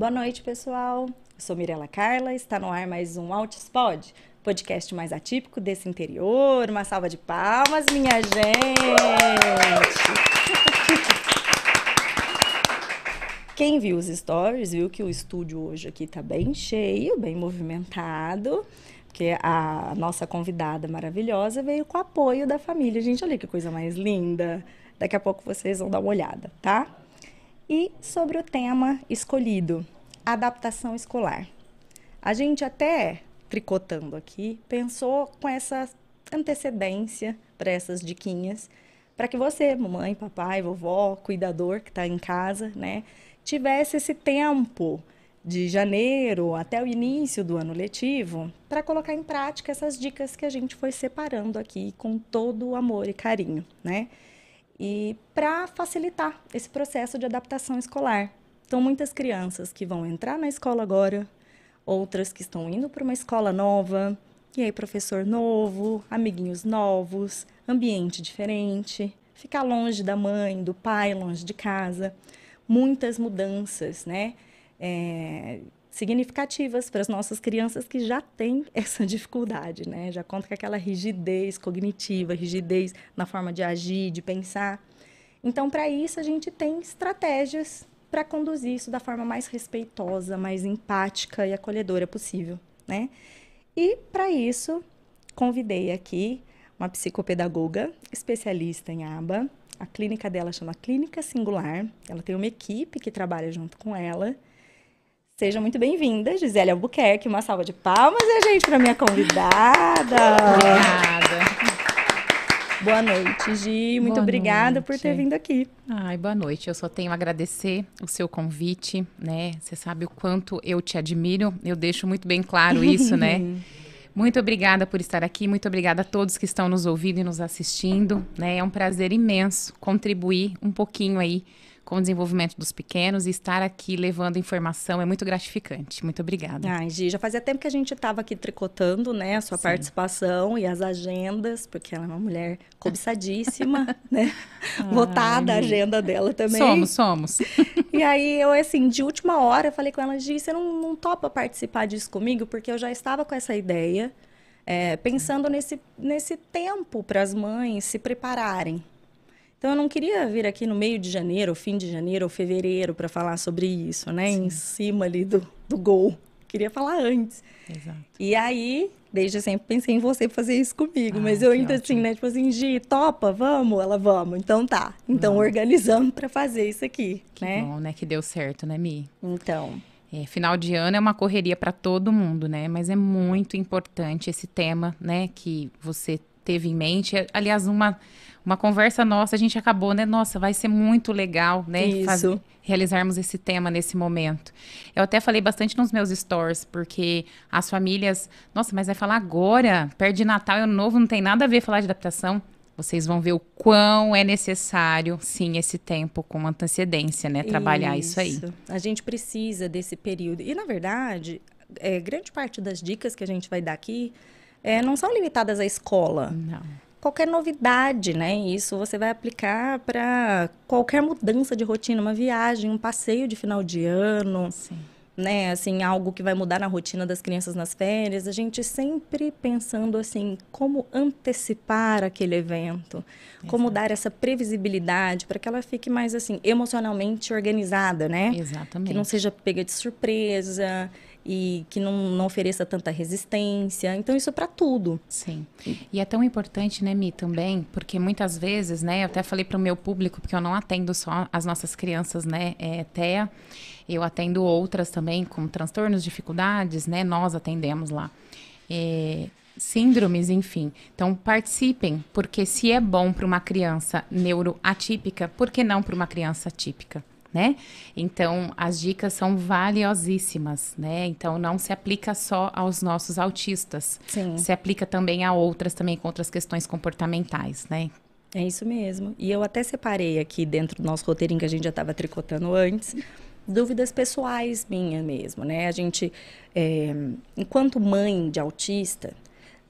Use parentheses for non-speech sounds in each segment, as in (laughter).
Boa noite, pessoal. Eu sou Mirela Carla, está no ar mais um Altispod, podcast mais atípico desse interior. Uma salva de palmas, minha gente! (laughs) Quem viu os stories viu que o estúdio hoje aqui está bem cheio, bem movimentado, porque a nossa convidada maravilhosa veio com o apoio da família. Gente, olha que coisa mais linda. Daqui a pouco vocês vão dar uma olhada, tá? E sobre o tema escolhido, adaptação escolar. A gente até tricotando aqui pensou com essa antecedência para essas diquinhas, para que você, mamãe, papai, vovó, cuidador que está em casa, né, tivesse esse tempo de janeiro até o início do ano letivo para colocar em prática essas dicas que a gente foi separando aqui com todo o amor e carinho, né? E para facilitar esse processo de adaptação escolar. Então, muitas crianças que vão entrar na escola agora, outras que estão indo para uma escola nova, e aí professor novo, amiguinhos novos, ambiente diferente, ficar longe da mãe, do pai, longe de casa, muitas mudanças, né? É, significativas para as nossas crianças que já têm (laughs) essa dificuldade, né? Já conta com aquela rigidez cognitiva, rigidez na forma de agir, de pensar. Então, para isso, a gente tem estratégias para conduzir isso da forma mais respeitosa, mais empática e acolhedora possível, né? E para isso, convidei aqui uma psicopedagoga especialista em aba. A clínica dela chama Clínica Singular. Ela tem uma equipe que trabalha junto com ela Seja muito bem-vinda, Gisele Albuquerque. Uma salva de palmas, a gente, para minha convidada. Obrigada. Boa noite, Gi. Muito boa obrigada noite. por ter vindo aqui. Ai, boa noite. Eu só tenho a agradecer o seu convite, né? Você sabe o quanto eu te admiro. Eu deixo muito bem claro isso, né? (laughs) Muito obrigada por estar aqui, muito obrigada a todos que estão nos ouvindo e nos assistindo. Né? É um prazer imenso contribuir um pouquinho aí com o desenvolvimento dos pequenos e estar aqui levando informação é muito gratificante. Muito obrigada. Ai, Gi, já fazia tempo que a gente estava aqui tricotando, né, a sua Sim. participação e as agendas, porque ela é uma mulher cobiçadíssima, (laughs) né? Votada a agenda dela também. Somos, somos. (laughs) e aí eu, assim, de última hora, falei com ela, Gi, você não, não topa participar disso comigo? Porque eu já estava com essa ideia, é, pensando nesse, nesse tempo para as mães se prepararem, então eu não queria vir aqui no meio de janeiro, fim de janeiro ou fevereiro para falar sobre isso, né? Sim. Em cima ali do, do gol. Queria falar antes. Exato. E aí, desde sempre pensei em você fazer isso comigo, ah, mas eu ainda assim, né, tipo assim, Gi, topa, vamos, ela vamos. Então tá. Então vamos. organizamos para fazer isso aqui, que né? bom, né, que deu certo, né, Mi? Então, é, final de ano é uma correria para todo mundo, né? Mas é muito importante esse tema, né, que você teve em mente. Aliás, uma uma conversa nossa, a gente acabou, né? Nossa, vai ser muito legal, né? Isso. Fazer, realizarmos esse tema nesse momento. Eu até falei bastante nos meus stories, porque as famílias, nossa, mas vai falar agora, perto de Natal e Ano Novo, não tem nada a ver falar de adaptação. Vocês vão ver o quão é necessário, sim, esse tempo com antecedência, né? Trabalhar isso, isso aí. A gente precisa desse período. E, na verdade, é, grande parte das dicas que a gente vai dar aqui é, não são limitadas à escola. Não qualquer novidade, né? Isso você vai aplicar para qualquer mudança de rotina, uma viagem, um passeio de final de ano. Sim. Né, assim, algo que vai mudar na rotina das crianças nas férias, a gente sempre pensando assim, como antecipar aquele evento, Exato. como dar essa previsibilidade para que ela fique mais assim emocionalmente organizada, né? Exatamente. Que não seja pega de surpresa, e que não, não ofereça tanta resistência. Então, isso para tudo. Sim. E é tão importante, né, Mi, também, porque muitas vezes, né, eu até falei para o meu público, porque eu não atendo só as nossas crianças, né, é, TEA, eu atendo outras também com transtornos, dificuldades, né, nós atendemos lá. É, síndromes, enfim. Então, participem, porque se é bom para uma criança neuroatípica, por que não para uma criança típica? Né? Então, as dicas são valiosíssimas, né? Então, não se aplica só aos nossos autistas. Sim. Se aplica também a outras, também com outras questões comportamentais, né? É isso mesmo. E eu até separei aqui dentro do nosso roteirinho que a gente já estava tricotando antes, dúvidas pessoais minhas mesmo, né? A gente, é, enquanto mãe de autista,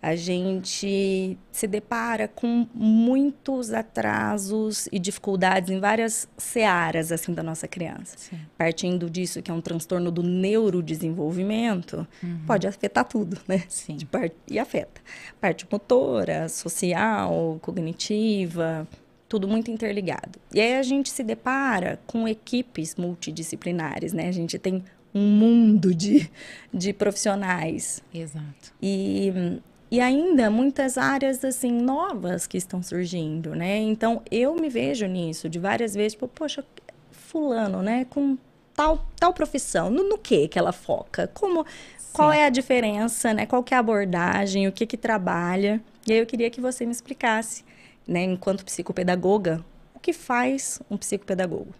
a gente se depara com muitos atrasos e dificuldades em várias searas assim da nossa criança. Sim. Partindo disso que é um transtorno do neurodesenvolvimento, uhum. pode afetar tudo, né? Sim. Parte, e afeta. Parte motora, social, cognitiva, tudo muito interligado. E aí a gente se depara com equipes multidisciplinares, né? A gente tem um mundo de, de profissionais. Exato. E e ainda muitas áreas assim novas que estão surgindo, né? Então eu me vejo nisso de várias vezes, tipo, poxa, fulano, né, com tal tal profissão, no, no que que ela foca? Como Sim. qual é a diferença, né? Qual que é a abordagem, o que que trabalha? E aí eu queria que você me explicasse, né, enquanto psicopedagoga, o que faz um psicopedagogo?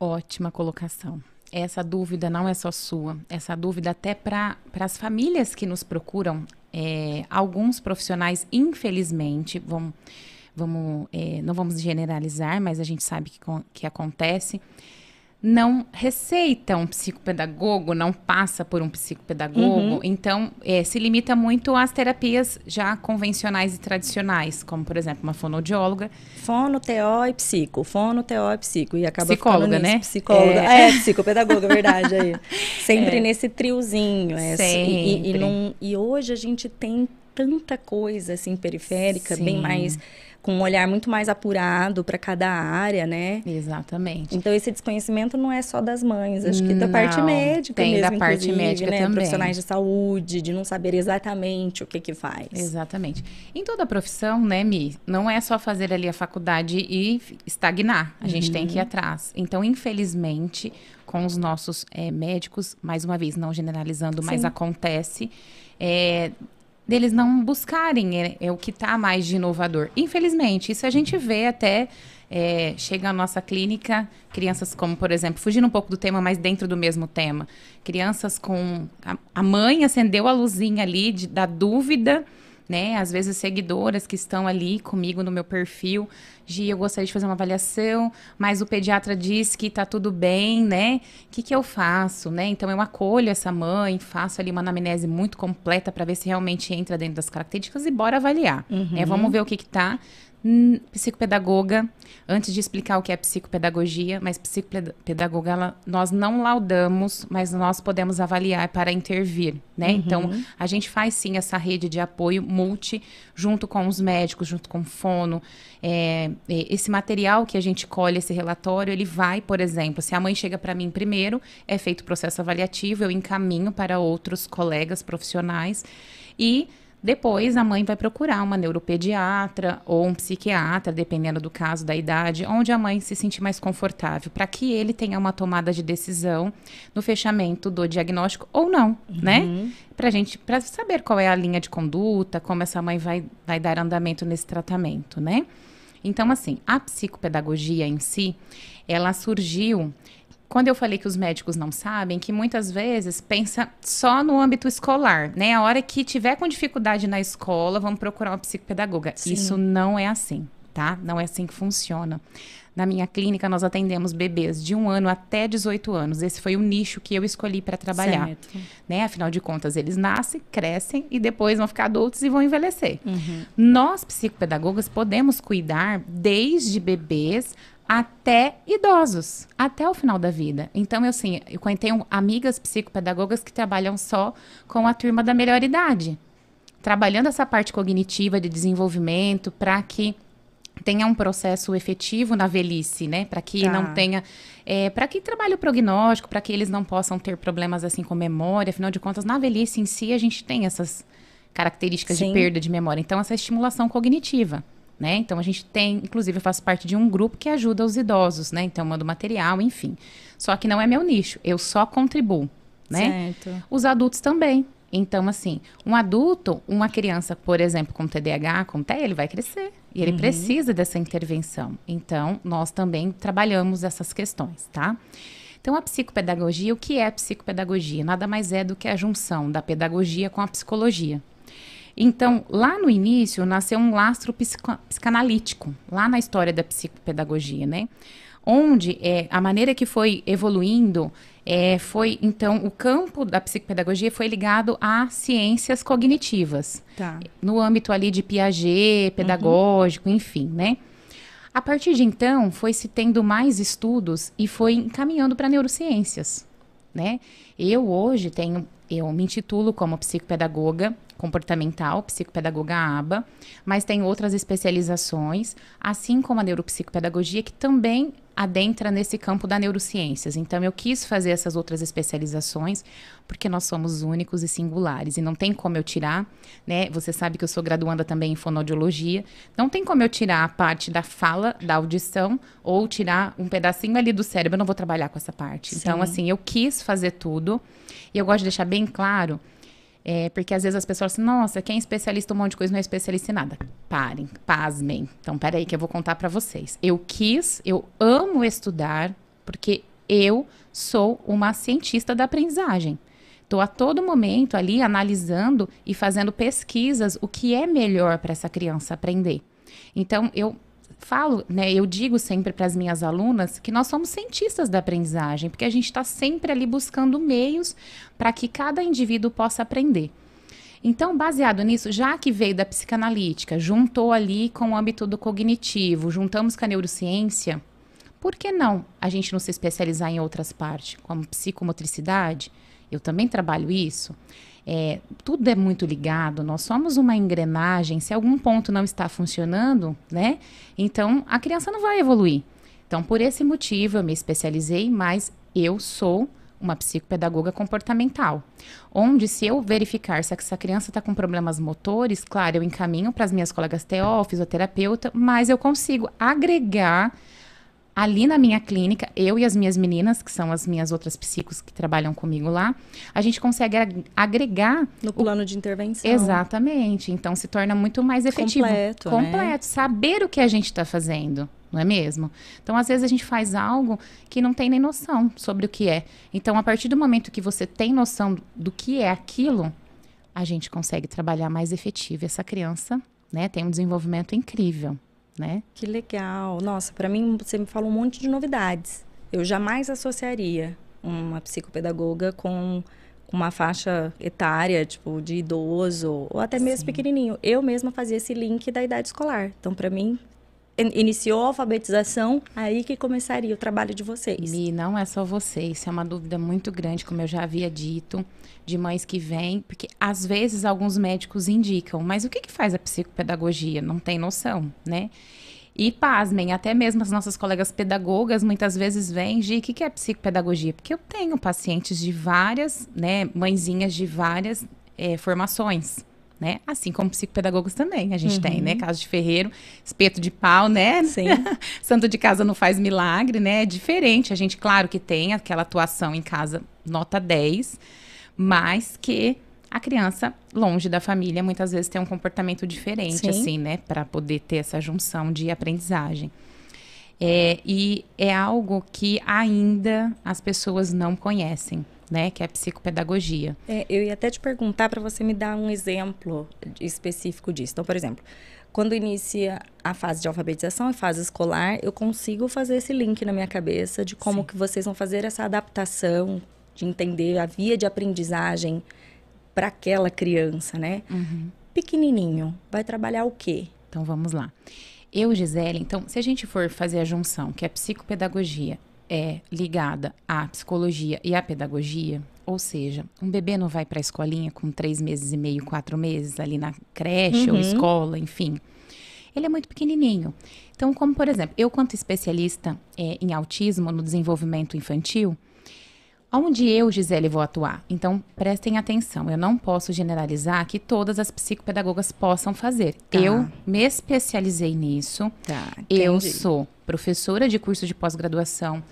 Ótima colocação essa dúvida não é só sua, essa dúvida até para as famílias que nos procuram é, alguns profissionais, infelizmente, vão, vamos, é, não vamos generalizar, mas a gente sabe que, que acontece, não receita um psicopedagogo, não passa por um psicopedagogo, uhum. então é, se limita muito às terapias já convencionais e tradicionais, como por exemplo uma fonoaudióloga. Fono, TO e psico, fono, TO e psico, e acaba Psicóloga, né? Psicóloga, é, é psicopedagoga, verdade, aí. (laughs) Sempre é. nesse triozinho. É, Sempre. E, e, não, e hoje a gente tem tanta coisa assim periférica, Sim. bem mais com um olhar muito mais apurado para cada área, né? Exatamente. Então esse desconhecimento não é só das mães, acho que da parte médica tem mesmo, da parte médica né? também. Profissionais de saúde, de não saber exatamente o que que faz. Exatamente. Em toda profissão, né, Mi, não é só fazer ali a faculdade e estagnar. A uhum. gente tem que ir uhum. atrás. Então, infelizmente, com os nossos é, médicos, mais uma vez, não generalizando, Sim. mas acontece. É, deles não buscarem é, é o que está mais de inovador. Infelizmente, isso a gente vê até é, chega à nossa clínica crianças como, por exemplo, fugindo um pouco do tema, mas dentro do mesmo tema, crianças com a, a mãe acendeu a luzinha ali de, da dúvida né? Às vezes seguidoras que estão ali comigo no meu perfil, Gi, eu gostaria de fazer uma avaliação, mas o pediatra diz que tá tudo bem, né? O que, que eu faço, né? Então eu acolho essa mãe, faço ali uma anamnese muito completa para ver se realmente entra dentro das características e bora avaliar. Uhum. É, vamos ver o que que tá psicopedagoga, antes de explicar o que é psicopedagogia, mas psicopedagoga, ela, nós não laudamos, mas nós podemos avaliar para intervir, né? Uhum. Então, a gente faz sim essa rede de apoio multi, junto com os médicos, junto com o fono. É, é, esse material que a gente colhe, esse relatório, ele vai, por exemplo, se a mãe chega para mim primeiro, é feito o processo avaliativo, eu encaminho para outros colegas profissionais e depois a mãe vai procurar uma neuropediatra ou um psiquiatra, dependendo do caso, da idade, onde a mãe se sentir mais confortável, para que ele tenha uma tomada de decisão no fechamento do diagnóstico ou não, né? uhum. né? Pra gente, para saber qual é a linha de conduta, como essa mãe vai, vai dar andamento nesse tratamento, né? Então, assim, a psicopedagogia em si, ela surgiu quando eu falei que os médicos não sabem, que muitas vezes pensa só no âmbito escolar, né? A hora que tiver com dificuldade na escola, vamos procurar uma psicopedagoga. Sim. Isso não é assim, tá? Não é assim que funciona. Na minha clínica, nós atendemos bebês de um ano até 18 anos. Esse foi o nicho que eu escolhi para trabalhar. Certo. Né? Afinal de contas, eles nascem, crescem e depois vão ficar adultos e vão envelhecer. Uhum. Nós, psicopedagogas, podemos cuidar desde bebês até idosos, até o final da vida. Então, eu, assim, eu tenho amigas psicopedagogas que trabalham só com a turma da melhor idade, trabalhando essa parte cognitiva de desenvolvimento para que tenha um processo efetivo na velhice, né? Para que tá. não tenha, é, para que trabalhe o prognóstico, para que eles não possam ter problemas assim com memória. Afinal de contas, na velhice em si a gente tem essas características Sim. de perda de memória. Então, essa estimulação cognitiva. Né? Então a gente tem, inclusive eu faço parte de um grupo que ajuda os idosos, né? Então eu mando material, enfim. Só que não é meu nicho, eu só contribuo, né? Certo. Os adultos também. Então assim, um adulto, uma criança, por exemplo, com TDAH, com TEA, ele vai crescer e ele uhum. precisa dessa intervenção. Então nós também trabalhamos essas questões, tá? Então, a psicopedagogia, o que é psicopedagogia? Nada mais é do que a junção da pedagogia com a psicologia. Então, lá no início, nasceu um lastro psicanalítico, lá na história da psicopedagogia, né? Onde é, a maneira que foi evoluindo É, foi, então, o campo da psicopedagogia foi ligado a ciências cognitivas. Tá. No âmbito ali de Piaget, pedagógico, uhum. enfim, né? A partir de então, foi se tendo mais estudos e foi encaminhando para neurociências, né? Eu hoje tenho, eu me intitulo como psicopedagoga comportamental, psicopedagoga ABA, mas tem outras especializações, assim como a neuropsicopedagogia, que também adentra nesse campo da neurociências. Então, eu quis fazer essas outras especializações, porque nós somos únicos e singulares, e não tem como eu tirar, né? Você sabe que eu sou graduanda também em fonoaudiologia, não tem como eu tirar a parte da fala, da audição, ou tirar um pedacinho ali do cérebro, eu não vou trabalhar com essa parte. Então, Sim. Então, assim, eu quis fazer tudo, e eu gosto de deixar bem claro é, porque às vezes as pessoas falam assim, nossa, quem é especialista em um monte de coisa não é especialista em nada. Parem, pasmem. Então, peraí que eu vou contar para vocês. Eu quis, eu amo estudar, porque eu sou uma cientista da aprendizagem. Estou a todo momento ali analisando e fazendo pesquisas o que é melhor para essa criança aprender. Então, eu falo, né, eu digo sempre para as minhas alunas que nós somos cientistas da aprendizagem, porque a gente está sempre ali buscando meios para que cada indivíduo possa aprender. Então, baseado nisso, já que veio da psicanalítica, juntou ali com o âmbito do cognitivo, juntamos com a neurociência, por que não a gente não se especializar em outras partes, como psicomotricidade? Eu também trabalho isso. É, tudo é muito ligado, nós somos uma engrenagem. Se algum ponto não está funcionando, né? Então a criança não vai evoluir. Então, por esse motivo, eu me especializei, mas eu sou uma psicopedagoga comportamental, onde se eu verificar se essa criança está com problemas motores, claro, eu encaminho para as minhas colegas TO, fisioterapeuta, mas eu consigo agregar ali na minha clínica, eu e as minhas meninas, que são as minhas outras psicos que trabalham comigo lá, a gente consegue agregar. No plano o... de intervenção. Exatamente. Então se torna muito mais efetivo. Completo. Completo. Né? Saber o que a gente está fazendo. Não é mesmo? Então, às vezes, a gente faz algo que não tem nem noção sobre o que é. Então, a partir do momento que você tem noção do que é aquilo, a gente consegue trabalhar mais efetivo. Essa criança né, tem um desenvolvimento incrível né? Que legal. Nossa, para mim você me falou um monte de novidades. Eu jamais associaria uma psicopedagoga com uma faixa etária, tipo, de idoso, ou até mesmo Sim. pequenininho. Eu mesma fazia esse link da idade escolar. Então, para mim, iniciou a alfabetização, aí que começaria o trabalho de vocês. E não é só vocês, é uma dúvida muito grande, como eu já havia dito, de mães que vêm, porque às vezes alguns médicos indicam, mas o que, que faz a psicopedagogia? Não tem noção, né? E pasmem, até mesmo as nossas colegas pedagogas muitas vezes vêm, Gi, o que, que é psicopedagogia? Porque eu tenho pacientes de várias, né, mãezinhas de várias é, formações né? Assim como psicopedagogos também, a gente uhum. tem, né? Uhum. Caso de ferreiro, espeto de pau, né? Sim. (laughs) Santo de casa não faz milagre, né? É diferente. A gente, claro que tem aquela atuação em casa nota 10, mas que a criança, longe da família, muitas vezes tem um comportamento diferente, Sim. assim, né? Para poder ter essa junção de aprendizagem. É, e é algo que ainda as pessoas não conhecem né, que é a psicopedagogia. É, eu ia até te perguntar para você me dar um exemplo específico disso. Então, por exemplo, quando inicia a fase de alfabetização e fase escolar, eu consigo fazer esse link na minha cabeça de como Sim. que vocês vão fazer essa adaptação, de entender a via de aprendizagem para aquela criança, né? Uhum. Pequenininho, vai trabalhar o quê? Então, vamos lá. Eu, Gisele, então, se a gente for fazer a junção, que é psicopedagogia é ligada à psicologia e à pedagogia, ou seja, um bebê não vai para a escolinha com três meses e meio, quatro meses ali na creche uhum. ou escola, enfim. Ele é muito pequenininho. Então, como por exemplo, eu quanto especialista é, em autismo no desenvolvimento infantil, Onde eu, Gisele, vou atuar? Então, prestem atenção. Eu não posso generalizar que todas as psicopedagogas possam fazer. Tá. Eu me especializei nisso. Tá, eu sou professora de curso de pós-graduação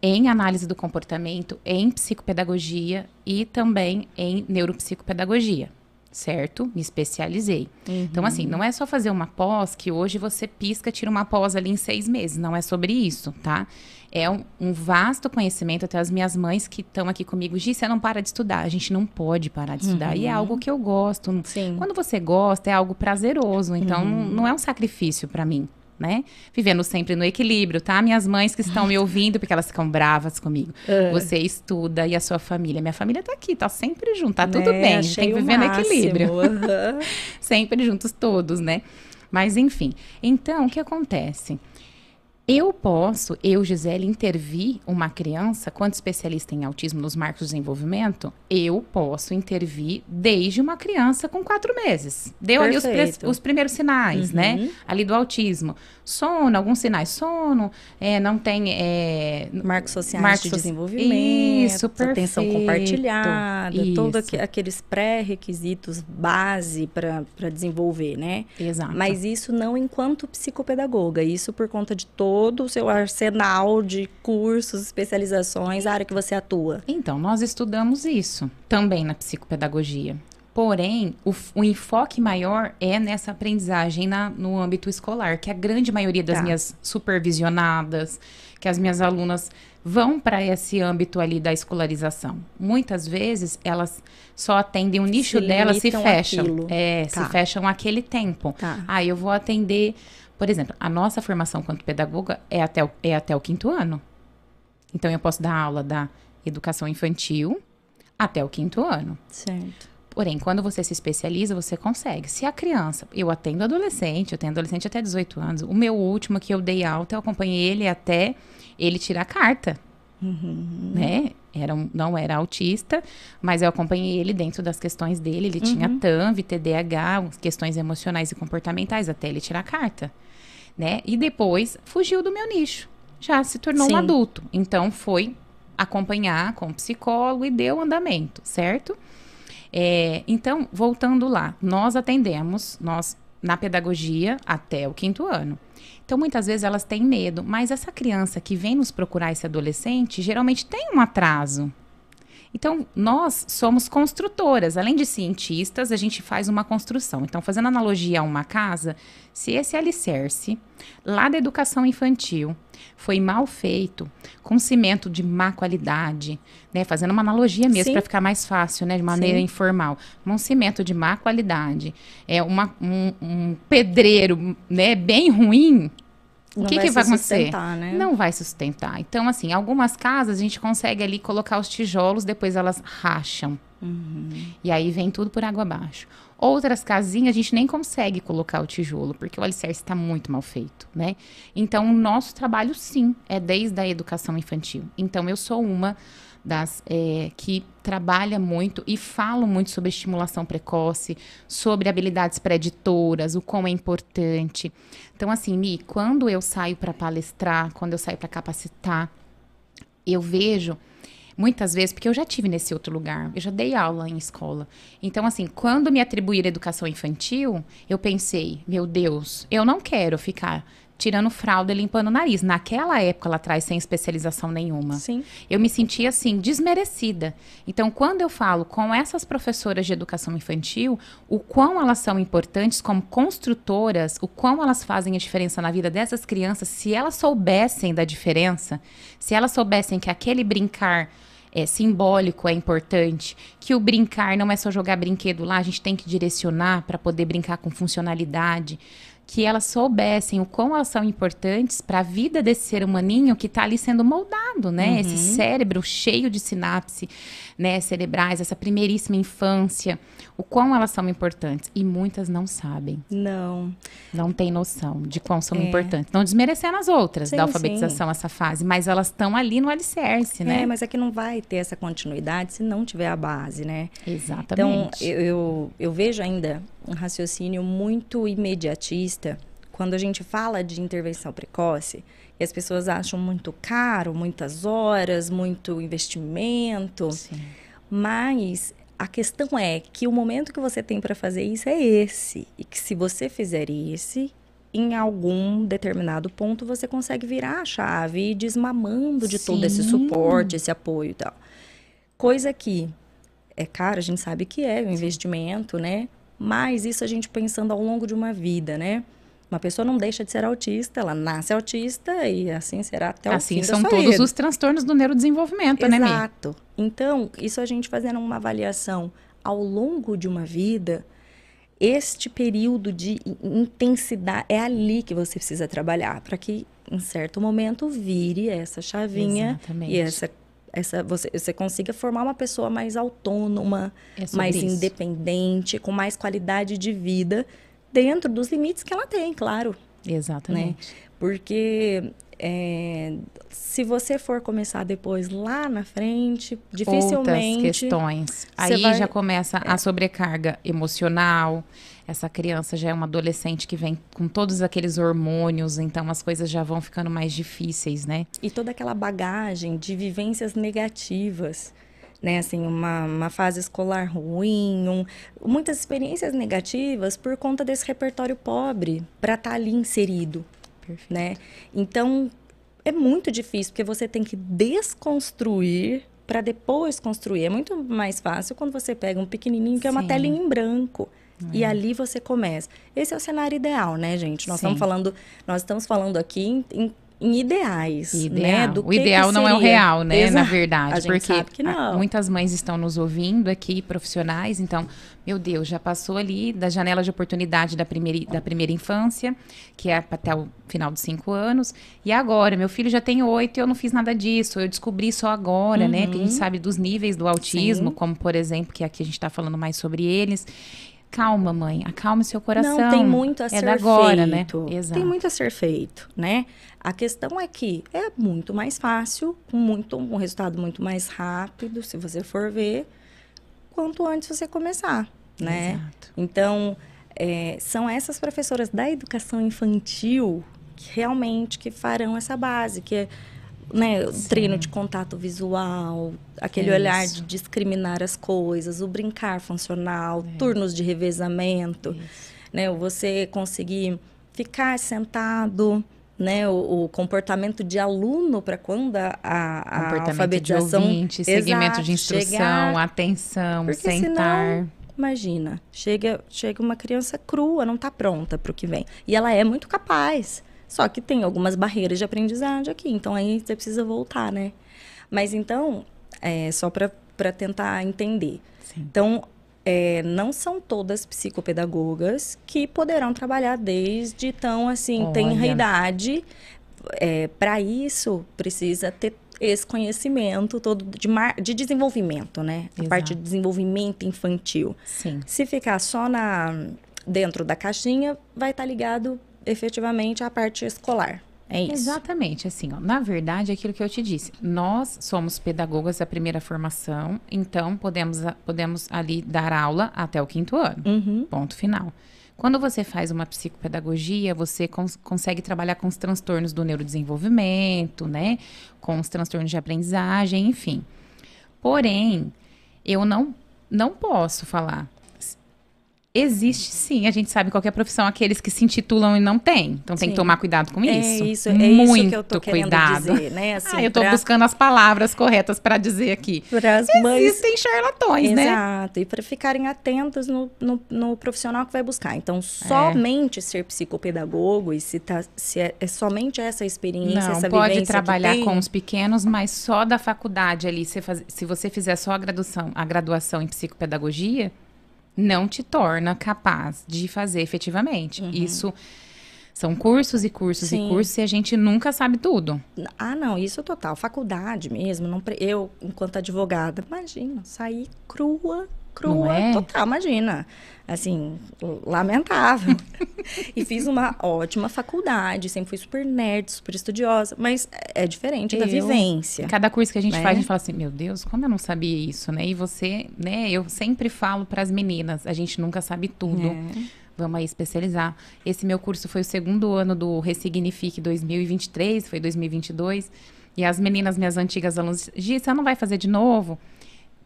em análise do comportamento, em psicopedagogia e também em neuropsicopedagogia certo? Me especializei. Uhum. Então, assim, não é só fazer uma pós que hoje você pisca, tira uma pós ali em seis meses. Não é sobre isso, tá? É um, um vasto conhecimento. Até as minhas mães que estão aqui comigo, Gi, você não para de estudar. A gente não pode parar de estudar. Uhum. E é uhum. algo que eu gosto. Sim. Quando você gosta, é algo prazeroso. Então, uhum. não é um sacrifício para mim. né? Vivendo sempre no equilíbrio, tá? Minhas mães que estão me ouvindo, porque elas ficam bravas comigo. (laughs) É. Você estuda e a sua família. Minha família tá aqui, tá sempre junto, tá tudo Né? bem. Achei Tem que viver no equilíbrio. Aham. (laughs) sempre juntos todos, né? Mas enfim. Então, o que acontece? Eu posso, eu, Gisele, intervir uma criança, quanto especialista em autismo nos marcos de desenvolvimento, eu posso intervir desde uma criança com quatro meses. Deu ali os, Perfeito. os primeiros sinais, Uhum. né? Ali do autismo. Sono, alguns sinais. Sono, é, não tem... É, Marcos sociais Marcos de desenvolvimento, Isso, atenção perfeito. compartilhada, todos Isso. aqueles pré-requisitos base para desenvolver, né? Exato. Mas isso não enquanto psicopedagoga, isso por conta de todo o seu arsenal de cursos, especializações, a área que você atua. Então, nós estudamos isso também na psicopedagogia. Porém, o, o enfoque maior é nessa aprendizagem na- no âmbito escolar, que a grande maioria das Tá. minhas supervisionadas, que as minhas alunas vão para esse âmbito ali da escolarização. Muitas vezes elas só atendem o nicho Se delas, se fecham. É, Tá. se fecham aquele tempo. Tá. Ah, eu vou atender. Por exemplo, a nossa formação quanto pedagoga é até o, é até o quinto ano. Então, eu posso dar aula da educação infantil até o quinto ano. Certo. Porém, quando você se especializa, você consegue. Se a criança, eu atendo adolescente, eu tenho adolescente até 18 anos. O meu último que eu dei alta, eu acompanhei ele até ele tirar a carta. Né? Era não era autista, mas eu acompanhei ele dentro das questões dele. Ele tinha TAMV, TDAH, questões emocionais e comportamentais, até ele tirar a carta. Né? E depois fugiu do meu nicho. Já se tornou Sim. um adulto. Então foi acompanhar com o psicólogo e deu andamento, certo? É, então, voltando lá, nós atendemos, nós na pedagogia até o quinto ano. Então, muitas vezes elas têm medo, mas essa criança que vem nos procurar, esse adolescente, geralmente tem um atraso. Então, nós somos construtoras. Além de cientistas, a gente faz uma construção. Então, fazendo analogia a uma casa, se esse alicerce lá da educação infantil foi mal feito, com cimento de má qualidade, né? Fazendo uma analogia mesmo para ficar mais fácil, né? De maneira Sim. informal. Um cimento de má qualidade, é uma, um, um pedreiro, né? Bem ruim. O que, vai que vai acontecer? sustentar, né? Não vai sustentar. Então, assim, algumas casas a gente consegue ali colocar os tijolos, depois elas racham. E aí vem tudo por água abaixo. Outras casinhas a gente nem consegue colocar o tijolo, porque o alicerce está muito mal feito, né? Então, o nosso trabalho, sim, é desde a educação infantil. Então, eu sou uma das é, que trabalha muito e falo muito sobre estimulação precoce, sobre habilidades preditoras, o quão é importante. Então, assim, Mi, quando eu saio para palestrar, quando eu saio para capacitar, eu vejo muitas vezes, porque eu já tive nesse outro lugar, eu já dei aula em escola. Então, assim, quando me atribuíram educação infantil, eu pensei, meu Deus, eu não quero ficar tirando fralda e limpando o nariz. Naquela época lá atrás, sem especialização nenhuma. Sim. Eu me sentia assim, desmerecida. Então, quando eu falo com essas professoras de educação infantil, o quão elas são importantes como construtoras, o quão elas fazem a diferença na vida dessas crianças, se elas soubessem da diferença, se elas soubessem que aquele brincar é, simbólico é importante, que o brincar não é só jogar brinquedo lá, a gente tem que direcionar para poder brincar com funcionalidade que elas soubessem o quão elas são importantes para a vida desse ser humaninho que está ali sendo moldado, né? Esse cérebro cheio de sinapse, né, cerebrais, essa primeiríssima infância, o quão elas são importantes e muitas não sabem, Não. não têm noção de quão são importantes. Não desmerecendo as outras Sim, da alfabetização essa fase, mas elas estão ali no alicerce, né? É, mas é que não vai ter essa continuidade se não tiver a base, né? Então, Exatamente. eu, eu, eu vejo ainda um raciocínio muito imediatista quando a gente fala de intervenção precoce e as pessoas acham muito caro, muitas horas, muito investimento. Sim. Mas a questão é que o momento que você tem para fazer isso é esse. E que se você fizer esse, em algum determinado ponto você consegue virar a chave e ir desmamando de todo esse Sim. suporte, esse apoio e tal. Coisa que é caro, a gente sabe que é um investimento, né? Mas isso a gente pensando ao longo de uma vida, né? Uma pessoa não deixa de ser autista, ela nasce autista e assim será até o assim fim são da sua todos vida. os transtornos do neurodesenvolvimento, né, Mi? Exato. Então, isso a gente fazendo uma avaliação ao longo de uma vida, este período de intensidade é ali que você precisa trabalhar para que em certo momento vire essa chavinha Exatamente. e essa essa você, você consiga formar uma pessoa mais autônoma, É mais isso. independente, com mais qualidade de vida dentro dos limites que ela tem, claro, Exatamente. porque é, se você for começar depois lá na frente, dificilmente Outras questões. Aí vai- É. já começa a sobrecarga emocional. Essa criança já é uma adolescente que vem com todos aqueles hormônios, então as coisas já vão ficando mais difíceis, né? e toda aquela bagagem de vivências negativas, né? Assim, uma, uma fase escolar ruim, um- muitas experiências negativas por conta desse repertório pobre para estar ali inserido, Perfeito. né? Então, é muito difícil, porque você tem que desconstruir para depois construir. É muito mais fácil quando você pega um pequenininho que é uma Sim. telinha em branco. E ali você começa. Esse é o cenário ideal, né, gente? Nós Sim. estamos falando, nós estamos falando aqui em, em- em ideais, né? Ideal. Do o que ideal que não é o real, né? Na Exato. verdade. A gente porque que muitas mães estão nos ouvindo aqui, profissionais, então, meu Deus, já passou ali da janela de oportunidade da primeira, da primeira infância, que é até o final dos cinco anos. E agora, meu filho já tem oito e eu não fiz nada disso. Eu descobri só agora, né? Porque a gente sabe dos níveis do autismo, Uhum. Sim. como, por exemplo, que aqui a gente está falando mais sobre eles. Calma, mãe, acalme seu coração. Não, tem muito a é ser da agora, né? feito. Exato. Tem muito a ser feito, né? A questão é que é muito mais fácil, com muito, um resultado muito mais rápido, se você for ver, quanto antes você começar, né? Exato. Então, é, são essas professoras da educação infantil que realmente que farão essa base, que é né, o treino de contato visual, aquele olhar Isso. de discriminar as coisas, o brincar funcional, É. turnos de revezamento, né, o você conseguir ficar sentado, né, o, o comportamento de aluno para quando a, a, a Comportamento alfabetização de ouvinte, segmento Exato, de instrução, chegar- atenção, sentar. Imagina, chega, chega uma criança crua, não está pronta para o que vem. E ela é muito capaz. Só que tem algumas barreiras de aprendizagem aqui. Então aí você precisa voltar, né? Mas então, é, só para tentar entender. Sim. Então, é, não são todas psicopedagogas que poderão trabalhar desde tão assim, Olha. idade. para isso, precisa ter esse conhecimento todo de, de desenvolvimento, né? A parte de Exato. desenvolvimento infantil. Sim. Se ficar só na dentro da caixinha, vai estar ligado efetivamente à parte escolar. É isso. Exatamente, assim, ó. Na verdade, é aquilo que eu te disse. Nós somos pedagogas da primeira formação, então podemos, a- podemos ali dar aula até o quinto ano. Uhum. Ponto final. Quando você faz uma psicopedagogia, você cons- consegue trabalhar com os transtornos do neurodesenvolvimento, né? Com os transtornos de aprendizagem, enfim. Porém, eu não, não posso falar. Existe sim, a gente sabe qual que é a profissão, aqueles que se intitulam e não têm. Então tem que Sim. tomar cuidado com isso. É isso, é Muito isso que eu tô querendo cuidado. dizer, né? Assim, ah, eu tô pra- buscando as palavras corretas para dizer aqui. para as mães Existem charlatões, né? Exato, e para ficarem atentos no, no, no profissional que vai buscar. É. Então, somente ser psicopedagogo e se, tá, se é, é somente essa experiência, Não, essa pode vivência trabalhar que tem, com os pequenos, mas só da faculdade ali. Se, faz- se você fizer só a graduação, a graduação em psicopedagogia, não te torna capaz de fazer efetivamente. Isso são cursos e cursos Uhum. Sim. e cursos e a gente nunca sabe tudo. Ah, não, isso total. Faculdade mesmo. Não, eu, enquanto advogada, imagina, sair crua, crua, é? total, imagina. Assim, lamentável. e fiz uma ótima faculdade, sempre fui super nerd, super estudiosa, mas é diferente da Eu- vivência. Cada curso que a gente Né? faz, a gente fala assim, meu Deus, como eu não sabia isso, né? E você, né? Eu sempre falo para as meninas, a gente nunca sabe tudo. É. Vamos aí especializar. Esse meu curso foi o segundo ano do Ressignifique 2023, foi 2022. E as meninas, minhas antigas alunas, Gi, você não vai fazer de novo?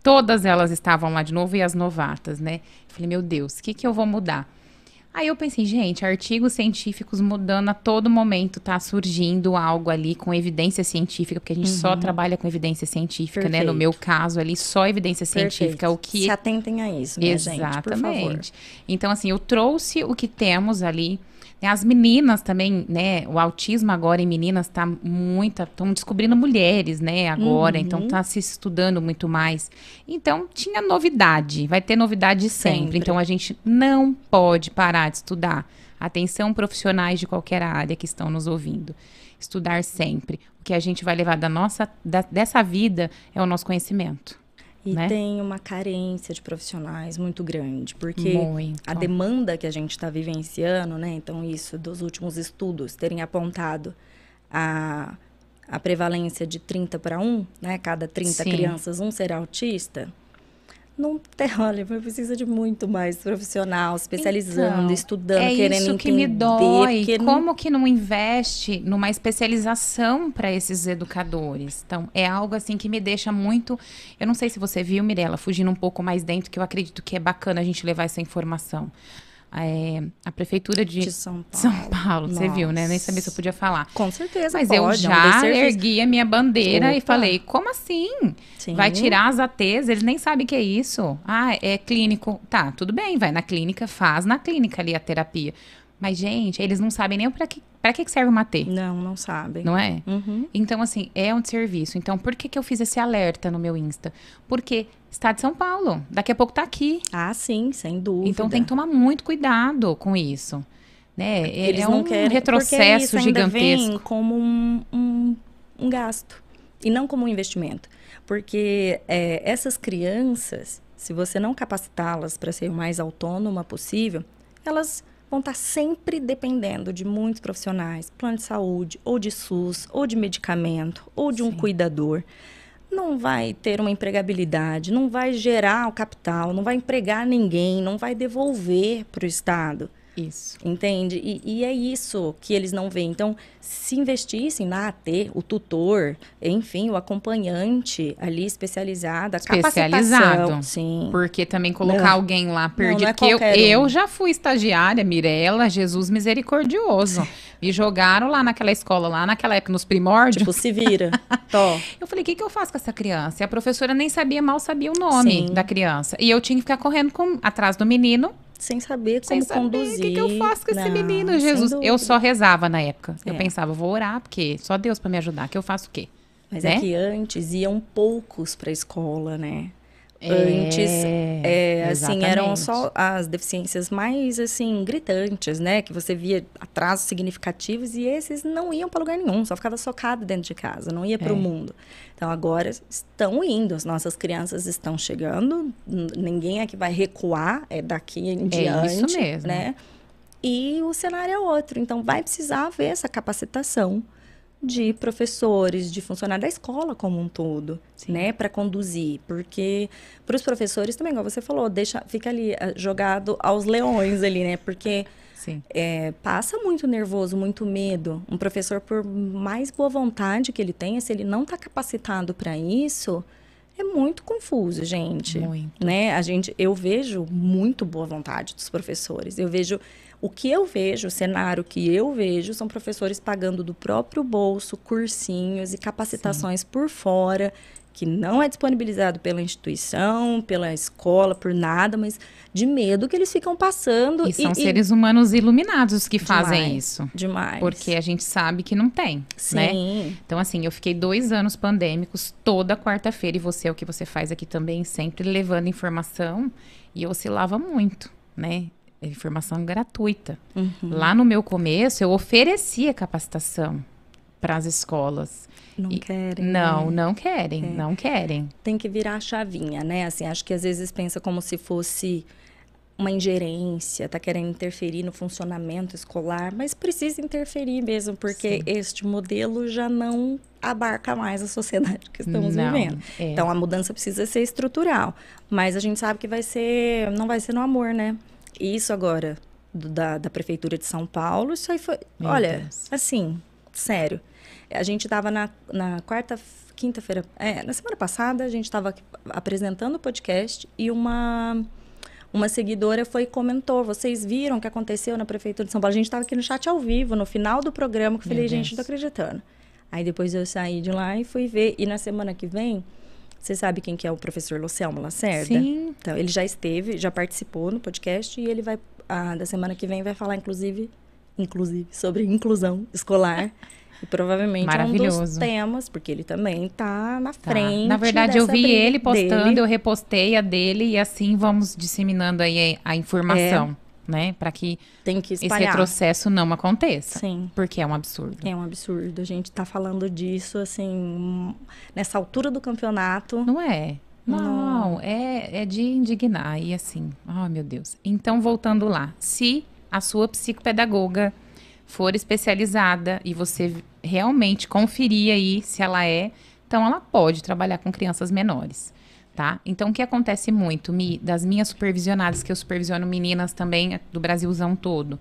Todas elas estavam lá de novo e as novatas, né? Eu falei, meu Deus, o que, que eu vou mudar? Aí eu pensei, gente, artigos científicos mudando a todo momento, tá surgindo algo ali com evidência científica, porque a gente só trabalha com evidência científica, né? No Perfeito. meu caso ali, só evidência científica, Perfeito. o que Se atentem a isso, minha gente, por favor. Exatamente. Então, assim, eu trouxe o que temos ali, As meninas também, né? O autismo agora em meninas tá muita, estão descobrindo mulheres, né? Agora, Uhum. então tá se estudando muito mais. Então tinha novidade, vai ter novidade sempre. Sempre. Então a gente não pode parar de estudar. Atenção profissionais de qualquer área que estão nos ouvindo. Estudar sempre. O que a gente vai levar da nossa, da- dessa vida é o nosso conhecimento. E né? tem uma carência de profissionais muito grande, porque Muito. a demanda que a gente está vivenciando, né? Então, isso dos últimos estudos terem apontado a, a prevalência de 30 para 1, né? Cada 30 Sim. crianças, um será autista. Não tem, (laughs) olha, precisa de muito mais profissional, especializando, Então, estudando, é querendo isso entender. que me dói. porque não- Como que não investe numa especialização para esses educadores? Então, é algo assim que me deixa muito. Eu não sei se você viu, Mirella, fugindo um pouco mais dentro, que eu acredito que é bacana a gente levar essa informação. É, a prefeitura de, de São (laughs) Paulo. São Paulo, você viu, né? Nem sabia se eu podia falar. Com certeza, Mas pode, eu é já ergui a minha bandeira e Opa. falei: como assim? Sim. Vai tirar as ATs, eles nem sabem o que é isso. Ah, é clínico. Tá, tudo bem, vai na clínica, faz na clínica ali a terapia. Mas, gente, eles não sabem nem pra que, pra que serve uma AT, Não, não sabem. não é? Uhum. Então, assim, é um serviço. Então, por que, que eu fiz esse alerta no meu Insta? Porque está de São Paulo, daqui a pouco tá aqui. Ah, sim, sem dúvida. Então, tem que tomar muito cuidado com isso. Né? É- Eles é não um querem, retrocesso isso gigantesco. vem como um, um, um gasto e não como um investimento. Porque é, essas crianças, se você não capacitá-las para ser o mais autônoma possível, elas vão estar sempre dependendo de muitos profissionais, plano de saúde, ou de SUS, ou de medicamento, ou de um Sim. cuidador. Não vai ter uma empregabilidade, não vai gerar o capital, não vai empregar ninguém, não vai devolver para o Estado. Isso. Entende? E, e é isso que eles não veem. Então, se investissem na AT, o tutor, enfim, o acompanhante ali especializado, a Especializado. capacitação. Sim. Porque também colocar Não. alguém lá perdido. não é porque eu, um. eu já fui estagiária, Mirella, Jesus misericordioso. Me jogaram lá naquela escola, lá naquela época, nos primórdios. Tipo, se vira. (laughs) Tó. eu falei, o que, que eu faço com essa criança? E a professora nem sabia, mal sabia o nome Sim. da criança. E eu tinha que ficar correndo com- atrás do menino, Sem saber sem como saber conduzir. o que, que eu faço com esse Não, menino, sem Jesus. Eu só rezava na época. Eu É. pensava, vou orar, porque só Deus pra me ajudar, que eu faço o quê? Mas né? é que antes iam poucos para a escola, né? É, Antes, É, assim, eram só as deficiências mais, assim, gritantes, né? Que você via atrasos significativos e esses não iam para lugar nenhum, só ficava socado dentro de casa, não ia para o É. mundo. Então, agora estão indo, as nossas crianças estão chegando, ninguém é que vai recuar, é daqui em diante, isso mesmo. né? E o cenário é outro, então vai precisar haver essa capacitação de professores, de funcionários da escola como um todo, Sim. né, para conduzir, porque para os professores também, como você falou, deixa, fica ali ah, jogado aos leões ali, né, porque é, passa muito nervoso, muito medo. Um professor, por mais boa vontade que ele tenha, se ele não está capacitado para isso, é muito confuso, gente. Muito. Né? A gente, eu vejo muito boa vontade dos professores. Eu vejo o que eu vejo, o cenário que eu vejo, são professores pagando do próprio bolso cursinhos e capacitações por fora, que não é disponibilizado pela instituição, pela escola, por nada, mas de medo que eles ficam passando. E são seres humanos iluminados que fazem Demais. isso. demais. Porque a gente sabe que não tem, né? Sim. Então, assim, eu fiquei dois anos pandêmicos toda quarta-feira, e você é o que você faz aqui também, sempre levando informação, e oscilava muito, né? Informação gratuita. Uhum. Lá no meu começo, eu oferecia capacitação para as escolas. Não querem. Não, né? não querem, não querem. Tem que virar a chavinha, né? Assim, acho que às vezes pensa como se fosse uma ingerência, tá querendo interferir no funcionamento escolar, mas precisa interferir mesmo, porque Sim. este modelo já não abarca mais a sociedade que estamos Não, vivendo. é. Então a mudança precisa ser estrutural, mas a gente sabe que vai ser, não vai ser no amor, né? Isso agora do- da, da prefeitura de São Paulo, isso aí foi, Meu olha, Deus. assim, sério. A gente estava na, na quarta, quinta-feira, é, na semana passada, a gente estava apresentando o podcast e uma uma seguidora foi e comentou, vocês viram o que aconteceu na prefeitura de São Paulo? A gente estava aqui no chat ao vivo, no final do programa, que eu falei, gente, não tô acreditando. Aí depois eu saí de lá e fui ver. E na semana que vem, você sabe quem que é o professor Lucelmo Lacerda? Sim. Então, ele já esteve, já participou no podcast e ele vai, ah, da semana que vem, vai falar, inclusive, inclusive, sobre inclusão escolar. E provavelmente é um dos temas, porque ele também está na tá. frente. Na verdade, eu vi ele postando, dele. eu repostei a dele e assim vamos disseminando aí a informação. É né? Para que, que esse retrocesso não aconteça. Sim. Porque é um absurdo. É um absurdo. A gente tá falando disso, assim, nessa altura do campeonato. Não é. Não, é, é de indignar. E assim, oh meu Deus. Então, voltando lá. Se a sua psicopedagoga for especializada e você realmente conferir aí se ela é, então ela pode trabalhar com crianças menores tá? Então, o que acontece muito, Mi, das minhas supervisionadas, que eu supervisiono meninas também do Brasilzão todo,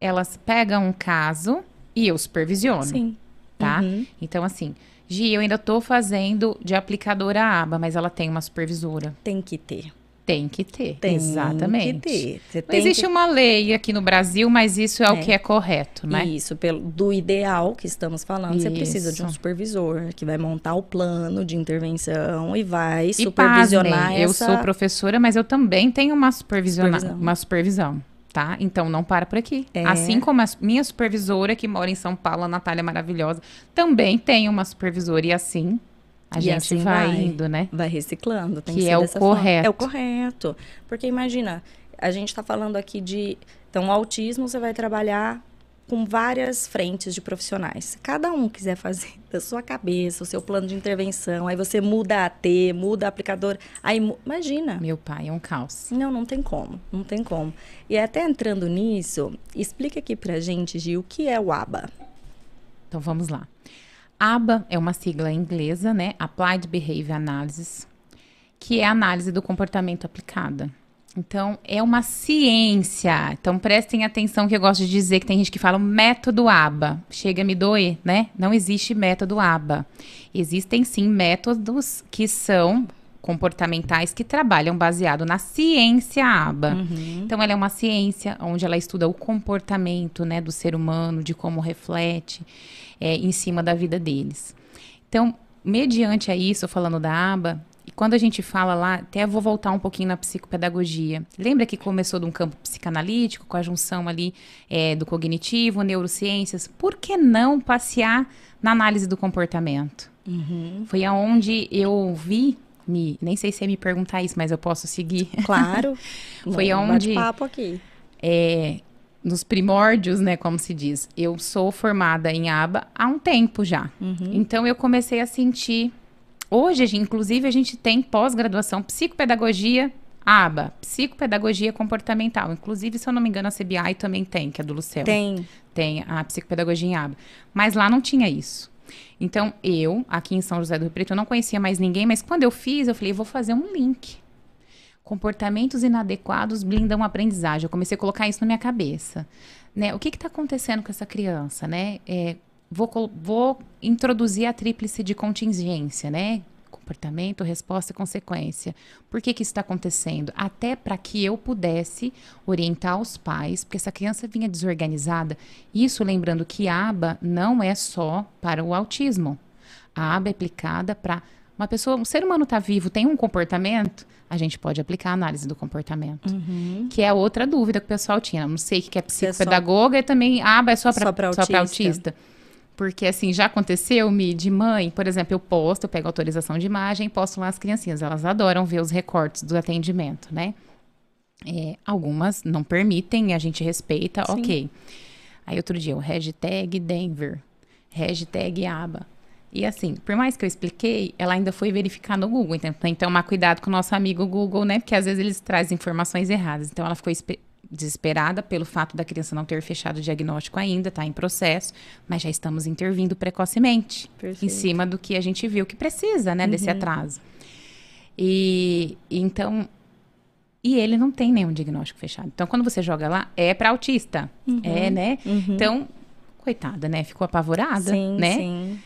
elas pegam um caso e eu supervisiono. Sim. Tá? Uhum. Então, assim, Gi, eu ainda tô fazendo de aplicadora aba, mas ela tem uma supervisora. Tem que ter. Tem que ter. Tem Exatamente. que ter. Não existe que... uma lei aqui no Brasil, mas isso é, é, o que é correto, né? Isso, pelo, do ideal que estamos falando, isso. você precisa de um supervisor que vai montar o plano de intervenção e vai e supervisionar pasmem, essa... Eu sou professora, mas eu também tenho uma, supervision... uma supervisão. Tá? Então não para por aqui. É. Assim como a minha supervisora que mora em São Paulo, a Natália maravilhosa, também tem uma supervisora e assim a e gente assim vai, vai, indo, né? Vai reciclando. que, que é o correto. Forma. É o correto. Porque imagina, a gente está falando aqui de. Então, o autismo você vai trabalhar com várias frentes de profissionais. Se cada um quiser fazer (laughs) da sua cabeça o seu plano de intervenção, aí você muda a T, muda a aplicador, aí imagina. Meu pai é um caos. Não, não tem como, não tem como. E até entrando nisso, explica aqui pra gente, Gil, o que é o ABA. Então vamos lá. ABA é uma sigla inglesa, né? Applied Behavior Analysis, que é a análise do comportamento aplicada. Então, é uma ciência. Então, prestem atenção que eu gosto de dizer que tem gente que fala método ABA. Chega a me doer, né? Não existe método ABA. Existem sim métodos que são comportamentais que trabalham baseado na ciência ABA. Uhum. Então, ela é uma ciência onde ela estuda o comportamento né, do ser humano, de como reflete é, em cima da vida deles. Então, mediante a isso, falando da aba, e quando a gente fala lá, até vou voltar um pouquinho na psicopedagogia. Lembra que começou de um campo psicanalítico, com a junção ali é, do cognitivo, neurociências? Por que não passear na análise do comportamento? Uhum. Foi aonde eu vi me, nem sei se é me perguntar isso, mas eu posso seguir. Claro. (laughs) Foi onde papo aqui. É, nos primórdios, né, como se diz. Eu sou formada em aba há um tempo já. Uhum. Então eu comecei a sentir. Hoje, inclusive, a gente tem pós-graduação psicopedagogia aba, psicopedagogia comportamental. Inclusive, se eu não me engano, a CBI também tem, que é do Lucel. Tem. Tem a psicopedagogia em aba. Mas lá não tinha isso. Então, eu, aqui em São José do Rio Preto, eu não conhecia mais ninguém, mas quando eu fiz, eu falei, vou fazer um link. Comportamentos inadequados blindam a aprendizagem. Eu comecei a colocar isso na minha cabeça. Né? O que está acontecendo com essa criança? Né? É, vou, vou introduzir a tríplice de contingência, né? comportamento, resposta e consequência. Por que, que isso está acontecendo? Até para que eu pudesse orientar os pais, porque essa criança vinha desorganizada. Isso lembrando que a aba não é só para o autismo. A aba é aplicada para uma pessoa, um ser humano está vivo, tem um comportamento, a gente pode aplicar a análise do comportamento. Uhum. Que é outra dúvida que o pessoal tinha. não sei o que é psicopedagoga é só... e também, ah, é só para autista. autista. Porque, assim, já aconteceu, me de mãe, por exemplo, eu posto, eu pego autorização de imagem e posto lá as criancinhas. Elas adoram ver os recortes do atendimento, né? É, algumas não permitem, a gente respeita, Sim. ok. Aí outro dia, o hashtag Denver, hashtag aba. E assim, por mais que eu expliquei, ela ainda foi verificar no Google. Então, tem que tomar cuidado com o nosso amigo Google, né? Porque às vezes eles trazem informações erradas. Então, ela ficou desesperada pelo fato da criança não ter fechado o diagnóstico ainda, está em processo, mas já estamos intervindo precocemente Perfeito. em cima do que a gente viu que precisa, né, uhum. desse atraso. E então e ele não tem nenhum diagnóstico fechado. Então, quando você joga lá, é para autista, uhum. é, né? Uhum. Então, coitada, né? Ficou apavorada, sim, né? Sim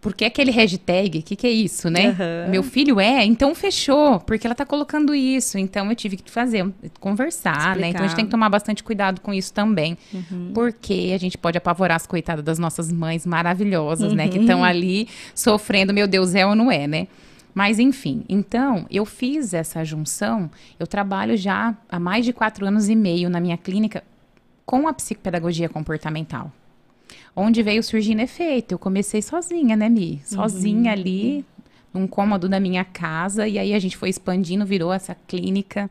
porque aquele hashtag, o que, que é isso, né? Uhum. Meu filho é, então fechou, porque ela tá colocando isso. Então eu tive que fazer, conversar, Explicar. né? Então a gente tem que tomar bastante cuidado com isso também. Uhum. Porque a gente pode apavorar as coitadas das nossas mães maravilhosas, uhum. né? Que estão uhum. ali sofrendo, meu Deus, é ou não é, né? Mas enfim, então eu fiz essa junção. Eu trabalho já há mais de quatro anos e meio na minha clínica com a psicopedagogia comportamental. Onde veio surgindo efeito. Eu comecei sozinha, né, Mi? Sozinha uhum. ali, num cômodo da minha casa, e aí a gente foi expandindo, virou essa clínica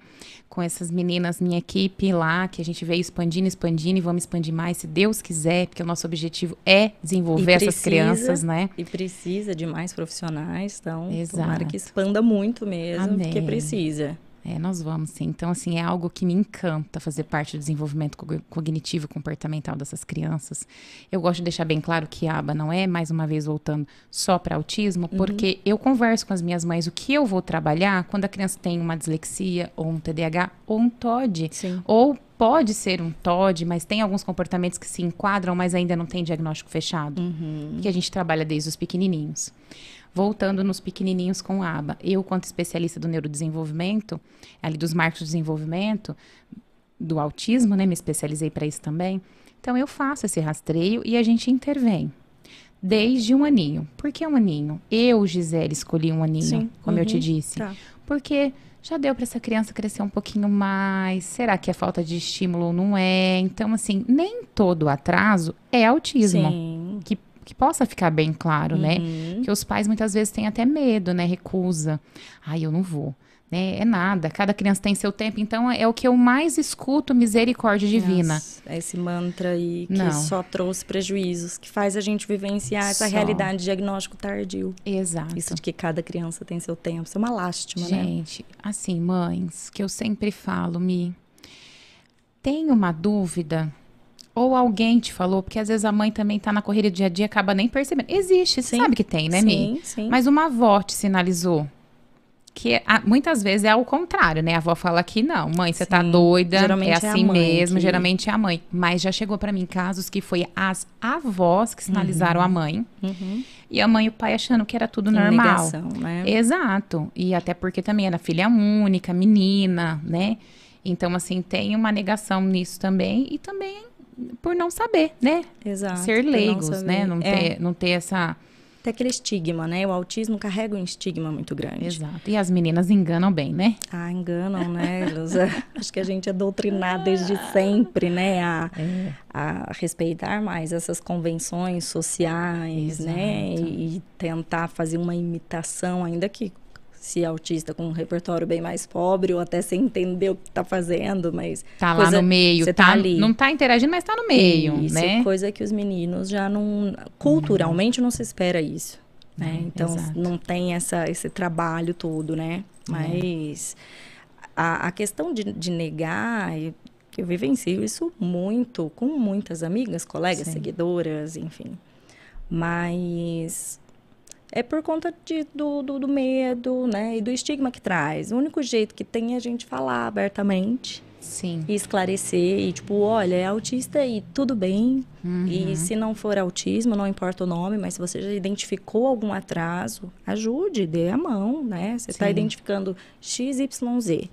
com essas meninas, minha equipe lá, que a gente veio expandindo, expandindo e vamos expandir mais, se Deus quiser, porque o nosso objetivo é desenvolver precisa, essas crianças, né? E precisa de mais profissionais, então Exato. tomara que expanda muito mesmo, Amém. porque precisa. É, nós vamos sim. Então, assim, é algo que me encanta fazer parte do desenvolvimento cognitivo e comportamental dessas crianças. Eu gosto de deixar bem claro que a aba não é, mais uma vez voltando, só para autismo, uhum. porque eu converso com as minhas mães o que eu vou trabalhar quando a criança tem uma dislexia, ou um TDAH, ou um TOD. Sim. Ou pode ser um TOD, mas tem alguns comportamentos que se enquadram, mas ainda não tem diagnóstico fechado. Uhum. Que a gente trabalha desde os pequenininhos. Voltando nos pequenininhos com aba, eu, quanto especialista do neurodesenvolvimento, ali dos marcos de desenvolvimento, do autismo, né, me especializei para isso também. Então, eu faço esse rastreio e a gente intervém. Desde um aninho. Por que um aninho? Eu, Gisele, escolhi um aninho, Sim. como uhum. eu te uhum. disse. Tá. Porque já deu para essa criança crescer um pouquinho mais? Será que é falta de estímulo ou não é? Então, assim, nem todo atraso é autismo. Sim. Que que possa ficar bem claro, né? uhum. né? Que os pais muitas vezes têm até medo, né? Recusa. Ai, eu não vou. Né? É nada, cada criança tem seu tempo, então é o que eu mais escuto, misericórdia divina. Nossa, é esse mantra aí que não. só trouxe prejuízos, que faz a gente vivenciar essa realidade de diagnóstico tardio. Exato. Isso de que cada criança tem seu tempo, isso é uma lástima, gente, né? Gente, assim, mães, que eu sempre falo, me tem uma dúvida, ou alguém te falou, porque às vezes a mãe também tá na correria do dia a dia acaba nem percebendo. Existe, você sabe que tem, né, sim, Mi? Sim. Mas uma avó te sinalizou. Que muitas vezes é ao contrário, né? A avó fala que não, mãe, você tá doida, geralmente é assim é mesmo, que... geralmente é a mãe. Mas já chegou para mim casos que foi as avós que sinalizaram uhum. a mãe. Uhum. E a mãe e o pai achando que era tudo Sem normal. Negação, né? Exato. E até porque também era filha única, menina, né? Então, assim, tem uma negação nisso também. E também por não saber, né? Exato. Ser leigos, não né? Não, é. ter, não ter essa. Tem aquele estigma, né? O autismo carrega um estigma muito grande. Exato. E as meninas enganam bem, né? Ah, enganam, né? (laughs) acho que a gente é doutrinada desde sempre, né? A, é. a respeitar mais essas convenções sociais, né? Exato. né? E, e tentar fazer uma imitação, ainda que se é autista com um repertório bem mais pobre ou até sem entender o que está fazendo, mas tá lá no meio, tá, tá, ali. não está interagindo, mas está no meio, isso, né? coisa que os meninos já não culturalmente não se espera isso, né? É, então exato. não tem essa esse trabalho todo, né? É. Mas é. a, a, questão de, de negar eu, eu vivencio isso muito com muitas amigas, colegas, Sim. seguidoras, enfim. Mas é por conta de, do, do, do, medo, né? E do estigma que traz. O único jeito que tem é a gente falar abertamente. Sim. E esclarecer. E tipo, olha, é autista e tudo bem. Uhum. E se não for autismo, não importa o nome, mas se você já identificou algum atraso, ajude, dê a mão, né? Você está identificando XYZ.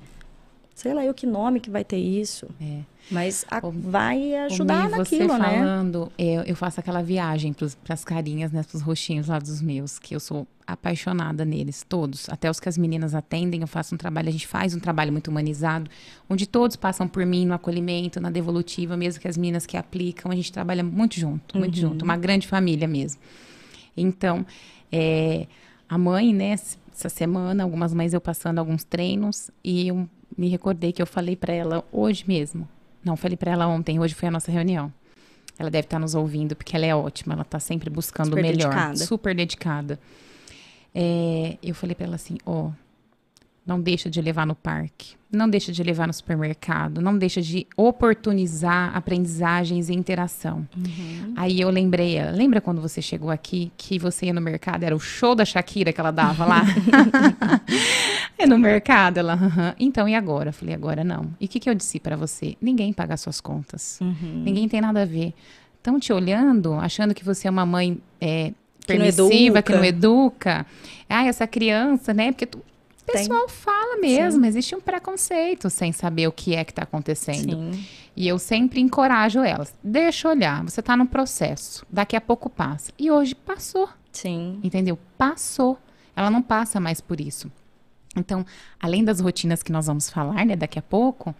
Sei lá eu que nome que vai ter isso. É. Mas a, vai ajudar naquilo, você né? falando, eu, eu faço aquela viagem para as carinhas, né, para os roxinhos lá dos meus, que eu sou apaixonada neles, todos. Até os que as meninas atendem, eu faço um trabalho, a gente faz um trabalho muito humanizado, onde todos passam por mim no acolhimento, na devolutiva, mesmo que as meninas que aplicam, a gente trabalha muito junto, muito uhum. junto, uma grande família mesmo. Então, é, a mãe, né, essa semana, algumas mães eu passando alguns treinos, e eu me recordei que eu falei para ela hoje mesmo, não, falei para ela ontem, hoje foi a nossa reunião. Ela deve estar tá nos ouvindo, porque ela é ótima, ela está sempre buscando o melhor. Dedicada. Super dedicada. É, eu falei para ela assim, ó, oh, não deixa de levar no parque, não deixa de levar no supermercado, não deixa de oportunizar aprendizagens e interação. Uhum. Aí eu lembrei, lembra quando você chegou aqui que você ia no mercado, era o show da Shakira que ela dava lá? (laughs) é no mercado, ela, uhum. então e agora? Eu falei, agora não. E o que, que eu disse para você? Ninguém paga suas contas, uhum. ninguém tem nada a ver. Estão te olhando, achando que você é uma mãe é, permissiva, que não educa. Ah, essa criança, né? Porque tu, o pessoal fala mesmo, Sim. existe um preconceito sem saber o que é que está acontecendo. Sim. E eu sempre encorajo elas. Deixa olhar, você está no processo. Daqui a pouco passa. E hoje passou. Sim. Entendeu? Passou. Ela não passa mais por isso. Então, além das rotinas que nós vamos falar, né, daqui a pouco,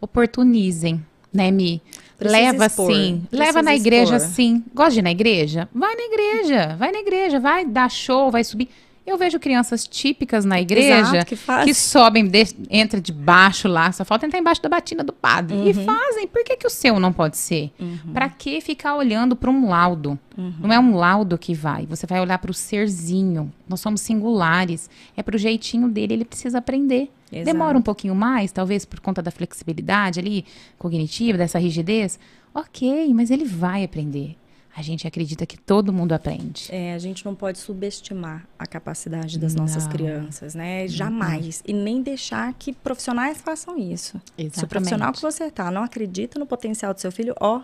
oportunizem né, Mi? Precisa leva expor, sim, leva na igreja expor. sim. Gosta de ir na igreja? Vai na igreja, vai na igreja, vai dar show, vai subir. Eu vejo crianças típicas na igreja Exato, que fazem. sobem, de, entra debaixo lá, só falta entrar embaixo da batina do padre. E Uhum. fazem. Por que, que o seu não pode ser? Pra que ficar olhando para um laudo? Não é um laudo que vai. Você vai olhar para o serzinho. Nós somos singulares. É pro jeitinho dele, ele precisa aprender. Exato. Demora um pouquinho mais, talvez por conta da flexibilidade ali, cognitiva, dessa rigidez. Ok, mas ele vai aprender. A gente acredita que todo mundo aprende. É, a gente não pode subestimar a capacidade das nossas Não. crianças, né? Jamais. E nem deixar que profissionais façam isso. Se o Exatamente. profissional que você tá não acredita no potencial do seu filho, ó,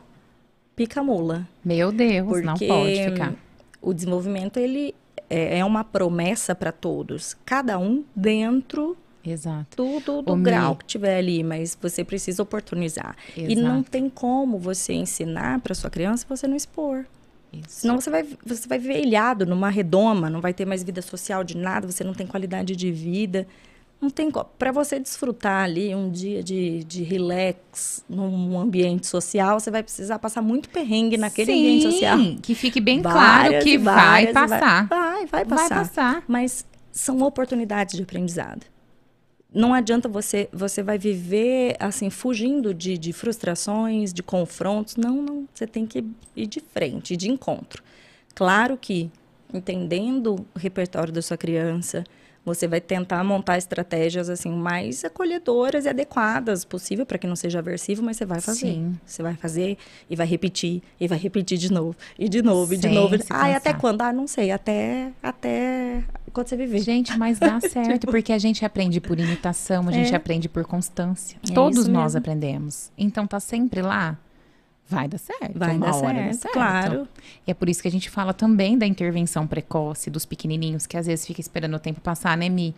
pica mula. Meu Deus, Porque não pode ficar. o desenvolvimento, ele é é uma promessa para todos. Cada um dentro Exato. do, do, Mi. grau que tiver ali, mas você precisa oportunizar. E não Exato. tem como você ensinar para sua criança se você não expor. Isso. Senão você vai, você vai viver ilhado numa redoma, não vai ter mais vida social de nada, você não tem qualidade de vida. Não tem Para você desfrutar ali um dia de, de relax num ambiente social, você vai precisar passar muito perrengue naquele ambiente social. Sim, Que fique bem claro Várias que e vai várias passar. Vai, vai Vai passar. passar. Mas são oportunidades de aprendizado. Não adianta você, você vai viver assim, fugindo de, de frustrações, de confrontos. Não, não. Você tem que ir de frente, de encontro. Claro que, entendendo o repertório da sua criança, você vai tentar montar estratégias assim mais acolhedoras e adequadas possível para que não seja aversivo, mas você vai fazer. Sim. Você vai fazer e vai repetir e vai repetir de novo e de novo e de Sem novo. Ah, e até quando? Ah, não sei, até até quando você viver. Gente, mas dá (laughs) certo, porque a gente aprende por imitação, a gente É. aprende por constância. É Todos nós mesmo. aprendemos. Então tá sempre lá. Vai dar certo. Vai dar hora dá certo, claro. E é por isso que a gente fala também da intervenção precoce dos pequenininhos, que às vezes fica esperando o tempo passar, né, Mi?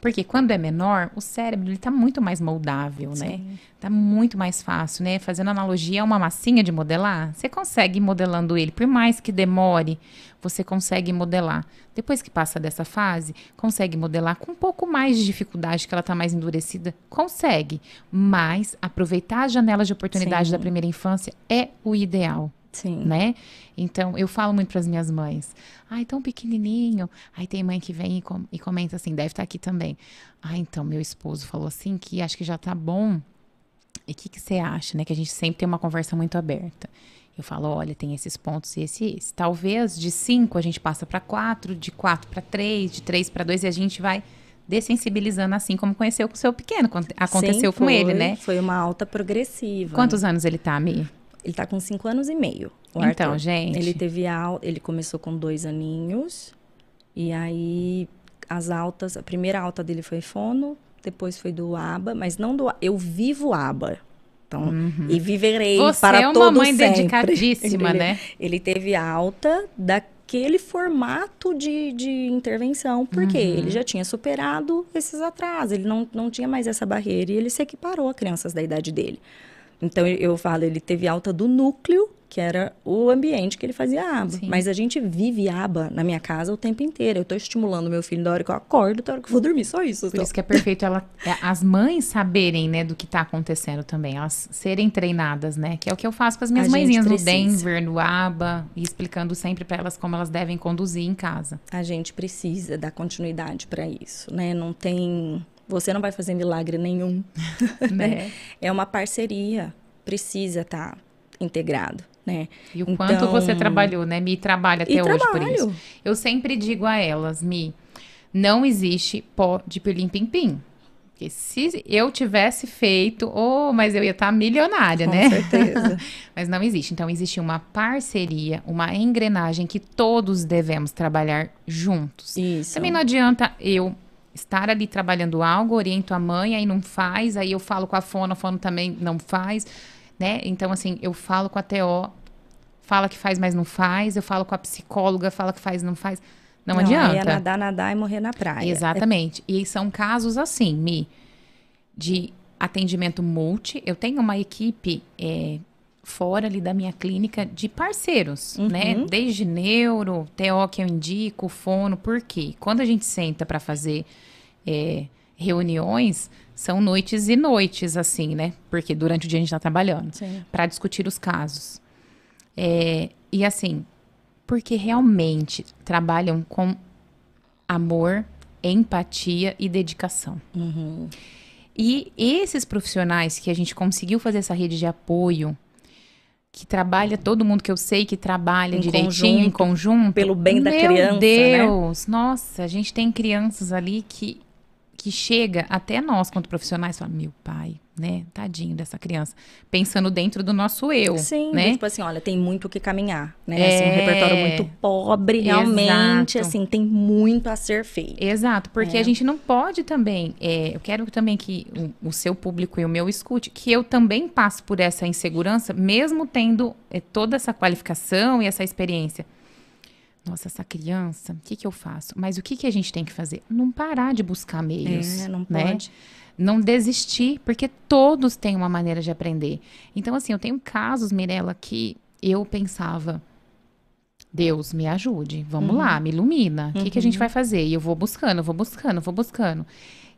Porque quando é menor, o cérebro ele tá muito mais moldável, né? Sim. Tá muito mais fácil, né? Fazendo analogia a uma massinha de modelar, você consegue ir modelando ele, por mais que demore, você consegue modelar. Depois que passa dessa fase, consegue modelar com um pouco mais de dificuldade, que ela tá mais endurecida, consegue. Mas aproveitar as janelas de oportunidade Sim. da primeira infância é o ideal Sim. né? Então, eu falo muito para as minhas mães. Ai, tão pequenininho. Aí tem mãe que vem e, com- e comenta assim, deve estar aqui também. Ah, então, meu esposo falou assim que acho que já tá bom. E o que, que você acha, né? Que a gente sempre tem uma conversa muito aberta. Eu falo, olha, tem esses pontos e esse e esse. Talvez de cinco a gente passa para quatro, de quatro para três, de três para dois, e a gente vai dessensibilizando assim como conheceu com o seu pequeno. Aconteceu Sim, com foi. ele, né? Foi uma alta progressiva. Quantos anos ele tá, Mi? Ele tá com cinco anos e meio. Então, Arthur. gente. Ele teve al... ele começou com dois aninhos. E aí as altas, a primeira alta dele foi fono, depois foi do aba, mas não do eu vivo aba. Então, e viverei Uhum. Você para é uma todo mãe sempre. dedicadíssima, Ele- né? Ele teve alta daquele formato de, de intervenção, porque Uhum. ele já tinha superado esses atrasos, ele não, não tinha mais essa barreira e ele se equiparou a crianças da idade dele. Então, eu- falo, ele teve alta do núcleo, que era o ambiente que ele fazia aba. Sim. Mas a gente vive aba na minha casa o tempo inteiro. Eu tô estimulando meu filho da hora que eu acordo, da hora que eu vou dormir, só isso. Por só. isso que é perfeito ela, é, as mães saberem, né, do que tá acontecendo também, elas serem treinadas, né? Que é o que eu faço com as minhas A mãezinhas no. Denver, no ABA, e explicando sempre para elas como elas devem conduzir em casa. A gente precisa dar continuidade para isso, né? Não tem... Você não vai fazer milagre nenhum. (laughs) Né? É uma parceria. Precisa estar integrado, né? E o quanto Então- você trabalhou, né? Mi trabalha até E hoje por trabalho. isso. Eu sempre digo a elas, Mi, não existe pó de pirlim-pim-pim. Porque se eu tivesse feito, oh, mas eu ia estar milionária, Com né? certeza. (laughs) Mas não existe. Então, existe uma parceria, uma engrenagem que todos devemos trabalhar juntos. Isso. Também não adianta eu estar ali trabalhando algo, oriento a mãe, aí não faz, aí eu falo com a fono, a fono também não faz, né? Então, assim, eu falo com a TO, fala que faz, mas não faz, eu falo com a psicóloga, fala que faz, não faz. Não, é adianta. nadar, nadar e morrer na praia. Exatamente. E são casos assim, Mi, de atendimento multi. Eu tenho uma equipe é, fora ali da minha clínica de parceiros, Uhum. né? Desde neuro, TO que eu indico, fono, por quê? Quando a gente senta para fazer é, reuniões são noites e noites, assim, né? Porque durante o dia a gente tá trabalhando. para discutir os casos. É, e assim, porque realmente trabalham com amor, empatia e dedicação. Uhum. E esses profissionais que a gente conseguiu fazer essa rede de apoio, que trabalha todo mundo que eu sei que trabalha em direitinho conjunto, em conjunto, pelo bem da criança, Meu né? Deus, né? nossa, a gente tem crianças ali que que chega até nós, quanto profissionais, fala, meu pai, né? Tadinho dessa criança. Pensando dentro do nosso eu. Sim, né? tipo assim, olha, tem muito o que caminhar, né? É... Assim, um repertório muito pobre, realmente, Exato. assim, tem muito a ser feito. Exato, porque é. a gente não pode também. É, eu quero também que o, o, seu público e o meu escute, que eu também passo por essa insegurança, mesmo tendo é, toda essa qualificação e essa experiência nossa, essa criança, o que, que eu faço? Mas o que, que a gente tem que fazer? Não parar de buscar meios. É, não né? Não desistir, porque todos têm uma maneira de aprender. Então, assim, eu tenho casos, Mirella, que eu pensava, Deus, me ajude, vamos uhum. lá, me ilumina. O uhum. que, que a gente uhum. vai fazer? E eu vou buscando, vou buscando, vou buscando.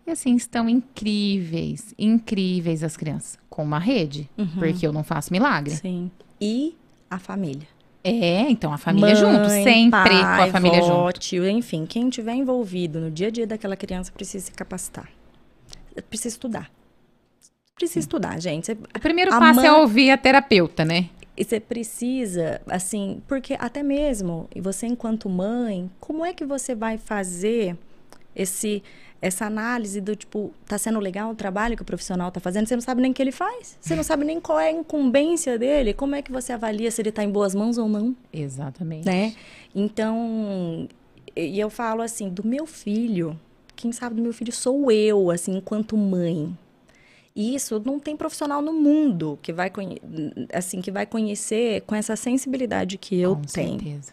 E assim, estão incríveis, incríveis as crianças. Com uma rede, uhum. porque eu não faço milagre. Sim. E a família. É, então a família Mãe, junto, sempre pai, com a família vó, junto. Tio, enfim, quem estiver envolvido no dia a dia daquela criança precisa se capacitar. Precisa estudar. Precisa estudar, gente. Você, o primeiro passo é mãe, é ouvir a terapeuta, né? E você precisa, assim, porque até mesmo, e você enquanto mãe, como é que você vai fazer esse essa análise do tipo, tá sendo legal o trabalho que o profissional tá fazendo, você não sabe nem o que ele faz. Você não sabe nem qual é a incumbência dele. Como é que você avalia se ele tá em boas mãos ou não? Exatamente. Né? Então, e eu falo assim, do meu filho, quem sabe do meu filho sou eu, assim, enquanto mãe. E isso não tem profissional no mundo que vai assim que vai conhecer com essa sensibilidade que eu com tenho. Certeza.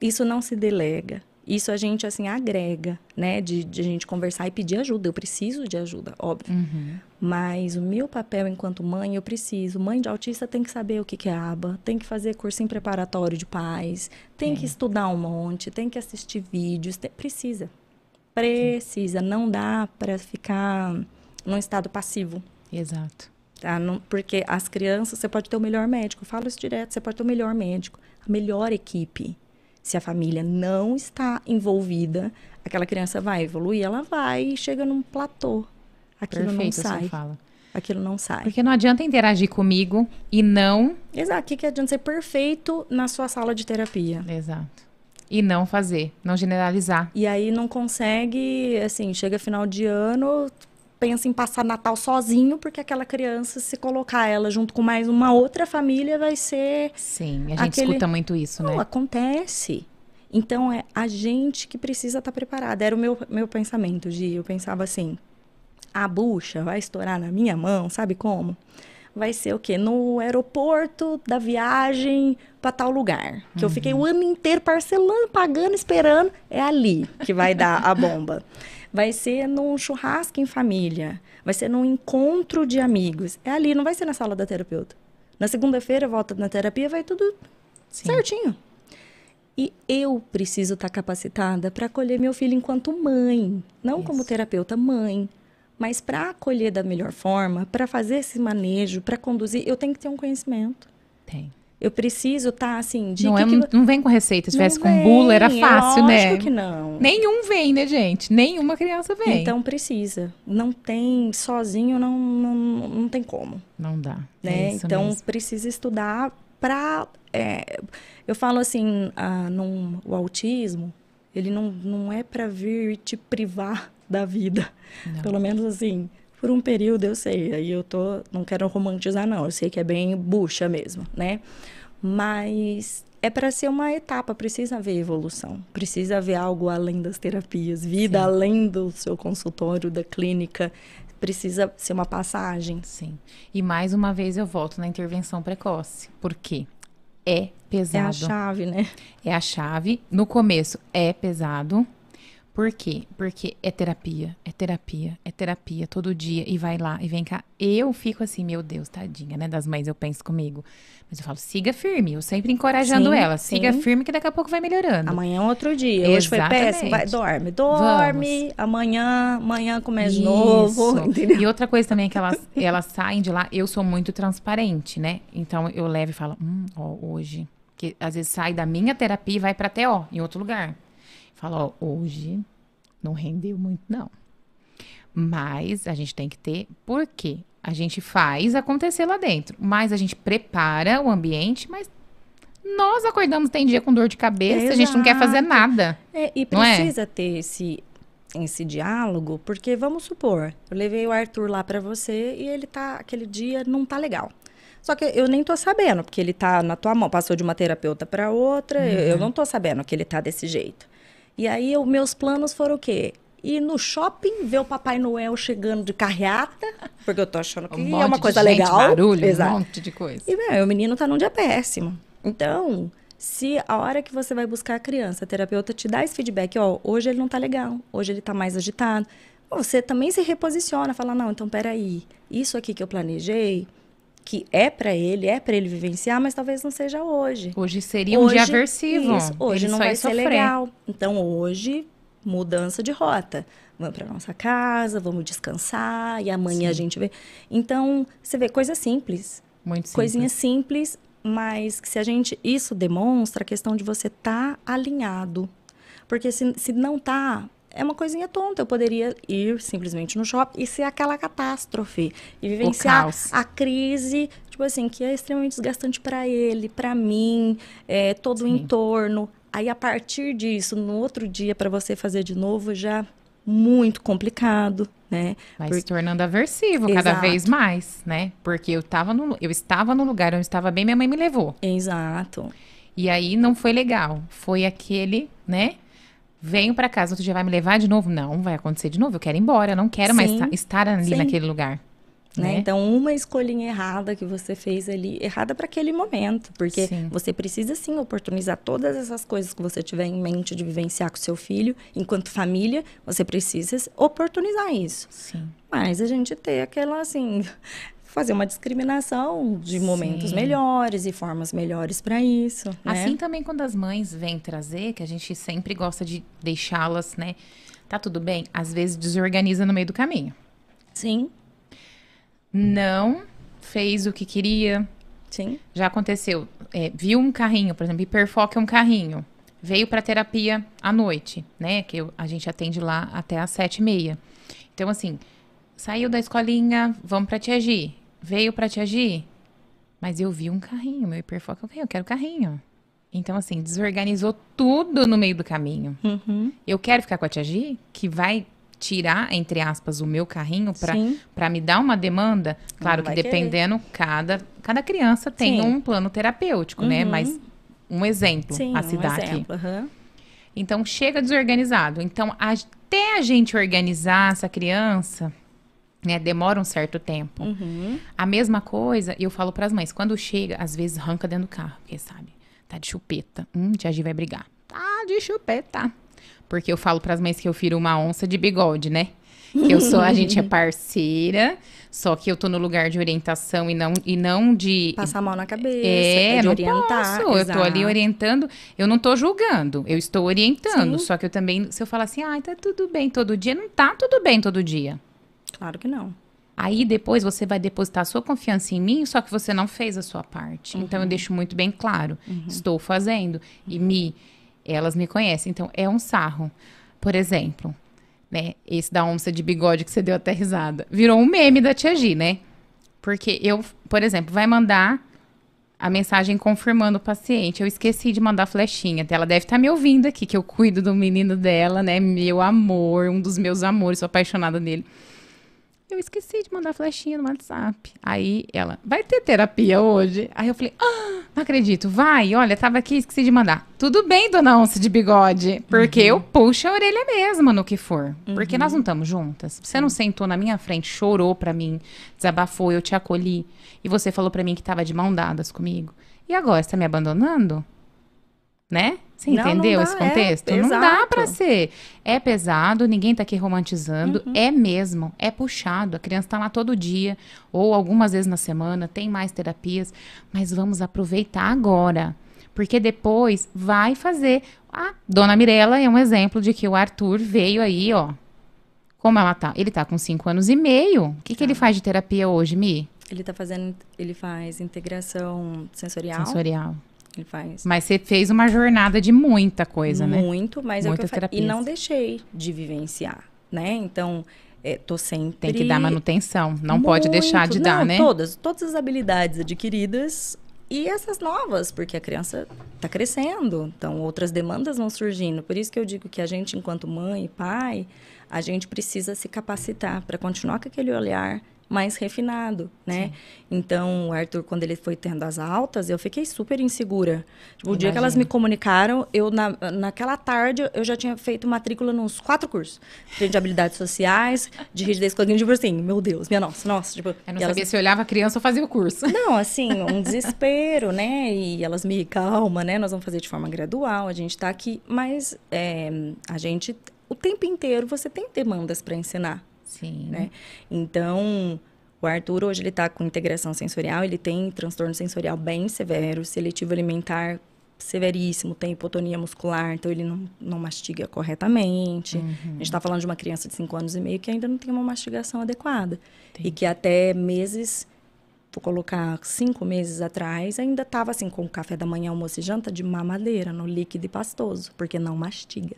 Isso não se delega. Isso a gente, assim, agrega, né? De, de a gente conversar e pedir ajuda. Eu preciso de ajuda, óbvio. Uhum. Mas o meu papel enquanto mãe, eu preciso. Mãe de autista tem que saber o que, que é aba, tem que fazer cursinho preparatório de pais, tem é. que estudar um monte, tem que assistir vídeos. Tem, precisa. Precisa. Não dá para ficar num estado passivo. Exato. Tá? Não, porque as crianças, você pode ter o melhor médico. Eu falo isso direto, você pode ter o melhor médico, a melhor equipe se a família não está envolvida, aquela criança vai evoluir, ela vai e chega num platô. Aquilo Perfeito, não sai. Fala. Aquilo não sai. Porque não adianta interagir comigo e não. Exato. O que, que adianta ser perfeito na sua sala de terapia? Exato. E não fazer, não generalizar. E aí não consegue, assim, chega final de ano, pensa em passar Natal sozinho, porque aquela criança, se colocar ela junto com mais uma outra família, vai ser. Sim, a gente aquele... escuta muito isso, Não, né? acontece. Então é a gente que precisa estar tá preparada. Era o meu, meu pensamento, Gi. Eu pensava assim: a bucha vai estourar na minha mão, sabe como? Vai ser o quê? No aeroporto da viagem para tal lugar. Que uhum. eu fiquei o ano inteiro parcelando, pagando, esperando. É ali que vai dar a bomba. vai ser num churrasco em família, vai ser num encontro de amigos. É ali, não vai ser na sala da terapeuta. Na segunda-feira, volta na terapia, vai tudo Sim. certinho. E eu preciso estar capacitada para acolher meu filho enquanto mãe, não Isso. como terapeuta, mãe. Mas para acolher da melhor forma, para fazer esse manejo, para conduzir, eu tenho que ter um conhecimento. Tem. Eu preciso estar tá, assim. De não, é, que... não vem com receita. Se tivesse com bula, era fácil, é né? Que não. Nenhum vem, né, gente? Nenhuma criança vem. Então precisa. Não tem, sozinho não, não, não tem como. Não dá. Né? É então mesmo. precisa estudar para. É, eu falo assim, ah, num, o autismo, ele não, não é para vir te privar da vida. Não. Pelo menos assim por um período eu sei, aí eu tô, não quero romantizar não, eu sei que é bem bucha mesmo, né? Mas é para ser uma etapa, precisa haver evolução, precisa haver algo além das terapias, vida Sim. além do seu consultório, da clínica, precisa ser uma passagem. Sim. E mais uma vez eu volto na intervenção precoce. Por quê? É pesado. É a chave, né? É a chave. No começo é pesado, Por quê? Porque é terapia, é terapia, é terapia todo dia e vai lá e vem cá. Eu fico assim, meu Deus, tadinha, né? Das mães eu penso comigo. Mas eu falo, siga firme, eu sempre encorajando Sim, ela, siga sim. firme que daqui a pouco vai melhorando. Amanhã é outro dia. Hoje foi Exatamente. péssimo. Vai, dorme, dorme. Amanhã, amanhã começa de novo. Entendeu? E outra coisa também é que elas, elas saem de lá, eu sou muito transparente, né? Então eu levo e falo, hum, ó, hoje. Que às vezes sai da minha terapia e vai pra TO, em outro lugar. Falo, ó, hoje não rendeu muito, não. Mas a gente tem que ter, por quê? A gente faz acontecer lá dentro, mas a gente prepara o ambiente, mas nós acordamos, tem dia com dor de cabeça, a gente não quer fazer Exato. nada. É, e Não é? precisa ter esse, esse diálogo, porque vamos supor, eu levei o Arthur lá pra você e ele tá, aquele dia não tá legal. Só que eu nem tô sabendo, porque ele tá na tua mão, passou de uma terapeuta pra outra, eu, Uhum. eu não tô sabendo que ele tá desse jeito. E aí, os meus planos foram o quê? Ir no shopping, ver o Papai Noel chegando de carreata, (laughs) porque eu tô achando que Um é monte uma de coisa gente, legal. barulho, Exato. um monte de coisa. E, meu, o menino tá num dia péssimo. Então, se a hora que você vai buscar a criança, a terapeuta te dá esse feedback, ó, hoje ele não tá legal, hoje ele tá mais agitado, você também se reposiciona, fala, não, então peraí, isso aqui que eu planejei, que é pra ele, é pra ele vivenciar, mas talvez não seja hoje. Hoje seria um dia aversivo. Isso, hoje Ele não vai ser sofrer. legal. Então, hoje, mudança de rota. Vamos para nossa casa, vamos descansar, e amanhã a gente vê. Então, você vê coisa simples. Muito simples. Coisinha simples, mas que se a gente. Isso demonstra a questão de você estar alinhado. Porque se, se não tá. É uma coisinha tonta. Eu poderia ir simplesmente no shopping e ser aquela catástrofe. E vivenciar a crise, tipo assim, que é extremamente desgastante para ele, para mim, é, todo o Sim. entorno. Aí, a partir disso, no outro dia, para você fazer de novo, já muito complicado, né? Vai Porque- se tornando aversivo cada Exato. vez mais, né? Porque eu tava no, eu estava no lugar onde estava bem, minha mãe me levou. Exato. E aí não foi legal. Foi aquele, né? Venho pra casa, outro dia vai me levar de novo? Não, vai acontecer de novo. Eu quero ir embora, eu não quero mais Sim. esta- estar ali Sim. naquele lugar. Né? Né? Então, uma escolhinha errada que você fez ali, errada para aquele momento, porque Sim. você precisa sim oportunizar todas essas coisas que você tiver em mente de vivenciar com seu filho, enquanto família, você precisa oportunizar isso. Sim. Mas a gente ter aquela assim, fazer uma discriminação de momentos Sim. melhores e formas melhores para isso, né? Assim também quando as mães vêm trazer, que a gente sempre gosta de deixá-las, né? Tá tudo bem? Às vezes desorganiza no meio do caminho. Sim, Não fez o que queria, sim, Já aconteceu. é, viu um carrinho, por exemplo, hiperfoca é um carrinho. Veio para terapia à noite, né? Que eu- a gente atende lá até às sete e meia. Então, assim, saiu da escolinha, vamos pra Tia Gi. Veio pra Tia Gi, mas eu vi um carrinho, meu hiperfoca é um carrinho, eu quero carrinho. Então, assim, desorganizou tudo no meio do caminho. Uhum. Eu quero ficar com a Tia Gi, que vai tirar, entre aspas, o meu carrinho para me dar uma demanda, claro que querer. dependendo, cada, cada criança tem Sim. um plano terapêutico, né? Uhum. Mas um exemplo sim, a um se dar aqui. exemplo. aham. Então, chega desorganizado. Então, até a gente organizar essa criança, né, demora um certo tempo. Uhum. A mesma coisa, eu falo para as mães, quando chega, às vezes arranca dentro do carro, porque sabe, tá de chupeta. Hum, tia Gi vai brigar. Tá de chupeta. Porque eu falo para as mães que eu firo uma onça de bigode, né? Que eu sou, a (laughs) gente é parceira, só que eu tô no lugar de orientação e não, e não de Passar a mão na cabeça, é, de não orientar. posso. Eu tô ali orientando, eu não tô julgando, eu estou orientando. Sim. Só que eu também, se eu falar assim, ah, tá tudo bem todo dia, não tá tudo bem todo dia. Claro que não. Aí depois você vai depositar a sua confiança em mim, só que você não fez a sua parte. Então eu deixo muito bem claro, estou fazendo e me elas me conhecem. Então é um sarro. Por exemplo, né, esse da onça de bigode que você deu até risada, virou um meme da Tia Gi, né? Porque eu, por exemplo, vai mandar a mensagem confirmando o paciente. Eu esqueci de mandar flechinha. Ela deve estar me ouvindo aqui, que eu cuido do menino dela, né? Meu amor, um dos meus amores, sou apaixonada nele. Eu esqueci de mandar flechinha no WhatsApp. Aí ela, vai ter terapia hoje? Aí eu falei, ah, não acredito, vai, olha, tava aqui, esqueci de mandar. Tudo bem, dona onça de bigode, porque eu puxo a orelha mesma no que for. Porque nós não estamos juntas. Você não sentou na minha frente, chorou pra mim, desabafou, eu te acolhi. E você falou pra mim que tava de mão dadas comigo. E agora, você tá me abandonando? Né? Você Não, não entendeu dá, esse é, contexto? não dá pra ser. É pesado, ninguém tá aqui romantizando. Uhum. É mesmo, é puxado. A criança tá lá todo dia, ou algumas vezes na semana, tem mais terapias. Mas vamos aproveitar agora. Porque depois vai fazer. A dona Mirella é um exemplo de que o Arthur veio aí, ó. Como ela tá? Ele tá com cinco anos e meio. O que, que ele Tá. faz de terapia hoje, Mi? Ele tá fazendo, ele faz integração sensorial. Sensorial. Ele faz Mas você fez uma jornada de muita coisa, né? muito, mas é o que eu E não deixei de vivenciar, né? Então, é, tô sempre... Tem que dar manutenção. Não pode deixar de Muito. dar, Não, né? Todas, todas as habilidades adquiridas e essas novas, porque a criança está crescendo, então outras demandas vão surgindo. Por isso que eu digo que a gente, enquanto mãe e pai, a gente precisa se capacitar para continuar com aquele olhar mais refinado, né? Então, o Arthur, quando ele foi tendo as altas, eu fiquei super insegura. Tipo, o dia que elas me comunicaram, eu na, naquela tarde eu já tinha feito matrícula nos quatro cursos. De habilidades sociais, de rigidez cognitiva, tipo assim, meu Deus, minha nossa, nossa. Tipo, Eu não e elas- sabia se olhava a criança ou fazia o curso. (laughs) não, assim, um desespero, né? E elas me calma, né? Nós vamos fazer de forma gradual, a gente tá aqui, mas é, a gente, o tempo inteiro, você tem demandas para ensinar, Sim. né? Então, o Arthur hoje ele tá com integração sensorial, ele tem transtorno sensorial bem severo, seletivo alimentar severíssimo, tem hipotonia muscular, então ele não, não mastiga corretamente. A gente está falando de uma criança de 5 anos e meio que ainda não tem uma mastigação adequada. E que até meses, vou colocar cinco meses atrás, ainda estava assim, com o café da manhã, almoço e janta de mamadeira, no líquido e pastoso, porque não mastiga.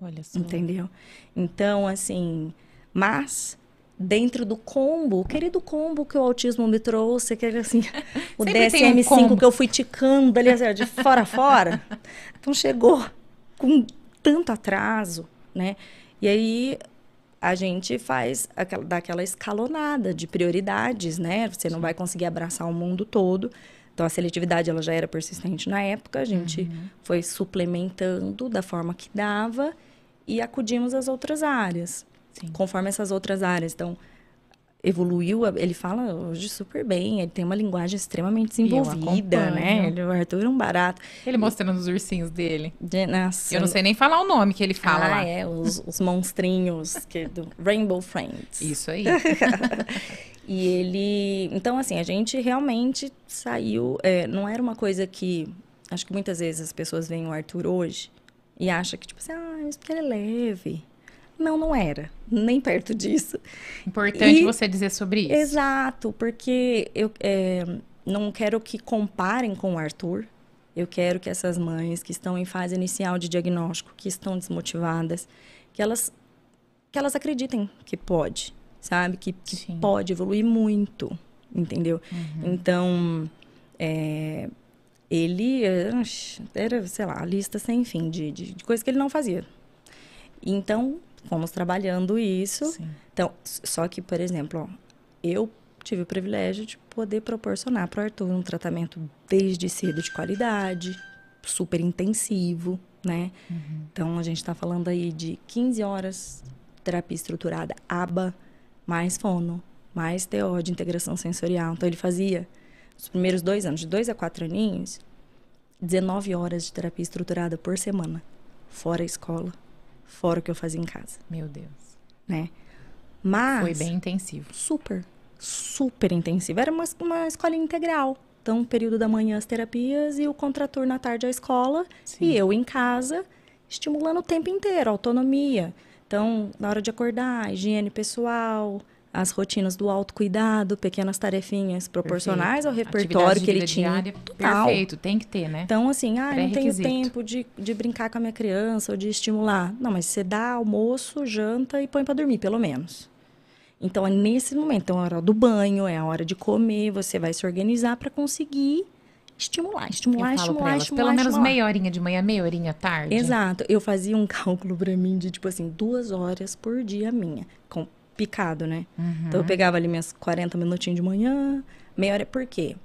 Olha só. Entendeu? Então, assim, mas dentro do combo, o querido combo que o autismo me trouxe, que era assim, (laughs) o Sempre tem um DSM-5 combo. que eu fui ticando ali, assim, de fora a fora. (laughs) Então chegou com tanto atraso, né? E aí a gente faz aquela, dá aquela escalonada de prioridades, né? Você não vai conseguir abraçar o mundo todo. Então, a seletividade ela já era persistente na época, a gente Uhum. foi suplementando da forma que dava e acudimos às outras áreas, Sim. conforme essas outras áreas. Então, evoluiu, ele fala hoje super bem, ele tem uma linguagem extremamente desenvolvida, né? Ele, o Arthur é um barato. Ele mostrando os ursinhos dele. De, nossa, Eu não sei nem falar o nome que ele fala ah, lá. é, os, os monstrinhos que, do Rainbow Friends. Isso aí. (laughs) E ele. Então, assim, a gente realmente saiu. é, não era uma coisa que. Acho que muitas vezes as pessoas veem o Arthur hoje e acham que, tipo assim, ah, isso porque ele é leve. Não, não era. Nem perto disso. Importante E- você dizer sobre isso. Exato, porque eu é, não quero que comparem com o Arthur. Eu quero que essas mães que estão em fase inicial de diagnóstico, que estão desmotivadas, que elas, que elas acreditem que pode, sabe? Que, que pode evoluir muito, entendeu? Uhum. Então, é, ele era, sei lá, a lista sem fim de, de, de coisas que ele não fazia. Então, fomos trabalhando isso. Sim. Então, só que, por exemplo, ó, eu tive o privilégio de poder proporcionar para o Arthur um tratamento desde cedo de qualidade, super intensivo, né? Então, a gente está falando aí de 15 horas terapia estruturada, ABA, mais fono, mais TO de integração sensorial. Então, ele fazia, os primeiros dois anos, de dois a quatro aninhos, 19 horas de terapia estruturada por semana, fora a escola, fora o que eu fazia em casa, Meu Deus. né? Mas Foi bem intensivo. super, super intensivo. Era uma, uma escola integral. Então, período da manhã as terapias e o contraturno à tarde a escola. Sim. E eu em casa, estimulando o tempo inteiro, autonomia. Então, na hora de acordar, higiene pessoal, as rotinas do autocuidado, pequenas tarefinhas proporcionais ao Perfeito. repertório Atividade que ele tinha. diária, Total. Perfeito, tem que ter, né? Então, assim, ah, eu não tenho tempo de, de brincar com a minha criança ou de estimular. Não, mas você dá almoço, janta e põe para dormir, pelo menos. Então, é nesse momento. Então, é a hora do banho, é a hora de comer. Você vai se organizar para conseguir estimular, estimular, eu estimular, elas, estimular. pelo menos estimular. meia horinha de manhã, meia horinha à tarde. Exato. Eu fazia um (laughs) cálculo para mim de, tipo assim, duas horas por dia minha. Com picado, né? Uhum. Então, eu pegava ali minhas 40 minutinhos de manhã, meia hora. Por quê?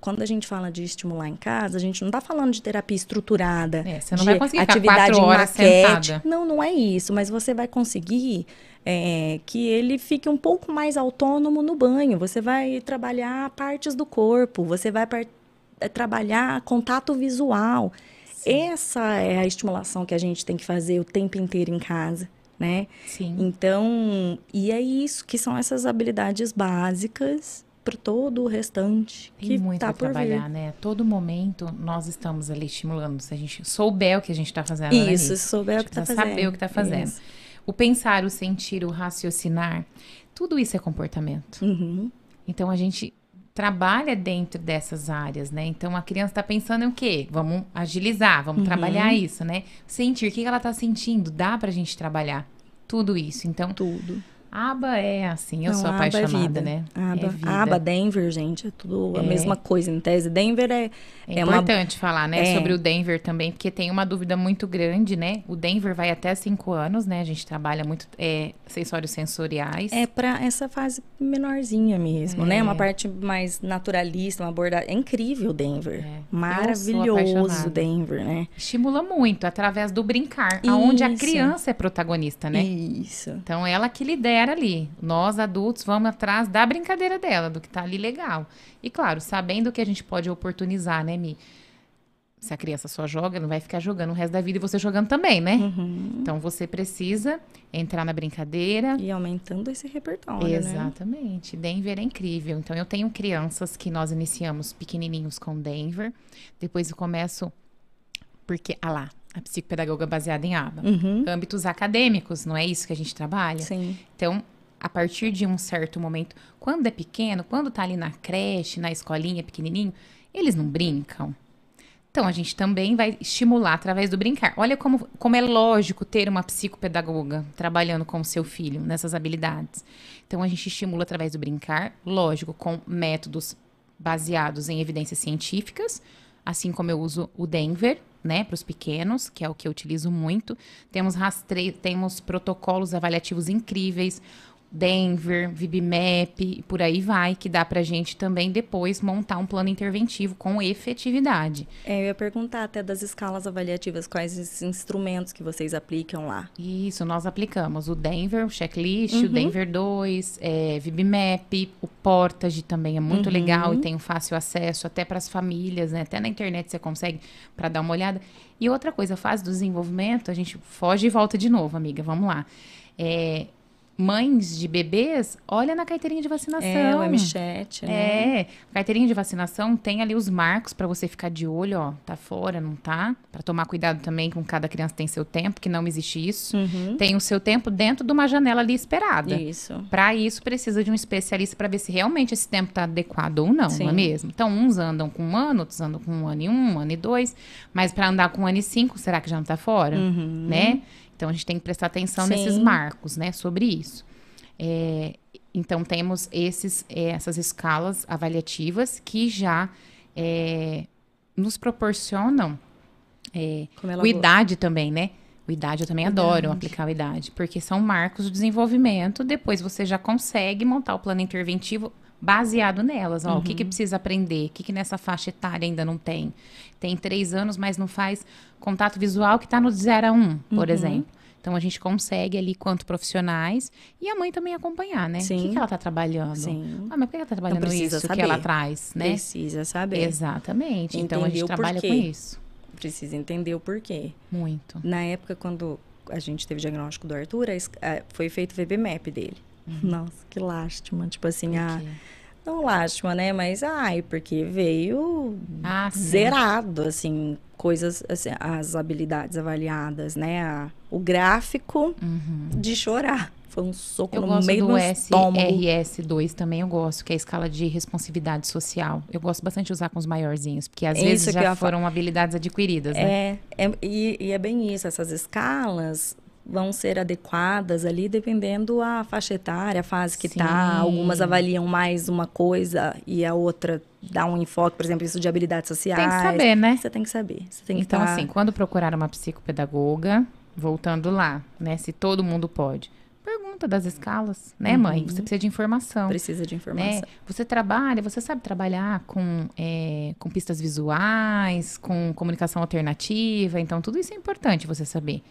Quando a gente fala de estimular em casa, a gente não tá falando de terapia estruturada. É, você não de vai conseguir atividade em maquete. sentada. Não, não é isso. Mas você vai conseguir é, que ele fique um pouco mais autônomo no banho. Você vai trabalhar partes do corpo. Você vai é, trabalhar contato visual. essa é a estimulação que a gente tem que fazer o tempo inteiro em casa, né? Sim. Então, e é isso que são essas habilidades básicas para todo o restante Tem que muito tá por trabalhar, vir. né? Todo momento nós estamos ali estimulando. Se a gente souber o que a gente está fazendo, né, Isso, Nick? se souber A o que tá precisa fazendo. saber o que tá fazendo. Isso. O pensar, o sentir, o raciocinar, tudo isso é comportamento. Uhum. Então a gente trabalha dentro dessas áreas, né? Então a criança está pensando em o quê? Vamos agilizar, vamos Uhum. trabalhar isso, né? Sentir, o que ela está sentindo? Dá pra gente trabalhar tudo isso. Então, Tudo. A aba é assim, eu Não, sou a aba é apaixonada, vida. né? A aba, é vida. a aba Denver, gente, é tudo a É. mesma coisa. Em tese, Denver é, É, é uma importante falar, né, É. sobre o Denver também, porque tem uma dúvida muito grande, né? O Denver vai até cinco anos, né? A gente trabalha muito é, sensórios sensoriais. É para essa fase menorzinha mesmo, né? É. Uma parte mais naturalista, uma abordagem. É incrível o Denver. É. Maravilhoso o Denver, né? Estimula muito através do brincar, aonde a Isso. criança é protagonista, né? Isso. Então, ela que lidera ali. Nós, adultos, vamos atrás da brincadeira dela, do que tá ali legal. E, claro, sabendo que a gente pode oportunizar, né, Mi? Se a criança só joga, não vai ficar jogando o resto da vida e você jogando também, né? Uhum. Então, você precisa entrar na brincadeira. E aumentando esse repertório, né? Exatamente. Denver é incrível. Então, eu tenho crianças que nós iniciamos pequenininhos com Denver. Depois eu começo... Porque, ah lá, a psicopedagoga baseada em aba. Uhum. Âmbitos acadêmicos, não é isso que a gente trabalha? Sim. Então, a partir de um certo momento, quando é pequeno, quando tá ali na creche, na escolinha pequenininho, eles não brincam. Então, a gente também vai estimular através do brincar. Olha como, como é lógico ter uma psicopedagoga trabalhando com o seu filho nessas habilidades. Então, a gente estimula através do brincar, lógico, com métodos baseados em evidências científicas, assim como eu uso o Denver, né, para os pequenos, que é o que eu utilizo muito. Temos rastreio, temos protocolos avaliativos incríveis, Denver, VibMap, e por aí vai, que dá pra gente também depois montar um plano interventivo com efetividade. É, eu ia perguntar até das escalas avaliativas, quais esses instrumentos que vocês aplicam lá. Isso, nós aplicamos o Denver, o checklist, Uhum. o Denver 2, é, VibMap, o Portage também é muito Uhum. legal e tem um fácil acesso até para as famílias, né? Até na internet você consegue para dar uma olhada. E outra coisa, a fase do desenvolvimento, a gente foge e volta de novo, amiga, vamos lá. É, mães de bebês, olha na carteirinha de vacinação. É, o M-Chat, né? É, carteirinha de vacinação tem ali os marcos para você ficar de olho, ó, tá fora, não tá? Para tomar cuidado também com cada criança tem seu tempo, que não existe isso. Uhum. Tem o seu tempo dentro de uma janela ali esperada. Isso. Para isso precisa de um especialista para ver se realmente esse tempo tá adequado ou não, Sim. não é mesmo? Então uns andam com um ano, outros andam com um ano e um, um ano e dois, mas para andar com um ano e cinco, será que já não tá fora, Uhum. né? Então a gente tem que prestar atenção Sim. nesses marcos, né, sobre isso. É, então temos esses, é, essas escalas avaliativas que já é, nos proporcionam é, o idade também, né? O idade eu também adoro aplicar o idade, porque são marcos de desenvolvimento. Depois você já consegue montar o plano interventivo baseado nelas. Ó, O que, que precisa aprender? O que, que nessa faixa etária ainda não tem? Tem três anos, mas não faz contato visual que está no 0 a 1, um, por exemplo. Então a gente consegue ali, quanto profissionais, e a mãe também acompanhar, né? O que, Sim. que ela está trabalhando? Sim. Ah, mas por que ela está trabalhando precisa isso saber. que ela traz, né? Precisa saber. Exatamente. Então a gente trabalha porquê. com isso. Precisa entender o porquê. Muito. Na época, quando a gente teve o diagnóstico do Arthur, a a- foi feito o VBMAP dele. Nossa, que lástima. Tipo assim, ah, Porque- não lástima, né? Mas, ai, porque veio Ah, sim. zerado, assim, coisas, assim, as habilidades avaliadas, né? A- o gráfico de chorar. Foi um soco Uhum. Eu no gosto meio do do estômago. SRS2 também, eu gosto, que é a escala de responsividade social. Eu gosto bastante de usar com os maiorzinhos, porque às É vezes já foram habilidades adquiridas, né? É, é e, e é bem isso. Essas escalas vão ser adequadas ali dependendo a faixa etária, a fase que Sim. tá. Algumas avaliam mais uma coisa e a outra dá um enfoque, por exemplo, isso de habilidades sociais. Tem que saber, né? Você tem que saber. Você tem que Então, tá- assim, quando procurar uma psicopedagoga, voltando lá, né? Se todo mundo pode. Pergunta das escalas, né, mãe? Você precisa de informação. precisa de né? informação. Você trabalha, você sabe trabalhar com, é, com pistas visuais, com comunicação alternativa, então tudo isso é importante você saber.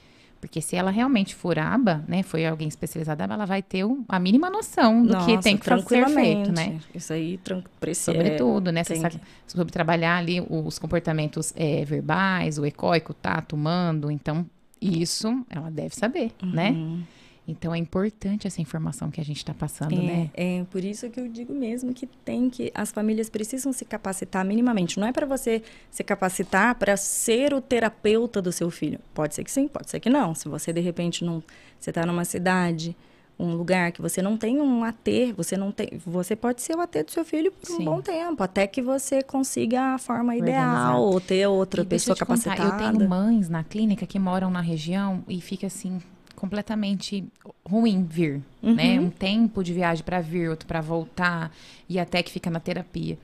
Porque se ela realmente for aba, né, foi alguém especializada, ela vai ter um, a mínima noção do Nossa, que tem que ser feito, né? Isso aí, precisa. Sobretudo, né? tem Sabe, sobre trabalhar ali os comportamentos é, verbais, o ecoico, o tato, o mando. Então, isso ela deve saber, né? uhum. né? Então é importante essa informação que a gente está passando, é, né? É, por isso que eu digo mesmo que tem que. As famílias precisam se capacitar minimamente. Não é para você se capacitar para ser o terapeuta do seu filho. Pode ser que sim, pode ser que não. Se você, de repente, não. Você está numa cidade, um lugar que você não tem um AT, você não tem. Você pode ser o AT do seu filho por sim. um bom tempo, até que você consiga a forma ideal, ou ter outra e pessoa capacitada. Contar, eu tenho mães na clínica que moram na região e fica assim completamente ruim vir, uhum. né? Um tempo de viagem para vir, outro para voltar e até que fica na terapia.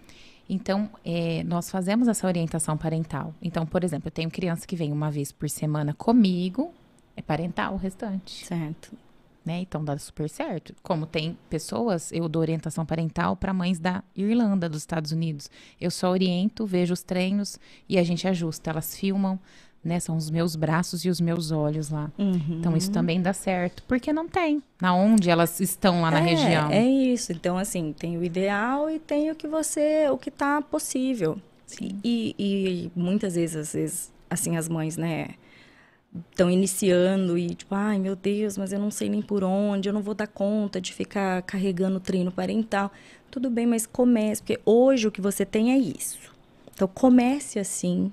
Então, é, nós fazemos essa orientação parental. Então, por exemplo, eu tenho criança que vem uma vez por semana comigo, é parental o restante. Certo. Né? Então, dá super certo. Como tem pessoas, eu dou orientação parental para mães da Irlanda, dos Estados Unidos. Eu só oriento, vejo os treinos e a gente ajusta. Elas filmam, né? São os meus braços e os meus olhos lá. Uhum. Então isso também dá certo, porque não tem. Na onde elas estão lá na é, região. É isso. Então assim, tem o ideal e tem o que você, o que está possível. E, e, muitas vezes, às vezes, assim as mães, né? Estão iniciando e tipo, ai meu Deus, mas eu não sei nem por onde, eu não vou dar conta de ficar carregando treino parental. Tudo bem, mas comece, porque hoje o que você tem é isso. Então comece assim,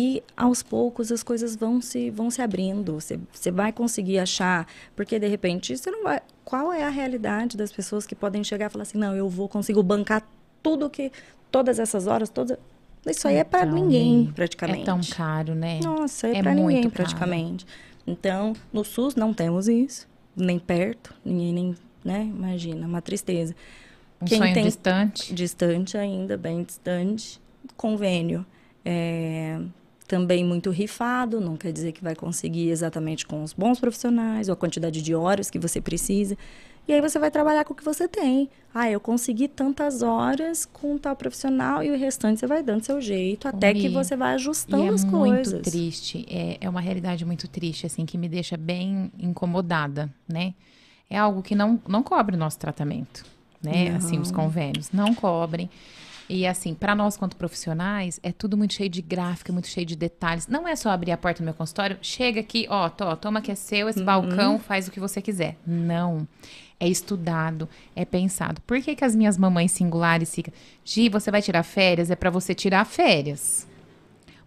e aos poucos as coisas vão se vão se abrindo. Você, você vai conseguir achar porque de repente você não vai qual é a realidade das pessoas que podem chegar e falar assim não eu vou consigo bancar tudo que todas essas horas todas isso aí é para então, ninguém praticamente. É tão caro né? Nossa é, é para ninguém praticamente. Então no SUS não temos isso nem perto ninguém nem né? Imagina uma tristeza. Um Quem sonho tem distante? Distante ainda bem distante. Convênio é, também muito rifado, não quer dizer que vai conseguir exatamente com os bons profissionais ou a quantidade de horas que você precisa. E aí você vai trabalhar com o que você tem. Ah, eu consegui tantas horas com tal profissional e o restante você vai dando seu jeito até que você vai ajustando é as coisas. É muito triste, é, é uma realidade muito triste, assim, que me deixa bem incomodada, né? É algo que não, não cobre o nosso tratamento, né? Não. Assim, os convênios não cobrem. E assim, para nós quanto profissionais, é tudo muito cheio de gráfica, muito cheio de detalhes. Não é só abrir a porta do meu consultório, chega aqui, ó, tô, toma que é seu, esse uhum. balcão, faz o que você quiser. Não. É estudado, é pensado. Por que, que as minhas mamães singulares ficam, Gi, você vai tirar férias? É para você tirar férias.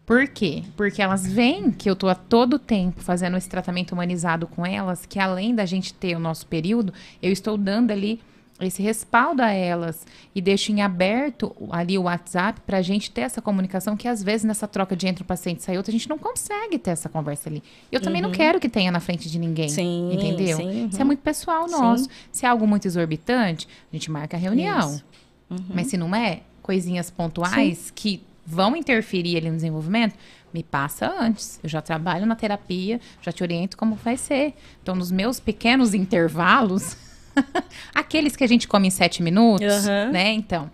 Por quê? Porque elas veem que eu tô a todo tempo fazendo esse tratamento humanizado com elas, que além da gente ter o nosso período, eu estou dando ali esse respaldo a elas e deixo em aberto ali o WhatsApp para a gente ter essa comunicação que às vezes nessa troca de entre um paciente e sai outro a gente não consegue ter essa conversa ali. Eu também uhum. não quero que tenha na frente de ninguém, sim, entendeu? Sim, uhum. Isso é muito pessoal nosso. Sim. Se é algo muito exorbitante, a gente marca a reunião. Uhum. Mas se não é, coisinhas pontuais sim. que vão interferir ali no desenvolvimento, me passa antes. Eu já trabalho na terapia, já te oriento como vai ser. Então, nos meus pequenos intervalos, (laughs) (laughs) Aqueles que a gente come em sete minutos, uhum. né? Então,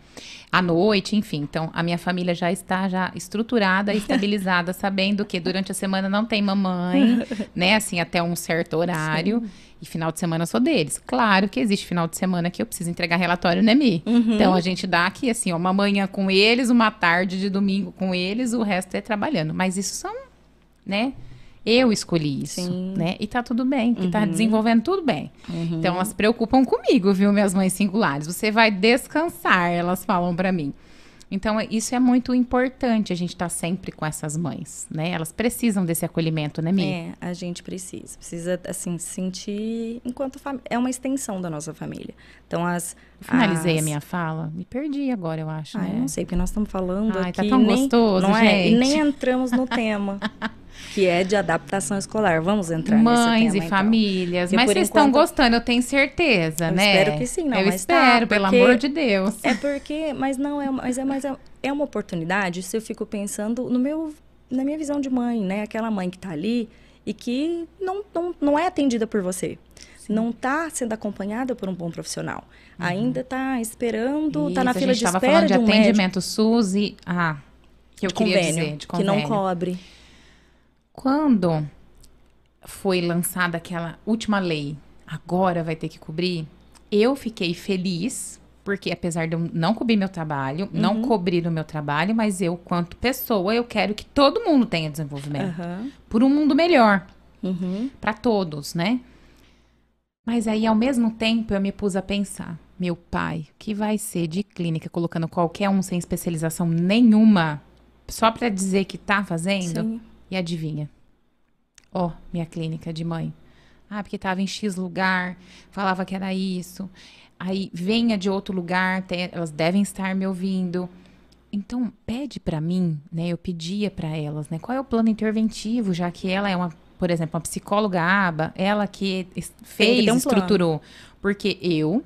à noite, enfim. Então, a minha família já está já estruturada, (laughs) estabilizada, sabendo que durante a semana não tem mamãe, (laughs) né? Assim, até um certo horário. Sim. E final de semana sou deles. Claro que existe final de semana que eu preciso entregar relatório, né, Mi? Uhum. Então, a gente dá aqui, assim, ó, uma manhã com eles, uma tarde de domingo com eles, o resto é trabalhando. Mas isso são, né? Eu escolhi isso, Sim. né? E tá tudo bem, que tá uhum. tá desenvolvendo tudo bem. Uhum. Então elas preocupam comigo, viu, minhas mães singulares? Você vai descansar, elas falam para mim. Então, isso é muito importante, a gente estar tá sempre com essas mães, né? Elas precisam desse acolhimento, né, Mi? É, a gente precisa. Precisa, assim, sentir enquanto. É uma extensão da nossa família. Então, as... finalizei as... a minha fala? Me perdi agora, eu acho, né? Eu não sei, porque nós estamos falando Ai, tá aqui... tá tão nem, gostoso, não gente. É, e nem entramos no tema. (laughs) que é de adaptação escolar. Vamos entrar Mães nesse tema, e então. famílias. Mas vocês estão gostando, eu tenho certeza, eu né? Espero que sim, não. Eu mas espero, tá, pelo amor de Deus. É porque, mas não é, mas é, mas é, é uma oportunidade. Se eu fico pensando no meu, na minha visão de mãe, né? Aquela mãe que está ali e que não, não, não é atendida por você. Não está sendo acompanhada por um bom profissional. Uhum. Ainda está esperando, está na fila de espera falando de, de um atendimento médico. SUS e ah, que eu convênio, dizer, de convênio. Que não cobre. Quando foi lançada aquela última lei, agora vai ter que cobrir, eu fiquei feliz, porque apesar de eu não cobrir meu trabalho, uhum. não cobrir o meu trabalho, mas eu, quanto pessoa, eu quero que todo mundo tenha desenvolvimento. Uhum. Por um mundo melhor. Uhum. Para todos, né? Mas aí, ao mesmo tempo, eu me pus a pensar: meu pai, que vai ser de clínica colocando qualquer um sem especialização nenhuma, só para dizer que tá fazendo? Sim. E adivinha? Ó, oh, minha clínica de mãe. Ah, porque estava em X lugar, falava que era isso. Aí venha de outro lugar, tem, elas devem estar me ouvindo. Então, pede para mim, né? Eu pedia para elas, né? Qual é o plano interventivo, já que ela é uma, por exemplo, uma psicóloga aba, ela que fez, que um estruturou. Plano. Porque eu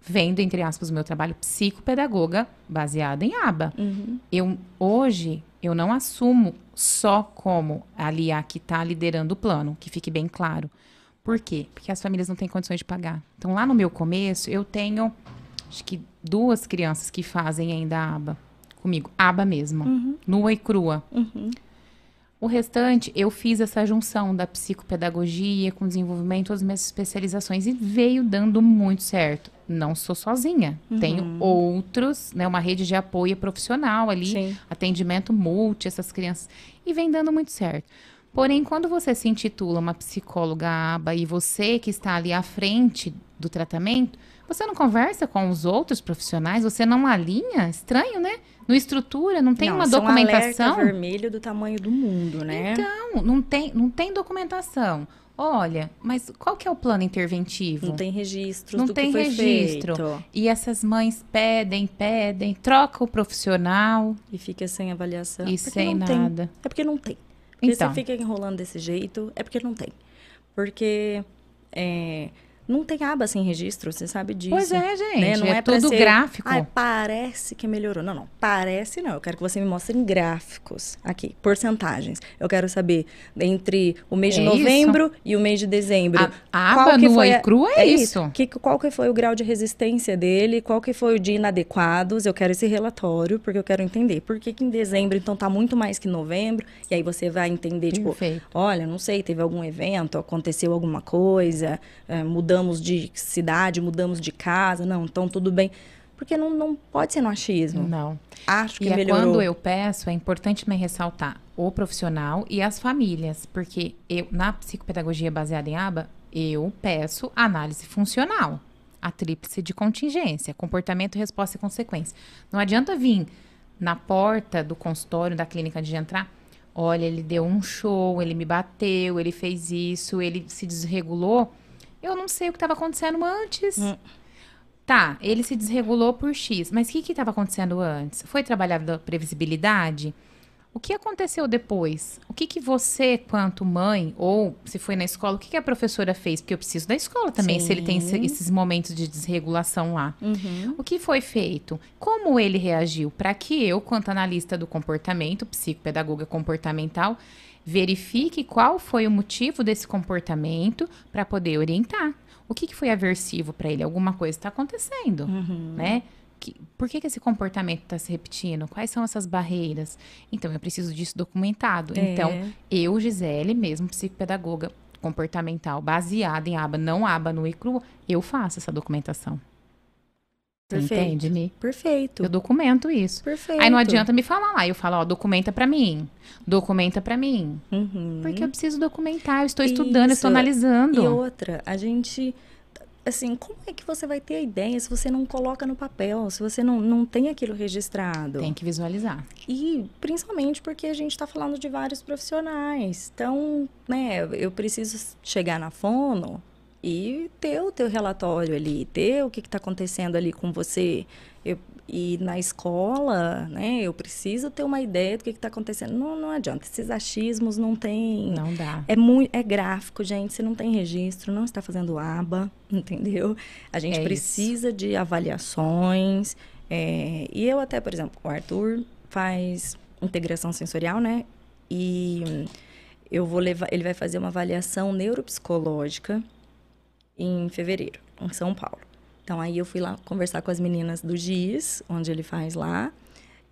vendo, entre aspas, o meu trabalho psicopedagoga baseado em aba. Uhum. Eu, hoje, eu não assumo só como ali a que está liderando o plano, que fique bem claro. Por quê? Porque as famílias não têm condições de pagar. Então, lá no meu começo, eu tenho, acho que duas crianças que fazem ainda aba comigo. Aba mesmo. Uhum. Nua e crua. Uhum. O restante, eu fiz essa junção da psicopedagogia com desenvolvimento das minhas especializações e veio dando muito certo. Não sou sozinha. Uhum. Tenho outros, né, uma rede de apoio profissional ali, Sim. atendimento multi, essas crianças. E vem dando muito certo. Porém, quando você se intitula uma psicóloga aba e você que está ali à frente do tratamento, você não conversa com os outros profissionais, você não alinha? Estranho, né? Não estrutura, não tem não, uma documentação. Um vermelho do tamanho do mundo, né? Então, não tem, não tem documentação. Olha, mas qual que é o plano interventivo? Não tem registro não tem registro. Feito. E essas mães pedem, pedem, troca o profissional. E fica sem avaliação. E sem nada. Tem. É porque não tem. Porque então. você fica enrolando desse jeito, é porque não tem. Porque é, não tem aba sem registro, você sabe disso. Pois é, gente. Né? Não é, é tudo ser, gráfico. Ah, parece que melhorou. Não, não. Parece não. Eu quero que você me mostre em gráficos aqui, porcentagens. Eu quero saber entre o mês é de novembro isso? e o mês de dezembro. A, a aba nua e crua é, é isso. isso. Que, qual que foi o grau de resistência dele? Qual que foi o de inadequados? Eu quero esse relatório, porque eu quero entender. Por que, que em dezembro, então, tá muito mais que novembro? E aí você vai entender, tipo, Perfeito. olha, não sei, teve algum evento, aconteceu alguma coisa, é, mudando mudamos de cidade, mudamos de casa, não, então tudo bem. Porque não, não pode ser no achismo. Não. Acho que e é melhorou. quando eu peço, é importante me ressaltar o profissional e as famílias. Porque eu, na psicopedagogia baseada em aba, eu peço análise funcional. A tríplice de contingência, comportamento, resposta e consequência. Não adianta vir na porta do consultório, da clínica de entrar, olha, ele deu um show, ele me bateu, ele fez isso, ele se desregulou. Eu não sei o que estava acontecendo antes. Hum. Tá, ele se desregulou por X, mas o que estava acontecendo antes? Foi trabalhado a previsibilidade? O que aconteceu depois? O que, que você, quanto mãe, ou se foi na escola, o que, que a professora fez? Porque eu preciso da escola também, Sim. se ele tem esses momentos de desregulação lá. Uhum. O que foi feito? Como ele reagiu? Para que eu, quanto analista do comportamento, psicopedagoga comportamental, verifique qual foi o motivo desse comportamento para poder orientar. O que, que foi aversivo para ele? Alguma coisa está acontecendo, uhum. né? Que, por que, que esse comportamento está se repetindo? Quais são essas barreiras? Então, eu preciso disso documentado. É. Então, eu, Gisele, mesmo psicopedagoga comportamental, baseada em aba, não aba no ICRU, eu faço essa documentação. Perfeito. Entende, Mi? Perfeito. Eu documento isso. Perfeito. Aí não adianta me falar lá. Eu falo, ó, documenta para mim. Documenta para mim. Uhum. Porque eu preciso documentar. Eu estou isso. estudando, estou analisando. E outra, a gente. Assim, como é que você vai ter a ideia se você não coloca no papel, se você não, não tem aquilo registrado? Tem que visualizar. E principalmente porque a gente está falando de vários profissionais. Então, né, eu preciso chegar na fono e ter o teu relatório ali, ter o que está acontecendo ali com você. Eu, e na escola, né, eu preciso ter uma ideia do que está acontecendo. Não, não adianta, esses achismos não tem. Não dá. É, muito, é gráfico, gente. Você não tem registro, não está fazendo aba, (laughs) entendeu? A gente é precisa isso. de avaliações. É, e eu até, por exemplo, o Arthur faz integração sensorial, né? E eu vou levar, ele vai fazer uma avaliação neuropsicológica em fevereiro, em São Paulo. Então aí eu fui lá conversar com as meninas do GIS, onde ele faz lá.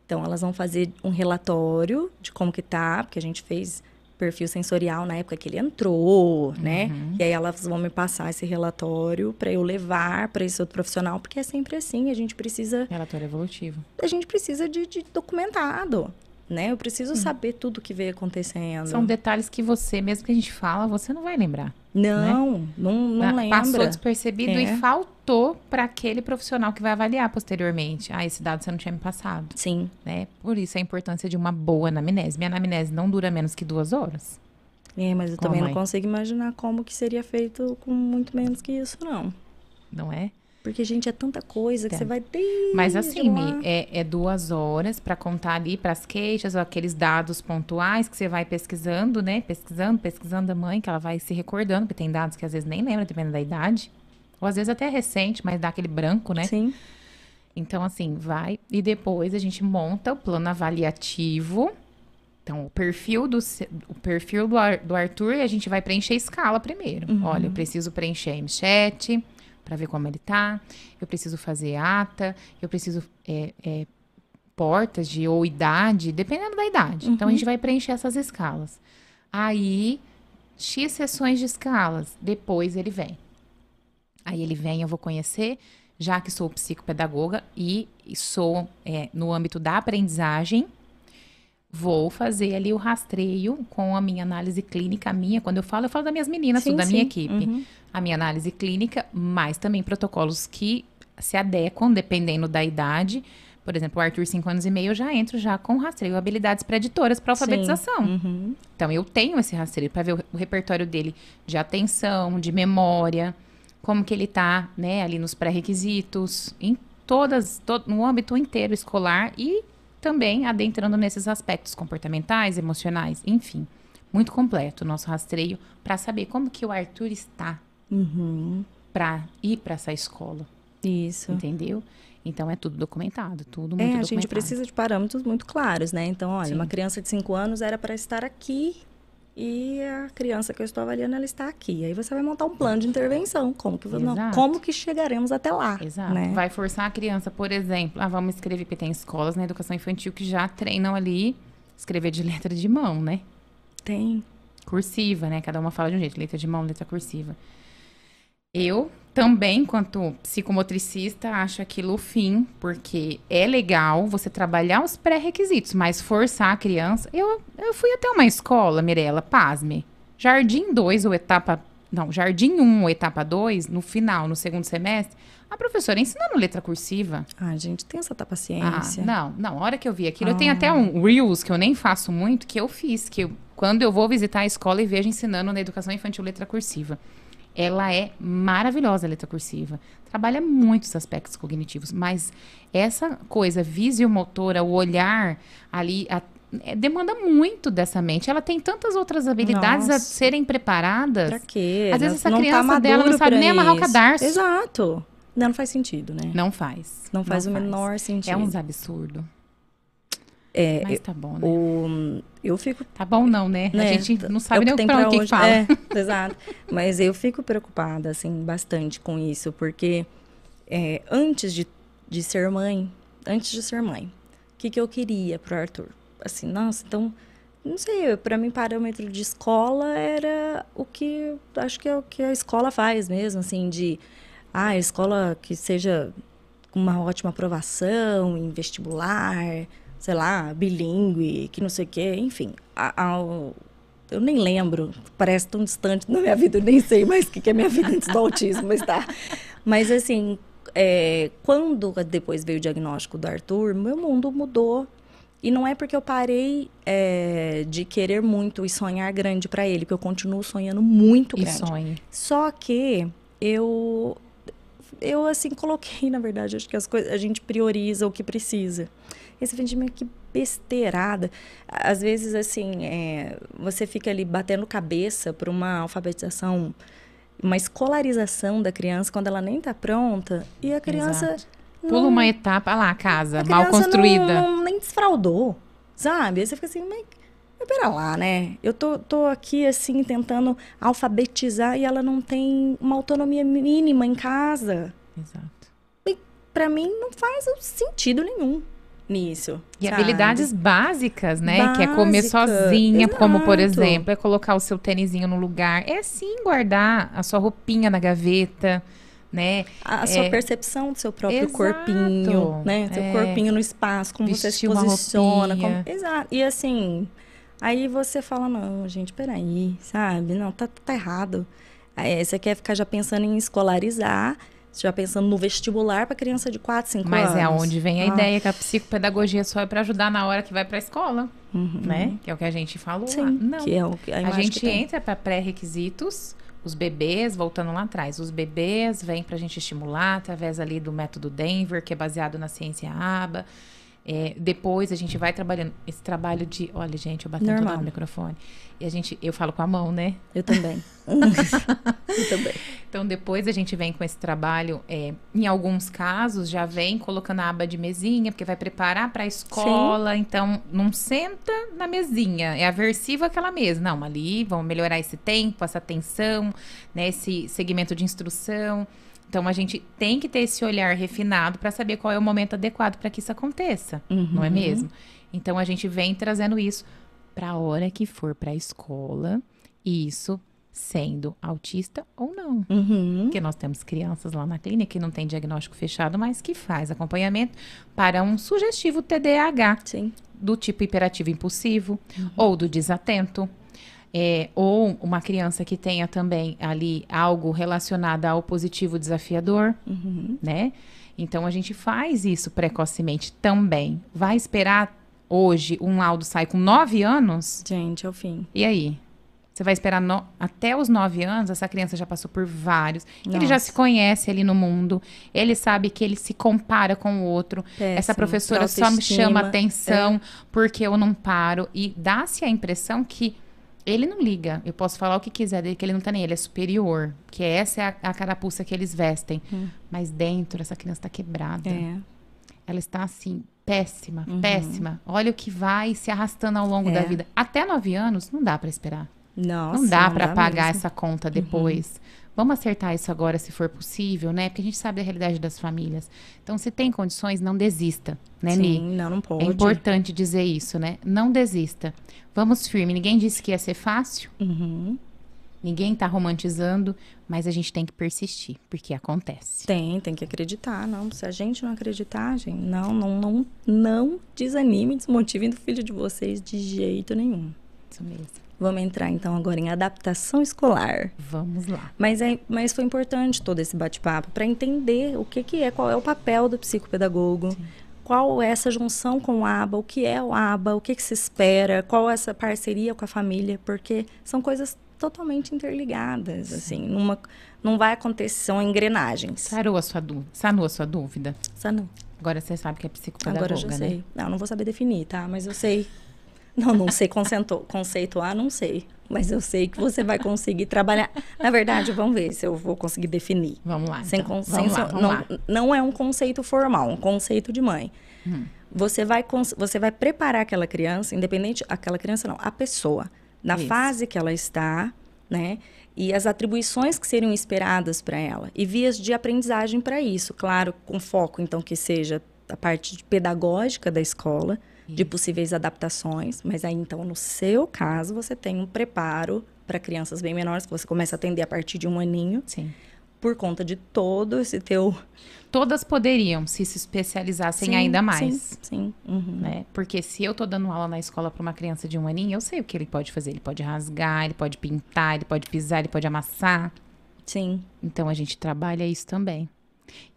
Então elas vão fazer um relatório de como que tá, porque a gente fez perfil sensorial na época que ele entrou, né? E aí elas vão me passar esse relatório para eu levar para esse outro profissional, porque é sempre assim, a gente precisa, Relatório evolutivo. a gente precisa de, de documentado, né? Eu preciso saber tudo que veio acontecendo. São detalhes que você, mesmo que a gente fala, você não vai lembrar. Não, não, não Ah, lembra. Passou despercebido É. e faltou para aquele profissional que vai avaliar posteriormente. Ah, esse dado você não tinha me passado, Sim, né? Por isso a importância de uma boa anamnese. Minha anamnese não dura menos que duas horas. é, mas eu Como também é? não consigo imaginar como que seria feito com muito menos que isso, não. Não é? Porque, gente, é tanta coisa que É. você vai ter. Mas assim, é, é duas horas para contar ali para as queixas, aqueles dados pontuais que você vai pesquisando, né? Pesquisando, pesquisando a mãe, que ela vai se recordando, porque tem dados que às vezes nem lembra, dependendo da idade. Ou às vezes até recente, mas dá aquele branco, né? Sim. Então, assim, vai. E depois a gente monta o plano avaliativo. Então, o perfil do, o perfil do, Ar- do Arthur, a gente vai preencher a escala primeiro. Olha, eu preciso preencher a M7 para ver como ele tá. Eu preciso fazer ata. Eu preciso é, é, portas de ou idade, dependendo da idade. Então, a gente vai preencher essas escalas. Aí, X sessões de escalas. Depois ele vem. Aí ele vem, eu vou conhecer, já que sou psicopedagoga e e sou é, no âmbito da aprendizagem, vou fazer ali o rastreio com a minha análise clínica, a minha, quando eu falo, eu falo das minhas meninas, Sim, da minha sim. equipe. Uhum. A minha análise clínica, mas também protocolos que se adequam, dependendo da idade. Por exemplo, o Arthur, 5 anos e meio, eu já entro já com rastreio, habilidades preditoras para alfabetização. Uhum. Então, eu tenho esse rastreio para ver o, o repertório dele de atenção, de memória, como que ele tá, né, ali nos pré-requisitos, em todas, to- no âmbito inteiro escolar e também adentrando nesses aspectos comportamentais, emocionais, enfim. Muito completo o nosso rastreio para saber como que o Arthur está Uhum. para ir para essa escola, Isso. entendeu? Então, é tudo documentado, tudo muito É, a documentado. gente precisa de parâmetros muito claros, né? Então, olha, Sim. uma criança de 5 anos era para estar aqui e a criança que eu estou avaliando, ela está aqui. Aí você vai montar um plano de intervenção. Como que, não, como que chegaremos até lá? Exato. Né? Vai forçar a criança, por exemplo, ah, vamos escrever, porque tem escolas na educação infantil que já treinam ali escrever de letra de mão, né? Tem. Cursiva, né? Cada uma fala de um jeito, letra de mão, letra cursiva. Eu também, enquanto psicomotricista, acho aquilo o fim, porque é legal você trabalhar os pré-requisitos, mas forçar a criança. Eu, eu fui até uma escola, Mirella, pasme. Jardim 2, ou etapa. Não, Jardim 1 ou etapa 2, no final, no segundo semestre, a professora ensinando letra cursiva. Ah, gente, tem essa Ah, paciência. não, não. A hora que eu vi aquilo, eu tenho até um Reels que eu nem faço muito, que eu fiz, que eu- quando eu vou visitar a escola e vejo ensinando na educação infantil letra cursiva. Ela é maravilhosa, a letra cursiva. Trabalha muitos aspectos cognitivos, mas essa coisa visiomotora, o olhar ali, a- é, demanda muito dessa mente. Ela tem tantas outras habilidades a Nossa. serem preparadas. Pra quê? Às vezes Não- essa não criança tá dela não sabe nem amarrar o cadarço. Exato. Não, não faz sentido, né? Não faz. Não faz o faz. menor sentido. É uns absurdo. É, Mas tá bom, né? o, eu fico Tá bom não, né? né, A gente não é sabe o nem tem pra pra onde que hoje. fala. É, (laughs) exato. Mas eu fico preocupada, assim, bastante com isso, porque é, antes de, de ser mãe, antes de ser mãe, o que, que eu queria pro Arthur? Assim, nossa, então, não sei, para mim, parâmetro de escola era o que, acho que é o que a escola faz mesmo, assim, de, ah, a escola que seja com uma ótima aprovação em vestibular, sei lá, bilíngue, que não sei o quê, enfim. Eu nem lembro, parece tão distante da minha vida, eu nem sei mais o que que é minha vida antes do autismo, mas tá. Mas assim, é, quando depois veio o diagnóstico do Arthur, meu mundo mudou. E não é porque eu parei é, de querer muito e sonhar grande para ele, porque eu continuo sonhando muito E grande. sonhe. Só que eu eu assim coloquei, na verdade, acho que as coisas a gente prioriza o que precisa. Esse vendimento que besteirada. Às vezes assim, é, você fica ali batendo cabeça para uma alfabetização, uma escolarização da criança quando ela nem tá pronta e a criança Exato. Pula uma etapa, ah lá, a casa, a mal construída. Não, não- nem desfraudou, sabe? Aí você fica assim, mas, mas pera lá, né? Eu tô, tô aqui, assim, tentando alfabetizar e ela não tem uma autonomia mínima em casa. Exato. Pra mim, não faz sentido nenhum. Nisso. E sabe? habilidades básicas, né? Que é comer Básica, sozinha, como por exato. exemplo, é colocar o seu tênisinho no lugar. É sim guardar a sua roupinha na gaveta, né? A, a sua É. percepção do seu próprio Exato. corpinho, né? Seu É. corpinho no espaço, como você se Vestir posiciona. como- Exato. E assim, aí você fala, não, gente, peraí, sabe? Não, tá, tá errado. Aí você quer ficar já pensando em escolarizar, já pensando no vestibular para criança de 4, 5 anos. Mas é onde vem a Ah, ideia que a psicopedagogia só é para ajudar na hora que vai para a escola, uhum. né? Que é o que a gente falou Sim, lá. Não. que é o que a, A gente que entra para pré-requisitos, os bebês, voltando lá atrás, os bebês vêm para a gente estimular através ali do método Denver, que é baseado na ciência ABA. É, depois a gente vai trabalhando esse trabalho de, olha gente, eu batendo no microfone. E a gente, eu falo com a mão, né? Eu também. (laughs) eu também. Então depois a gente vem com esse trabalho, é, em alguns casos já vem colocando a aba de mesinha, porque vai preparar para a escola, então não senta na mesinha, é aversiva aquela mesa. Não, ali vamos melhorar esse tempo, essa atenção, né, esse segmento de instrução. Então a gente tem que ter esse olhar refinado para saber qual é o momento adequado para que isso aconteça, não é Uhum. mesmo? Então a gente vem trazendo isso para a hora que for para a escola, isso sendo autista ou não. Uhum. Porque nós temos crianças lá na clínica que não tem diagnóstico fechado, mas que faz acompanhamento para um sugestivo TDAH, Sim. do tipo hiperativo impulsivo, ou do desatento. É, ou uma criança que tenha também ali algo relacionado ao positivo desafiador, Uhum. né? Então a gente faz isso precocemente também. Vai esperar hoje um laudo sair com nove anos? Gente, é o fim. E aí? Você vai esperar no- até os nove anos? Essa criança já passou por vários. Ele já Nossa. se conhece ali no mundo. Ele sabe que ele se compara com o outro. Essa Péssimo. professora só me chama atenção porque eu não paro. E dá-se a impressão que ele não liga. Eu posso falar o que quiser dele, que ele não tá nem. Ele é superior. Que essa é a, a carapuça que eles vestem. Mas dentro, essa criança tá quebrada. É. Ela está assim, péssima, péssima. Olha o que vai se arrastando ao longo É. da vida. Até nove anos, não dá para esperar. Nossa, não dá para pagar mesmo. essa conta depois. Vamos acertar isso agora, se for possível, né? Porque a gente sabe da realidade das famílias. Então, se tem condições, não desista, né, Sim, Ni? não, não pode. É importante dizer isso, né? Não desista. Vamos firme. Ninguém disse que ia ser fácil. Uhum. Ninguém tá romantizando, mas a gente tem que persistir, porque acontece. Tem, tem que acreditar, não. Se a gente não acreditar, gente, não, não, não, não desanime, desmotivem do filho de vocês de jeito nenhum. Isso mesmo. Vamos entrar então agora em adaptação escolar. Vamos lá. Mas, é, mas foi importante todo esse bate-papo para entender o que, que é, qual é o papel do psicopedagogo, qual é essa junção com o ABA, o que é o ABA, o que, que se espera, qual é essa parceria com a família, porque são coisas totalmente interligadas, assim, numa, não vai acontecer, são engrenagens. Sarou a sua dúvida? Sanou a sua dúvida? Não. Agora você sabe que é psicopedagoga, Agora eu já né? sei. Não, não vou saber definir, tá? Mas eu sei. Não, não sei conceituar, não sei. Mas eu sei que você vai conseguir trabalhar. Na verdade, vamos ver se eu vou conseguir definir. Vamos lá. Sem então. consenso, Vamos lá, vamos não, lá. não é um conceito formal, um conceito de mãe. Hum. Você, vai, você vai preparar aquela criança, independente, aquela criança não, a pessoa, na Isso. fase que ela está, né? E as atribuições que seriam esperadas para ela. E vias de aprendizagem para isso. Claro, com foco, então, que seja a parte pedagógica da escola, de possíveis adaptações. Mas aí, então, no seu caso, você tem um preparo para crianças bem menores, que você começa a atender a partir de um aninho Sim. por conta de todo esse teu Todas poderiam se se especializassem Sim, ainda mais. Sim, sim. Uhum. Né? Porque se eu tô dando aula na escola para uma criança de um aninho, eu sei o que ele pode fazer. Ele pode rasgar, ele pode pintar, ele pode pisar, ele pode amassar. Sim. Então a gente trabalha isso também.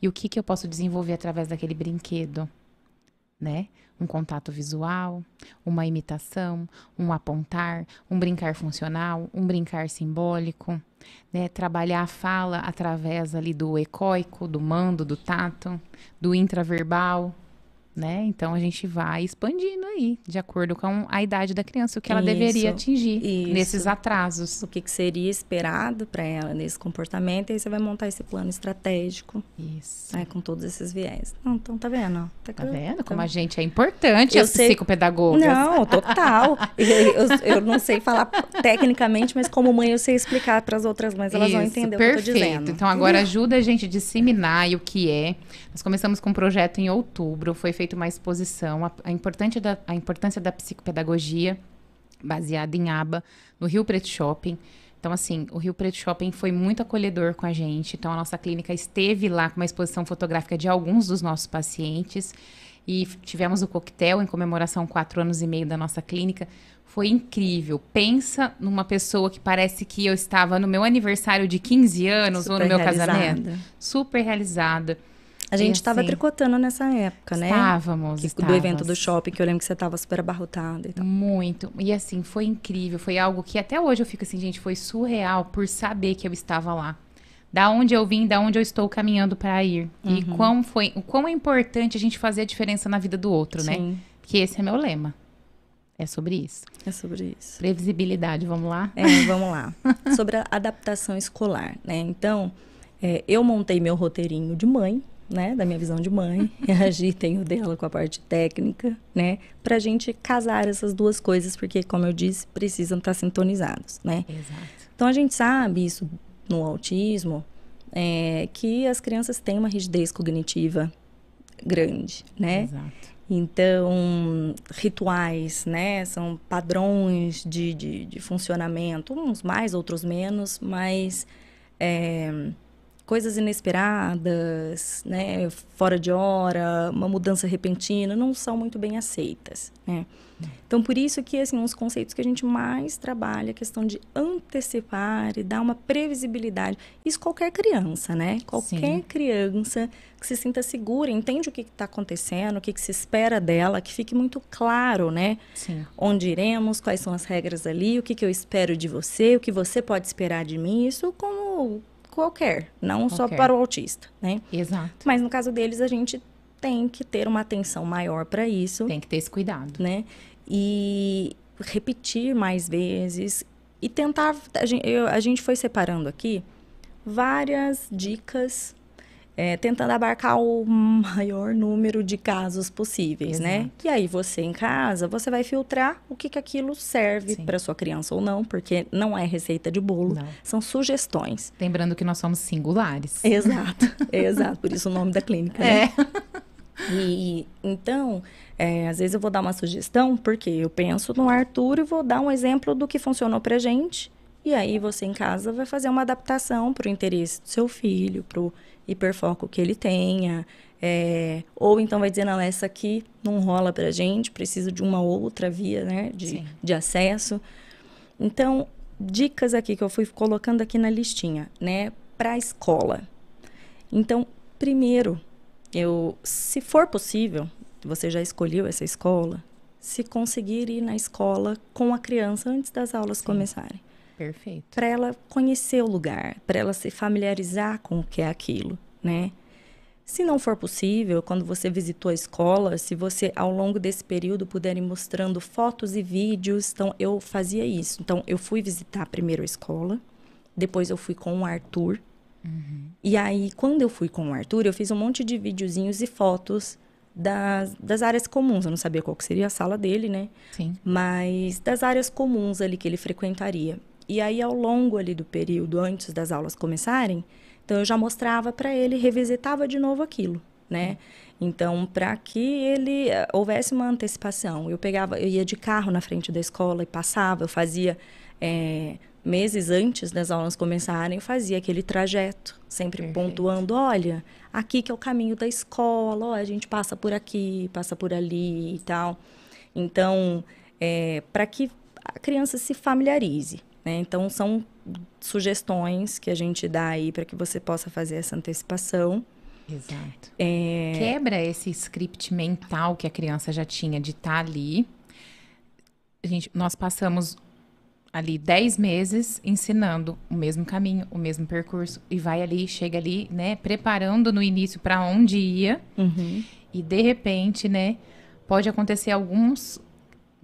E o que, que eu posso desenvolver através daquele brinquedo? Né? Um contato visual, uma imitação, um apontar, um brincar funcional, um brincar simbólico, né? Trabalhar a fala através ali do ecoico, do mando, do tato, do intraverbal, né? Então a gente vai expandindo aí, de acordo com a idade da criança, o que ela deveria Isso, atingir isso. nesses atrasos. O que, que seria esperado para ela nesse comportamento, e aí você vai montar esse plano estratégico, Isso. né, com todos esses viés. Não, então tá vendo? Tá que- vendo como a gente é importante, Eu as sei- psicopedagogas? Não, total. eu, eu- eu não sei falar tecnicamente, mas como mãe eu sei explicar para as outras mães, elas vão Isso, entender o que eu tô perfeito. dizendo. Então agora ajuda a gente a disseminar o que é. Nós começamos com um projeto em outubro, foi feita uma exposição, a, a, importante da, a importância da psicopedagogia, baseada em aba, no Rio Preto Shopping. Então, assim, o Rio Preto Shopping foi muito acolhedor com a gente. Então, a nossa clínica esteve lá com uma exposição fotográfica de alguns dos nossos pacientes. E tivemos o coquetel em comemoração quatro anos e meio da nossa clínica. Foi incrível. Pensa numa pessoa que parece que eu estava no meu aniversário de 15 anos Super ou no meu realizada. casamento. Super realizada. A gente estava assim, tricotando nessa época, né? Estávamos, que, estávamos. Do evento do shopping, que eu lembro que você estava super abarrotada e tal. Muito. E assim, foi incrível. Foi algo que até hoje eu fico assim, gente, foi surreal por saber que eu estava lá. Da onde eu vim, da onde eu estou caminhando para ir. Uhum. E quão foi, o quão é importante a gente fazer a diferença na vida do outro, né? Sim. né? Que esse é meu lema. É sobre isso. É sobre isso. Previsibilidade, vamos lá? É, vamos lá. (laughs) sobre a adaptação escolar, né? Então, é, eu montei meu roteirinho de mãe, né, da minha visão de mãe, (laughs) e a Gi tem o dela com a parte técnica, né, pra gente casar essas duas coisas, porque, como eu disse, precisam estar sintonizados, né. Exato. Então, a gente sabe isso no autismo, é, que as crianças têm uma rigidez cognitiva grande, né. Exato. Então, rituais, né, são padrões de, de, de funcionamento, uns mais, outros menos, mas... É, coisas inesperadas, né, fora de hora, uma mudança repentina, não são muito bem aceitas, né? Então, por isso que, assim, uns conceitos que a gente mais trabalha, a questão de antecipar e dar uma previsibilidade. Isso qualquer criança, né? Qualquer Sim. criança que se sinta segura, entende o que está acontecendo, o que, que, se espera dela, que fique muito claro, né? Sim. Onde iremos, quais são as regras ali, o que, que eu espero de você, o que você pode esperar de mim. Isso como qualquer, não qualquer. só para o autista, né? Exato. Mas no caso deles, a gente tem que ter uma atenção maior para isso. Tem que ter esse cuidado. Né? E repetir mais vezes e tentar. A gente, eu, a gente foi separando aqui várias dicas é, tentando abarcar o maior número de casos possíveis, né? Exato. né? E aí você em casa, você vai filtrar o que, que aquilo serve para sua criança ou não, porque não é receita de bolo, não. são sugestões. Lembrando que nós somos singulares. Exato, (laughs) exato. Por isso o nome da clínica, né? É. E então, é, às vezes eu vou dar uma sugestão, porque eu penso no Arthur e vou dar um exemplo do que funcionou pra gente. E aí você em casa vai fazer uma adaptação para o interesse do seu filho, para o hiperfoco que ele tenha. É, ou então vai dizer, não, essa aqui não rola pra gente, preciso de uma outra via né, de, de acesso. Então, dicas aqui que eu fui colocando aqui na listinha, né, para a escola. Então, primeiro, eu, se for possível, você já escolheu essa escola, se conseguir ir na escola com a criança antes das aulas Sim. começarem. Perfeito. Para ela conhecer o lugar, para ela se familiarizar com o que é aquilo, né? Se não for possível, quando você visitou a escola, se você ao longo desse período puder ir mostrando fotos e vídeos, então eu fazia isso. Então eu fui visitar primeiro a escola, depois eu fui com o Arthur. Uhum. E aí, quando eu fui com o Arthur, eu fiz um monte de videozinhos e fotos das, das áreas comuns. Eu não sabia qual seria a sala dele, né? Sim. Mas das áreas comuns ali que ele frequentaria. E aí, ao longo ali do período, antes das aulas começarem, então eu já mostrava para ele, revisitava de novo aquilo, né? Então, para que ele eh, houvesse uma antecipação, eu pegava, eu ia de carro na frente da escola e passava, eu fazia é, meses antes das aulas começarem, eu fazia aquele trajeto, sempre Perfeito. pontuando, olha, aqui que é o caminho da escola, ó, a gente passa por aqui, passa por ali e tal. Então, é, para que a criança se familiarize. Né? Então, são sugestões que a gente dá aí para que você possa fazer essa antecipação. Exato. É... Quebra esse script mental que a criança já tinha de estar tá ali. A gente, nós passamos ali 10 meses ensinando o mesmo caminho, o mesmo percurso, e vai ali, chega ali, né, preparando no início para onde ia, uhum. e de repente, né, pode acontecer alguns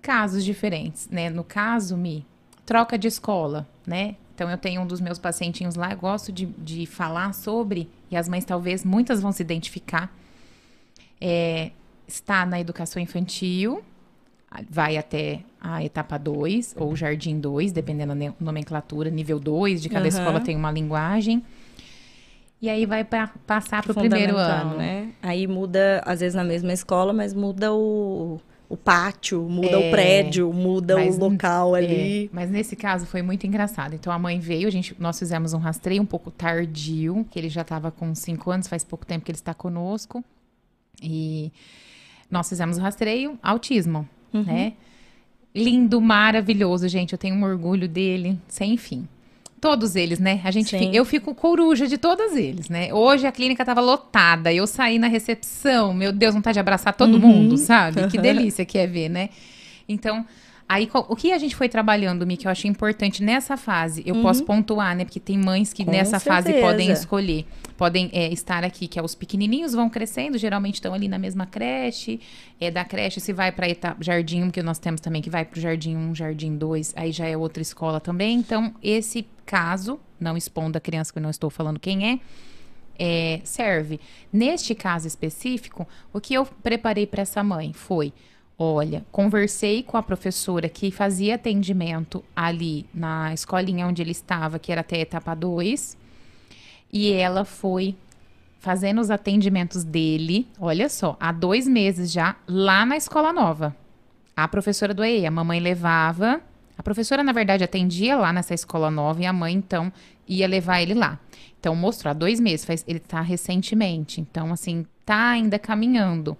casos diferentes, né? No caso, Mi, troca de escola, né? Então, eu tenho um dos meus pacientinhos lá, eu gosto de, de falar sobre, e as mães talvez, muitas vão se identificar. É, está na educação infantil, vai até a etapa 2, ou jardim 2, dependendo da nomenclatura, nível 2, de cada uhum. escola tem uma linguagem. E aí vai pra, passar para o primeiro ano. né? Aí muda, às vezes na mesma escola, mas muda o, o pátio, muda é, o prédio, muda mas, o local é, ali. mas nesse caso foi muito engraçado. Então a mãe veio, a gente, nós fizemos um rastreio um pouco tardio, que ele já estava com cinco anos, faz pouco tempo que ele está conosco. E nós fizemos o rastreio, autismo, uhum. né? Lindo, maravilhoso, gente. Eu tenho um orgulho dele, sem fim. Todos eles, né? A gente fica, eu fico coruja de todos eles, né? Hoje a clínica estava lotada, eu saí na recepção, meu Deus, vontade de abraçar todo uhum. mundo, sabe? Que (laughs) delícia que é ver, né? Então, Aí, o que a gente foi trabalhando, Mi, que eu achei importante nessa fase, eu uhum. posso pontuar, né? Porque tem mães que Com nessa certeza. fase podem escolher, podem é, estar aqui, que é os pequenininhos vão crescendo, geralmente estão ali na mesma creche, é, da creche se vai para jardim, que nós temos também, que vai para o jardim 1, jardim 2, aí já é outra escola também. Então, esse caso, não expondo a criança, que eu não estou falando quem é, é serve. Neste caso específico, o que eu preparei para essa mãe foi Olha, conversei com a professora que fazia atendimento ali na escolinha onde ele estava, que era até a etapa 2, e ela foi fazendo os atendimentos dele, olha só, há dois meses já, lá na escola nova. A professora do EE, a mamãe levava. A professora, na verdade, atendia lá nessa escola nova e a mãe, então, ia levar ele lá. Então, mostrou há dois meses, faz, ele está recentemente. Então, assim, tá ainda caminhando.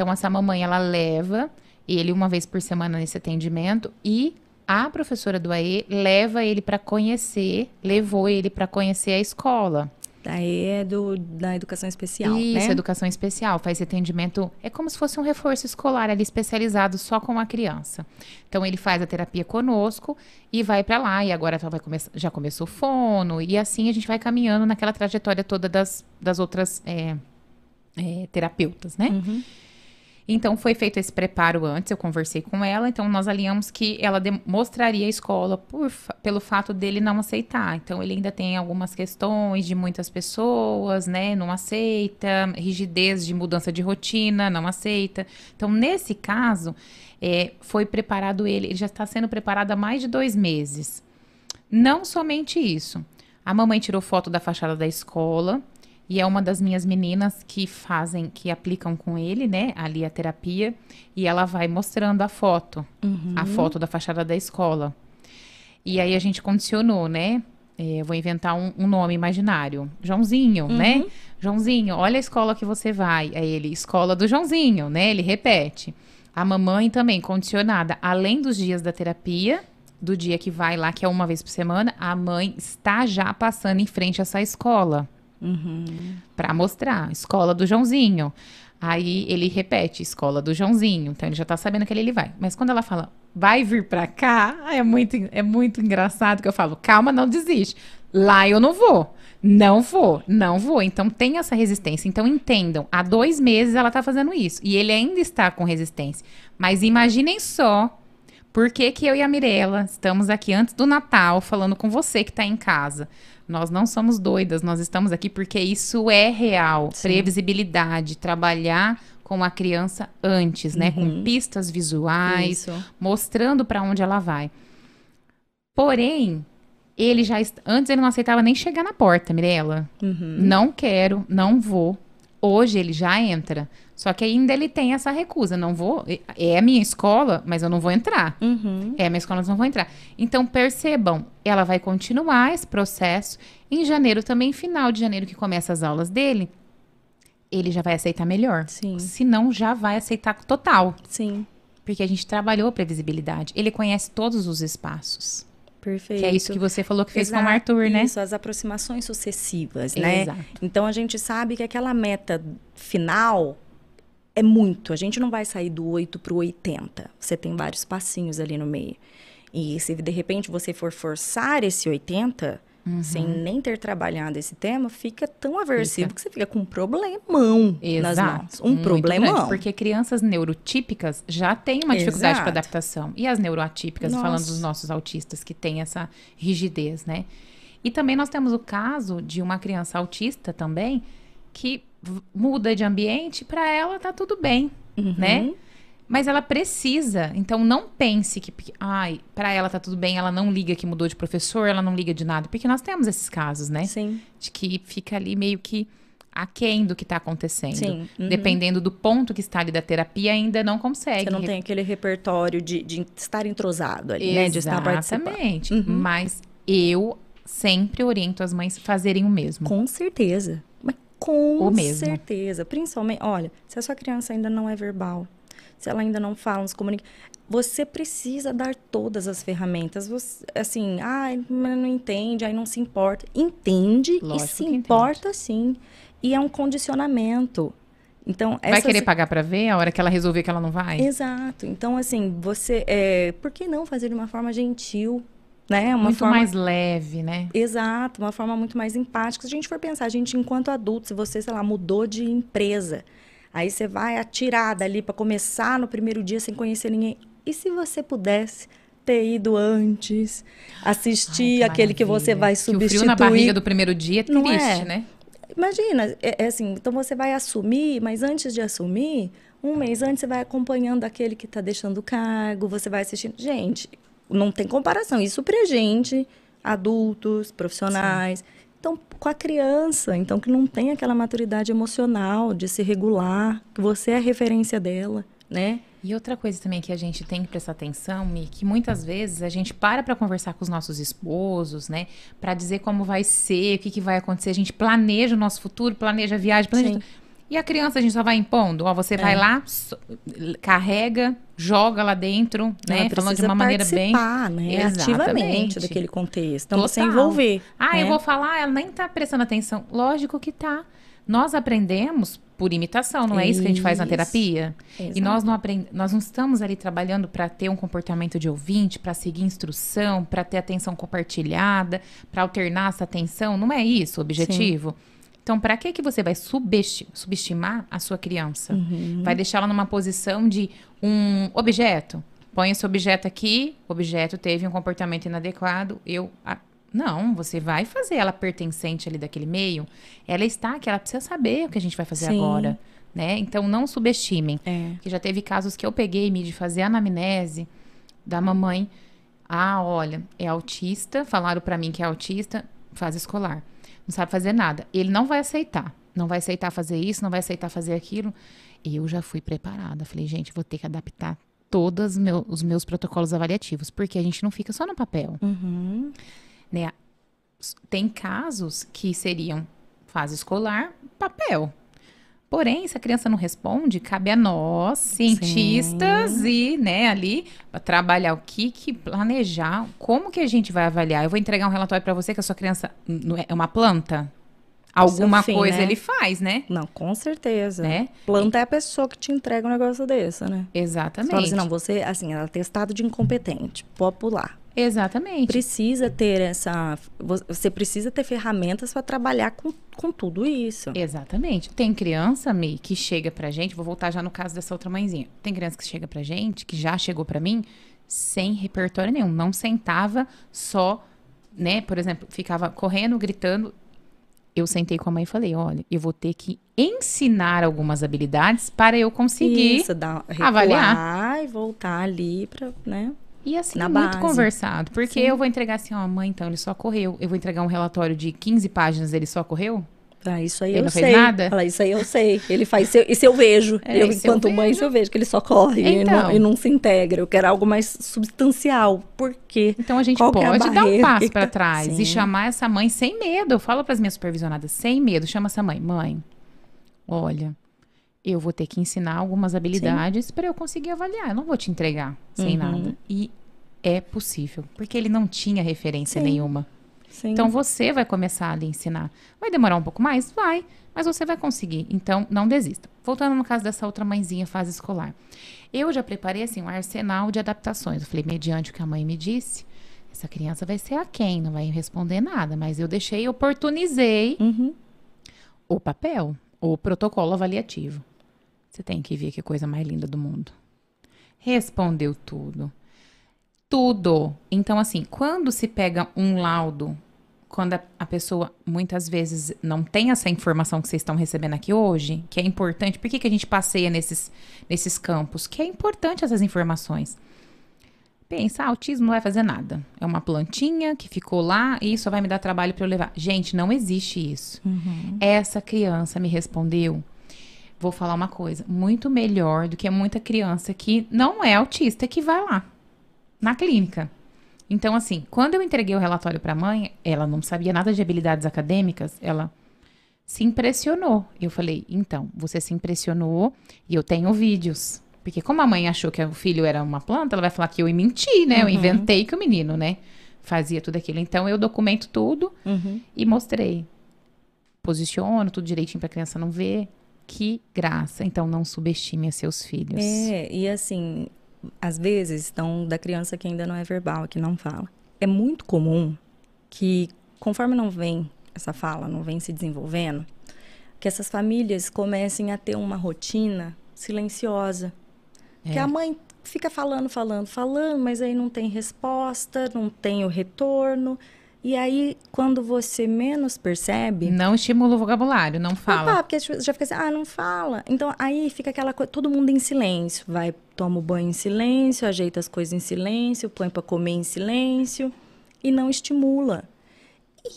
Então, essa mamãe, ela leva ele uma vez por semana nesse atendimento e a professora do AE leva ele para conhecer, levou ele para conhecer a escola. Daí é do, da educação especial, Isso, né? educação especial. Faz atendimento, é como se fosse um reforço escolar ali, especializado só com a criança. Então, ele faz a terapia conosco e vai para lá. E agora vai já começou o fono. E assim a gente vai caminhando naquela trajetória toda das, das outras é, é, terapeutas, né? Uhum. Então foi feito esse preparo antes, eu conversei com ela, então nós alinhamos que ela mostraria a escola por, pelo fato dele não aceitar. Então ele ainda tem algumas questões de muitas pessoas, né? Não aceita, rigidez de mudança de rotina, não aceita. Então, nesse caso, é, foi preparado ele, ele já está sendo preparado há mais de dois meses. Não somente isso. A mamãe tirou foto da fachada da escola, e é uma das minhas meninas que fazem, que aplicam com ele, né? Ali a terapia. E ela vai mostrando a foto, uhum. a foto da fachada da escola. E aí a gente condicionou, né? É, eu vou inventar um, um nome imaginário. Joãozinho, uhum. né? Joãozinho, olha a escola que você vai. Aí ele, escola do Joãozinho, né? Ele repete. A mamãe também condicionada, além dos dias da terapia, do dia que vai lá, que é uma vez por semana, a mãe está já passando em frente a essa escola. Uhum. Para mostrar, escola do Joãozinho. Aí ele repete, escola do Joãozinho. Então ele já tá sabendo que ele vai. Mas quando ela fala, vai vir para cá, é muito, é muito engraçado que eu falo, calma, não desiste. Lá eu não vou. Não vou, não vou. Então tem essa resistência. Então entendam, há dois meses ela tá fazendo isso. E ele ainda está com resistência. Mas imaginem só por que, que eu e a Mirella estamos aqui antes do Natal falando com você que está em casa. Nós não somos doidas, nós estamos aqui porque isso é real. Sim. Previsibilidade, trabalhar com a criança antes, né? Com uhum. pistas visuais, isso. mostrando para onde ela vai. Porém, ele já antes ele não aceitava nem chegar na porta, Mirella. Uhum. Não quero, não vou. Hoje ele já entra. Só que ainda ele tem essa recusa. Não vou. É a minha escola, mas eu não vou entrar. Uhum. É a minha escola, mas não vou entrar. Então percebam, ela vai continuar esse processo. Em janeiro, também, final de janeiro, que começa as aulas dele, ele já vai aceitar melhor. Sim. Se não, já vai aceitar total. Sim. Porque a gente trabalhou a previsibilidade. Ele conhece todos os espaços. Perfeito. Que é isso que você falou que fez Exato, com o Arthur, né? Isso, as aproximações sucessivas, né? Exato. Então a gente sabe que aquela meta final é muito. A gente não vai sair do 8 para o 80. Você tem vários passinhos ali no meio. E se de repente você for forçar esse 80, uhum. sem nem ter trabalhado esse tema, fica tão aversivo fica. que você fica com um problemão Exato. nas mãos. Um Muito problemão. Grande, porque crianças neurotípicas já têm uma dificuldade para adaptação. E as neuroatípicas, Nossa. falando dos nossos autistas que têm essa rigidez, né? E também nós temos o caso de uma criança autista também que muda de ambiente, para ela tá tudo bem, uhum. né? Mas ela precisa. Então não pense que, ai, para ela tá tudo bem, ela não liga que mudou de professor, ela não liga de nada. Porque nós temos esses casos, né? Sim. De que fica ali meio que aquém do que está acontecendo. Sim. Uhum. Dependendo do ponto que está ali da terapia, ainda não consegue. Você não tem aquele repertório de, de estar entrosado ali, né? De estar participando. Exatamente. Uhum. Mas eu sempre oriento as mães a fazerem o mesmo. Com certeza. Mas com certeza. Principalmente, olha, se a sua criança ainda não é verbal, se ela ainda não fala, não se comunica, você precisa dar todas as ferramentas. Você, assim, ai, ah, não entende, aí não se importa. Entende Lógico e se importa entende. sim. E é um condicionamento. Então, essas... Vai querer pagar para ver a hora que ela resolver que ela não vai? Exato. Então, assim, você. É... Por que não fazer de uma forma gentil? Né? Uma muito forma... mais leve, né? Exato, uma forma muito mais empática. Se a gente for pensar, a gente, enquanto adulto, se você, sei lá, mudou de empresa, aí você vai atirada ali para começar no primeiro dia sem conhecer ninguém. E se você pudesse ter ido antes, assistir Ai, que aquele que você vai substituir? Que o frio na barriga do primeiro dia é triste, é? né? Imagina, é, é, assim, então você vai assumir, mas antes de assumir, um mês antes você vai acompanhando aquele que está deixando o cargo, você vai assistindo. Gente, não tem comparação. Isso pra gente, adultos, profissionais. Sim. Então, com a criança, então que não tem aquela maturidade emocional de se regular, que você é a referência dela, né? E outra coisa também que a gente tem que prestar atenção, Mi, que muitas vezes a gente para para conversar com os nossos esposos, né? Para dizer como vai ser, o que, que vai acontecer. A gente planeja o nosso futuro, planeja a viagem, planeja. Sim. E a criança a gente só vai impondo. Ó, você é. vai lá, carrega, joga lá dentro, né? Ela Falando de uma maneira bem. Né? Ativamente daquele contexto. Então Total. você envolver. Ah, né? eu vou falar, ela nem tá prestando atenção. Lógico que tá. Nós aprendemos por imitação, não é isso que a gente faz na terapia? Exato. E nós não aprend... nós não estamos ali trabalhando para ter um comportamento de ouvinte, para seguir instrução, para ter atenção compartilhada, para alternar essa atenção, não é isso o objetivo? Sim. Então, para que que você vai subestimar a sua criança? Uhum. Vai deixá-la numa posição de um objeto? Põe esse objeto aqui, o objeto teve um comportamento inadequado, eu não, você vai fazer ela pertencente ali daquele meio. Ela está que ela precisa saber o que a gente vai fazer Sim. agora, né? Então não subestimem. É. Que já teve casos que eu peguei me de fazer anamnese da mamãe. Ah, olha, é autista, falaram para mim que é autista, fase escolar. Não sabe fazer nada. Ele não vai aceitar. Não vai aceitar fazer isso, não vai aceitar fazer aquilo. Eu já fui preparada. Falei, gente, vou ter que adaptar todos meu, os meus protocolos avaliativos, porque a gente não fica só no papel. Uhum. Né? Tem casos que seriam fase escolar, papel. Porém, se a criança não responde, cabe a nós, cientistas, Sim. e, né, ali, trabalhar o que, que planejar, como que a gente vai avaliar. Eu vou entregar um relatório para você que a sua criança é, é uma planta? Alguma fim, coisa né? ele faz, né? Não, com certeza. Né? Planta é a pessoa que te entrega um negócio desse, né? Exatamente. Você fala assim, não, você, assim, ela tem estado de incompetente, pode pular. Exatamente. Precisa ter essa. Você precisa ter ferramentas para trabalhar com, com tudo isso. Exatamente. Tem criança, Mi, que chega pra gente, vou voltar já no caso dessa outra mãezinha. Tem criança que chega pra gente, que já chegou pra mim, sem repertório nenhum. Não sentava só, né? Por exemplo, ficava correndo, gritando. Eu sentei com a mãe e falei: olha, eu vou ter que ensinar algumas habilidades para eu conseguir Isso, dar, avaliar e voltar ali para, né? E assim, Na muito base. conversado. Porque Sim. eu vou entregar assim, ó, mãe, então ele só correu. Eu vou entregar um relatório de 15 páginas, ele só correu? Ah, isso aí ele eu não sei. fez nada? Fala, isso aí eu sei. Ele faz, isso eu vejo. (laughs) É, eu, enquanto eu mãe, isso eu vejo que ele só corre então, e, não, e, não, se integra. Eu quero algo mais substancial. Por quê? Então a gente Qual é pode é a dar um passo para (laughs) trás Sim. e chamar essa mãe sem medo. Eu falo para as minhas supervisionadas, sem medo. Chama essa mãe. Mãe, olha, eu vou ter que ensinar algumas habilidades para eu conseguir avaliar. Eu não vou te entregar sem uhum. nada. E é possível, porque ele não tinha referência Sim. nenhuma. Sim. Então você vai começar a lhe ensinar. Vai demorar um pouco mais? Vai, mas você vai conseguir. Então não desista. Voltando no caso dessa outra mãezinha fase escolar. Eu já preparei assim um arsenal de adaptações. Eu falei, mediante o que a mãe me disse, essa criança vai ser a quem, não vai responder nada, mas eu deixei, oportunizei uhum. o papel, o protocolo avaliativo. Você tem que ver que coisa mais linda do mundo. Respondeu tudo tudo. Então, assim, quando se pega um laudo quando a, a, pessoa muitas vezes não tem essa informação que vocês estão recebendo aqui hoje, que é importante, por que, que a gente passeia nesses, nesses campos? Que é importante essas informações. Pensa, ah, autismo não vai fazer nada. É uma plantinha que ficou lá e só vai me dar trabalho para eu levar. Gente, não existe isso. Uhum. Essa criança me respondeu. Vou falar uma coisa, muito melhor do que muita criança que não é autista que vai lá na clínica. Então, assim, quando eu entreguei o relatório para a mãe, ela não sabia nada de habilidades acadêmicas, ela se impressionou. Eu falei, então, você se impressionou e eu tenho vídeos. Porque como a mãe achou que o filho era uma planta, ela vai falar que eu menti, né? Uhum. Eu inventei que o menino, né? Fazia tudo aquilo. Então, eu documento tudo uhum. e mostrei. Posiciono tudo direitinho para a criança não ver. Que graça. Então, não subestime seus filhos. É, e assim, às vezes, estão da criança que ainda não é verbal, que não fala. É muito comum que, conforme não vem essa fala, não vem se desenvolvendo, que essas famílias comecem a ter uma rotina silenciosa. É. Que a mãe fica falando, falando, falando, mas aí não tem resposta, não tem o retorno. E aí, quando você menos percebe. Não estimula o vocabulário, não fala. Ah, porque já fica assim, ah, não fala. Então, aí fica aquela coisa, todo mundo em silêncio. Vai, toma o banho em silêncio, ajeita as coisas em silêncio, põe para comer em silêncio. E não estimula.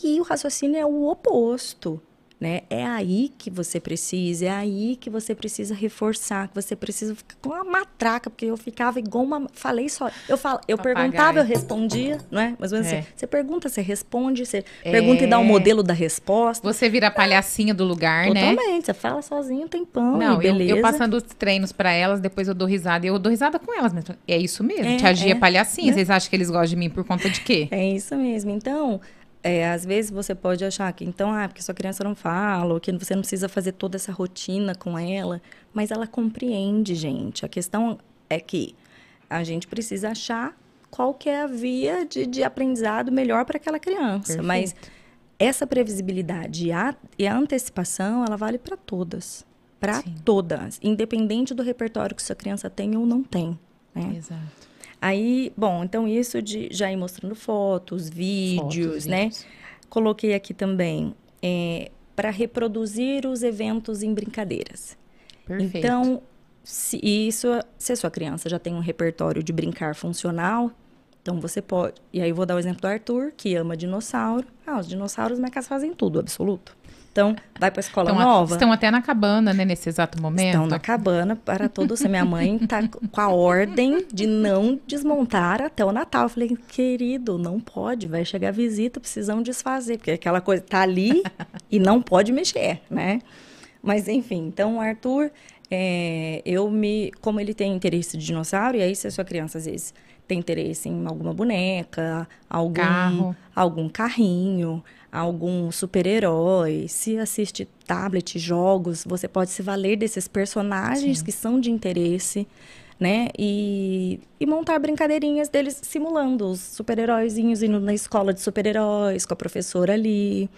E o raciocínio é o oposto né? É aí que você precisa, é aí que você precisa reforçar, que você precisa ficar com uma matraca, porque eu ficava igual uma. Falei só. Eu, falo, eu perguntava, eu respondia, não é? Mas assim, é. você pergunta, você responde, você é. pergunta e dá o um modelo da resposta. Você vira a palhacinha do lugar, Totalmente, né? Totalmente, você fala sozinho, tem pão, não, beleza. Eu, eu passando os treinos para elas, depois eu dou risada, e eu dou risada com elas mesmo. É isso mesmo, é, tia Gia é, palhacinha. Né? Vocês acham que eles gostam de mim por conta de quê? É isso mesmo. Então, é, às vezes você pode achar que, então, ah, porque sua criança não fala, ou que você não precisa fazer toda essa rotina com ela, mas ela compreende, gente. A questão é que a gente precisa achar qual que é a via de, de aprendizado melhor para aquela criança. Perfeito. Mas essa previsibilidade e a, e a antecipação, ela vale para todas. Para todas. Independente do repertório que sua criança tem ou não tem. Né? Exato. Aí, bom, então isso de já ir mostrando fotos, vídeos, fotos, né? Vídeos. Coloquei aqui também é, para reproduzir os eventos em brincadeiras. Perfeito. Então, se isso, se a sua criança já tem um repertório de brincar funcional, então você pode. E aí eu vou dar o exemplo do Arthur, que ama dinossauro. Ah, os dinossauros na casa fazem tudo, absoluto. Então, vai para a escola estão nova. A, estão até na cabana, né, nesse exato momento. Estão na cabana para todos. Minha mãe está com a ordem de não desmontar até o Natal. Eu falei, querido, não pode, vai chegar visita, precisam desfazer, porque aquela coisa tá ali e não pode mexer, né? Mas enfim, então o Arthur, é, eu me, como ele tem interesse de dinossauro, e aí se a sua criança às vezes tem interesse em alguma boneca, algum Carro. algum carrinho, algum super-herói, se assiste tablet, jogos, você pode se valer desses personagens Sim. que são de interesse, né? E, e montar brincadeirinhas deles simulando os super-heróizinhos indo na escola de super-heróis, com a professora ali.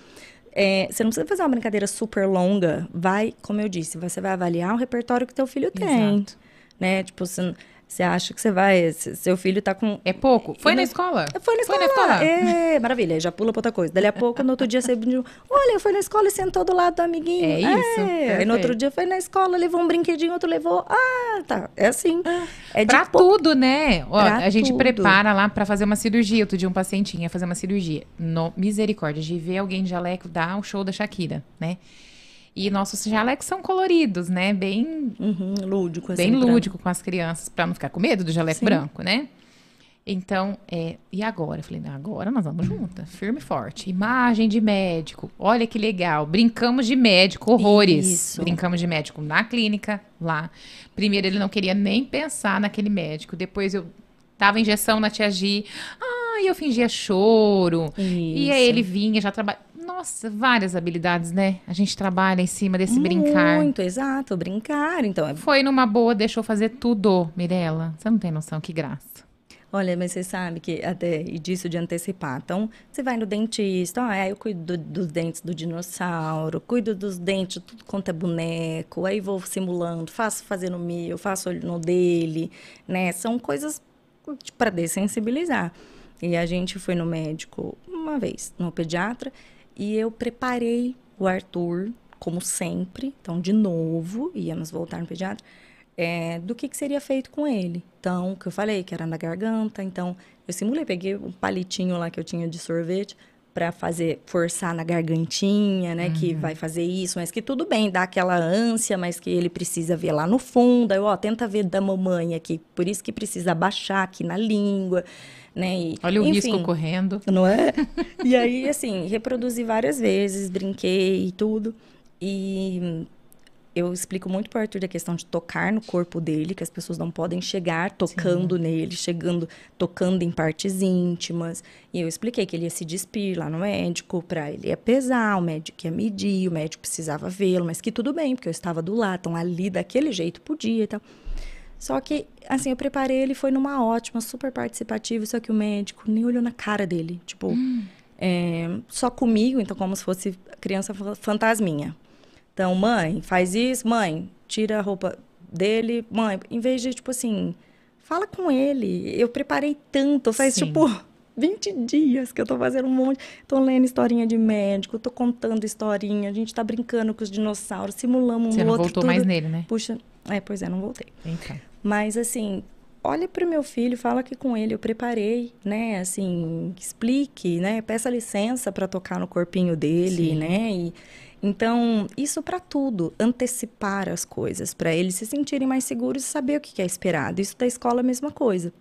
É, você não precisa fazer uma brincadeira super longa. Vai, como eu disse, você vai avaliar o repertório que teu filho tem. Exato. Né? Tipo, você você acha que você vai, seu filho tá com... É pouco. Foi na escola? Foi na escola. Foi na escola. É, maravilha, já pula pra outra coisa. Dali a pouco, no outro dia, você... Olha, foi na escola e sentou do lado do amiguinho. É isso. É. Aí no outro dia, foi na escola, levou um brinquedinho, outro levou... Ah, tá. É assim. É pra de tudo, né? Ó, a gente tudo. prepara lá pra fazer uma cirurgia. Outro dia, um paciente ia fazer uma cirurgia. No, misericórdia, de ver alguém de jaleco dar o show da Shakira, né? E nossos jalecos são coloridos, né? Bem uhum, lúdico, assim, Bem lúdico com as crianças, para não ficar com medo do jaleco Sim. branco, né? Então, é, e agora? Eu falei, agora nós vamos juntas, firme e forte. Imagem de médico, olha que legal. Brincamos de médico, horrores. Isso. Brincamos de médico na clínica, lá. Primeiro ele não queria nem pensar naquele médico. Depois eu dava injeção na tia Gi. Ah, e eu fingia choro. Isso. E aí ele vinha, já trabalhava. Nossa, várias habilidades, né? A gente trabalha em cima desse Muito, brincar. Muito, exato, brincar. Então, é... Foi numa boa, deixou fazer tudo, Mirella. Você não tem noção, que graça. Olha, mas você sabe que até e disso de antecipar. Então, você vai no dentista, ah, eu cuido do, dos dentes do dinossauro, cuido dos dentes, tudo quanto é boneco, aí vou simulando, faço fazendo o meu, faço no dele, né? São coisas para dessensibilizar. E a gente foi no médico uma vez, no pediatra, e eu preparei o Arthur, como sempre, então de novo, íamos voltar no pediatra, é, do que, que seria feito com ele. Então, o que eu falei, que era na garganta, então eu simulei, peguei um palitinho lá que eu tinha de sorvete, para fazer forçar na gargantinha, né, uhum. que vai fazer isso, mas que tudo bem, dá aquela ânsia, mas que ele precisa ver lá no fundo. Aí, ó, tenta ver da mamãe aqui, por isso que precisa abaixar aqui na língua, né? E, Olha o enfim, risco correndo. Não é? (laughs) e aí, assim, reproduzi várias vezes, brinquei e tudo. E eu explico muito para o Arthur a questão de tocar no corpo dele, que as pessoas não podem chegar tocando Sim. nele, chegando, tocando em partes íntimas. E eu expliquei que ele ia se despir lá no médico, para ele ia pesar, o médico ia medir, o médico precisava vê-lo, mas que tudo bem, porque eu estava do lado, então ali daquele jeito podia e tal. Só que, assim, eu preparei, ele foi numa ótima, super participativa, só que o médico nem olhou na cara dele, tipo, hum. é, só comigo, então como se fosse criança fantasminha. Então, mãe, faz isso, mãe, tira a roupa dele, mãe, em vez de, tipo assim, fala com ele. Eu preparei tanto, faz, Sim. tipo, (laughs) 20 dias que eu tô fazendo um monte. Tô lendo historinha de médico, tô contando historinha, a gente tá brincando com os dinossauros, simulamos um Você não outro. voltou tudo. mais nele, né? Puxa, é, pois é, não voltei. Então. Mas, assim, olha para o meu filho, fala que com ele eu preparei, né? Assim, explique, né? Peça licença para tocar no corpinho dele, Sim. né? E, então, isso para tudo, antecipar as coisas, para eles se sentirem mais seguros e saber o que é esperado. Isso da escola é a mesma coisa.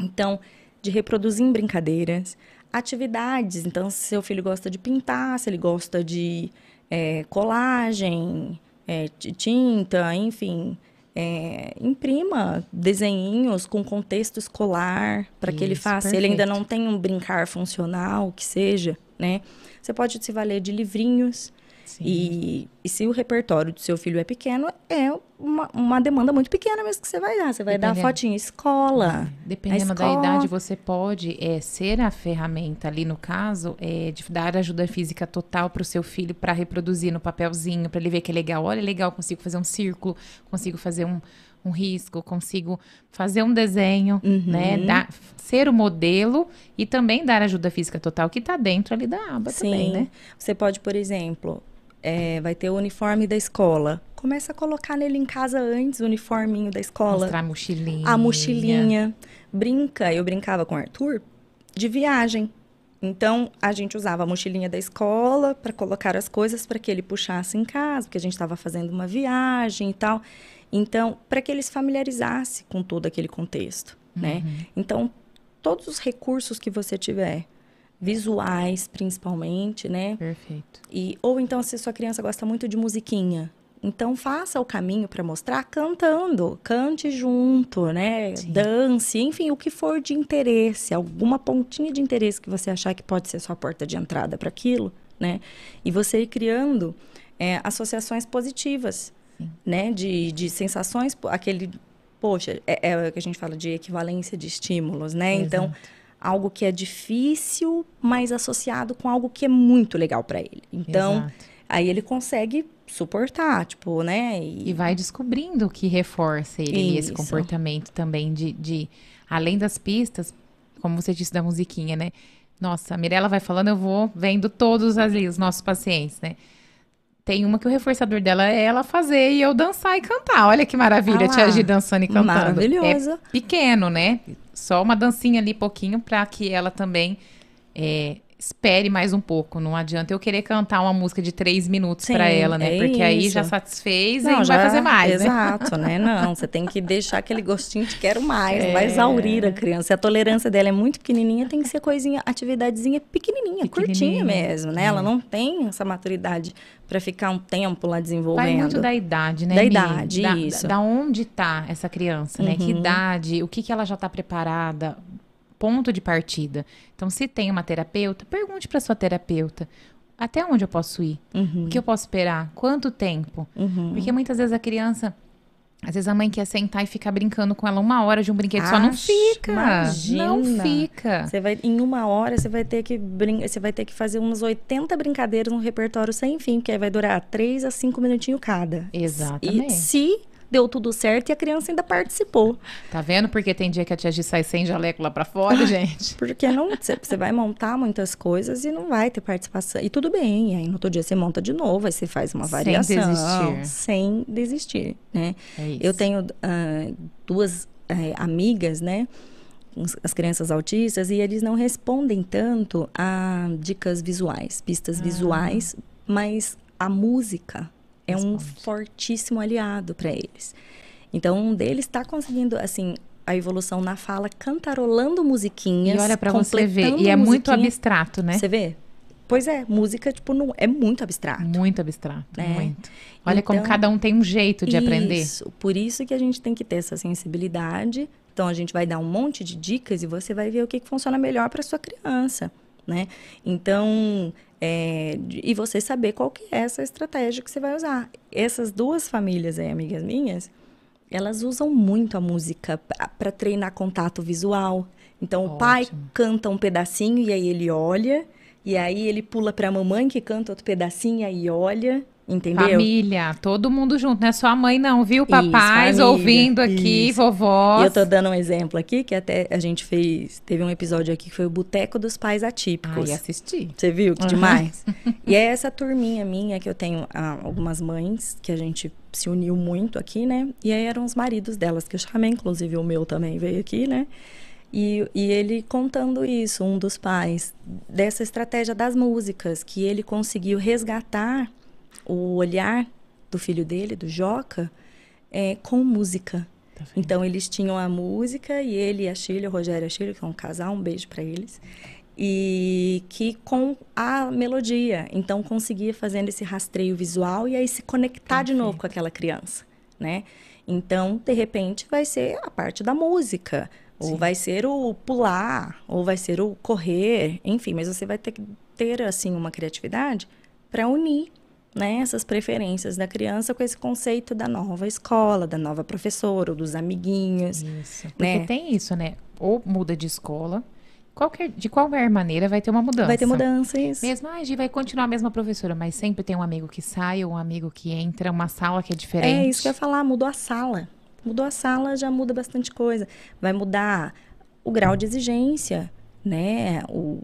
Então, de reproduzir em brincadeiras, atividades. Então, se seu filho gosta de pintar, se ele gosta de é, colagem, é, de tinta, enfim, é, imprima desenhinhos com contexto escolar para que ele faça. Perfeito. Ele ainda não tem um brincar funcional, que seja, né? Você pode se valer de livrinhos e, e, se o repertório do seu filho é pequeno, é uma, uma demanda muito pequena mesmo que você vai dar. Você vai Dependendo, dar fotinha escola. É, dependendo da idade, você pode é, ser a ferramenta ali, no caso, é, de dar ajuda física total para o seu filho para reproduzir no papelzinho, para ele ver que é legal. Olha, legal, consigo fazer um círculo, consigo fazer um, um risco, consigo fazer um desenho, uhum. né? Dar, ser o modelo e também dar ajuda física total, que está dentro ali da aba Sim. também, né? Você pode, por exemplo, é, vai ter o uniforme da escola. Começa a colocar nele em casa antes o uniforminho da escola. Mostrar a mochilinha. A mochilinha. Brinca. Eu brincava com o Arthur de viagem. Então, a gente usava a mochilinha da escola para colocar as coisas para que ele puxasse em casa, porque a gente estava fazendo uma viagem e tal. Então, para que ele se familiarizasse com todo aquele contexto, né? uhum. né? Então, todos os recursos que você tiver, visuais principalmente, né? Perfeito. E ou então se sua criança gosta muito de musiquinha, então faça o caminho para mostrar cantando, cante junto, né? Sim. Dance, enfim, o que for de interesse, alguma pontinha de interesse que você achar que pode ser sua porta de entrada para aquilo, né? E você ir criando é, associações positivas, Sim. né? De, de sensações, aquele, poxa, é, é o que a gente fala de equivalência de estímulos, né? Então, Exato. Então algo que é difícil, mas associado com algo que é muito legal para ele. Então, Exato. aí ele consegue suportar, tipo, né? E, e vai descobrindo o que reforça ele esse comportamento também de, de, além das pistas, como você disse da musiquinha, né? Nossa, a Mirella vai falando, eu vou vendo todos ali os nossos pacientes, né? Tem uma que o reforçador dela é ela fazer e eu dançar e cantar. Olha que maravilha, ah te agir dançando e cantando. Maravilhoso. É pequeno, né? Só uma dancinha ali, pouquinho, para que ela também é, espere mais um pouco. Não adianta eu querer cantar uma música de três minutos para ela, né? É Porque isso. aí já satisfez não, e já, vai fazer mais, exato, né? né? Não, você tem que deixar aquele gostinho de quero mais, (laughs) é. vai exaurir a criança. Se a tolerância dela é muito pequenininha, tem que ser coisinha, atividadezinha pequenininha, pequenininha curtinha mesmo, né? É. Ela não tem essa maturidade para ficar um tempo lá desenvolvendo. Vai muito da idade, né? Da idade, da, isso. Da onde tá essa criança, né? Uhum. Que idade, o que que ela já tá preparada ponto de partida. Então, se tem uma terapeuta, pergunte para sua terapeuta até onde eu posso ir, uhum. o que eu posso esperar, quanto tempo, uhum. porque muitas vezes a criança às vezes a mãe quer sentar e ficar brincando com ela uma hora de um brinquedo só não fica. Imagina. Não fica. Você vai em uma hora você vai ter que brin você vai ter que fazer umas 80 brincadeiras num repertório sem fim, que aí vai durar 3 a 5 minutinhos cada. Exatamente. E se deu tudo certo e a criança ainda participou. Tá vendo? Porque tem dia que a tia Gi sai sem jaleco lá pra fora, (laughs) gente. Porque não, você vai montar muitas coisas e não vai ter participação. E tudo bem, aí no outro dia você monta de novo, aí você faz uma variação. Sem desistir. Sem desistir, né? É isso. Eu tenho uh, duas uh, amigas, né? As crianças autistas, e eles não respondem tanto a dicas visuais, pistas ah. visuais, mas a música é um fortíssimo aliado para eles. Então, um deles está conseguindo, assim, a evolução na fala, cantarolando musiquinhas. E olha para você ver, e é muito abstrato, né? Você vê? Pois é, música, tipo, não, é muito abstrato. Muito abstrato, né? muito. Olha então, como cada um tem um jeito de isso, aprender. Isso, por isso que a gente tem que ter essa sensibilidade. Então, a gente vai dar um monte de dicas e você vai ver o que, que funciona melhor para sua criança, né? Então, é, e você saber qual que é essa estratégia que você vai usar. Essas duas famílias aí, amigas minhas, elas usam muito a música para treinar contato visual. Então, Ótimo. o pai canta um pedacinho e aí ele olha, e aí ele pula para a mamãe que canta outro pedacinho e aí olha. Entendeu? Família, todo mundo junto, não é só a mãe não, viu? Papais isso, ouvindo aqui, isso. vovós. E eu tô dando um exemplo aqui, que até a gente fez, teve um episódio aqui que foi o Boteco dos Pais Atípicos. Ai, assisti. Você viu? Que uhum. demais. (laughs) e é essa turminha minha, que eu tenho ah, algumas mães, que a gente se uniu muito aqui, né? E aí eram os maridos delas, que eu chamei, inclusive o meu também veio aqui, né? E, e, ele contando isso, um dos pais, dessa estratégia das músicas, que ele conseguiu resgatar o olhar do filho dele, do Joca, é, com música. Tá então eles tinham a música e ele e a Shirley, o Rogério e a Shirley, que é um casal, um beijo para eles. E que com a melodia, então conseguia fazendo esse rastreio visual e aí se conectar Perfeito. de novo com aquela criança, né? Então, de repente, vai ser a parte da música, Sim. ou vai ser o pular, ou vai ser o correr, enfim, mas você vai ter que ter assim uma criatividade para unir né, essas preferências da criança com esse conceito da nova escola, da nova professora, ou dos amiguinhos. Isso. Porque né? tem isso, né? Ou muda de escola. Qualquer, de qualquer maneira vai ter uma mudança. Vai ter mudança, isso. Mesmo, ah, vai continuar a mesma professora, mas sempre tem um amigo que sai ou um amigo que entra, uma sala que é diferente. É isso que eu ia falar, mudou a sala. Mudou a sala, já muda bastante coisa. Vai mudar o grau de exigência, né? O,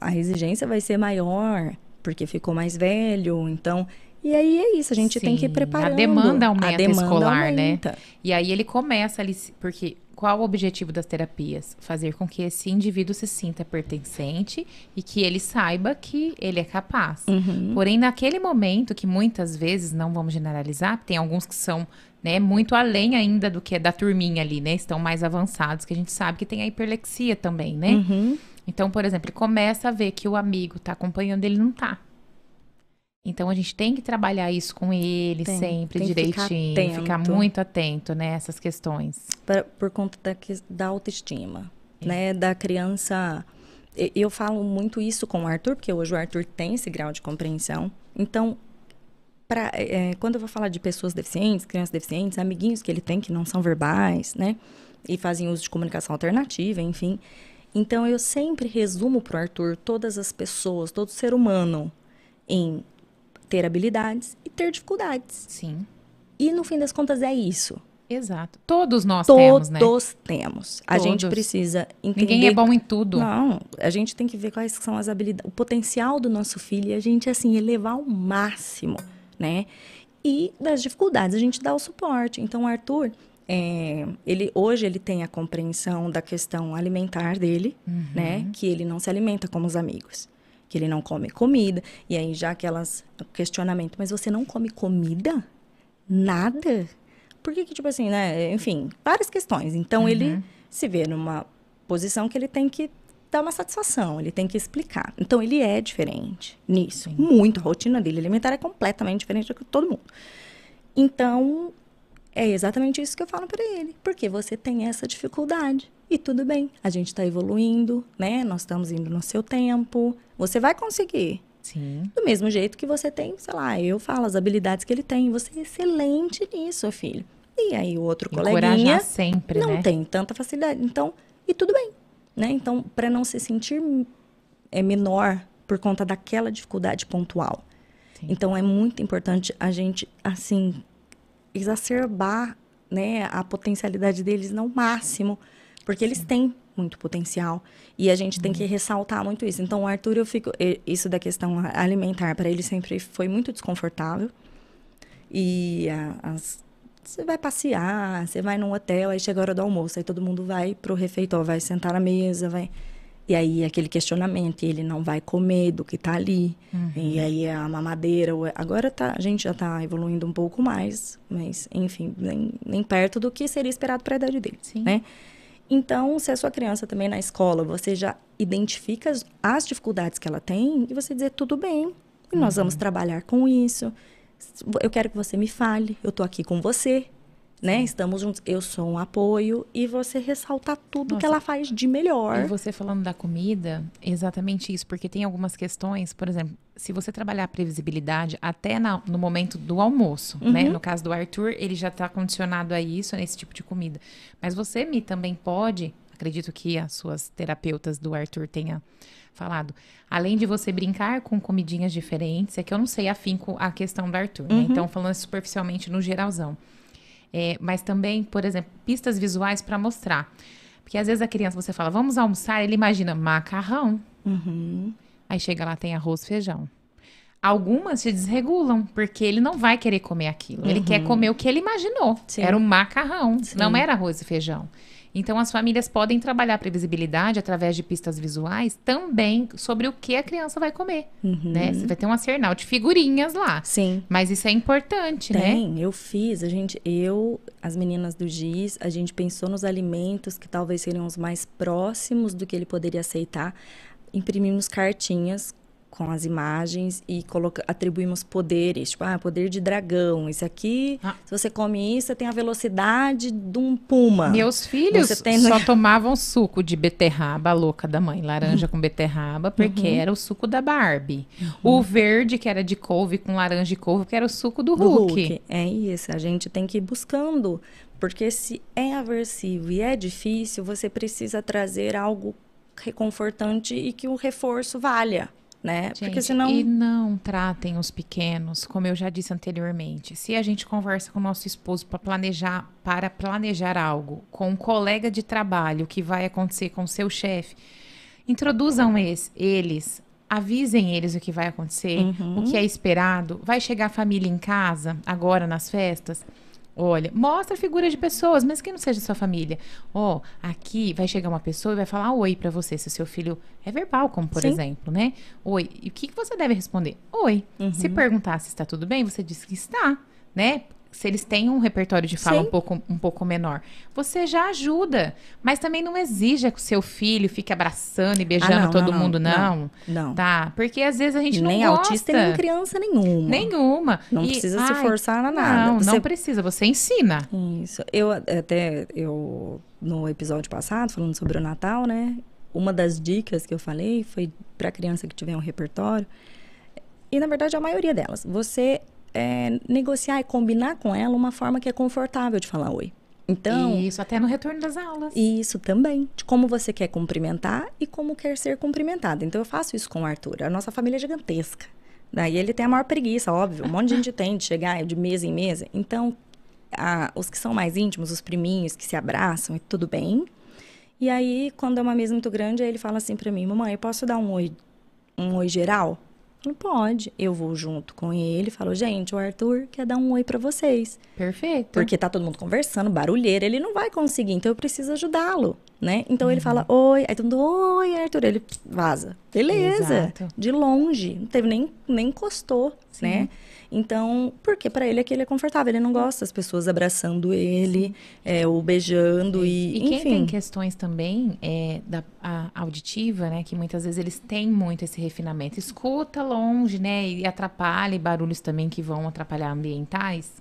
a exigência vai ser maior porque ficou mais velho, então. E aí é isso, a gente Sim, tem que ir preparando. A demanda aumenta a demanda escolar, né? aumenta. né? E aí ele começa ali, porque qual o objetivo das terapias? Fazer com que esse indivíduo se sinta pertencente e que ele saiba que ele é capaz. Uhum. Porém, naquele momento, que muitas vezes, não vamos generalizar, tem alguns que são né, muito além ainda do que é da turminha ali, né? Estão mais avançados, que a gente sabe que tem a hiperlexia também, né? Uhum. Então, por exemplo, ele começa a ver que o amigo está acompanhando, ele não está. Então a gente tem que trabalhar isso com ele tem, sempre tem direitinho, ficar, ficar, muito atento nessas né, questões. Por, por conta da, da autoestima, é. né, da criança. Eu falo muito isso com o Arthur, porque hoje o Arthur tem esse grau de compreensão. Então, pra, é, quando eu vou falar de pessoas deficientes, crianças deficientes, amiguinhos que ele tem que não são verbais, né, e fazem uso de comunicação alternativa, enfim, então eu sempre resumo para o Arthur todas as pessoas, todo ser humano, em ter habilidades e ter dificuldades. Sim. E no fim das contas é isso. Exato. Todos nós Todos temos, né? Todos temos. A gente precisa entender. Ninguém é bom em tudo. Não, a gente tem que ver quais são as habilidades, o potencial do nosso filho e a gente assim elevar ao máximo, né? E das dificuldades a gente dá o suporte. Então, Arthur, é, ele hoje ele tem a compreensão da questão alimentar dele, uhum. né? Que ele não se alimenta como os amigos, que ele não come comida. E aí já aquelas questionamento, mas você não come comida? Nada? Por que que tipo assim, né? Enfim, várias questões. Então uhum. ele se vê numa posição que ele tem que dar uma satisfação, ele tem que explicar. Então ele é diferente nisso, Sim. muito. A rotina dele alimentar é completamente diferente do que todo mundo. Então é exatamente isso que eu falo para ele, porque você tem essa dificuldade. E tudo bem, a gente está evoluindo, né? Nós estamos indo no seu tempo. Você vai conseguir. Sim. Do mesmo jeito que você tem, sei lá, eu falo as habilidades que ele tem. Você é excelente nisso, filho. E aí o outro Encorajar coleguinha sempre, não né? tem tanta facilidade. Então, e tudo bem, né? Então, para não se sentir é menor por conta daquela dificuldade pontual. Sim. Então, é muito importante a gente, assim, exacerbar né, a potencialidade deles no máximo, porque eles têm muito potencial e a gente uhum. tem que ressaltar muito isso. Então, o Arthur, eu fico isso da questão alimentar para ele sempre foi muito desconfortável. E as, você vai passear, você vai num hotel, aí chega a hora do almoço, aí todo mundo vai pro refeitório, vai sentar na mesa, vai e aí aquele questionamento, ele não vai comer do que está ali. Uhum. E aí a mamadeira. Agora tá, a gente já está evoluindo um pouco mais, mas enfim, nem, nem perto do que seria esperado para a idade dele, Sim. né? Então, se a sua criança também na escola, você já identifica as, as dificuldades que ela tem e você dizer tudo bem, nós uhum. vamos trabalhar com isso. Eu quero que você me fale, eu tô aqui com você, né? Estamos juntos, eu sou um apoio e você ressaltar tudo Nossa. que ela faz de melhor. E você falando da comida, exatamente isso, porque tem algumas questões, por exemplo, se você trabalhar a previsibilidade até na, no momento do almoço, né? uhum. né? No caso do Arthur, ele já está condicionado a isso, nesse tipo de comida. Mas você me também pode, acredito que as suas terapeutas do Arthur tenha falado, além de você brincar com comidinhas diferentes, é que eu não sei afinco a questão do Arthur, né? uhum. né? Então falando superficialmente no geralzão. É, mas também, por exemplo, pistas visuais para mostrar. Porque às vezes a criança, você fala, vamos almoçar, ele imagina macarrão. Uhum. Aí chega lá, tem arroz, feijão. Algumas se desregulam, porque ele não vai querer comer aquilo. Uhum. Ele quer comer o que ele imaginou. Sim. Era um macarrão, Sim. não era arroz e feijão. Então, as famílias podem trabalhar a previsibilidade através de pistas visuais também sobre o que a criança vai comer, uhum. né? Você vai ter um arsenal de figurinhas lá. Sim. Mas isso é importante, Tem, né? Tem, eu fiz. A gente, eu, as meninas do GIS, a gente pensou nos alimentos que talvez seriam os mais próximos do que ele poderia aceitar. Imprimimos cartinhas com as imagens e coloca, atribuímos poderes, tipo, ah, poder de dragão. Esse aqui, ah. se você come isso, você tem a velocidade de um puma. Meus filhos tem... só (laughs) tomavam suco de beterraba, louca da mãe, laranja com beterraba, porque uhum. era o suco da Barbie. Uhum. O verde, que era de couve com laranja e couve, que era o suco do, do Hulk. Hulk. É isso, a gente tem que ir buscando, porque se é aversivo e é difícil, você precisa trazer algo reconfortante e que o reforço valha né? Gente, Porque senão... E não tratem os pequenos, como eu já disse anteriormente. Se a gente conversa com o nosso esposo para planejar, para planejar algo com um colega de trabalho que vai acontecer com o seu chefe, introduzam eles, eles avisem eles o que vai acontecer, uhum. o que é esperado. Vai chegar a família em casa agora nas festas. Olha, mostra figuras de pessoas, mas que não seja sua família. Ó, oh, aqui vai chegar uma pessoa e vai falar oi para você, se o seu filho é verbal, como por Sim. exemplo, né? Oi. E o que, que você deve responder? Oi. Uhum. Se perguntar se está tudo bem, você diz que está, né? Se eles têm um repertório de fala um pouco, um pouco menor, você já ajuda. Mas também não exija que o seu filho fique abraçando e beijando ah, não, todo não, mundo, não. não. Não. Tá? Porque às vezes a gente nem não gosta. Nem autista, nem criança nenhuma. Nenhuma. Não e, precisa ai, se forçar a nada. Não, você... não precisa. Você ensina. Isso. Eu até, eu, no episódio passado, falando sobre o Natal, né? Uma das dicas que eu falei foi para criança que tiver um repertório. E, na verdade, a maioria delas. Você é, negociar e combinar com ela uma forma que é confortável de falar oi. Então, isso até no retorno das aulas. Isso também, de como você quer cumprimentar e como quer ser cumprimentado. Então eu faço isso com o Arthur. A nossa família é gigantesca. Daí ele tem a maior preguiça, óbvio. Um monte de gente tem de chegar de mesa em mesa. Então, a, os que são mais íntimos, os priminhos que se abraçam e tudo bem. E aí, quando é uma mesa muito grande, aí ele fala assim para mim: "Mamãe, eu posso dar um oi, um oi geral?" Não pode. Eu vou junto com ele e falo, gente, o Arthur quer dar um oi para vocês. Perfeito. Porque tá todo mundo conversando, barulheiro, ele não vai conseguir, então eu preciso ajudá-lo, né? Então uhum. ele fala, oi, aí todo mundo, oi, Arthur, ele vaza. Beleza. Exato. De longe, não teve nem, nem encostou, Sim. né? Então, porque para ele aquilo é confortável, ele não gosta das pessoas abraçando ele, é, ou beijando e, e quem tem questões também é, da auditiva, né, que muitas vezes eles têm muito esse refinamento, escuta longe, né, e atrapalha e barulhos também que vão atrapalhar ambientais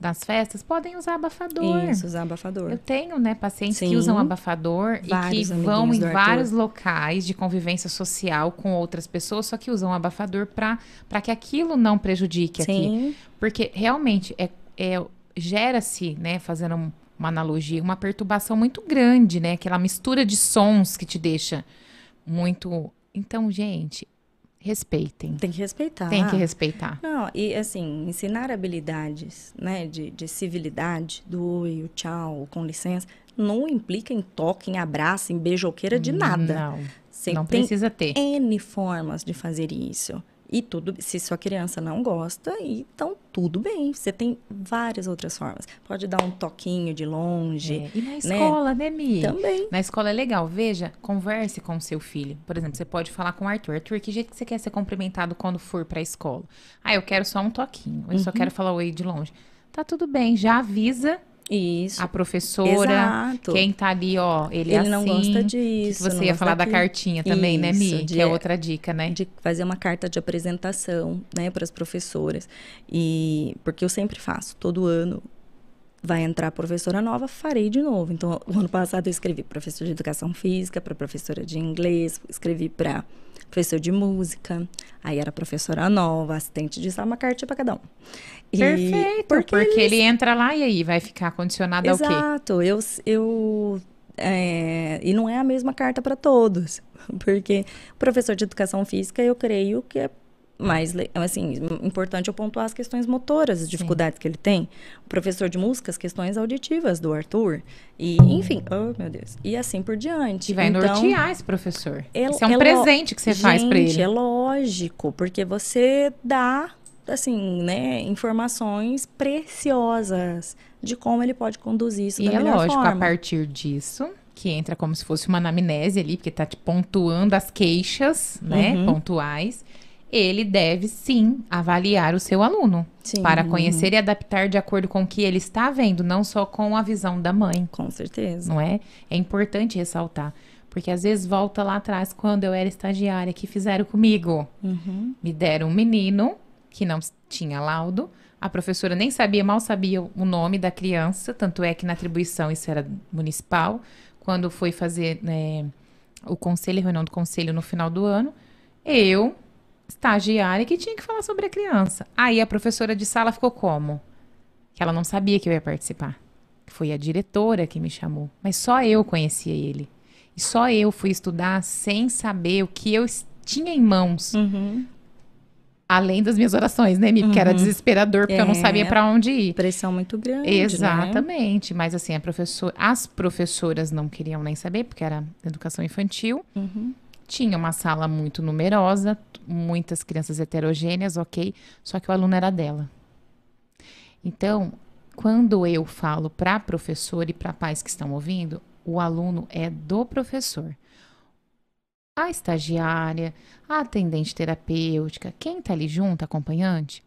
das festas podem usar abafador. Isso, usar abafador. Eu tenho, né, pacientes Sim. que usam abafador e que vão em vários locais de convivência social com outras pessoas, só que usam abafador para que aquilo não prejudique Sim. aqui. Porque realmente é, é gera-se, né, fazendo um, uma analogia, uma perturbação muito grande, né, aquela mistura de sons que te deixa muito. Então, gente, respeitem. Tem que respeitar. Tem que respeitar. Não, e assim, ensinar habilidades, né, de, de civilidade, do oi, o tchau, com licença, não implica em toque, em abraço, em beijoqueira de nada. Não, Você não tem precisa ter. N formas de fazer isso. E tudo, se sua criança não gosta, então tudo bem. Você tem várias outras formas. Pode dar um toquinho de longe. É, E na escola, né, Mi? Também. Na escola é legal. Veja, converse com o seu filho. Por exemplo, você pode falar com o Arthur. Arthur, que jeito que você quer ser cumprimentado quando for pra escola? Ah, eu quero só um toquinho. Eu Uhum. só quero falar oi de longe. Tá tudo bem, já avisa Isso. a professora. Exato. Quem tá ali, ó, ele, Ele é não assim. gosta Que disso. você não ia falar da cartinha também, né, Mi? Isso, de- Que é outra dica, né? de fazer uma carta de apresentação, né, para as professoras. E porque eu sempre faço, todo ano vai entrar professora nova, farei de novo. Então, o ano passado eu escrevi professor de educação física, para professora de inglês, escrevi para professor de música. Aí era professora nova, assistente de sala, uma carta para cada um. E- Perfeito. Porque, eles- ele entra lá e aí vai ficar condicionado ao quê? Exato, eu, eu é, e não é a mesma carta para todos, (laughs) porque o professor de educação física eu creio que é mais assim importante eu pontuar as questões motoras, as dificuldades que ele tem. O professor de música, as questões auditivas do Arthur e enfim, oh meu Deus, e assim por diante. Que vai então, nortear esse professor. é- Isso é um é presente que você faz pra Gente, ele. É lógico, porque você dá assim, né, informações preciosas de como ele pode conduzir isso E da é melhor lógico, a forma. partir disso, que entra como se fosse uma anamnese ali, porque tá te pontuando as queixas, né, Uhum. pontuais, ele deve sim avaliar o seu aluno Sim. para conhecer e adaptar de acordo com o que ele está vendo, não só com a visão da mãe, Com certeza. não é? É importante ressaltar, porque às vezes volta lá atrás quando eu era estagiária que fizeram comigo. Uhum. Me deram um menino que não tinha laudo. A professora nem sabia, mal sabia o nome da criança, tanto é que na atribuição isso era municipal. Quando foi fazer né, o conselho, reunião do conselho no final do ano, eu, estagiária, que tinha que falar sobre a criança. Aí a professora de sala ficou como? Que ela não sabia que eu ia participar. Foi a diretora que me chamou, mas só eu conhecia ele. E só eu fui estudar sem saber o que eu tinha em mãos. Uhum. Além das minhas orações, né, Mi? Porque era desesperador, porque eu não É. sabia pra onde ir. Pressão muito grande. Né? Exatamente. Mas assim, a professora, as professoras não queriam nem saber, porque era educação infantil. Uhum. Tinha uma sala muito numerosa, muitas crianças heterogêneas, ok. Só que o aluno era dela. Então, quando eu falo para professor e para pais que estão ouvindo, o aluno é do professor. A estagiária, a atendente terapêutica, quem está ali junto, acompanhante,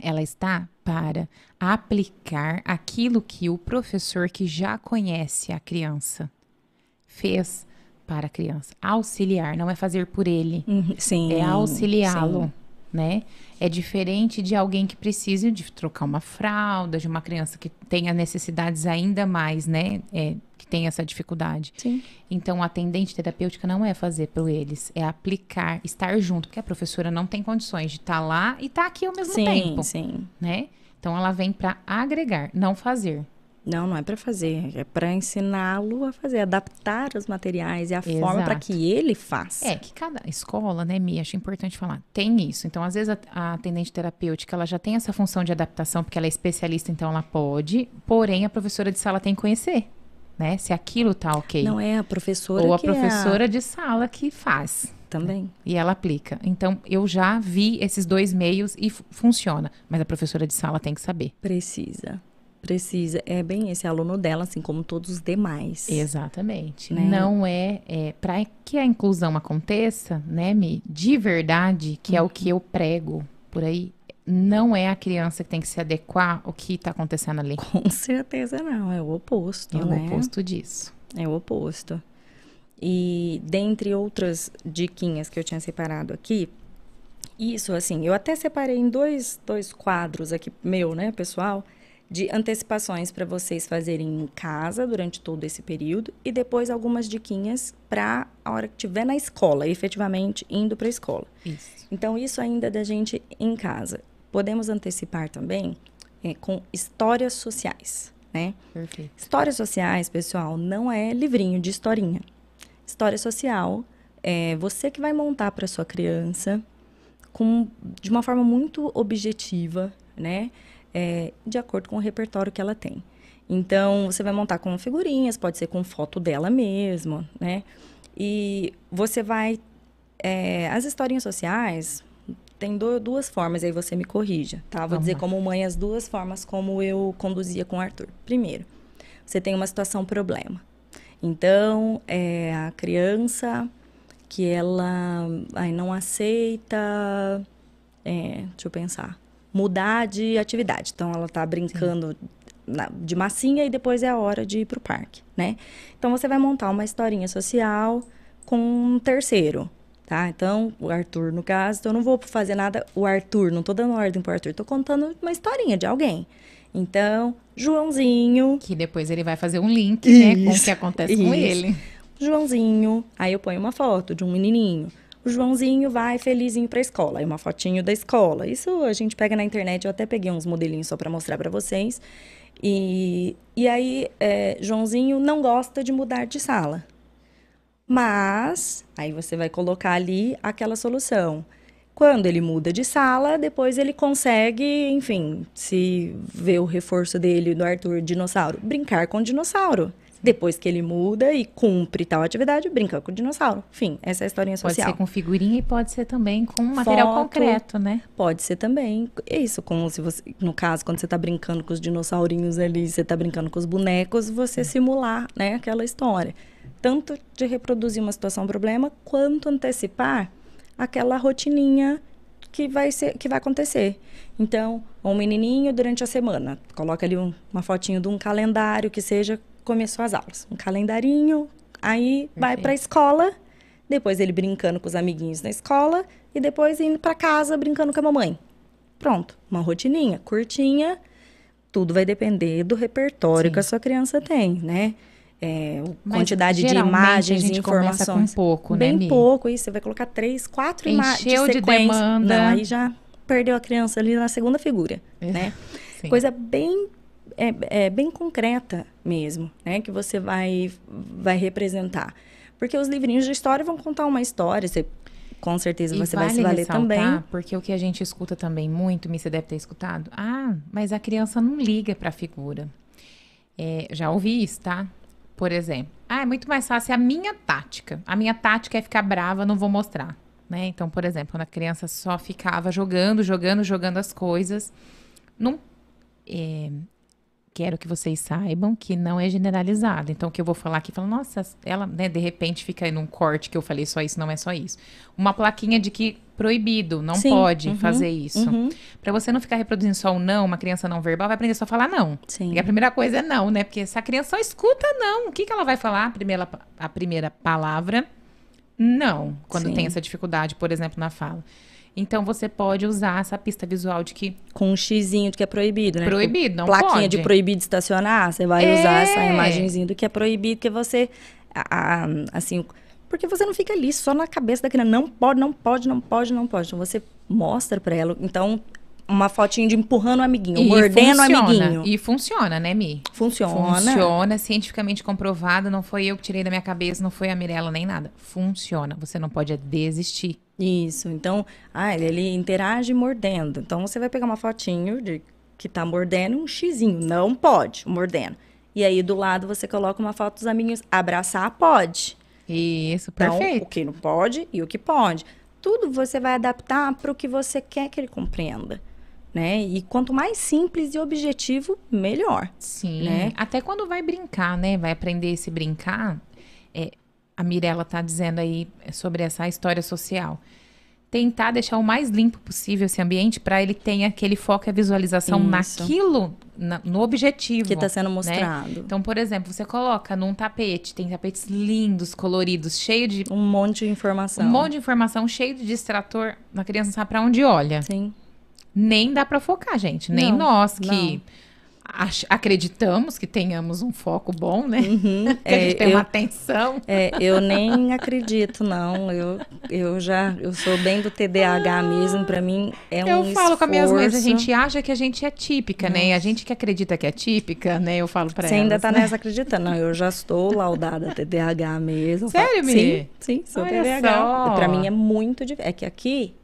ela está para aplicar aquilo que o professor que já conhece a criança fez para a criança. Auxiliar, não é fazer por ele, Uhum. Sim. é auxiliá-lo, né? É diferente de alguém que precise de trocar uma fralda, de uma criança que tenha necessidades ainda mais, né? É, que tem essa dificuldade. Sim. Então, a atendente terapêutica não é fazer por eles, é aplicar, estar junto, porque a professora não tem condições de estar lá e estar aqui ao mesmo Sim, tempo, sim. né? Então, ela vem para agregar, não fazer. Não, não é para fazer, é para ensiná-lo a fazer, adaptar os materiais e a forma para Exato. que ele faça. É, que cada escola, né, Mi, acho importante falar, tem isso. Então, às vezes, a, a atendente terapêutica, ela já tem essa função de adaptação, porque ela é especialista, então ela pode, porém, a professora de sala tem que conhecer, né, se aquilo tá ok. Não é a professora Ou a que é professora de sala que faz. também. E ela aplica. Então, eu já vi esses dois meios e fu- funciona. Mas a professora de sala tem que saber. Precisa. Precisa. É bem esse aluno dela, assim como todos os demais. Exatamente. Né? Não é, é para que a inclusão aconteça, né, Mi? De verdade, que é o que eu prego por aí, não é a criança que tem que se adequar ao que está acontecendo ali. Com certeza não, é o oposto, É o né? oposto disso. É o oposto. E dentre outras diquinhas que eu tinha separado aqui, isso assim, eu até separei em dois, dois quadros aqui, meu, né, pessoal, de antecipações para vocês fazerem em casa durante todo esse período e depois algumas diquinhas para a hora que estiver na escola, efetivamente indo para a escola. Isso. Então, isso ainda da gente em casa. Podemos antecipar também é, com histórias sociais, né? Perfeito. Histórias sociais, pessoal, não é livrinho de historinha. História social é você que vai montar para sua criança com, de uma forma muito objetiva, né? É, de acordo com o repertório que ela tem. Então, você vai montar com figurinhas, pode ser com foto dela mesmo, né? E você vai. É, as historinhas sociais tem do, duas formas, aí você me corrija, tá? Vou Vamos dizer lá. como mãe as duas formas como eu conduzia com o Arthur. Primeiro, você tem uma situação problema. Então, é a criança que ela aí não aceita, é, deixa eu pensar, mudar de atividade. Então, ela está brincando na, de massinha e depois é a hora de ir para o parque, né? Então, você vai montar uma historinha social com um terceiro, tá? Então, o Arthur, no caso, então eu não vou fazer nada, o Arthur, não estou dando ordem para o Arthur, estou contando uma historinha de alguém. Então, Joãozinho. Que depois ele vai fazer um link, isso, né, com o que acontece isso. com ele. Joãozinho, aí eu ponho uma foto de um menininho. O Joãozinho vai felizinho para a escola, aí uma fotinho da escola. Isso a gente pega na internet, eu até peguei uns modelinhos só para mostrar para vocês. E, e aí, é, Joãozinho não gosta de mudar de sala. Mas, aí você vai colocar ali aquela solução. Quando ele muda de sala, depois ele consegue, enfim, se vê o reforço dele do Arthur dinossauro, brincar com o dinossauro. Depois que ele muda e cumpre tal atividade, brinca com o dinossauro. Enfim, essa é a historinha social. Pode ser com figurinha e pode ser também com material Foto, concreto, né? Pode ser também. É isso, como se você, no caso, quando você está brincando com os dinossaurinhos ali, você está brincando com os bonecos, você simular, né, aquela história. Tanto de reproduzir uma situação problema, quanto antecipar aquela rotininha que vai ser que vai acontecer. Então, um menininho durante a semana, coloca ali um, uma fotinho de um calendário que seja começou as aulas, um calendarinho, aí Perfeito. vai para a escola, depois ele brincando com os amiguinhos na escola e depois indo para casa brincando com a mamãe. Pronto, uma rotininha curtinha. Tudo vai depender do repertório Sim. que a sua criança tem, né? é, quantidade de imagens e informações. com pouco, né, Bem pouco, isso. Você vai colocar três, quatro imagens de, de demanda. Não, aí já perdeu a criança ali na segunda figura, é. né? (laughs) Sim. Coisa bem é, é, bem concreta mesmo, né? Que você vai vai representar. Porque os livrinhos de história vão contar uma história, você com certeza e você vale vai se valer também. Porque o que a gente escuta também muito, você deve ter escutado. Ah, mas a criança não liga para a figura. É, já ouvi isso, tá? Por exemplo, ah, é muito mais fácil a minha tática. A minha tática é ficar brava, não vou mostrar. Né? Então, por exemplo, quando a criança só ficava jogando, jogando, jogando as coisas, não, é, quero que vocês saibam que não é generalizado. Então, o que eu vou falar aqui, fala, nossa, ela, né, de repente fica aí num corte que eu falei só isso, não é só isso. Uma plaquinha de que proibido, não Sim, pode uhum, fazer isso. Uhum. Para você não ficar reproduzindo só o não, uma criança não verbal vai aprender só a falar não. Sim. E a primeira coisa é não, né? Porque se a criança só escuta não, o que, que ela vai falar? A primeira, a primeira palavra, não, quando Sim. tem essa dificuldade, por exemplo, na fala. Então você pode usar essa pista visual de que. Com um xizinho de que é proibido, né? Proibido, não Plaquinha pode. de proibido estacionar, você vai é. usar essa imagenzinha do que é proibido, que você. assim. Porque você não fica ali só na cabeça da criança. Não pode, não pode, não pode, não pode. Então você mostra para ela. Então, uma fotinho de empurrando o amiguinho, e mordendo o amiguinho. E funciona, né, Mi? Funciona. Funciona, cientificamente comprovado. Não foi eu que tirei da minha cabeça, não foi a Mirella nem nada. Funciona. Você não pode desistir. Isso. Então, ah, ele, ele interage mordendo. Então, você vai pegar uma fotinho de que tá mordendo um xizinho. Não pode, mordendo. E aí, do lado, você coloca uma foto dos amiguinhos. Abraçar, pode. Isso, então, perfeito. o que não pode e o que pode. Tudo você vai adaptar para o que você quer que ele compreenda. Né? E quanto mais simples e objetivo, melhor. Sim. Né? Até quando vai brincar, né? Vai aprender esse brincar. É, a Mirella está dizendo aí sobre essa história social. Tentar deixar o mais limpo possível esse ambiente para ele tenha aquele foco e a visualização Isso. naquilo, na, no objetivo. Que está sendo né? mostrado. Né? Então, por exemplo, você coloca num tapete, tem tapetes lindos, coloridos, cheio de. Um monte de informação. Um monte de informação, cheio de distrator. A criança não sabe para onde olha. Sim. Nem dá para focar, gente. Nem não, nós que. Não acreditamos que tenhamos um foco bom, né? Uhum. (laughs) que a gente é, tem eu, uma atenção. É, eu nem acredito, não. Eu, eu já, eu sou bem do TDAH ah, mesmo, para mim é um Eu falo esforço. com as minhas mães, a gente acha que a gente é típica, Nossa. né? E a gente que acredita que é típica, né? Eu falo para elas. Você ainda tá né? nessa acreditando? Não, eu já estou laudada TDAH mesmo. Sério, Sim, sim, sou Olha TDAH. Para mim é muito difícil. É que aqui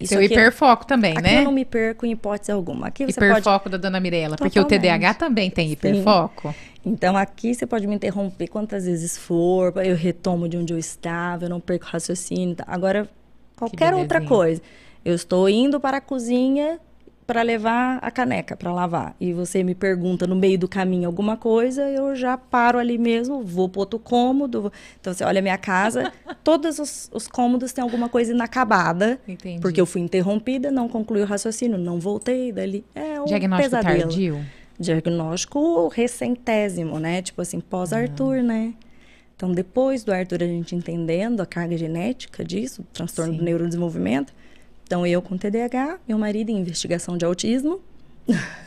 Isso Seu hiperfoco também, aqui né? eu não me perco em hipótese alguma. Aqui você hiperfoco pode... da dona Mirella, porque o TDAH também tem hiperfoco. Sim. Então aqui você pode me interromper quantas vezes for, eu retomo de onde eu estava, eu não perco raciocínio. Tá? Agora, qualquer outra coisa. Eu estou indo para a cozinha para levar a caneca para lavar e você me pergunta no meio do caminho alguma coisa, eu já paro ali mesmo, vou para outro cômodo. Então você olha a minha casa, (laughs) todos os, os, cômodos têm alguma coisa inacabada, Entendi. porque eu fui interrompida, não concluí o raciocínio, não voltei dali. É um Diagnóstico pesadelo. tardio. Diagnóstico recentésimo, né? Tipo assim, pós-Arthur, uhum. né? Então, depois do Arthur, a gente entendendo a carga genética disso, transtorno Sim. do neurodesenvolvimento, então, eu com TDAH, meu marido em investigação de autismo.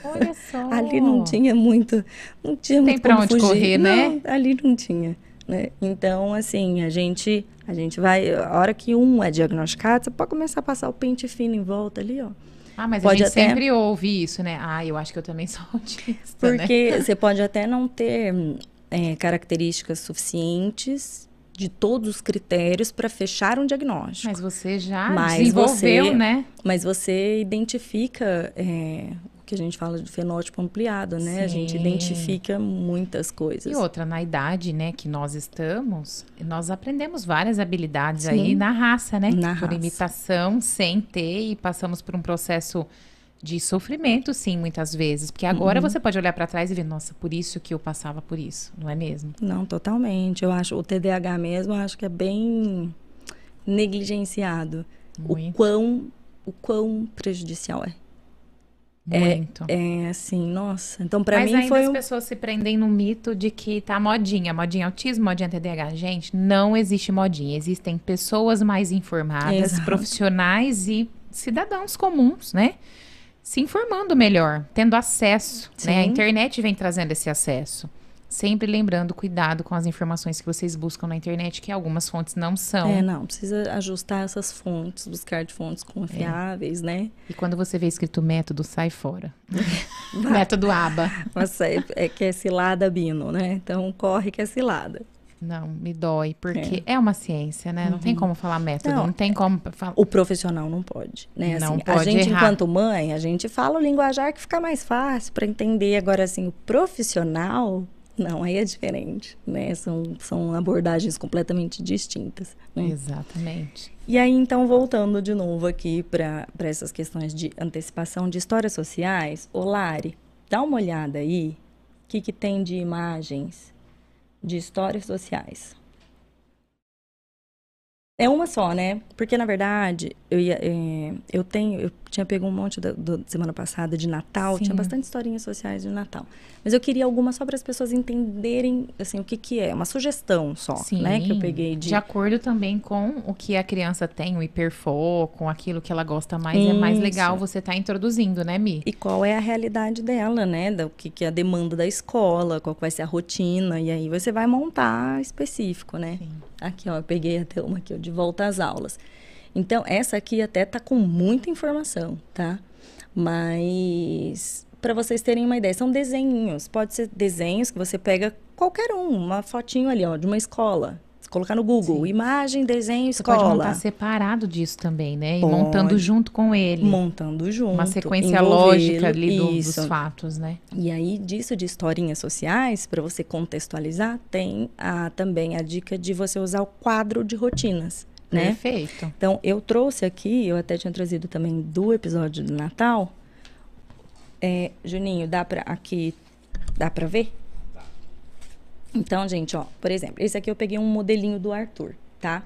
Olha (laughs) só. ali não tinha muito, não tinha Tem muito pra onde fugir. correr, né? Não, ali não tinha, né? Então, assim, a gente, a gente vai, a hora que um é diagnosticado, você pode começar a passar o pente fino em volta ali, ó. Ah, mas pode a gente até... sempre ouve isso, né? Ah, eu acho que eu também (laughs) sou autista, né? Porque né? você pode até não ter é, características suficientes de todos os critérios para fechar um diagnóstico. Mas você já mas desenvolveu, você, né? Mas você identifica é, o que a gente fala de fenótipo ampliado, né? Sim. A gente identifica muitas coisas. E outra, na idade, né, que nós estamos, nós aprendemos várias habilidades Sim. aí na raça, né? Na por raça. imitação, sem ter e passamos por um processo de sofrimento, sim, muitas vezes. Porque agora uhum. você pode olhar para trás e ver, nossa, por isso que eu passava por isso, não é mesmo? Não, totalmente. Eu acho, o TDAH mesmo, eu acho que é bem negligenciado. Muito. O quão, o quão prejudicial é. Muito. É, é assim, nossa. Então, para mim ainda foi. as pessoas se prendem no mito de que tá modinha, modinha autismo, modinha TDAH. Gente, não existe modinha. Existem pessoas mais informadas, Exato. profissionais e cidadãos comuns, né? Se informando melhor, tendo acesso. Né? A internet vem trazendo esse acesso. Sempre lembrando, cuidado com as informações que vocês buscam na internet, que algumas fontes não são. É, não, precisa ajustar essas fontes, buscar de fontes confiáveis, é. né? E quando você vê escrito método, sai fora. (laughs) método ABA. Nossa, é, é que é cilada bino, né? Então corre que é cilada. Não, me dói, porque é, é uma ciência, né? Uhum. Não tem uhum. como falar método, não, não tem como falar. O profissional não pode, né? Não assim, pode a gente, errar. enquanto mãe, a gente fala o linguajar que fica mais fácil para entender. Agora, assim, o profissional, não, aí é diferente, né? São, são abordagens completamente distintas. Né? Exatamente. E aí, então, voltando de novo aqui para essas questões de antecipação de histórias sociais, ô Lari, dá uma olhada aí, o que, que tem de imagens de histórias sociais. É uma só, né? Porque, na verdade, eu, ia, é, eu tenho, eu tinha pego um monte da, do, semana passada de Natal, Sim. tinha bastante historinhas sociais de Natal. Mas eu queria alguma só para as pessoas entenderem, assim, o que que é. Uma sugestão só, Sim. né? Que eu peguei de... De acordo também com o que a criança tem, o hiperfoco, aquilo que ela gosta mais. Isso. É mais legal você estar tá introduzindo, né, Mi? E qual é a realidade dela, né? Do que, que é a demanda da escola, qual vai ser a rotina. E aí você vai montar específico, né? Sim. Aqui, ó, eu peguei até uma aqui, ó, de volta às aulas. Então, essa aqui até tá com muita informação, tá? Mas para vocês terem uma ideia, são desenhos. Pode ser desenhos que você pega qualquer um, uma fotinho ali, ó, de uma escola. Colocar no Google, Sim. imagem, desenho, você escola. Você pode montar separado disso também, né? E pode. montando junto com ele. Montando junto. Uma sequência lógica ali do, dos fatos, né? E aí, disso de historinhas sociais, para você contextualizar, tem a, também a dica de você usar o quadro de rotinas. Né? Perfeito. Então, eu trouxe aqui, eu até tinha trazido também do episódio do Natal, é, Juninho, dá para aqui, dá para ver? Então, gente, ó, por exemplo, esse aqui eu peguei um modelinho do Arthur, tá?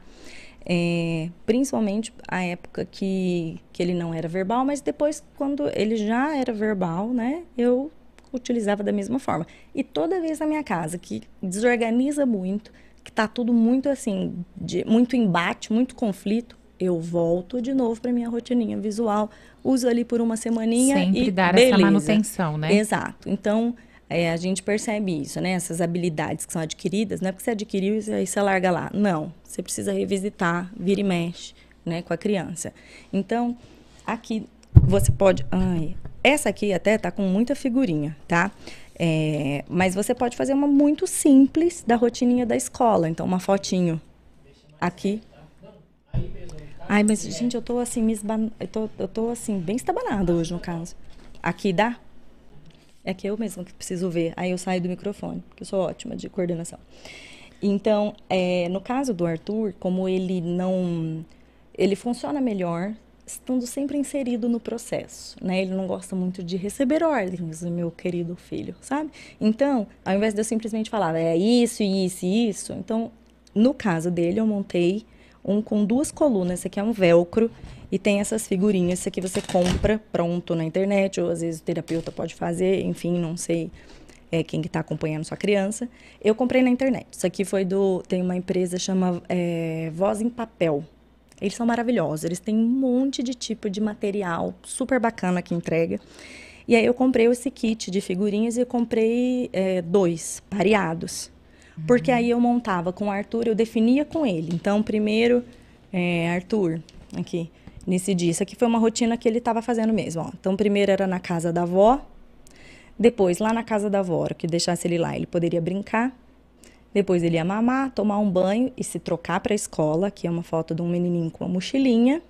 É, principalmente a época que, que ele não era verbal, mas depois, quando ele já era verbal, né, eu utilizava da mesma forma. E toda vez na minha casa que desorganiza muito, que tá tudo muito assim, de, muito embate, muito conflito, eu volto de novo para minha rotininha visual, uso ali por uma semaninha Sempre e dar beleza. essa manutenção, né? Exato. Então, é, a gente percebe isso, né? Essas habilidades que são adquiridas, não é porque você adquiriu e aí você larga lá. Não, você precisa revisitar, vira e mexe, né, com a criança. Então, aqui você pode... Ai, essa aqui até tá com muita figurinha, tá? É, mas você pode fazer uma muito simples da rotininha da escola. Então, uma fotinho aqui Ai, mas, gente, eu tô assim, me esban... eu, tô, eu tô assim, bem estabanada hoje, no caso. Aqui dá? É que eu mesma que preciso ver. Aí eu saio do microfone, porque eu sou ótima de coordenação. Então, é, no caso do Arthur, como ele não. Ele funciona melhor estando sempre inserido no processo, né? Ele não gosta muito de receber ordens, o meu querido filho, sabe? Então, ao invés de eu simplesmente falar, é isso, isso e isso, então, no caso dele, eu montei um com duas colunas, esse aqui é um velcro, e tem essas figurinhas, esse aqui você compra pronto na internet, ou às vezes o terapeuta pode fazer, enfim, não sei é, quem está acompanhando sua criança. Eu comprei na internet. Isso aqui foi do. Tem uma empresa chama é, Voz em Papel. Eles são maravilhosos. Eles têm um monte de tipo de material super bacana que entrega. E aí eu comprei esse kit de figurinhas e eu comprei é, dois pareados. Uhum. Porque aí eu montava com o Arthur, eu definia com ele. Então, primeiro, é, Arthur, aqui, nesse dia. Isso aqui foi uma rotina que ele estava fazendo mesmo. Ó. Então, primeiro era na casa da avó, depois, lá na casa da avó, que deixasse ele lá, ele poderia brincar. Depois ele ia mamar, tomar um banho e se trocar para a escola. Aqui é uma foto de um menininho com uma mochilinha.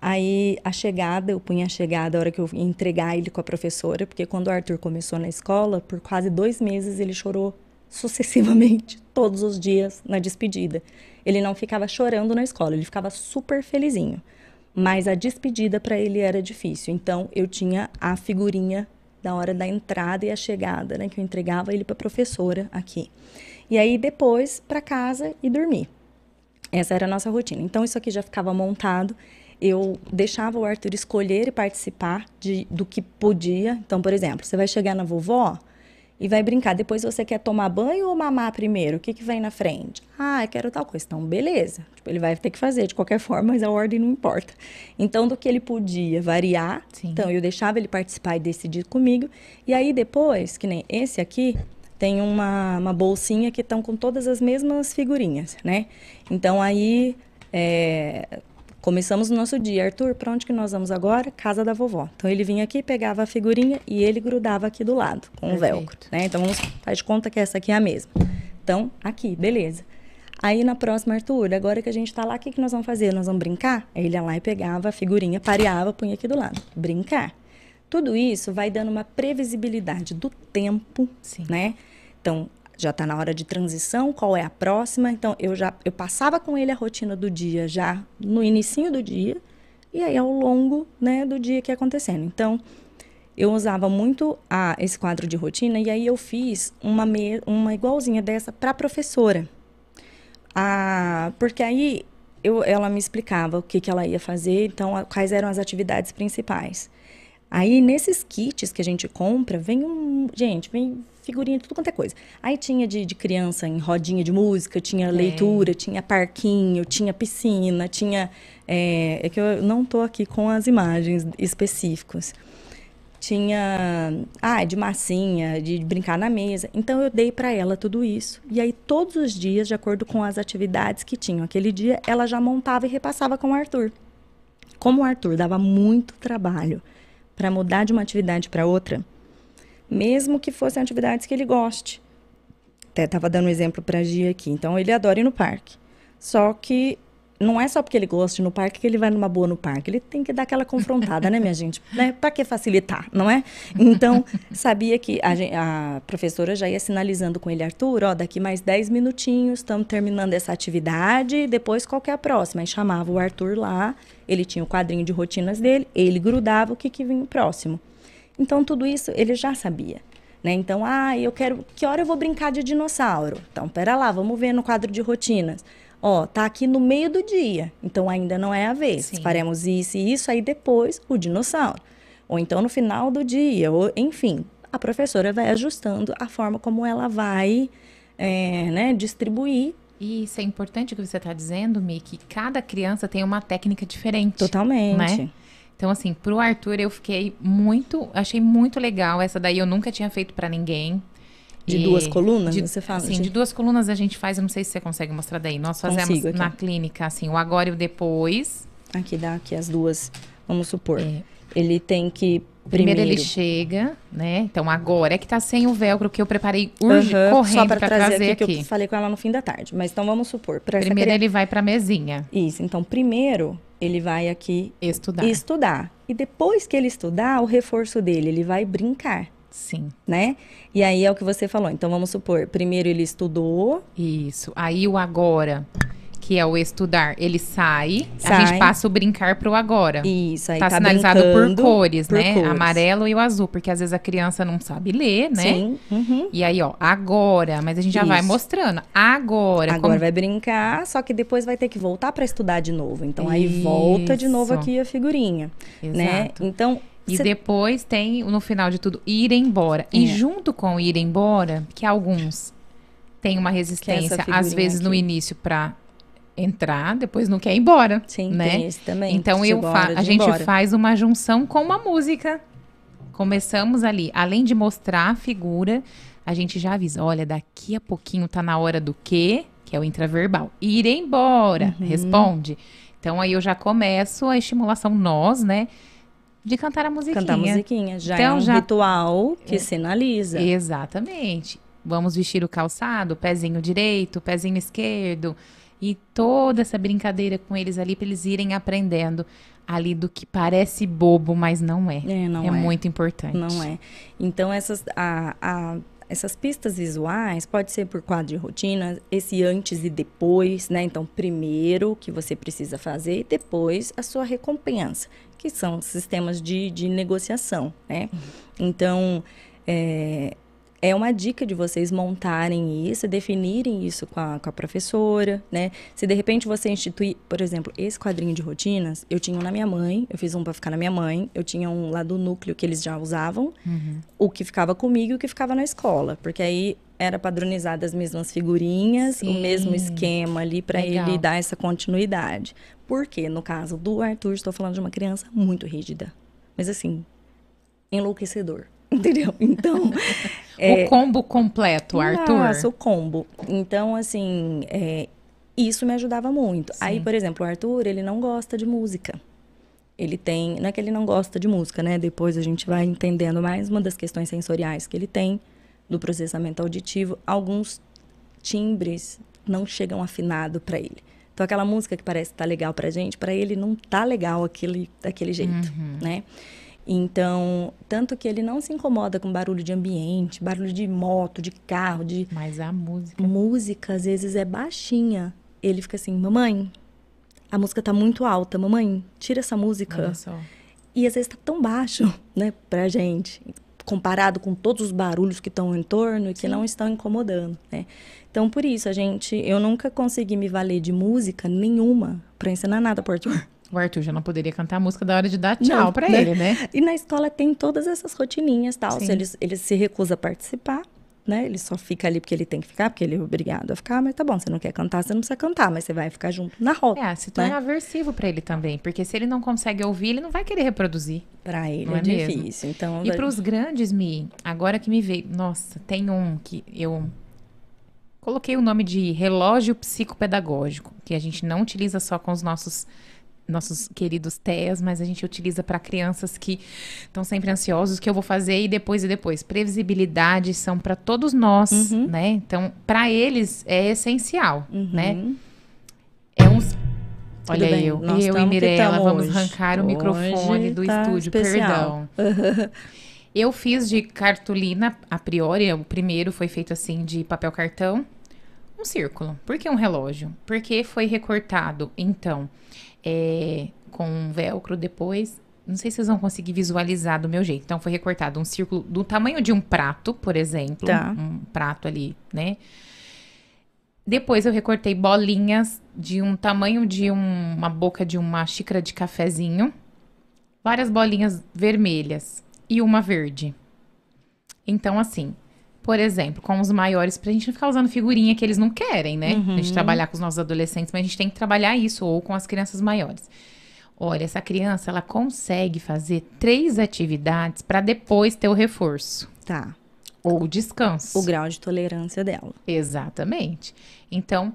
Aí a chegada, eu punha a chegada a hora que eu ia entregar ele com a professora, porque quando o Arthur começou na escola, por quase dois meses ele chorou sucessivamente, (laughs) todos os dias, na despedida. Ele não ficava chorando na escola, ele ficava super felizinho. Mas a despedida para ele era difícil. Então eu tinha a figurinha da hora da entrada e a chegada, né? Que eu entregava ele para a professora aqui. E aí depois para casa e dormir. Essa era a nossa rotina. Então isso aqui já ficava montado. Eu deixava o Arthur escolher e participar de, do que podia. Então, por exemplo, você vai chegar na vovó, e vai brincar. Depois você quer tomar banho ou mamar primeiro? O que, que vem na frente? Ah, eu quero tal coisa. Então, beleza. Tipo, ele vai ter que fazer de qualquer (laughs) forma, mas a ordem não importa. Então, do que ele podia variar, Sim. então eu deixava ele participar e decidir comigo. E aí depois, que nem esse aqui, tem uma, uma bolsinha que estão com todas as mesmas figurinhas, né? Então aí é, Começamos o nosso dia. Arthur, para onde que nós vamos agora? Casa da vovó. Então ele vinha aqui, pegava a figurinha e ele grudava aqui do lado, com o velcro. Né? Então vamos faz de conta que essa aqui é a mesma. Então, aqui, beleza. Aí na próxima, Arthur, agora que a gente está lá, o que, que nós vamos fazer? Nós vamos brincar? Aí ele ia lá e pegava a figurinha, pareava, punha aqui do lado. Brincar. Tudo isso vai dando uma previsibilidade do tempo, Sim. né? Então, já está na hora de transição, qual é a próxima. Então, eu já eu passava com ele a rotina do dia já no início do dia e aí ao longo né, do dia que ia acontecendo. Então, eu usava muito a, esse quadro de rotina e aí eu fiz uma, me, uma igualzinha dessa para a professora. Porque aí eu, ela me explicava o que, que ela ia fazer, então a, quais eram as atividades principais. Aí nesses kits que a gente compra, vem um. Gente, vem figurinha, tudo quanto é coisa. Aí tinha de, de criança em rodinha de música, tinha é. leitura, tinha parquinho, tinha piscina, tinha. É, é, que eu não tô aqui com as imagens específicas. Tinha. Ah, de massinha, de brincar na mesa. Então eu dei para ela tudo isso. E aí todos os dias, de acordo com as atividades que tinham aquele dia, ela já montava e repassava com o Arthur. Como o Arthur dava muito trabalho para mudar de uma atividade para outra, mesmo que fossem atividades que ele goste. Até estava dando um exemplo para a Gia aqui. Então, ele adora ir no parque. Só que não é só porque ele gosta no parque que ele vai numa boa no parque. Ele tem que dar aquela confrontada, né, minha (laughs) gente? Né? Para que facilitar, não é? Então, sabia que a, a, professora já ia sinalizando com ele, Arthur, ó, daqui mais 10 minutinhos, estamos terminando essa atividade, depois qual que é a próxima? Aí chamava o Arthur lá, ele tinha o quadrinho de rotinas dele, ele grudava o que, que vinha próximo. Então, tudo isso ele já sabia. Né? Então, ah, eu quero. Que hora eu vou brincar de dinossauro? Então, pera lá, vamos ver no quadro de rotinas. Ó, tá aqui no meio do dia, então ainda não é a vez. Sim. Faremos isso e isso, aí depois o dinossauro. Ou então no final do dia, ou enfim, a professora vai ajustando a forma como ela vai é, né, distribuir e isso é importante o que você está dizendo, Mi, que cada criança tem uma técnica diferente. Totalmente. Né? Então, assim, pro Arthur eu fiquei muito. Achei muito legal. Essa daí eu nunca tinha feito para ninguém. De e, duas colunas, de, você fala? Sim, de... de duas colunas a gente faz, eu não sei se você consegue mostrar daí. Nós fazemos na clínica, assim, o agora e o depois. Aqui dá aqui as duas Vamos supor. Ele tem que Primeiro, primeiro, ele chega, né? Então agora é que tá sem o velcro que eu preparei urge, Aham, correndo só para para trazer, trazer aqui, aqui. que eu falei com ela no fim da tarde. Mas então vamos supor, para Primeiro criança... ele vai pra mesinha Isso, então primeiro ele vai aqui estudar. estudar. E depois que ele estudar, o reforço dele, ele vai brincar, Sim, né? E aí é o que você falou. Então vamos supor, primeiro ele estudou, isso. Aí o agora, que é o estudar, ele sai, a Sai. gente passa o brincar pro agora. isso, aí tá, tá, sinalizado por cores, por né? cores. Amarelo e o azul, porque às vezes a criança não sabe ler, né? Sim, uhum. E aí, ó, agora, mas a gente já vai Isso. mostrando. Agora, Agora como- vai brincar, só que depois vai ter que voltar para estudar de novo. Então aí volta de novo Isso. aqui a figurinha, né? Exato. Então E cê- depois tem, no final de tudo, ir embora. E É. junto com ir embora, que alguns têm uma resistência, às vezes no aqui. início pra entrar, depois não quer ir embora. sim, né? tem esse também. Então eu a gente embora. faz uma junção com uma música. Começamos ali, além de mostrar a figura, a gente já avisa, olha, daqui a pouquinho tá na hora do quê? Que é o intraverbal. Ir embora, Uhum. responde. Então aí eu já começo a estimulação nós, né? De cantar a musiquinha. Cantar musiquinha. Já Então, é um já- ritual que sinaliza. Exatamente. Vamos vestir o calçado, pezinho direito, pezinho esquerdo. E toda essa brincadeira com eles ali, para eles irem aprendendo ali do que parece bobo, mas não é. É, não é, é. muito importante. Não é. Então, essas, a, a- essas pistas visuais pode ser por quadro de rotina, esse antes e depois, né? Então, primeiro o que você precisa fazer e depois a sua recompensa, que são sistemas de, de negociação, né? Então, é, é uma dica de vocês montarem isso, definirem isso com a, com a professora, né? Se de repente você instituir, por exemplo, esse quadrinho de rotinas, eu tinha um na minha mãe, eu fiz um para ficar na minha mãe, eu tinha um lá do núcleo que eles já usavam, o que ficava comigo e o que ficava na escola, porque aí era padronizado as mesmas figurinhas, Sim. o mesmo esquema ali para ele dar essa continuidade. Porque no caso do Arthur, estou falando de uma criança muito rígida, mas assim, enlouquecedor. Entendeu? Então, (laughs) O combo completo, Arthur. nossa, o combo. Então, assim, é, isso me ajudava muito. Aí, Sim. por exemplo, o Arthur, ele não gosta de música. Ele tem. Não é que ele não gosta de música, né? Depois a gente vai entendendo mais uma das questões sensoriais que ele tem, do processamento auditivo. Alguns timbres não chegam afinado para ele. Então, aquela música que parece estar legal pra gente, para ele não tá legal aquele, daquele jeito, Uhum. né? Então, tanto que ele não se incomoda com barulho de ambiente, barulho de moto, de carro, de Mas a música. música, às vezes é baixinha. Ele fica assim, mamãe, a música tá muito alta, mamãe, tira essa música. Olha só. E às vezes tá tão baixo, (laughs) né, pra gente, comparado com todos os barulhos que estão em torno e que Sim. não estão incomodando, né? Então, por isso, a gente, eu nunca consegui me valer de música nenhuma pra ensinar nada pro Arthur. O Arthur já não poderia cantar a música da hora de dar tchau pra né? ele, né? E na escola tem todas essas rotininhas tal. Sim. Se ele, ele se recusa a participar, né? Ele só fica ali porque ele tem que ficar, porque ele é obrigado a ficar, mas tá bom, você não quer cantar, você não precisa cantar, mas você vai ficar junto na roda. É, se torna Né? aversivo pra ele também. Porque se ele não consegue ouvir, ele não vai querer reproduzir. Pra ele Não é, é mesmo? difícil. Então, E para os grandes, Mi, agora que me veio. Nossa, tem um que eu coloquei o nome de relógio psicopedagógico, que a gente não utiliza só com os nossos nossos queridos TEAs, mas a gente utiliza para crianças que estão sempre ansiosos, que eu vou fazer e depois e depois. Previsibilidade são para todos nós, Uhum. né? Então, para eles é essencial, Uhum. né? É uns Olha bem, eu, eu e Mirella, vamos hoje. arrancar o Hoje microfone do tá estúdio, especial. perdão. (laughs) Eu fiz de cartolina a priori, o primeiro foi feito assim de papel cartão, um círculo. Por que um relógio? Porque foi recortado, então, é, com um velcro depois. Não sei se vocês vão conseguir visualizar do meu jeito. Então, foi recortado um círculo do tamanho de um prato, por exemplo. Tá. Um prato ali, né? Depois eu recortei bolinhas de um tamanho de um- uma boca de uma xícara de cafezinho. Várias bolinhas vermelhas e uma verde. Então, assim, por exemplo, com os maiores, pra gente não ficar usando figurinha que eles não querem, né? A gente trabalhar com os nossos adolescentes, mas a gente tem que trabalhar isso, ou com as crianças maiores. Olha, essa criança, ela consegue fazer três atividades para depois ter o reforço. Tá. Ou o descanso. O grau de tolerância dela. Exatamente. Então,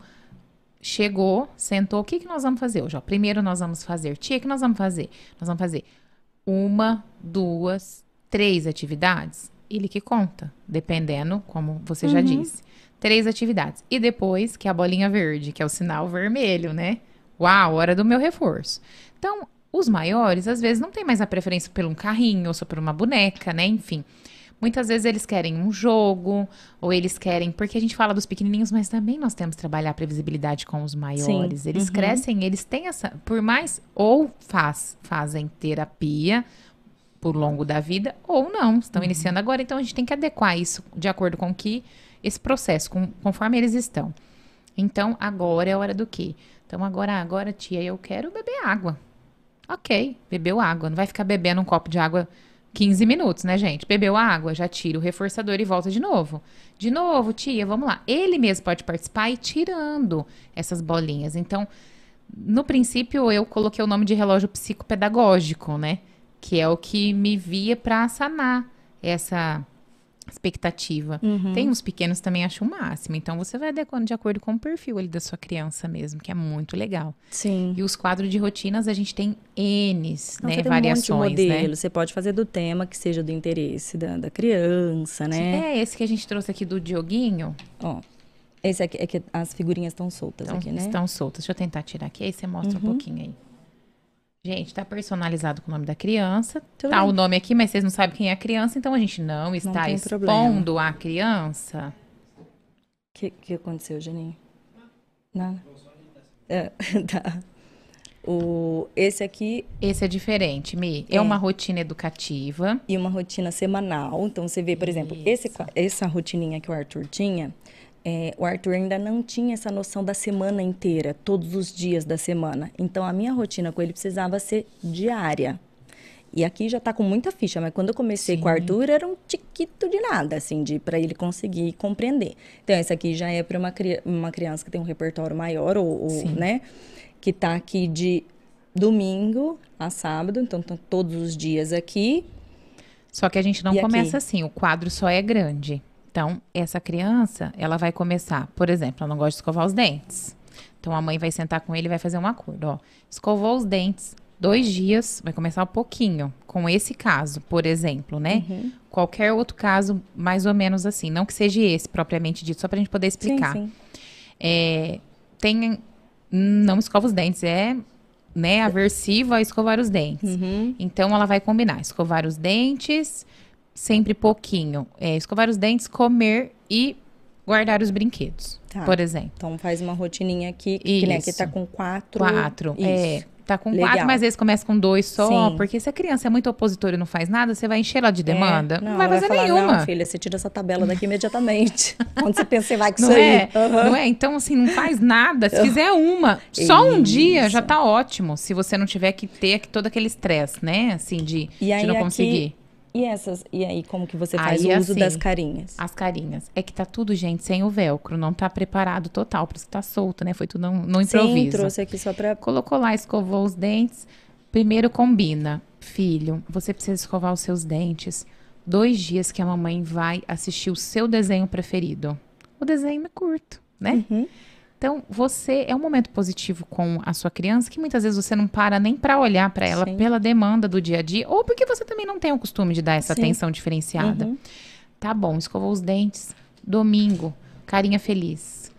chegou, sentou, o que, que nós vamos fazer hoje? Ó, primeiro nós vamos fazer, tia, o que nós vamos fazer? Nós vamos fazer uma, duas, três atividades. Ele que conta, dependendo, como você uhum. já disse. Três atividades. E depois, que é a bolinha verde, que é o sinal vermelho, né? Uau, hora do meu reforço. Então, os maiores, às vezes, não tem mais a preferência por um carrinho ou só por uma boneca, né? Enfim. Muitas vezes eles querem um jogo, ou eles querem. Porque a gente fala dos pequenininhos, mas também nós temos que trabalhar a previsibilidade com os maiores. Sim. Eles uhum. crescem, eles têm essa. Por mais. Ou faz, fazem terapia por longo da vida, ou não. Estão uhum. iniciando agora. Então a gente tem que adequar isso de acordo com que. Esse processo, com, conforme eles estão. Então, agora é a hora do quê? Então, agora, agora, tia, eu quero beber água. Ok, bebeu água. Não vai ficar bebendo um copo de água 15 minutos, né, gente? Bebeu água, já tira o reforçador e volta de novo. De novo, tia, vamos lá. Ele mesmo pode participar e tirando essas bolinhas. Então, no princípio, eu coloquei o nome de relógio psicopedagógico, né? Que é o que me via para sanar essa expectativa. Uhum. Tem uns pequenos também acho o máximo. Então você vai adequando de acordo com o perfil ali da sua criança mesmo, que é muito legal. Sim. E os quadros de rotinas a gente tem N's, né, variações, um monte de modelo. Né? Você pode fazer do tema que seja do interesse da, da criança, né? É esse que a gente trouxe aqui do Dioguinho. Ó. Esse aqui é que as figurinhas estão soltas então, aqui, né? Estão soltas. Deixa eu tentar tirar aqui, aí você mostra uhum. um pouquinho aí. Gente, tá personalizado com o nome da criança. Tudo tá bem. o nome aqui, mas vocês não sabem quem é a criança, então a gente não está não expondo problema. a criança. O que, que aconteceu, Janinho? Nada. É, (laughs) tá. O, esse aqui. Esse é diferente, Mi. É, é, uma rotina educativa. E uma rotina semanal. Então, você vê, por exemplo, esse, essa rotininha que o Arthur tinha, é, o Arthur ainda não tinha essa noção da semana inteira, todos os dias da semana. Então, a minha rotina com ele precisava ser diária. E aqui já está com muita ficha, mas quando eu comecei Sim. com o Arthur era um tiquito de nada, assim, de para ele conseguir compreender. Então, esse aqui já é para uma, uma criança que tem um repertório maior, ou, ou né? Que está aqui de domingo a sábado, então estão todos os dias aqui. Só que a gente não e começa aqui? assim, o quadro só é grande. Então, essa criança, ela vai começar, por exemplo, ela não gosta de escovar os dentes. Então, a mãe vai sentar com ele e vai fazer um acordo. Ó, escovou os dentes, dois dias, vai começar um pouquinho. Com esse caso, por exemplo, né? Uhum. Qualquer outro caso, mais ou menos assim. Não que seja esse propriamente dito, só pra gente poder explicar. Sim, sim. É, tem. Não escova os dentes, é né, aversivo a escovar os dentes. Uhum. Então, ela vai combinar escovar os dentes, sempre pouquinho. É, escovar os dentes, comer e guardar os brinquedos, tá. por exemplo. Então faz uma rotininha aqui, Isso. que né, que tá com quatro. Quatro, Isso. é. Tá com Legal. quatro, mas às vezes começa com dois só, Sim. porque se a criança é muito opositora e não faz nada, você vai encher ela de é. demanda. É. Não, não, vai fazer vai falar, nenhuma. Não, filha, você tira essa tabela daqui imediatamente. (laughs) Quando você pensa, você vai com não isso é? aí. Uhum. Não é? Então, assim, não faz nada. Se (laughs) fizer uma, só um dia já tá ótimo. Se você não tiver que ter todo aquele estresse, né? Assim, de, de não conseguir. Aqui e essas, e aí como que você faz aí, o uso assim, das carinhas? As carinhas. É que tá tudo, gente, sem o velcro, não tá preparado total, por isso que tá solto, né? Foi tudo no, no improviso. Sim, trouxe aqui só pra... Colocou lá, escovou os dentes. Primeiro combina. Filho, você precisa escovar os seus dentes dois dias que a mamãe vai assistir o seu desenho preferido. O desenho é curto, né? Uhum. Então, você é um momento positivo com a sua criança que muitas vezes você não para nem para olhar para ela Sim. pela demanda do dia a dia, ou porque você também não tem o costume de dar essa Sim. atenção diferenciada. Uhum. Tá bom, escovou os dentes, domingo, carinha feliz.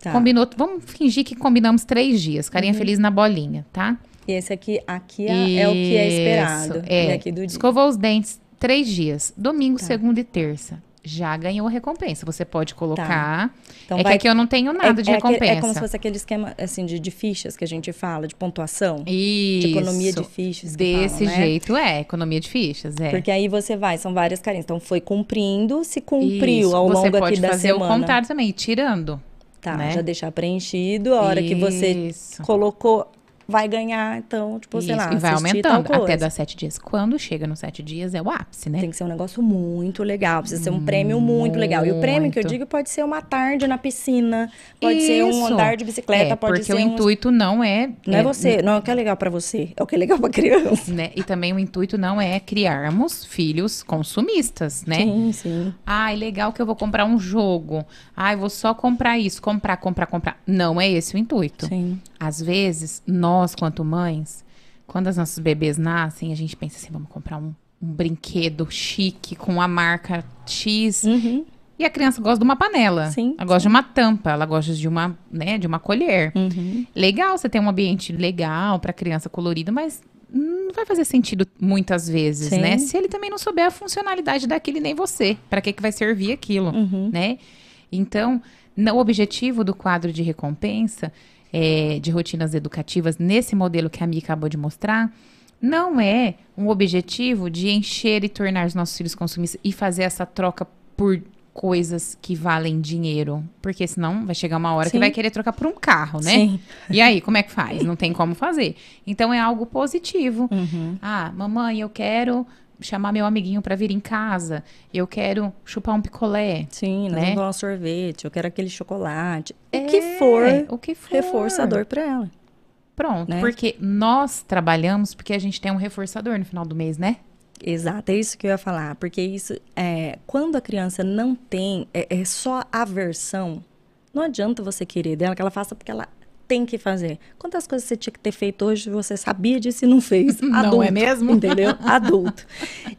Tá. Combinou, vamos fingir que combinamos três dias, carinha uhum. feliz na bolinha, tá? E esse aqui, aqui é, é o que é esperado. É. Aqui do dia. Escovou os dentes três dias, domingo, tá. segunda e terça já ganhou a recompensa. Você pode colocar. Tá. Então é vai... que aqui eu não tenho nada é, de é recompensa. Aquele, é como se fosse aquele esquema assim de, de, fichas que a gente fala, de pontuação. Isso. De economia de fichas. Desse falam, né? jeito é, economia de fichas, é. Porque aí você vai, são várias carinhas. Então foi cumprindo, se cumpriu Isso. ao longo aqui da semana. Você pode fazer o contrário também, tirando. Tá, né? já deixar preenchido. A hora Isso. que você colocou vai ganhar, então, tipo, sei Isso, lá, e vai aumentando até dar sete dias. Quando chega nos sete dias, é o ápice, né? Tem que ser um negócio muito legal, precisa ser um prêmio muito legal. E o prêmio que eu Muito. digo pode ser uma tarde na piscina, pode ser um Isso. andar de bicicleta, é, pode porque ser o um... intuito não é... Não é você, não é o que é legal pra você, é o que é legal pra criança. né? E também o intuito não é criarmos filhos consumistas, né? Sim, sim. Ai, legal que eu vou comprar um jogo. Ai, vou só comprar isso, comprar, comprar, comprar. Não é esse o intuito. Sim. Às vezes, nós, quanto mães, quando os nossos bebês nascem, a gente pensa assim, vamos comprar um, um brinquedo chique com a marca X. Uhum. E a criança gosta de uma panela. Sim, Ela gosta de uma tampa, ela gosta de uma, né, de uma colher. Uhum. Legal você ter um ambiente legal para criança colorida, mas não vai fazer sentido muitas vezes, Sim. né? Se ele também não souber a funcionalidade daquilo e nem você, para que que vai servir aquilo, Uhum. né? Então, o objetivo do quadro de recompensa é, de rotinas educativas nesse modelo que a Mi acabou de mostrar não é um objetivo de encher e tornar os nossos filhos consumistas e fazer essa troca por coisas que valem dinheiro. Porque senão vai chegar uma hora que Sim. vai querer trocar por um carro, né? Sim. E aí, como é que faz? Não tem como fazer. Então é algo positivo. Uhum. Ah, mamãe, eu quero chamar meu amiguinho pra vir em casa. Eu quero chupar um picolé. Sim, Né? tomar um sorvete, eu quero aquele chocolate. É, o que for o que for. reforçador pra ela. Pronto, né? porque nós trabalhamos porque a gente tem um reforçador no final do mês, né? Exato, é isso que eu ia falar. Porque isso, é, quando a criança não tem, é, é só aversão, não adianta você querer dela que ela faça porque ela tem que fazer. Quantas coisas você tinha que ter feito hoje, você sabia disso e não fez? (laughs) Não Adulto, é mesmo? Entendeu? (laughs) Adulto.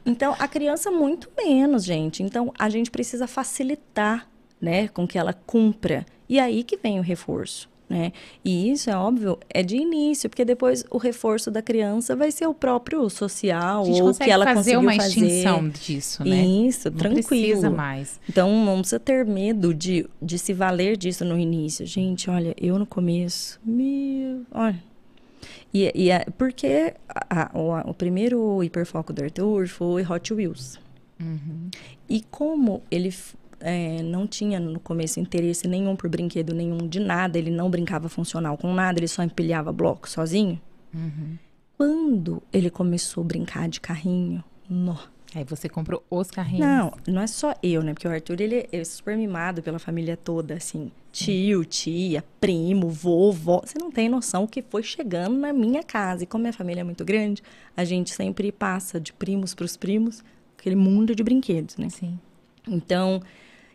Então, a criança muito menos, gente. Então, a gente precisa facilitar, né, com que ela cumpra. E aí que vem o reforço. Né? E isso é óbvio, é de início, porque depois o reforço da criança vai ser o próprio social A ou o que ela fazer conseguiu uma fazer. extinção disso, né? Isso, Não tranquilo. precisa mais. Então, não precisa ter medo de, de se valer disso no início. Gente, olha, eu no começo, meu, olha. E, e é porque a- a- o, a- o primeiro hiperfoco do Arthur foi Hot Wheels. Uhum. E como ele é, não tinha no começo interesse nenhum por brinquedo nenhum de nada, ele não brincava funcional com nada, ele só empilhava bloco sozinho. Uhum. Quando ele começou a brincar de carrinho, nossa. Aí você comprou os carrinhos. Não, não é só eu, né? Porque o Arthur, ele é super mimado pela família toda, assim. Tio, tia, primo, vovó. Você não tem noção o que foi chegando na minha casa. E como minha família é muito grande, a gente sempre passa de primos para os primos aquele mundo de brinquedos, né? Sim. Então,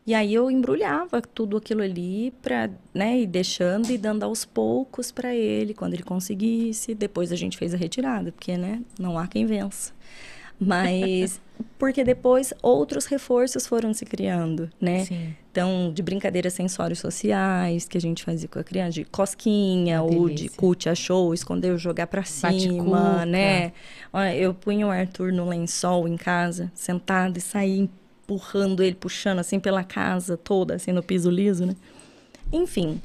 e aí eu embrulhava tudo aquilo ali para, né, ir deixando e dando aos poucos para ele quando ele conseguisse. Depois a gente fez a retirada, porque, né, não há quem vença. Mas (laughs) porque depois outros reforços foram se criando, né? Sim. Então, de brincadeiras sensórios sociais que a gente fazia com a criança, de cosquinha, Uma ou de cute a show, esconder, jogar pra cima, né? Olha, eu punha o Arthur no lençol em casa, sentado e saía empurrando ele, puxando assim pela casa toda, assim no piso liso, né? Enfim,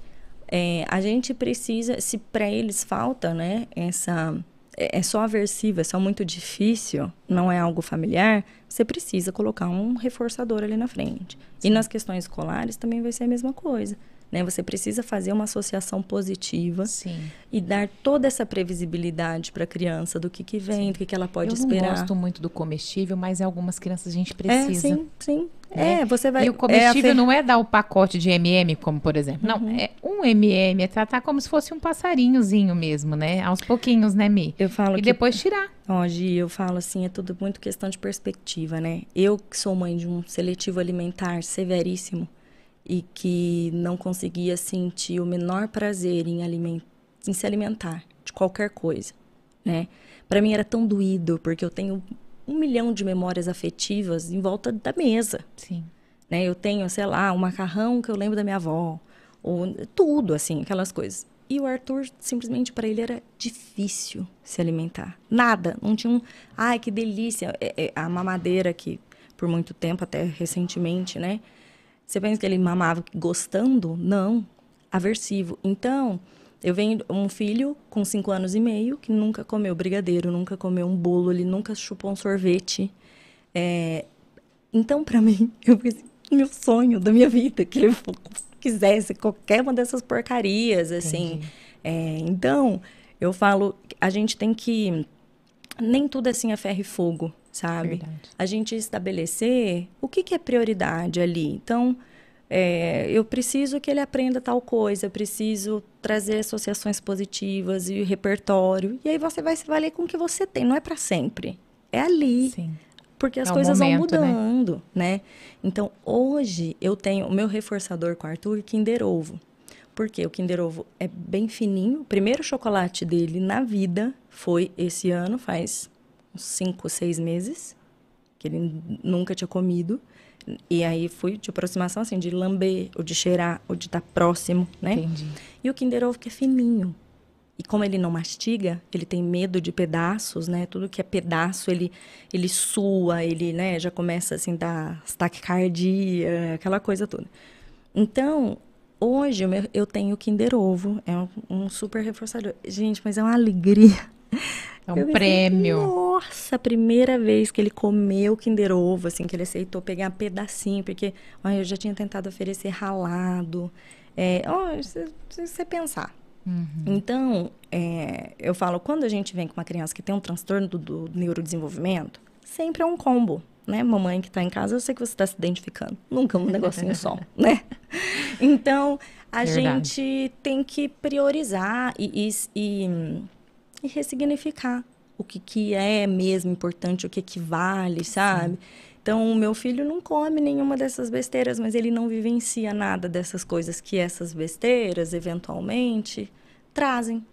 é, a gente precisa, se para eles falta, né, essa é é só aversivo, é só muito difícil, não é algo familiar, você precisa colocar um reforçador ali na frente. E nas questões escolares também vai ser a mesma coisa. Né? Você precisa fazer uma associação positiva Sim. e dar toda essa previsibilidade para a criança do que, que vem, do que, que ela pode eu não esperar. gosto muito do comestível, mas em algumas crianças a gente é, precisa. sim, sim. né? É, você vai. E o comestível é a fe- não é dar o pacote de MM, como por exemplo. Não, Uhum. é um MM, é tratar como se fosse um passarinhozinho mesmo, né? Aos pouquinhos, né, Mi? Eu falo E que depois tirar. Ó, Gi, eu falo assim, é tudo muito questão de perspectiva, né? Eu que sou mãe de um seletivo alimentar severíssimo e que não conseguia sentir o menor prazer em, alimen- em se alimentar de qualquer coisa, né? Para mim era tão doído, porque eu tenho um milhão de memórias afetivas em volta da mesa, Sim. né? Eu tenho, sei lá, um macarrão que eu lembro da minha avó, ou tudo assim, aquelas coisas. E o Arthur, simplesmente para ele era difícil se alimentar. Nada, não tinha um, ai, que delícia, É- é a mamadeira que por muito tempo, até recentemente, né? Você pensa que ele mamava gostando? Não, aversivo. Então, eu venho um filho com cinco anos e meio que nunca comeu brigadeiro, nunca comeu um bolo, ele nunca chupou um sorvete. É, então, para (laughs) mim, eu pensei, meu sonho da minha vida, que ele quisesse qualquer uma dessas porcarias, assim. É, então, Eu falo, a gente tem que. Nem tudo assim é ferro e fogo, sabe? Verdade. A gente estabelecer o que, que é prioridade ali. Então, é, eu preciso que ele aprenda tal coisa, eu preciso trazer associações positivas e repertório. E aí você vai se valer com o que você tem, não é para sempre. É ali. Sim. Porque as É coisas momento, vão né? mudando, né? Então, hoje eu tenho o meu reforçador com o Arthur Kinder Ovo. Porque o Kinder Ovo é bem fininho. O primeiro chocolate dele na vida foi esse ano, faz uns 5, 6 meses, que ele nunca tinha comido. E aí fui de aproximação, assim, de lamber, ou de cheirar, ou de estar próximo, né? Entendi. E o Kinder Ovo que é fininho. E como ele não mastiga, ele tem medo de pedaços, né? Tudo que é pedaço, ele, ele sua, ele, né, já começa assim, dar taquicardia, aquela coisa toda. Então, hoje eu tenho o Kinder Ovo, é um, um super reforçador. Gente, mas é uma alegria. É Eu um me prêmio. Nossa, a primeira vez que ele comeu Kinder Ovo, assim, que ele aceitou pegar um pedacinho, porque olha, eu já tinha tentado oferecer ralado. É, ó, se você pensar. Uhum. Então, é, eu falo, quando a gente vem com uma criança que tem um transtorno do, do neurodesenvolvimento, sempre é um combo, né? Mamãe que está em casa, eu sei que você está se identificando. Nunca um negocinho só, (laughs) né? Então, a Verdade. gente tem que priorizar e, e, e, e ressignificar o que, que é mesmo importante, o que, que vale, sabe? Então, o meu filho não come nenhuma dessas besteiras, mas ele não vivencia nada dessas coisas que essas besteiras, eventualmente, trazem,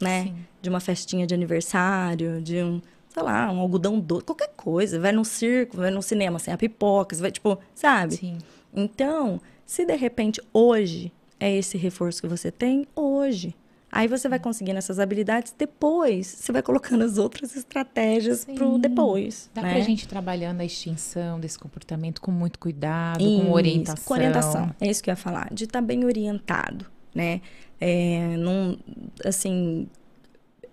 né? Sim. De uma festinha de aniversário, de um, sei lá, um algodão doce, qualquer coisa. Vai num circo, vai num cinema sem a pipoca, vai, tipo, sabe? Sim. Então, se de repente hoje é esse reforço que você tem, hoje. Aí você vai conseguindo essas habilidades, depois você vai colocando as outras estratégias pro Sim. depois. Dá né? pra gente ir trabalhando a extinção desse comportamento com muito cuidado, Isso, com orientação. Com orientação, é isso que eu ia falar. De estar bem orientado, né? É, não, assim,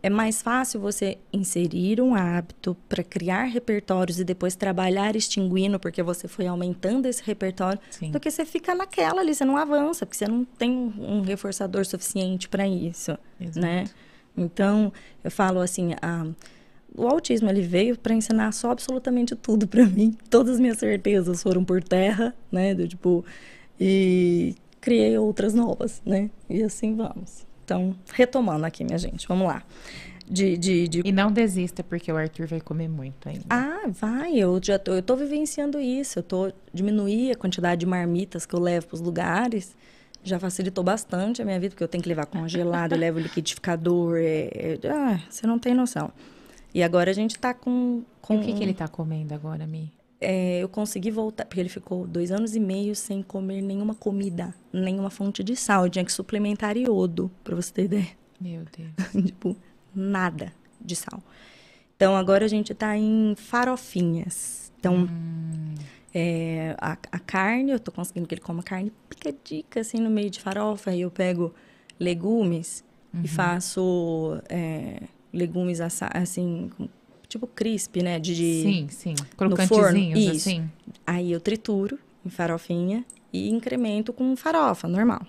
é mais fácil você inserir um hábito para criar repertórios e depois trabalhar extinguindo, porque você foi aumentando esse repertório, Sim. do que você fica naquela ali, você não avança, porque você não tem um, reforçador suficiente para isso, Exato. né? Então, eu falo assim, a, o autismo ele veio para ensinar só absolutamente tudo para mim. Todas as minhas certezas foram por terra, né? Do tipo e criei outras novas, né? E assim vamos. Então, retomando aqui, minha gente, vamos lá. De, de, de... E não desista, porque o Arthur vai comer muito ainda. Ah, vai, eu já tô, eu tô vivenciando isso. Eu tô diminuir a quantidade de marmitas que eu levo para os lugares. Já facilitou bastante a minha vida, porque eu tenho que levar congelado, eu levo liquidificador. É, é- ah, você não tem noção. E agora a gente tá com. E com o que, que ele tá comendo agora, Mi? É, eu consegui voltar, porque ele ficou dois anos e meio sem comer nenhuma comida, nenhuma fonte de sal. Eu tinha que suplementar iodo, pra você ter ideia. Meu Deus. (laughs) tipo, nada de sal. Então agora a gente tá em farofinhas. Então, é, a, a carne, eu tô conseguindo que ele coma carne picadica, assim, no meio de farofa. Aí eu pego legumes e faço é, legumes assim, tipo crisp, né? De, de- Sim, sim. Crocantezinhos, isso. assim. Aí eu trituro em farofinha e incremento com farofa, normal.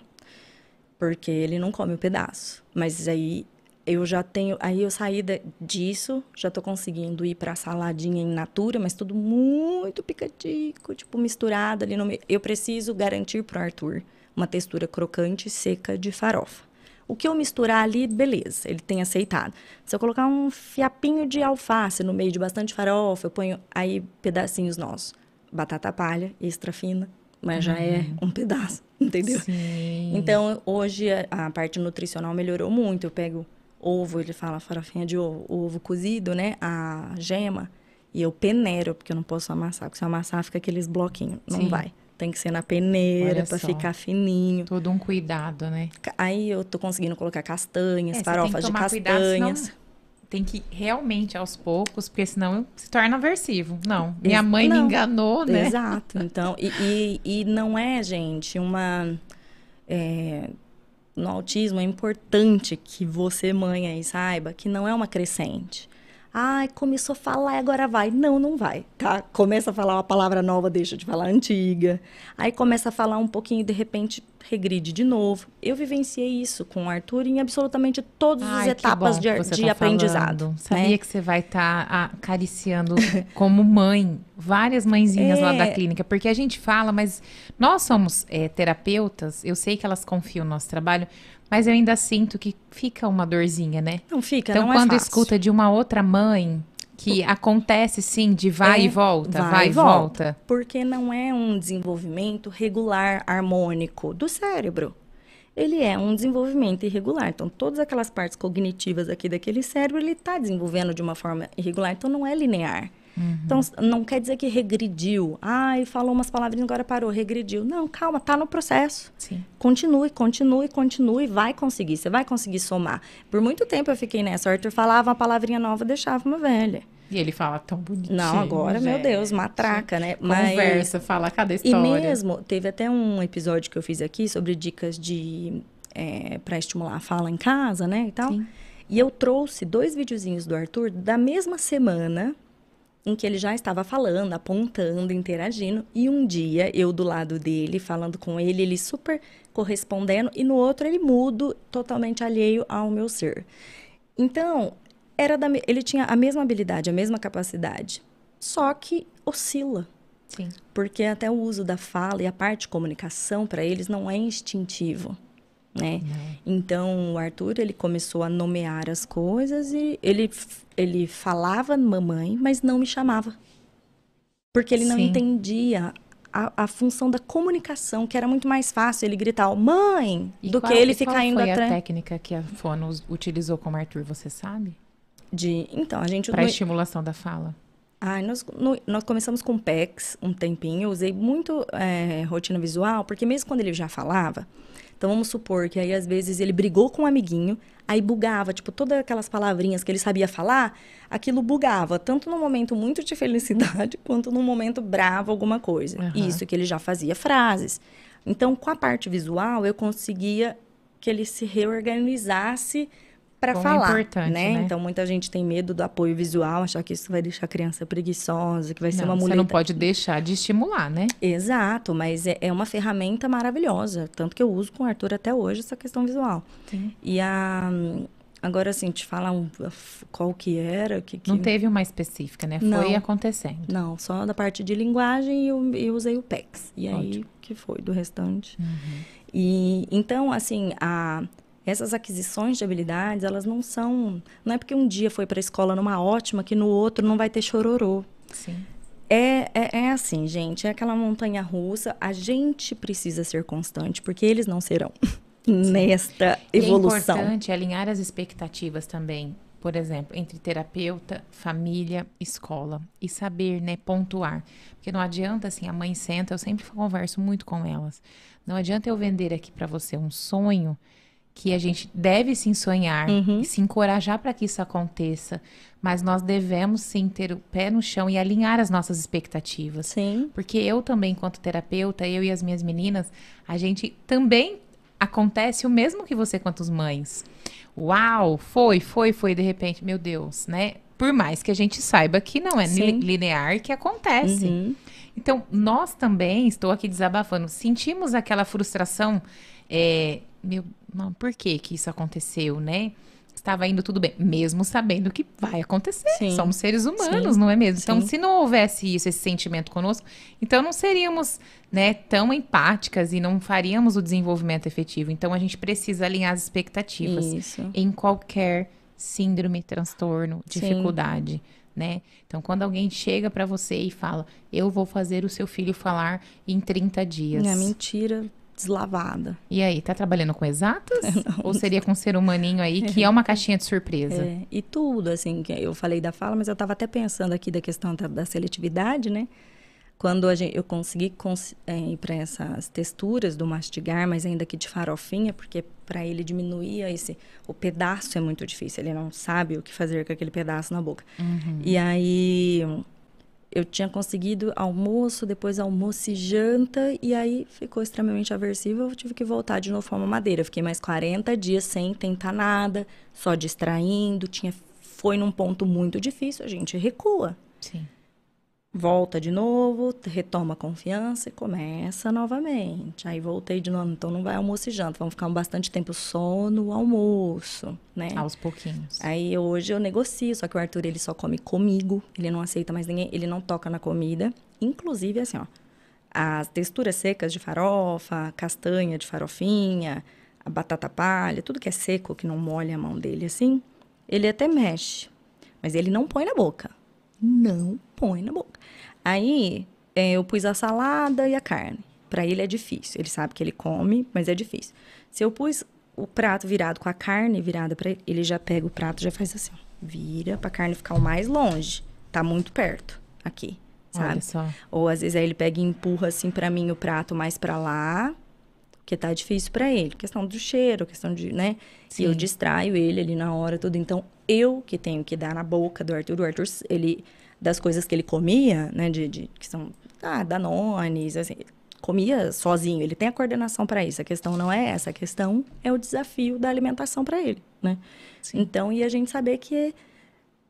Porque ele não come o pedaço. Mas aí eu já tenho. Aí eu saí da- disso, já tô conseguindo ir pra saladinha in natura, mas tudo muito picadico, tipo misturado ali no meio. Eu preciso garantir pro Arthur uma textura crocante seca de farofa. O que eu misturar ali, beleza, ele tem aceitado. Se eu colocar um fiapinho de alface no meio de bastante farofa, eu ponho aí pedacinhos nossos. Batata palha, extra fina, mas já é um pedaço, (laughs) entendeu? Sim. Então, hoje a, a parte nutricional melhorou muito. Eu pego ovo, ele fala farofinha de ovo, ovo cozido, né? A gema. E eu peneiro, porque eu não posso amassar. Porque se eu amassar, fica aqueles bloquinhos. Não Sim. vai. Tem que ser na peneira só. ficar fininho. Todo um cuidado, né? Aí eu tô conseguindo colocar castanhas, É, farofas de tomar cuidado, castanhas. senão tem que realmente aos poucos, porque senão se torna aversivo. Não, minha mãe me não. enganou, né? Exato. Então, e, e, e não é, gente, uma. é, no autismo é importante que você, mãe, aí saiba que não é uma crescente. Ai, começou a falar e agora vai. Não, não vai, tá? Começa a falar uma palavra nova, deixa de falar antiga. Aí começa a falar um pouquinho e de repente regride de novo. Eu vivenciei isso com o Arthur em absolutamente todas as etapas de, de tá aprendizado. Falando. Sabia né? que você vai estar tá acariciando como mãe várias mãezinhas é... lá da é. clínica, porque a gente fala, mas nós somos é, terapeutas, eu sei que elas confiam no nosso trabalho, mas eu ainda sinto que fica uma dorzinha, né? Não fica, então, não é quando é escuta de uma outra mãe que acontece sim de vai é, e volta, vai, vai e volta. volta. Porque não é um desenvolvimento regular, harmônico do cérebro. Ele é um desenvolvimento irregular. Então, todas aquelas partes cognitivas aqui daquele cérebro, ele está desenvolvendo de uma forma irregular. Então, não é linear. Uhum. Então, não quer dizer que regrediu. Ai, falou umas palavrinhas, agora parou, regrediu. Não, calma, tá no processo. Sim. Continue, continue, continue, vai conseguir. Você vai conseguir somar. Por muito tempo eu fiquei nessa. O Arthur falava uma palavrinha nova, deixava uma velha. E ele fala tão bonitinho. Não, agora, gente. meu Deus, matraca, né? Conversa, Mas... fala cada história. E mesmo, teve até um episódio que eu fiz aqui sobre dicas de... É, para estimular a fala em casa, né, e tal. Sim. E eu trouxe dois videozinhos do Arthur da mesma semana em que ele já estava falando, apontando, interagindo, e um dia eu do lado dele, falando com ele, ele super correspondendo, e no outro ele mudo, totalmente alheio ao meu ser. Então, era da, ele tinha a mesma habilidade, a mesma capacidade, só que oscila. Sim. Porque até o uso da fala e a parte de comunicação para eles não é instintivo né? Uhum. Então, o Arthur, ele começou a nomear as coisas e ele, ele falava mamãe, mas não me chamava. Porque ele não Sim. entendia a, a, função da comunicação, que era muito mais fácil ele gritar mãe, e do qual, que ele ficar indo atrás. Qual foi a técnica que a Fono utilizou com o Arthur, você sabe? De, então, a gente... Para estimulação da fala. Ah, nós, no, nós começamos com PEX um tempinho. Eu usei muito é, rotina visual, porque mesmo quando ele já falava, então vamos supor que aí às vezes ele brigou com um amiguinho, aí bugava, tipo, todas aquelas palavrinhas que ele sabia falar, aquilo bugava, tanto no momento muito de felicidade (laughs) quanto no momento bravo alguma coisa. Uhum. Isso que ele já fazia frases. Então, com a parte visual, eu conseguia que ele se reorganizasse para falar, né? né? Então muita gente tem medo do apoio visual, achar que isso vai deixar a criança preguiçosa, que vai não, ser uma muleta. Você não pode deixar de estimular, né? Exato, mas é, é, uma ferramenta maravilhosa, tanto que eu uso com o Arthur até hoje essa questão visual. Sim. E a agora assim, te falar um, qual que era, que, que... Não teve uma específica, né? Foi não, acontecendo. Não, só da parte de linguagem eu, eu usei o PEX. E Ótimo. aí que foi do restante. Uhum. E então assim, a essas aquisições de habilidades, elas não são. Não é porque um dia foi para a escola numa ótima que no outro não vai ter chororô. Sim. É, é, é, assim, gente, é aquela montanha russa. A gente precisa ser constante, porque eles não serão (laughs) nesta evolução. E é importante alinhar as expectativas também. Por exemplo, entre terapeuta, família, escola. E saber, né, pontuar. Porque não adianta, assim, a mãe senta, eu sempre converso muito com elas. Não adianta eu vender aqui para você um sonho que a gente deve sim sonhar uhum. e se encorajar para que isso aconteça, mas nós devemos sim ter o pé no chão e alinhar as nossas expectativas. Sim. Porque eu também, enquanto terapeuta, eu e as minhas meninas, a gente também acontece o mesmo que você quanto as mães. Uau, foi, foi, foi, de repente, meu Deus, né? Por mais que a gente saiba que não é sim. linear que acontece. Uhum. Então, nós também, estou aqui desabafando, sentimos aquela frustração é, meu, não, por que que isso aconteceu, né? Estava indo tudo bem, mesmo sabendo que vai acontecer. Sim. Somos seres humanos, Sim. não é mesmo? Então, Sim. se não houvesse isso, esse sentimento conosco, então não seríamos, né, tão empáticas e não faríamos o desenvolvimento efetivo. Então, a gente precisa alinhar as expectativas isso. em qualquer síndrome, transtorno, dificuldade. Né? Então, quando alguém chega para você e fala, eu vou fazer o seu filho falar em 30 dias. É mentira deslavada. E aí, tá trabalhando com exatas? (laughs) Ou seria com ser humaninho aí, que (laughs) é uma caixinha de surpresa? É, e tudo, assim, que eu falei da fala, mas eu estava até pensando aqui da questão da, da seletividade, né? Quando gente, eu consegui cons é, ir para essas texturas do mastigar, mas ainda que de farofinha, porque para ele diminuir esse o pedaço é muito difícil, ele não sabe o que fazer com aquele pedaço na boca. Uhum. E aí eu tinha conseguido almoço, depois almoço e janta, e aí ficou extremamente aversivo. Eu tive que voltar de novo para uma madeira. Fiquei mais 40 dias sem tentar nada, só distraindo, tinha foi num ponto muito difícil, a gente recua. Sim. Volta de novo, retoma a confiança e começa novamente. Aí voltei de novo, então não vai almoço e janta, vamos ficar bastante tempo só no almoço, né? Aos pouquinhos. Aí hoje eu negocio, só que o Arthur ele só come comigo, ele não aceita mais ninguém, ele não toca na comida. Inclusive, assim, ó, as texturas secas de farofa, castanha de farofinha, a batata palha, tudo que é seco, que não molha a mão dele assim, ele até mexe, mas ele não põe na boca. Não põe na boca. Aí é, eu pus a salada e a carne. Para ele é difícil. Ele sabe que ele come, mas é difícil. Se eu pus o prato virado com a carne virada para ele, ele já pega o prato e já faz assim, ó, vira para a carne ficar o mais longe. Tá muito perto aqui, sabe? Ou às vezes aí ele pega e empurra assim para mim o prato mais para lá, porque tá difícil para ele. Questão do cheiro, questão de, né? Sim. E eu distraio ele ali na hora, tudo. Então, eu que tenho que dar na boca do Arthur. O Arthur, ele, das coisas que ele comia, né? De, de que são, ah, danones, assim. Comia sozinho, ele tem a coordenação para isso. A questão não é essa, a questão é o desafio da alimentação para ele, né? Sim. Então, e a gente saber que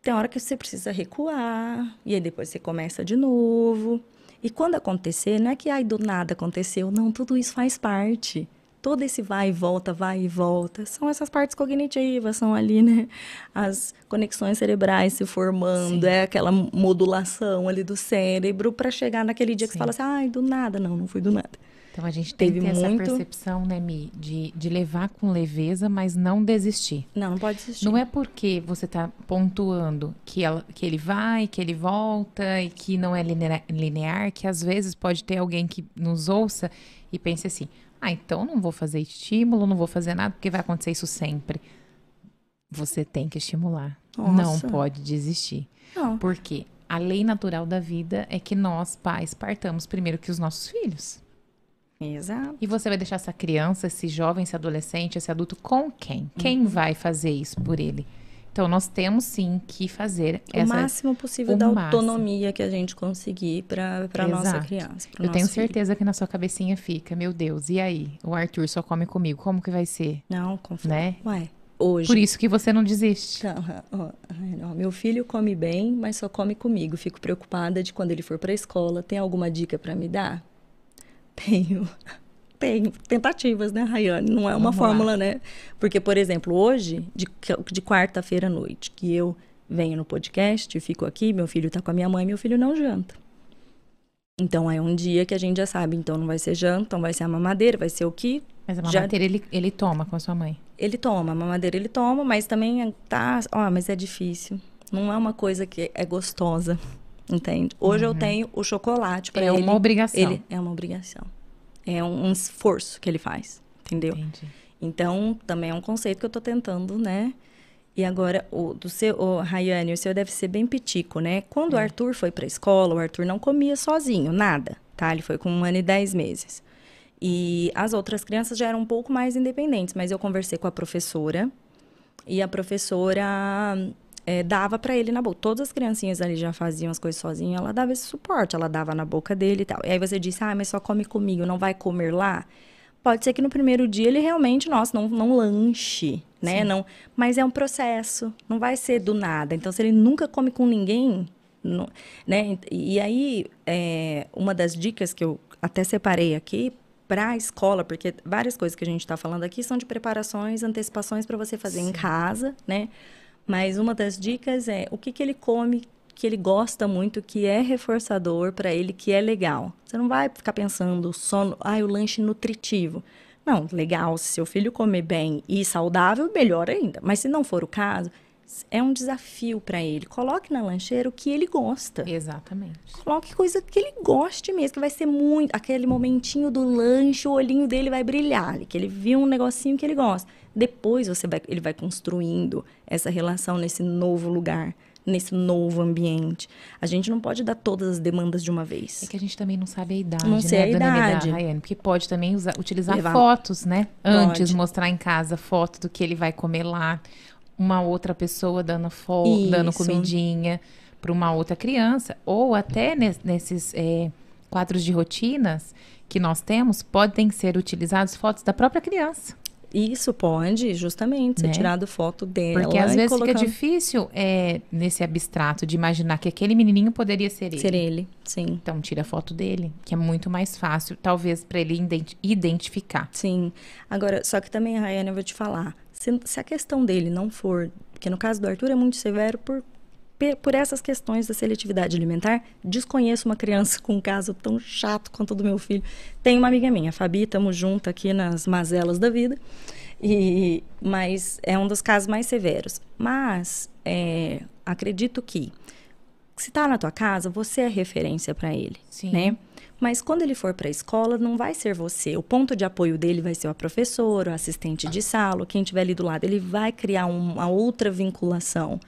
tem hora que você precisa recuar, e aí depois você começa de novo. E quando acontecer, não é que ai do nada aconteceu, não, tudo isso faz parte. Todo esse vai e volta, vai e volta, são essas partes cognitivas, são ali, né? As conexões cerebrais se formando, Sim. é aquela modulação ali do cérebro para chegar naquele dia que Sim. você fala assim, ai, do nada, não, não foi do nada. Então a gente tem que Teve ter essa muito- percepção, né, Mi, de, de levar com leveza, mas não desistir. Não, não pode existir. Não é porque você está pontuando que, ela, que ele vai, que ele volta e que não é linea- linear, que às vezes pode ter alguém que nos ouça e pense assim: ah, então não vou fazer estímulo, não vou fazer nada, porque vai acontecer isso sempre. Você tem que estimular. Não Nossa. pode desistir. Não. Porque a lei natural da vida é que nós, pais, partamos primeiro que os nossos filhos. Exato. E você vai deixar essa criança, esse jovem, esse adolescente, esse adulto com quem? Quem Uhum. vai fazer isso por ele? Então, nós temos sim que fazer O essa. máximo possível o da máximo. autonomia que a gente conseguir para a nossa criança. Eu tenho filho. certeza que na sua cabecinha fica, meu Deus, e aí? O Arthur só come comigo, como que vai ser? Não, conforme. Né? Ué, hoje. Por isso que você não desiste. Não, meu filho come bem, mas só come comigo. Fico preocupada de quando ele for para a escola. Tem alguma dica para me dar? Tenho. Tenho tentativas, né, Rayane? Não é uma Vamos lá. fórmula, né? Porque, por exemplo, hoje, de, de quarta-feira à noite, que eu venho no podcast, fico aqui, meu filho tá com a minha mãe, meu filho não janta. Então, é um dia que a gente já sabe, então não vai ser janta, então vai ser a mamadeira, vai ser o que Mas a Já- mamadeira ele, ele toma com a sua mãe. ele toma, a mamadeira ele toma, mas também é- tá, ó, mas é difícil. Não é uma coisa que é gostosa, entende? Hoje eu tenho o chocolate para Uhum. É ele. uma obrigação. Ele é uma obrigação. É um, um esforço que ele faz, entendeu? Entendi. Então, também é um conceito que eu tô tentando, né? E agora, o do seu, o Rayane, o seu deve ser bem pitico, né? Quando o É. Arthur foi pra escola, o Arthur não comia sozinho, nada, tá? Ele foi com um ano e dez meses. E as outras crianças já eram um pouco mais independentes, mas eu conversei com a professora e a professora eh, dava pra ele na boca. Todas as criancinhas ali já faziam as coisas sozinhas, ela dava esse suporte, ela dava na boca dele e tal. E aí você disse, ah, mas só come comigo, não vai comer lá? Pode ser que no primeiro dia ele realmente, nossa, não, não lanche, né? Sim. Não, mas é um processo, não vai ser do nada. Então, se ele nunca come com ninguém, não- né? E aí, é, uma das dicas que eu até separei aqui para a escola, porque várias coisas que a gente está falando aqui são de preparações, antecipações para você fazer em Sim. casa, né? Mas uma das dicas é o que, que ele come que ele gosta muito, que é reforçador para ele, que é legal. Você não vai ficar pensando só no, ah, o lanche nutritivo. Não, legal, se seu filho comer bem e saudável, melhor ainda. Mas se não for o caso, é um desafio para ele. Coloque na lancheira o que ele gosta. Exatamente. Coloque coisa que ele goste mesmo, que vai ser muito. Aquele momentinho do lanche, o olhinho dele vai brilhar, que ele viu um negocinho que ele gosta. Depois você vai, ele vai construindo essa relação nesse novo lugar, nesse novo ambiente. A gente não pode dar todas as demandas de uma É vez. que a gente também não sabe a idade, Não né, sei a dona Emeda, idade. Rayane? Porque pode também usar- utilizar Levar- fotos, né? Antes, Pode. mostrar em casa foto do que ele vai comer lá. Uma outra pessoa dando, fo dando comidinha para uma outra criança. Ou até nes- nesses é, quadros de rotinas que nós temos, podem ser utilizados fotos da própria criança. Isso pode, justamente, ser Né? tirado foto dela. Porque às vezes colocando- fica difícil é, nesse abstrato de imaginar que aquele menininho poderia ser ele. Ser ele, sim. Então tira a foto dele, que é muito mais fácil, talvez, para ele identi- identificar. Sim. Agora, só que também, Rayane, eu vou te falar. Se, se a questão dele não for. Porque no caso do Arthur é muito severo por, por essas questões da seletividade alimentar. Desconheço uma criança com um caso tão chato quanto o do meu filho. Tem uma amiga minha, a Fabi, estamos juntas aqui nas mazelas da vida. E, mas é um dos casos mais severos. Mas é, acredito que se está na tua casa, você é referência para ele, Sim. né? Mas quando ele for para a escola, não vai ser você. O ponto de apoio dele vai ser o professor, o assistente de sala, quem estiver ali do lado. Ele vai criar um- uma outra vinculação.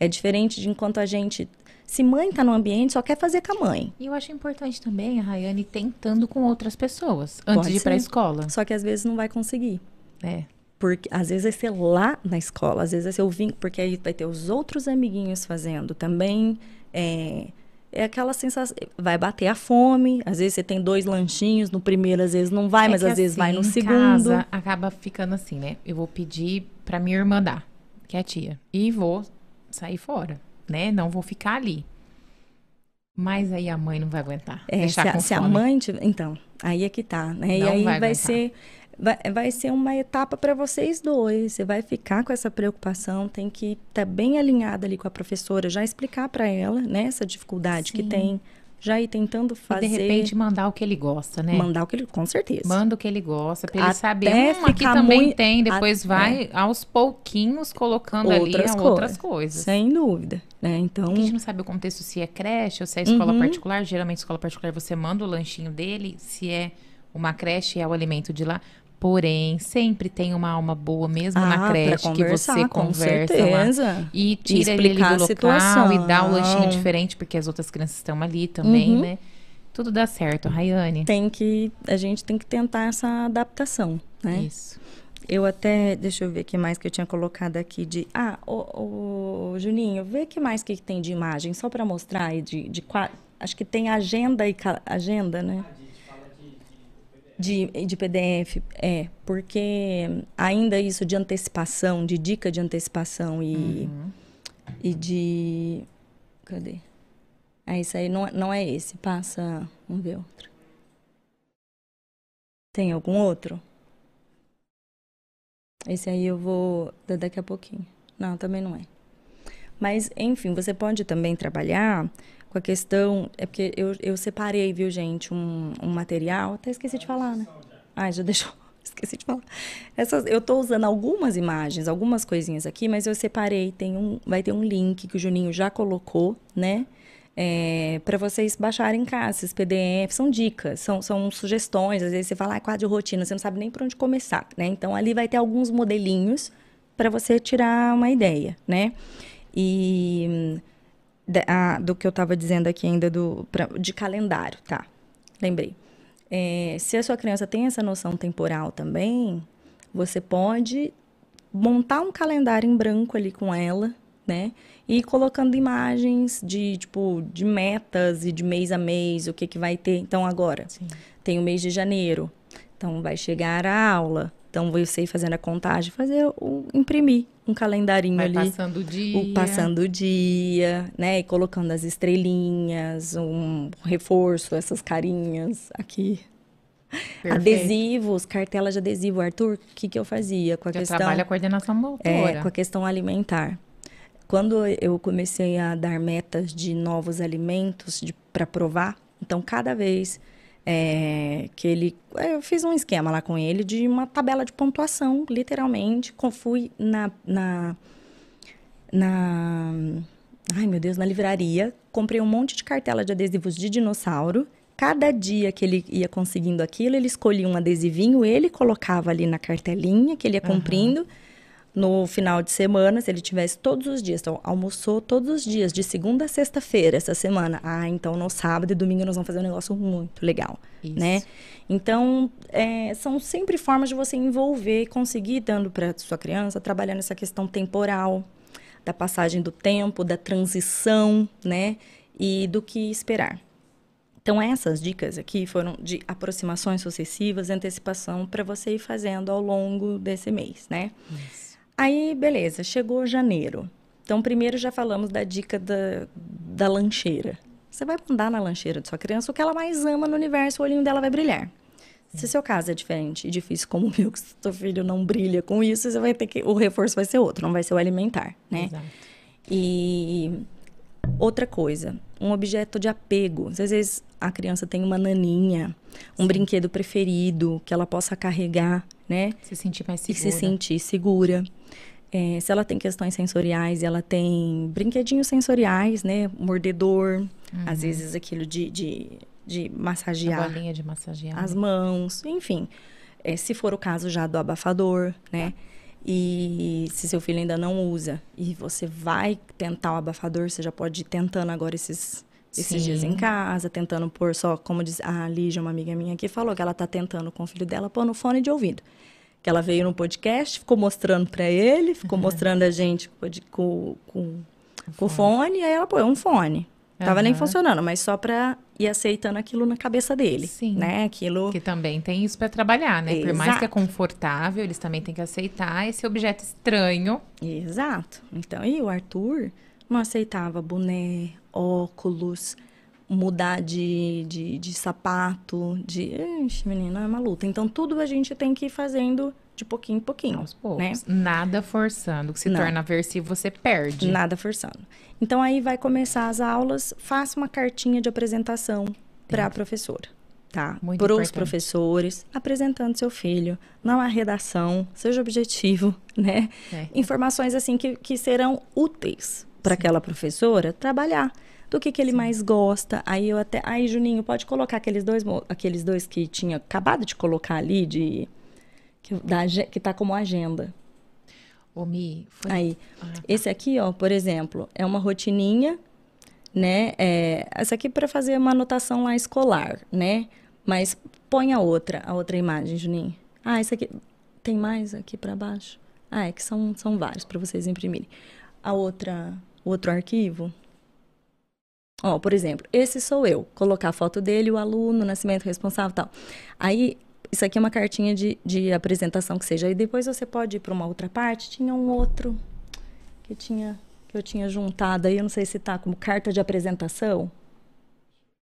É diferente de enquanto a gente. Se mãe está no ambiente, só quer fazer com a mãe. E eu acho importante também a Rayane tentando com outras pessoas antes Pode de ir para a escola. Só que às vezes não vai conseguir. É. Porque às vezes vai ser lá na escola, às vezes vai ser o vínculo, porque aí vai ter os outros amiguinhos fazendo também. É, é aquela sensação. Vai bater a fome, às vezes você tem dois lanchinhos, no primeiro às vezes não vai, É mas às vezes vai assim, no em segundo. Casa, acaba ficando assim, né? Eu vou pedir pra minha irmã dar, que é a tia. E vou sair fora, né? Não vou ficar ali. Mas aí a mãe não vai aguentar. É, se, a, se a mãe tiver, então, aí é que tá, né? e Não aí vai vai, ser vai, vai ser uma etapa para vocês dois. Você vai ficar com essa preocupação, tem que estar bem alinhada ali com a professora, já explicar para ela, né, essa dificuldade que Sim. tem, já ir tentando E fazer de repente mandar o que ele gosta, né? mandar o que ele, com certeza. Manda o que ele gosta, pra ele Até saber. Hum, aqui também mui- tem. Depois a- vai aos pouquinhos colocando Outras ali outras coisas. coisas. Sem dúvida, né? Então, Porque a gente não sabe o contexto se é creche ou se é escola Uhum. particular. Geralmente, escola particular, você manda o lanchinho dele. Se é uma creche, é o alimento de lá. Porém, sempre tem uma alma boa, mesmo ah, na creche, que você conversa lá. certeza. E tira ele explicar do local e dá o lanchinho situação. diferente, porque as outras crianças estão ali também, Uhum. né? Tudo dá certo, Rayane. Tem que a gente tem que tentar essa adaptação, né? Isso. Eu até, deixa eu ver o que mais que eu tinha colocado aqui de. Ah, o, Juninho, vê que mais que tem de imagem, só para mostrar aí de, de qua- Acho que tem agenda e agenda, né? De, de PDF, é, porque ainda isso de antecipação, de dica de antecipação e, Uhum. e de. Cadê? Ah, isso aí não, é- não é esse, passa. Vamos ver outro. Tem algum outro? Esse aí eu vou da- daqui a pouquinho. Não, também não é. Mas, enfim, você pode também trabalhar com a questão. É porque eu, eu separei, viu, gente, um, um material. Até esqueci de falar, né? Ai, já deixou. (laughs) Esqueci de falar. Essas, eu tô usando algumas imagens, algumas coisinhas aqui, mas eu separei. Tem um, vai ter um link que o Juninho já colocou, né? É, para vocês baixarem em casa, esses PDF, são dicas, são, são sugestões. Às vezes você fala, ah, quadro de rotina, você não sabe nem por onde começar, né? Então ali vai ter alguns modelinhos para você tirar uma ideia, né? E da- do que eu estava dizendo aqui ainda do, pra- de calendário, tá? Lembrei. É, se a sua criança tem essa noção temporal também, você pode montar um calendário em branco ali com ela, né? E ir colocando imagens de, tipo, de metas e de mês a mês, o que que vai ter. Então, agora, Sim. tem o mês de janeiro. Então, vai chegar a aula. Então, você ir fazendo a contagem, fazer o, imprimir um calendarinho Vai ali passando o dia. o passando o dia, né? E colocando as estrelinhas, um reforço, essas carinhas aqui. Perfeito. Adesivos, cartelas de adesivo. Arthur, o que, que eu fazia com a Já questão? trabalha a coordenação motora. É, com a questão alimentar. Quando eu comecei a dar metas de novos alimentos para provar, então cada vez é, que ele. Eu fiz um esquema lá com ele de uma tabela de pontuação, literalmente. Fui na. na, na ai, meu Deus, na livraria, comprei um monte de cartela de adesivos de dinossauro. Cada dia que ele ia conseguindo aquilo, ele escolhia um adesivinho, ele colocava ali na cartelinha que ele ia cumprindo no final de semana, se ele tivesse todos os dias. Então, almoçou todos os dias, de segunda a sexta-feira essa semana. Ah, então no sábado e domingo nós vamos fazer um negócio muito legal, Isso. né? Então, é, são sempre formas de você envolver e conseguir dando para sua criança, trabalhando essa questão temporal, da passagem do tempo, da transição, né? E do que esperar. Então, essas dicas aqui foram de aproximações sucessivas, antecipação, para você ir fazendo ao longo desse mês, né? Isso. Aí, beleza, chegou janeiro. Então, primeiro já falamos da dica da, da lancheira. Você vai mandar na lancheira de sua criança o que ela mais ama no universo, o olhinho dela vai brilhar. Se seu caso é diferente e difícil como o meu, que seu filho não brilha com isso, você vai ter que. O reforço vai ser outro, não vai ser o alimentar, né? Exato. E outra coisa, um objeto de apego. Às vezes a criança tem uma naninha, um Sim. brinquedo preferido que ela possa carregar, né? Se sentir mais segura. E se sentir segura. É, se ela tem questões sensoriais, ela tem brinquedinhos sensoriais, né? Mordedor, uhum. às vezes aquilo de, de de massagear. A bolinha de massagear. As mãos, enfim. É, se for o caso já do abafador, né? E se seu filho ainda não usa e você vai tentar o abafador, você já pode ir tentando agora esses, esses dias em casa, tentando pôr só, como diz a Lígia, uma amiga minha aqui, falou que ela tá tentando com o filho dela pôr no fone de ouvido. Que ela veio no podcast, ficou mostrando para ele, ficou mostrando a gente com, com, com o fone, e aí ela pôs um fone. Tava uhum. nem funcionando, mas só para ir aceitando aquilo na cabeça dele. Sim. Né? Aquilo. Que também tem isso para trabalhar, né? Exato. Por mais que é confortável, eles também têm que aceitar esse objeto estranho. Exato. Então, e o Arthur não aceitava boné, óculos, mudar de, de, de sapato, de. Ixi, menina, é uma luta. Então, tudo a gente tem que ir fazendo de pouquinho em pouquinho. Aos poucos. Né? Nada forçando. Que se não. torna aversivo, você perde. Nada forçando. Então aí vai começar as aulas, faça uma cartinha de apresentação para a professora, tá? Para os professores, apresentando seu filho, não a redação, seja objetivo, (laughs) né? É. Informações assim que, que serão úteis para aquela professora trabalhar do que, que ele Sim. mais gosta. Aí eu até. Aí, Juninho, pode colocar aqueles dois, aqueles dois que tinha acabado de colocar ali, de. Que, da, que tá como agenda. Ô, Mi, foi... Aí, ah, tá. esse aqui, ó, por exemplo, é uma rotininha, né? É, essa aqui para fazer uma anotação lá escolar, né? Mas põe a outra, a outra imagem, Juninho. Ah, esse aqui tem mais aqui para baixo. Ah, é que são, são vários para vocês imprimirem. A outra, o outro arquivo. Ó, por exemplo, esse sou eu. Colocar a foto dele, o aluno, nascimento responsável, tal. Aí isso aqui é uma cartinha de, de apresentação que seja. E depois você pode ir para uma outra parte. Tinha um outro que tinha que eu tinha juntado aí, eu não sei se tá como carta de apresentação.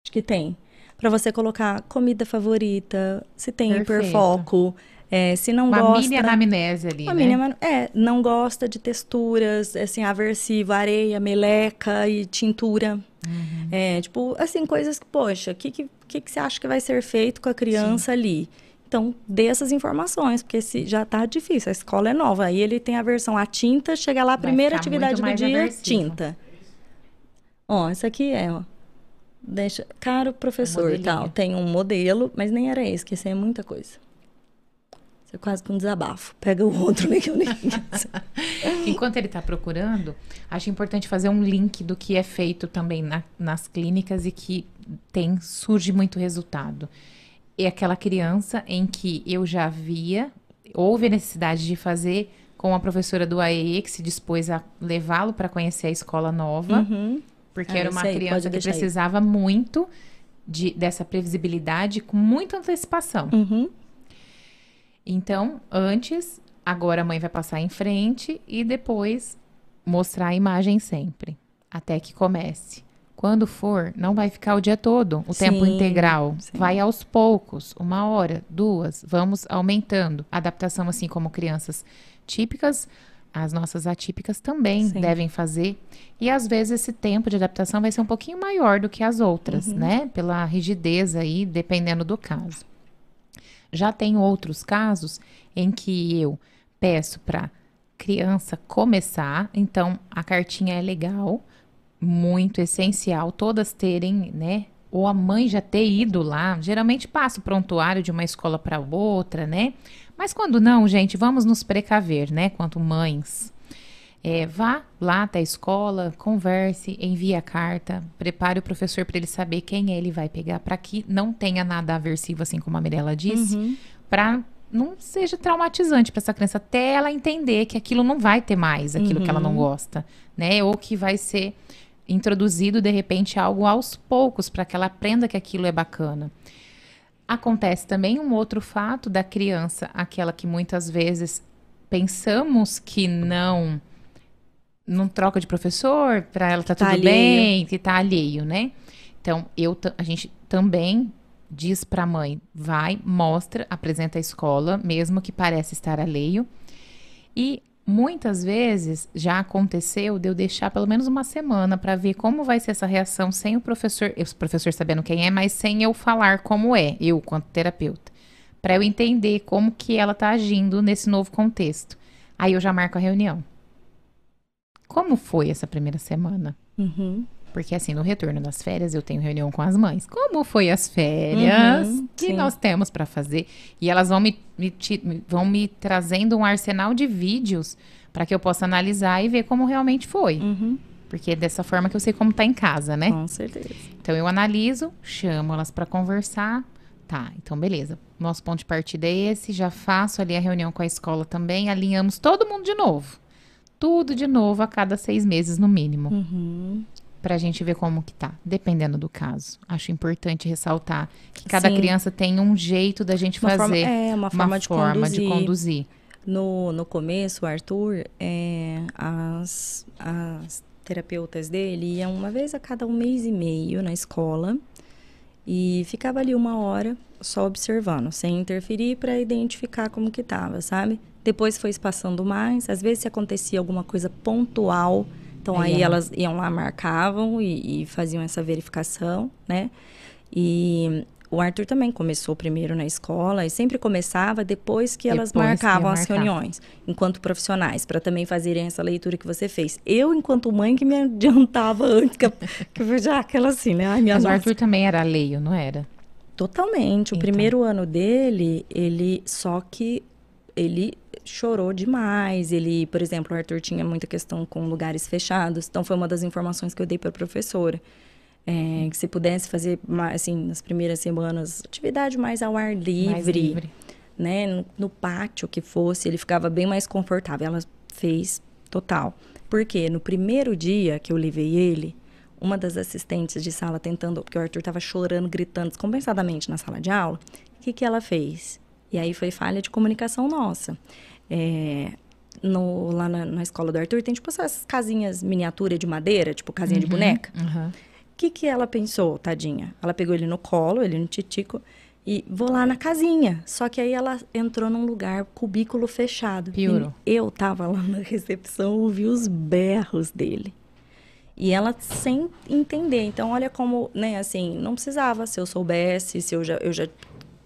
Acho que tem. Para você colocar comida favorita, se tem Perfeito. hiperfoco, é, se não uma gosta... Uma mini anamnese ali, uma né? Mini, é, não gosta de texturas, assim, aversivo, areia, meleca e tintura. Uhum. É, tipo, assim, coisas que, poxa, o que, que, que, que você acha que vai ser feito com a criança Sim. ali? Então, dê essas informações, porque se já está difícil, a escola é nova. Aí ele tem a versão a tinta, chega lá, a primeira atividade do dia, aversivo. tinta. Ó, essa aqui é, ó. Deixa, caro professor, tal, tem um modelo, mas nem era esse, que esse é muita coisa. É quase que um desabafo. Pega o outro, (laughs) né, que eu nem (laughs) Enquanto ele está procurando, acho importante fazer um link do que é feito também na, nas clínicas e que tem surge muito resultado. É aquela criança em que eu já via, houve a necessidade de fazer com a professora do AEE, que se dispôs a levá-lo para conhecer a escola nova, uhum. porque ah, era uma criança que precisava aí. muito de, dessa previsibilidade com muita antecipação. Uhum. Então, antes, agora a mãe vai passar em frente e depois mostrar a imagem sempre, até que comece. Quando for, não vai ficar o dia todo, o sim, tempo integral. Sim. Vai aos poucos, uma hora, duas, vamos aumentando. Adaptação, assim como crianças típicas, as nossas atípicas também sim. devem fazer. E às vezes esse tempo de adaptação vai ser um pouquinho maior do que as outras, uhum. né? Pela rigidez aí, dependendo do caso. Já tem outros casos em que eu peço para criança começar, então a cartinha é legal, muito essencial todas terem, né? Ou a mãe já ter ido lá, geralmente passa o prontuário de uma escola para outra, né? Mas quando não, gente, vamos nos precaver, né? Quanto mães. É, vá lá até a escola, converse, envie a carta, prepare o professor para ele saber quem ele vai pegar, para que não tenha nada aversivo, assim como a Mirella disse, uhum. para não seja traumatizante para essa criança, até ela entender que aquilo não vai ter mais, aquilo uhum. que ela não uhum. gosta, né? Ou que vai ser introduzido de repente algo aos poucos para que ela aprenda que aquilo é bacana. Acontece também um outro fato da criança, aquela que muitas vezes pensamos que não não troca de professor, para ela tá, tá tudo alheio. bem, que tá alheio, né? Então, eu a gente também diz para a mãe, vai, mostra, apresenta a escola, mesmo que pareça estar alheio. E muitas vezes já aconteceu de eu deixar pelo menos uma semana para ver como vai ser essa reação sem o professor, o professor sabendo quem é, mas sem eu falar como é, eu quanto terapeuta, para eu entender como que ela tá agindo nesse novo contexto. Aí eu já marco a reunião. Como foi essa primeira semana? Uhum. Porque assim, no retorno das férias, eu tenho reunião com as mães. Como foi as férias? Uhum, que sim. nós temos para fazer? E elas vão me, me, vão me trazendo um arsenal de vídeos para que eu possa analisar e ver como realmente foi. Uhum. Porque é dessa forma que eu sei como tá em casa, né? Com certeza. Então eu analiso, chamo elas para conversar. Tá, então beleza. Nosso ponto de partida é esse. Já faço ali a reunião com a escola também. Alinhamos todo mundo de novo. Tudo de novo a cada seis meses, no mínimo. Uhum para a gente ver como que tá, dependendo do caso. Acho importante ressaltar que cada Sim. criança tem um jeito da gente uma fazer forma, é, uma forma, uma de, forma conduzir. de conduzir. No, no começo, o Arthur, é, as, as terapeutas dele iam uma vez a cada um mês e meio na escola e ficava ali uma hora só observando, sem interferir para identificar como que tava, sabe? Depois foi passando mais, às vezes se acontecia alguma coisa pontual, então aí, aí elas iam lá, marcavam e, e, faziam essa verificação, né? E o Arthur também começou primeiro na escola e sempre começava depois que elas depois marcavam as reuniões, enquanto profissionais, para também fazerem essa leitura que você fez. Eu, enquanto mãe, que me adiantava antes, que, que já aquela assim, né? Ai, Mas o Arthur também era leio, não era? Totalmente. O então. primeiro ano dele, ele só que ele chorou demais. Ele, por exemplo, o Arthur tinha muita questão com lugares fechados. Então, foi uma das informações que eu dei para a professora. É, que se pudesse fazer, assim, nas primeiras semanas, atividade mais ao ar livre, mais livre. né? No, no, pátio que fosse, ele ficava bem mais confortável. Ela fez total. Porque no primeiro dia que eu levei ele, uma das assistentes de sala tentando, porque o Arthur estava chorando, gritando descompensadamente na sala de aula, o que, que ela fez? E aí foi falha de comunicação nossa. É, no, lá na, na, escola do Arthur tem tipo essas casinhas miniatura de madeira, tipo casinha uhum, de boneca. O uhum. que, que ela pensou, tadinha? Ela pegou ele no colo, ele no titico, e vou lá na casinha. Só que aí ela entrou num lugar, cubículo fechado. Piorou. Eu tava lá na recepção, ouvi os berros dele. E ela sem entender. Então, olha como, né, assim, não precisava. Se eu soubesse, se eu já, eu já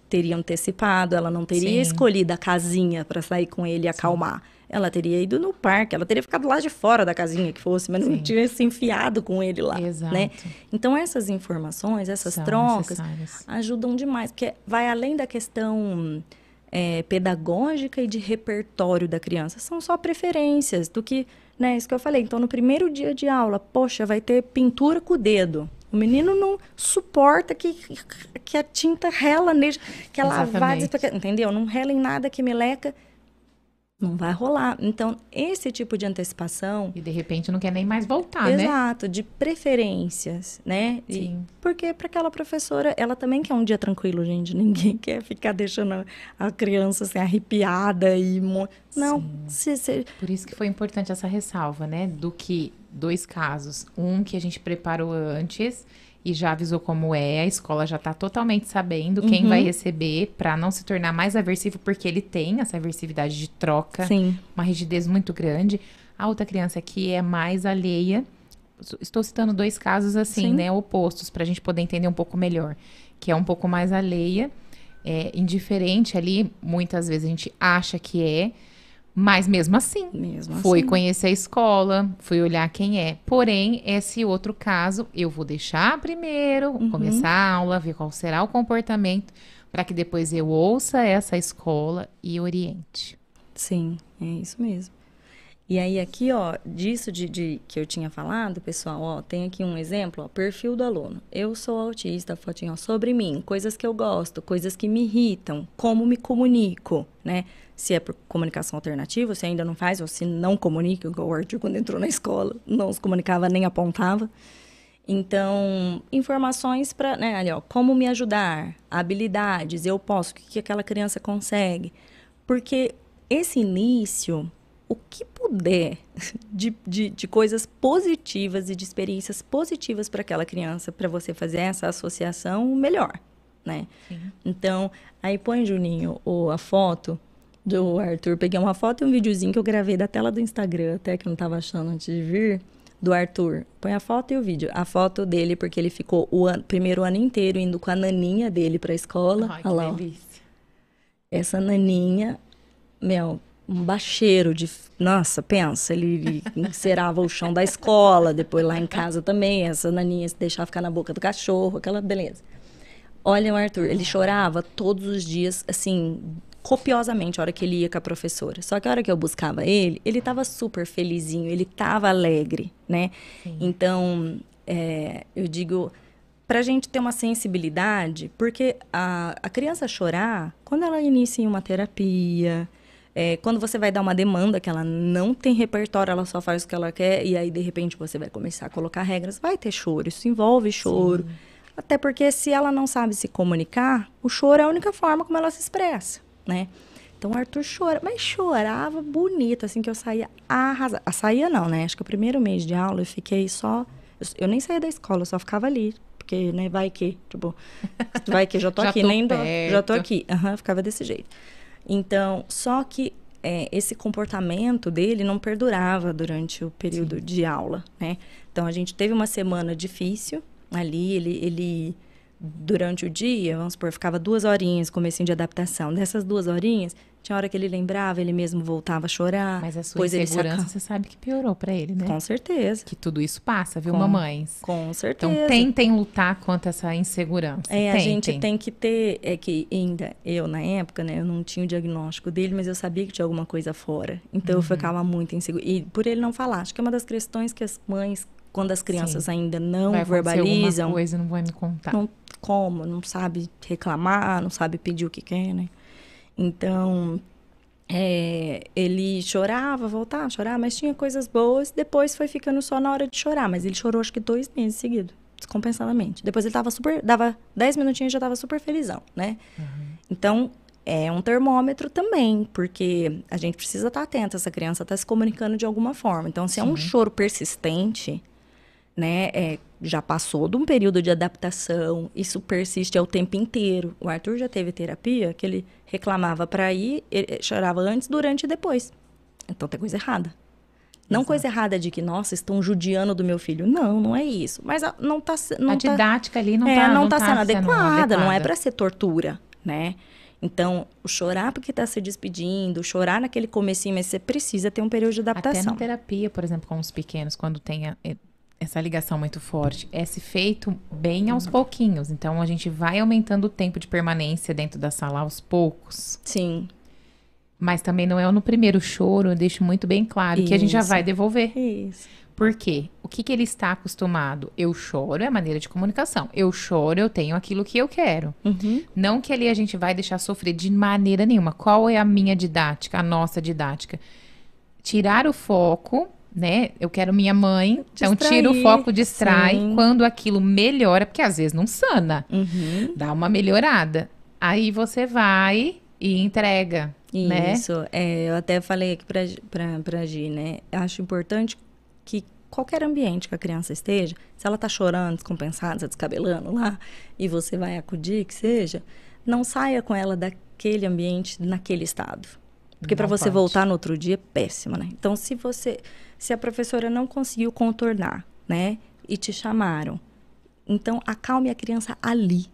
teria antecipado, ela não teria Sim. escolhido a casinha para sair com ele e acalmar. Sim. Ela teria ido no parque, ela teria ficado lá de fora da casinha que fosse, mas Sim. não tinha se enfiado com ele lá, Exato. né? Então essas informações, essas São trocas ajudam demais, porque vai além da questão é, pedagógica e de repertório da criança, são só preferências do que, né? Isso que eu falei. Então no primeiro dia de aula, poxa, vai ter pintura com o dedo. O menino não suporta que, que a tinta rela nele, que ela vá, entendeu? Não rela em nada que meleca não vai rolar. Então, esse tipo de antecipação. E de repente não quer nem mais voltar, exato, né? Exato, de preferências, né? Sim. E, porque para aquela professora, ela também quer um dia tranquilo, gente. Ninguém (laughs) quer ficar deixando a, criança assim, arrepiada e. Não. Se, se... Por isso que foi importante essa ressalva, né? Do que dois casos. Um que a gente preparou antes e já avisou como é, a escola já está totalmente sabendo quem uhum. vai receber para não se tornar mais aversivo, porque ele tem essa aversividade de troca, Sim. uma rigidez muito grande. A outra criança aqui é mais alheia. Estou citando dois casos assim, Sim. né, opostos, para a gente poder entender um pouco melhor. Que é um pouco mais alheia, é, indiferente ali, muitas vezes a gente acha que é, mas mesmo assim, mesmo foi assim. conhecer a escola, fui olhar quem é. Porém, esse outro caso, eu vou deixar primeiro, uhum. começar a aula, ver qual será o comportamento, para que depois eu ouça essa escola e oriente. Sim, é isso mesmo. E aí aqui, ó, disso de, de, que eu tinha falado, pessoal, ó, tem aqui um exemplo, ó, perfil do aluno. Eu sou autista, fotinho ó, sobre mim, coisas que eu gosto, coisas que me irritam, como me comunico, né? Se é por comunicação alternativa, se ainda não faz, ou se não comunica, igual o Arthur quando entrou na escola, não se comunicava nem apontava. Então, informações para, né, ali, ó, como me ajudar, habilidades, eu posso, o que, que aquela criança consegue. Porque esse início, o que puder de, de, de coisas positivas e de experiências positivas para aquela criança, para você fazer essa associação, melhor, né? Sim. Então, aí põe, Juninho, o, a foto do Arthur. Peguei uma foto e um videozinho que eu gravei da tela do Instagram, até que eu não estava achando antes de vir do Arthur. Põe a foto e o vídeo. A foto dele, porque ele ficou o an primeiro ano inteiro indo com a naninha dele pra escola. Ai, que lá, delícia. Essa naninha, meu, um bacheiro de. Nossa, pensa, ele, ele encerava o chão da escola, depois lá em casa também. Essa naninha se deixava ficar na boca do cachorro, aquela beleza. Olha o Arthur, ele chorava todos os dias, assim, copiosamente a hora que ele ia com a professora. Só que a hora que eu buscava ele, ele estava super felizinho, ele estava alegre, né? Sim. Então, é, eu digo, para a gente ter uma sensibilidade, porque a, a criança chorar, quando ela inicia uma terapia, é, quando você vai dar uma demanda que ela não tem repertório, ela só faz o que ela quer, e aí de repente você vai começar a colocar regras, vai ter choro, isso envolve choro. Sim. Até porque se ela não sabe se comunicar, o choro é a única forma como ela se expressa né? Então o Arthur chora, mas chorava bonito, assim, que eu saía arrasada. Ah, saía não, né? Acho que o primeiro mês de aula eu fiquei só. Eu, nem saía da escola, eu só ficava ali. Porque, né, vai que, tipo, (laughs) vai que já tô já aqui, tô nem do, já tô aqui. Uhum, ficava desse jeito. Então, só que é, esse comportamento dele não perdurava durante o período Sim. de aula, né? Então a gente teve uma semana difícil ali, ele, ele durante o dia, vamos supor, ficava duas horinhas, comecinho de adaptação. Dessas duas horinhas, tinha hora que ele lembrava, ele mesmo voltava a chorar. Mas a sua insegurança, saca... você sabe que piorou para ele, né? Com certeza. Que tudo isso passa, viu, com, mamães? Com certeza. Então, tentem lutar contra essa insegurança. É, tentem. a gente tem que ter, é que ainda, eu na época, né, eu não tinha o diagnóstico dele, mas eu sabia que tinha alguma coisa fora. Então, uhum. eu ficava muito insegura. E por ele não falar, acho que é uma das questões que as mães quando as crianças Sim. ainda não vai verbalizam. coisa, não vai me contar. Não como, não sabe reclamar, não sabe pedir o que quer, né? Então, é, ele chorava, voltava, chorava, mas tinha coisas boas. Depois foi ficando só na hora de chorar, mas ele chorou acho que dois meses seguidos, descompensadamente. Depois ele tava super, dava dez minutinhos e já tava super felizão, né? Uhum. Então, é um termômetro também, porque a gente precisa estar tá atento, essa criança está se comunicando de alguma forma. Então, se Sim. é um choro persistente, né, é, já passou de um período de adaptação, isso persiste ao tempo inteiro. O Arthur já teve terapia que ele reclamava para ir, ele chorava antes, durante e depois. Então tem coisa errada. Não Exato. coisa errada de que, nossa, estão judiando do meu filho. Não, não é isso. Mas não tá não A tá, didática ali não é, tá, não, não tá, tá sendo, adequada, adequada, não é para ser tortura, né? Então, o chorar porque está se despedindo, chorar naquele comecinho, mas você precisa ter um período de adaptação. Até na terapia, por exemplo, com os pequenos, quando tem a, essa ligação muito forte é se feito bem aos pouquinhos. Então a gente vai aumentando o tempo de permanência dentro da sala aos poucos. Sim. Mas também não é no primeiro choro, eu deixo muito bem claro Isso. que a gente já vai devolver. Isso. Por quê? O que, que ele está acostumado? Eu choro é maneira de comunicação. Eu choro, eu tenho aquilo que eu quero. Uhum. Não que ali a gente vai deixar sofrer de maneira nenhuma. Qual é a minha didática, a nossa didática? Tirar o foco né? Eu quero minha mãe. Distrair, então tira o foco, distrai. Sim. Quando aquilo melhora, porque às vezes não sana. Uhum. Dá uma melhorada. Aí você vai e entrega. Né? Isso. Né? É, eu até falei aqui pra, pra, pra Gi, né? Acho importante que qualquer ambiente que a criança esteja, se ela tá chorando, descompensada, se descabelando lá, e você vai acudir, que seja, não saia com ela daquele ambiente naquele estado. Porque para você pode. voltar no outro dia é péssimo, né? Então, se você se a professora não conseguiu contornar, né? E te chamaram. Então, acalme a criança ali,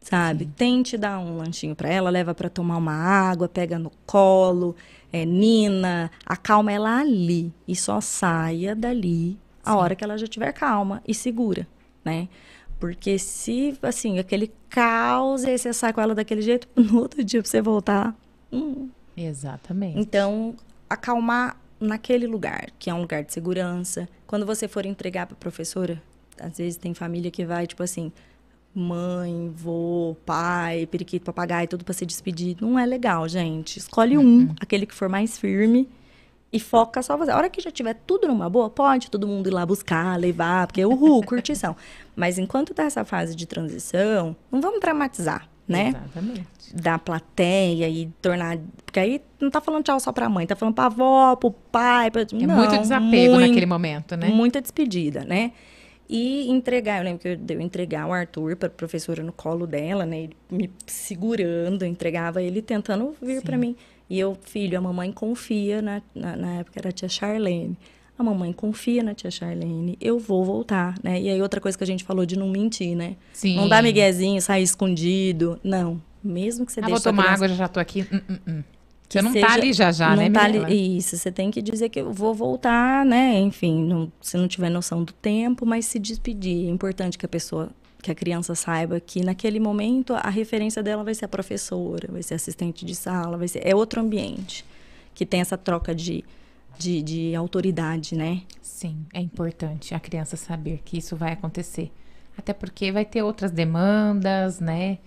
sabe? Sim. Tente dar um lanchinho para ela, leva para tomar uma água, pega no colo, é, Nina, acalma ela ali e só saia dali a Sim. hora que ela já tiver calma e segura, né? Porque se, assim, aquele caos, e você sai com ela daquele jeito, (laughs) no outro dia pra você voltar. Hum. Exatamente. Então, acalmar naquele lugar, que é um lugar de segurança. Quando você for entregar para a professora, às vezes tem família que vai, tipo assim, mãe, vô, pai, periquito, papagaio, tudo para se despedir. Não é legal, gente. Escolhe um, uhum. aquele que for mais firme e foca só você. A hora que já tiver tudo numa boa, pode todo mundo ir lá buscar, levar, porque uhul, (laughs) curtição. Mas enquanto tá essa fase de transição, não vamos dramatizar, né? Exatamente. Da plateia e tornar. Porque aí não tá falando tchau só pra mãe, tá falando pra avó, pro pai. Pra... É não, muito desapego muito, naquele momento, né? Muita despedida, né? E entregar, eu lembro que eu, eu entregar o Arthur para a professora no colo dela, né? Ele me segurando, entregava ele tentando vir para mim. E eu, filho, a mamãe confia, na, na, na, época era a tia Charlene. A mamãe confia na tia Charlene, eu vou voltar, né? E aí outra coisa que a gente falou de não mentir, né? Sim. Não dá miguezinho, sair escondido. Não. Mesmo que você ah, deixe. Vou tomar criança... água, já já tô aqui. Hum, hum, hum. Você não seja, tá ali já já, né, tá ali, Isso, você tem que dizer que eu vou voltar, né? Enfim, não, se não tiver noção do tempo, mas se despedir. É importante que a pessoa, que a criança saiba que naquele momento a referência dela vai ser a professora, vai ser assistente de sala, vai ser é outro ambiente que tem essa troca de, de, de autoridade, né? Sim, é importante a criança saber que isso vai acontecer. Até porque vai ter outras demandas, né?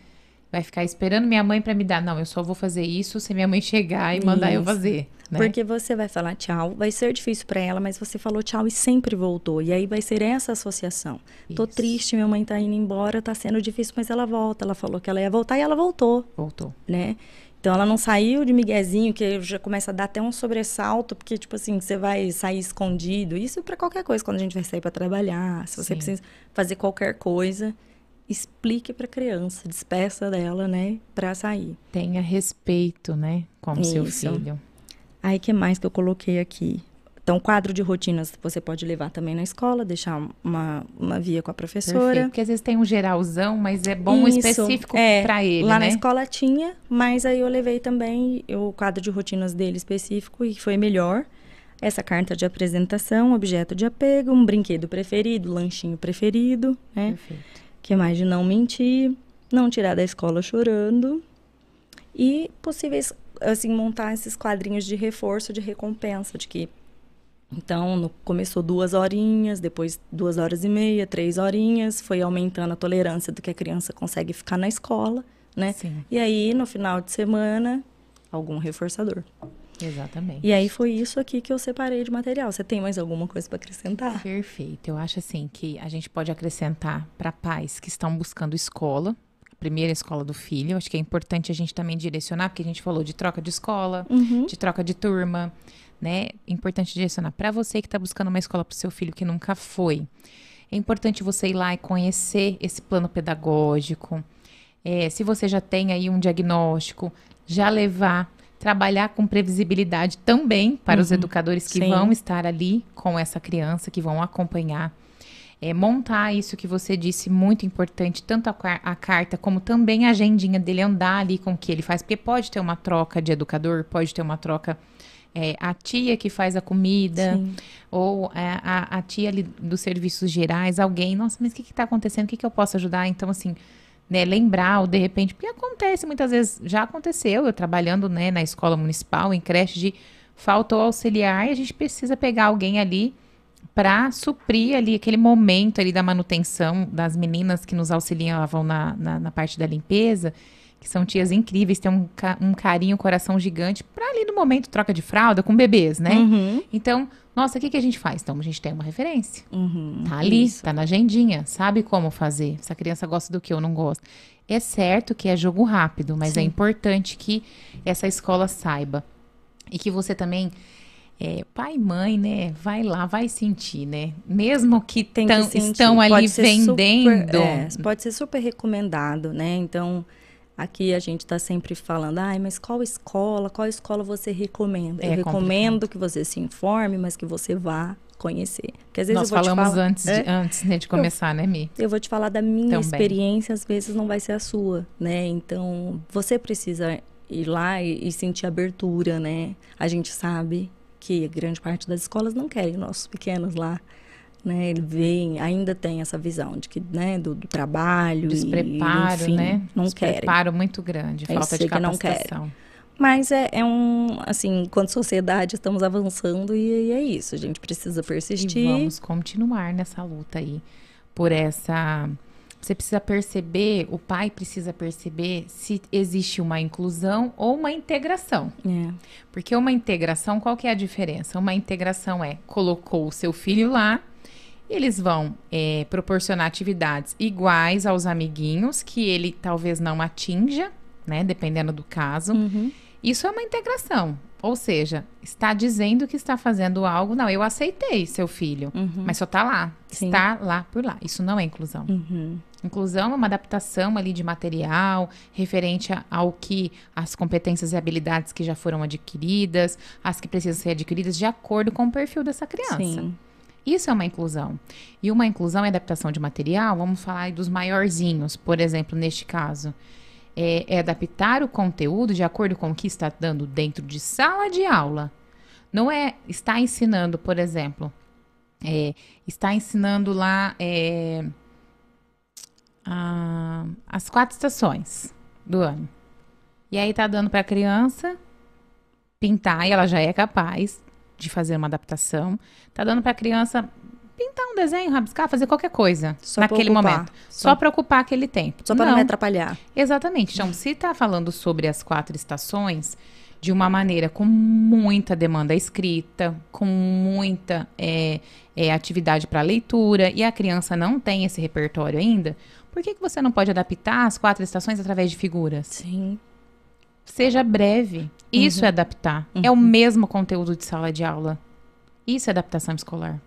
vai ficar esperando minha mãe para me dar. Não, eu só vou fazer isso se minha mãe chegar e mandar isso. eu fazer. Né? Porque você vai falar tchau, vai ser difícil para ela, mas você falou tchau e sempre voltou. E aí vai ser essa associação. Isso. Tô triste, minha mãe tá indo embora, tá sendo difícil, mas ela volta. Ela falou que ela ia voltar e ela voltou. Voltou. Né? Então ela não saiu de miguezinho, que já começa a dar até um sobressalto, porque tipo assim, você vai sair escondido. Isso para qualquer coisa, quando a gente vai sair para trabalhar, se você Sim. precisa fazer qualquer coisa explique para a criança, despeça dela, né, para sair. Tenha respeito, né, com o seu filho. Aí que mais que eu coloquei aqui? Então, quadro de rotinas você pode levar também na escola, deixar uma, uma via com a professora. Perfeito, porque às vezes tem um geralzão, mas é bom Isso, específico é, para ele, Lá né? na escola tinha, mas aí eu levei também o quadro de rotinas dele específico e foi melhor. Essa carta de apresentação, objeto de apego, um brinquedo preferido, lanchinho preferido, né? Perfeito que mais de não mentir, não tirar da escola chorando e possíveis assim montar esses quadrinhos de reforço, de recompensa, de que então no, começou duas horinhas, depois duas horas e meia, três horinhas, foi aumentando a tolerância do que a criança consegue ficar na escola, né? Sim. E aí no final de semana algum reforçador. Exatamente. E aí foi isso aqui que eu separei de material. Você tem mais alguma coisa para acrescentar? Perfeito. Eu acho assim que a gente pode acrescentar para pais que estão buscando escola, a primeira escola do filho. Acho que é importante a gente também direcionar, porque a gente falou de troca de escola, uhum. de troca de turma, né? É importante direcionar para você que está buscando uma escola para o seu filho que nunca foi. É importante você ir lá e conhecer esse plano pedagógico. É, se você já tem aí um diagnóstico, já levar trabalhar com previsibilidade também para uhum, os educadores que sim. vão estar ali com essa criança, que vão acompanhar. É, montar isso que você disse, muito importante, tanto a, a, carta como também a agendinha dele andar ali com o que ele faz, porque pode ter uma troca de educador, pode ter uma troca. É, a tia que faz a comida, Sim. ou a, é, a, a, tia ali dos serviços gerais, alguém, nossa, mas o que está acontecendo? O que, que eu posso ajudar? Então, assim, né, lembrar ou de repente, porque acontece muitas vezes, já aconteceu, eu trabalhando né, na escola municipal, em creche, de faltou auxiliar e a gente precisa pegar alguém ali para suprir ali aquele momento ali da manutenção das meninas que nos auxiliavam na, na, na parte da limpeza, que são tias incríveis, têm um, um carinho, um coração gigante, para ali no momento troca de fralda com bebês, né? Uhum. Então, nossa, o que, que a gente faz? Então, a gente tem uma referência. Uhum, tá ali, isso. tá na agendinha, sabe como fazer. Essa criança gosta do que eu não gosto. É certo que é jogo rápido, mas é Sim. é importante que essa escola saiba. E que você também é, pai e mãe, né? Vai lá, vai sentir, né? Mesmo que, Tem que estão ali vendendo. Super, é, pode ser super recomendado, né? Então, Aqui a gente está sempre falando, ai, mas qual escola, qual escola você recomenda? É eu recomendo que você se informe, mas que você vá conhecer. Porque às vezes Nós falamos falar, antes, de, é? antes né, de começar, eu, né, Mi? Eu vou te falar da minha Também. experiência, às vezes não vai ser a sua, né? Então, você precisa ir lá e, e sentir abertura, né? A gente sabe que grande parte das escolas não querem nossos pequenos lá né? Ele vem, ainda tem essa visão de que, né, do, do trabalho, despreparo, e, enfim, né? Não despreparo muito grande, falta de capacitação. Mas é, é, um, assim, enquanto sociedade estamos avançando e, e, é isso, a gente precisa persistir. E vamos continuar nessa luta aí por essa Você precisa perceber, o pai precisa perceber se existe uma inclusão ou uma integração. É. Porque uma integração, qual que é a diferença? Uma integração é colocou o seu filho lá, eles vão é, proporcionar atividades iguais aos amiguinhos que ele talvez não atinja, né? Dependendo do caso. Uhum. Isso é uma integração. Ou seja, está dizendo que está fazendo algo. Não, eu aceitei seu filho, Uhum. mas só está lá. Sim. Está lá por lá. Isso não é inclusão. Uhum. Inclusão é uma adaptação ali de material referente ao que as competências e habilidades que já foram adquiridas, as que precisam ser adquiridas de acordo com o perfil dessa criança. Sim. Isso é uma inclusão. E uma inclusão é adaptação de material, vamos falar dos maiorzinhos, por exemplo, neste caso. É, é adaptar o conteúdo de acordo com o que está dando dentro de sala de aula. Não é estar ensinando, por exemplo, é, está ensinando lá é, a- as quatro estações do ano. E aí tá dando para a criança pintar, e ela já é capaz de fazer uma adaptação. Tá dando para a criança pintar um desenho, rabiscar, fazer qualquer coisa Só naquele ocupar. momento. Só, para ocupar aquele tempo. Só para não me Não. atrapalhar. Exatamente. Então, se está falando sobre as quatro estações de uma maneira com muita demanda escrita, com muita é, é, atividade para leitura, e a criança não tem esse repertório ainda, por que, que você não pode adaptar as quatro estações através de figuras? Sim. Seja breve. Isso é adaptar. É o mesmo conteúdo de sala de aula. Isso é adaptação escolar.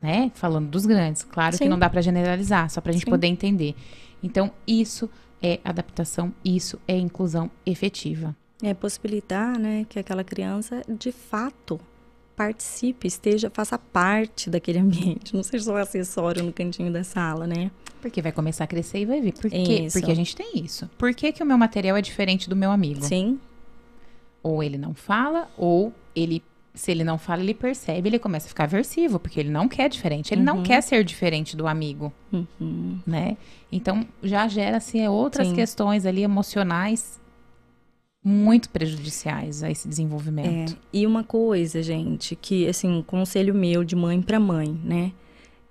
Né? Falando dos grandes. Claro que Sim. não dá para generalizar, só para a gente Sim. poder entender. Então, isso é adaptação, isso é inclusão efetiva. É possibilitar, né, que aquela criança de fato participe, esteja, faça parte daquele ambiente, não seja só acessório no cantinho da sala, né? Porque vai começar a crescer e vai vir. Por quê? Isso. Porque a gente tem isso. Por que, que o meu material é diferente do meu amigo? Sim, Ou ele não fala, ou ele, se ele não fala, ele percebe, ele começa a ficar aversivo, porque ele não quer diferente. Ele não quer ser diferente do amigo, Uhum. né? Então, já gera-se outras Sim. questões ali emocionais muito prejudiciais a esse desenvolvimento. É, e uma coisa, gente, que assim, um conselho meu de mãe para mãe, né?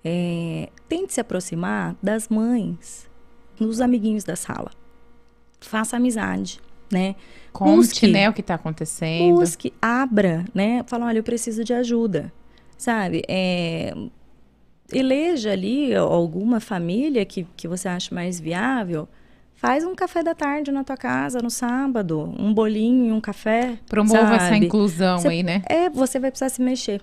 É, tente se aproximar das mães, dos amiguinhos da sala. Faça amizade, né? Conte, Busque. né, o que está acontecendo. Busque, abra, né? Fala, olha, eu preciso de ajuda, sabe? É, eleja ali alguma família que, que você acha mais viável. Faz um café da tarde na tua casa no sábado, um bolinho um café. Promova essa sabe? inclusão Você- aí, né? É, você vai precisar se mexer.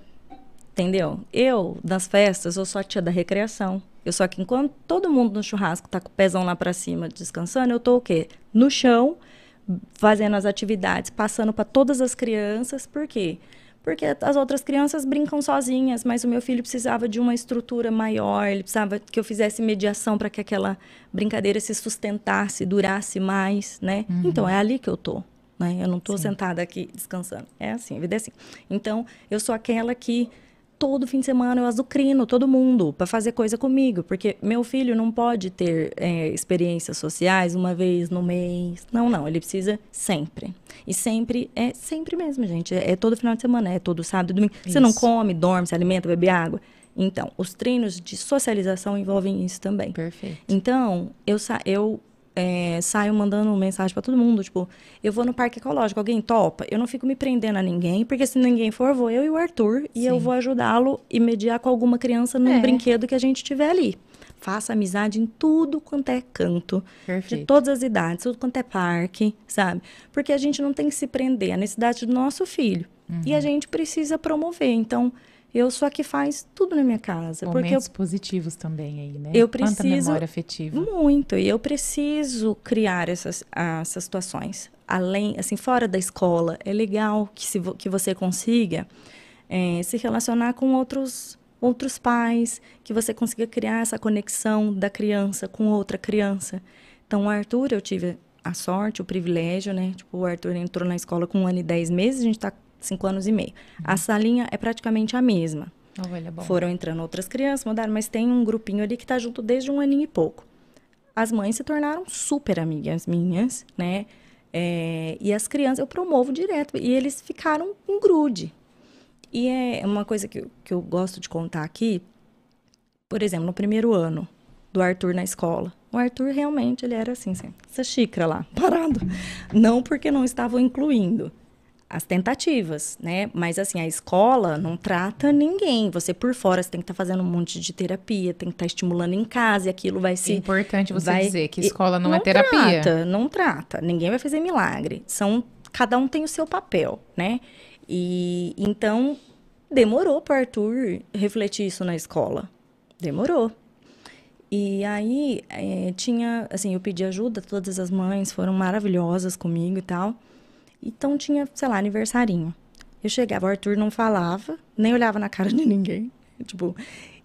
Entendeu? Eu, das festas, eu sou a tia da recreação. Eu só que enquanto todo mundo no churrasco tá com o pezão lá pra cima descansando, eu tô o quê? No chão, fazendo as atividades, passando para todas as crianças. Por quê? Porque as outras crianças brincam sozinhas, mas o meu filho precisava de uma estrutura maior, ele precisava que eu fizesse mediação para que aquela brincadeira se sustentasse, durasse mais, né? Então é ali que eu tô, né? Eu não tô sentada aqui descansando. É assim, a vida é assim. Então, eu sou aquela que todo fim de semana eu azucrino todo mundo para fazer coisa comigo, porque meu filho não pode ter é, experiências sociais uma vez no mês. Não, não, ele precisa sempre. E sempre, é sempre mesmo, gente. É, é todo final de semana, é todo sábado, domingo. Você não Isso. come, dorme, se alimenta, bebe água. Então, os treinos de socialização envolvem isso também. Perfeito. Então, eu, eu é, saio mandando mensagem para todo mundo, tipo, eu vou no parque ecológico, alguém topa? Eu não fico me prendendo a ninguém, porque se ninguém for, vou eu e o Arthur, e eu Sim. vou ajudá-lo e mediar com alguma criança num É. brinquedo que a gente tiver ali. Faça amizade em tudo quanto é canto, de Perfeito. todas as idades, tudo quanto é parque, sabe? Porque a gente não tem que se prender à necessidade do nosso filho. E Uhum. a gente precisa promover. Então, eu sou a que faz tudo na minha casa. porque eu Momentos positivos também aí, né? eu Quanta preciso- memória afetiva. muito, e eu preciso criar essas, essas situações. Além, assim, fora da escola, é legal que, se, que você consiga eh, se relacionar com outros, outros pais, que você consiga criar essa conexão da criança com outra criança. Então, o Arthur, eu tive a sorte, o privilégio, né? Tipo, o Arthur entrou na escola com um ano e dez meses, a gente está cinco anos e meio. A salinha é praticamente a mesma. Olha, bom. Foram entrando outras crianças, mudaram, mas tem um grupinho ali que tá junto desde um aninho e pouco. As mães se tornaram super amigas minhas, né? É, e as crianças eu promovo direto. E eles ficaram em grude. E é uma coisa que, eu- que eu gosto de contar aqui. Por exemplo, no primeiro ano do Arthur na escola, O Arthur realmente ele era assim, assim, essa xícara lá, (laughs) parado. Não porque não estavam incluindo as tentativas, né? Mas assim, a escola não trata ninguém. Você por fora você tem que estar tá fazendo um monte de terapia, tem que estar tá estimulando em casa e aquilo vai se. É importante você vai... dizer que escola não, não é terapia. Trata, não trata. Ninguém vai fazer milagre. São cada um tem o seu papel, né? E então demorou para Arthur refletir isso na escola. Demorou. E aí é, tinha, assim, eu pedi ajuda, todas as mães foram maravilhosas comigo e tal. Então tinha, sei lá, aniversarinho. Eu chegava, o Arthur não falava, nem olhava na cara de ninguém. Tipo,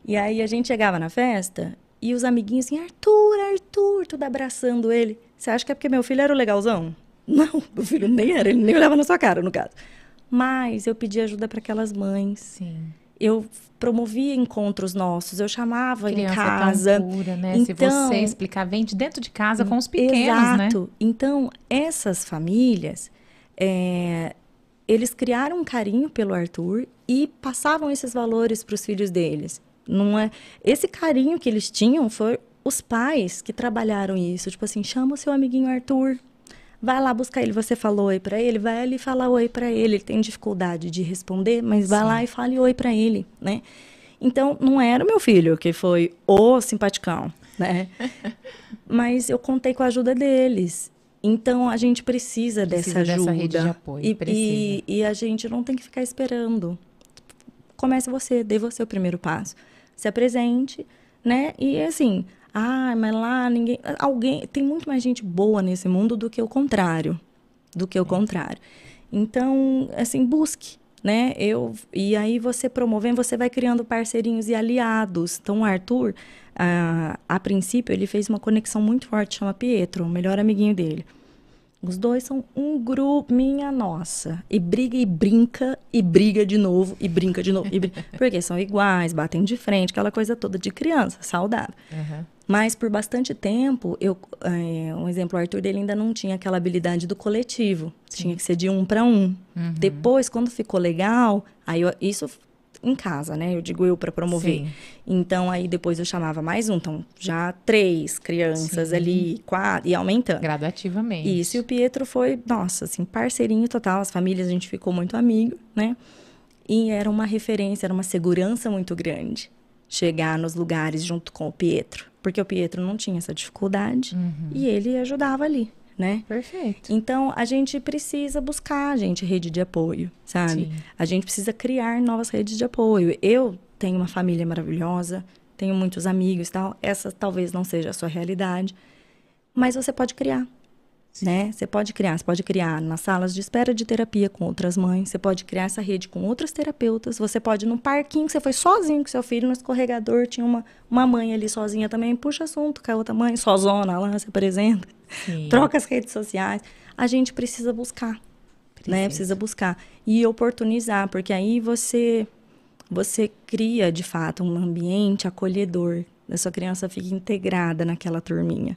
e aí a gente chegava na festa e os amiguinhos assim, Arthur, Arthur, tudo abraçando ele. Você acha que é porque meu filho era o legalzão? (laughs) Não, meu filho nem era, ele nem olhava na sua cara, no caso. Mas eu pedi ajuda para aquelas mães. Sim. Eu promovia encontros nossos, eu chamava Criança em casa. Pura, né? Então, Se você explicar, vem de dentro de casa com os pequenos, exato. né? Exato. Então, essas famílias, é, eles criaram um carinho pelo Arthur e passavam esses valores para os filhos deles. Não é esse carinho que eles tinham foi os pais que trabalharam isso, tipo assim, chama o seu amiguinho Arthur, vai lá buscar ele, você falou oi para ele, vai ali falar oi para ele, ele tem dificuldade de responder, mas vai Sim. lá e fale oi para ele, né? Então, não era o meu filho que foi o simpaticão, né? (laughs) mas eu contei com a ajuda deles. Então a gente precisa, precisa dessa ajuda. Dessa rede de apoio. E, e, e, a gente não tem que ficar esperando. Comece você, dê você o primeiro passo. Se apresente, né? E assim, ah, mas lá ninguém. Alguém. Tem muito mais gente boa nesse mundo do que o contrário. Do que o contrário. Então, assim, busque. Né? Eu, e aí você promovendo, você vai criando parceirinhos e aliados. Então, o Arthur, a, a princípio, ele fez uma conexão muito forte, chama Pietro, o melhor amiguinho dele. Os dois são um grupo, minha nossa. E briga e brinca, e briga de novo, e brinca de novo. Brinca, (laughs) porque são iguais, batem de frente, aquela coisa toda de criança, saudável. Uhum. Mas por bastante tempo, eu, é, um exemplo, o Arthur dele ainda não tinha aquela habilidade do coletivo. Sim. Tinha que ser de um para um. Uhum. Depois, quando ficou legal, aí eu, isso em casa, né? Eu digo eu para promover. Sim. Então aí depois eu chamava mais um, então já três crianças Sim. ali, quatro e aumentando. Gradativamente. Isso e o Pietro foi, nossa, assim, parceirinho total, as famílias a gente ficou muito amigo, né? E era uma referência, era uma segurança muito grande chegar nos lugares junto com o Pietro, porque o Pietro não tinha essa dificuldade uhum. e ele ajudava ali né? Perfeito. Então, a gente precisa buscar, gente, rede de apoio, sabe? Sim. A gente precisa criar novas redes de apoio. Eu tenho uma família maravilhosa, tenho muitos amigos e tal. Essa talvez não seja a sua realidade, mas você pode criar. Né? Você pode criar, você pode criar nas salas de espera de terapia com outras mães, você pode criar essa rede com outras terapeutas, você pode no parquinho que você foi sozinho com seu filho no escorregador, tinha uma, uma mãe ali sozinha também, puxa assunto com a outra mãe, sozona lá, se apresenta, Sim. troca as redes sociais. A gente precisa buscar, precisa. né? Precisa buscar e oportunizar, porque aí você você cria de fato um ambiente acolhedor, a sua criança fica integrada naquela turminha.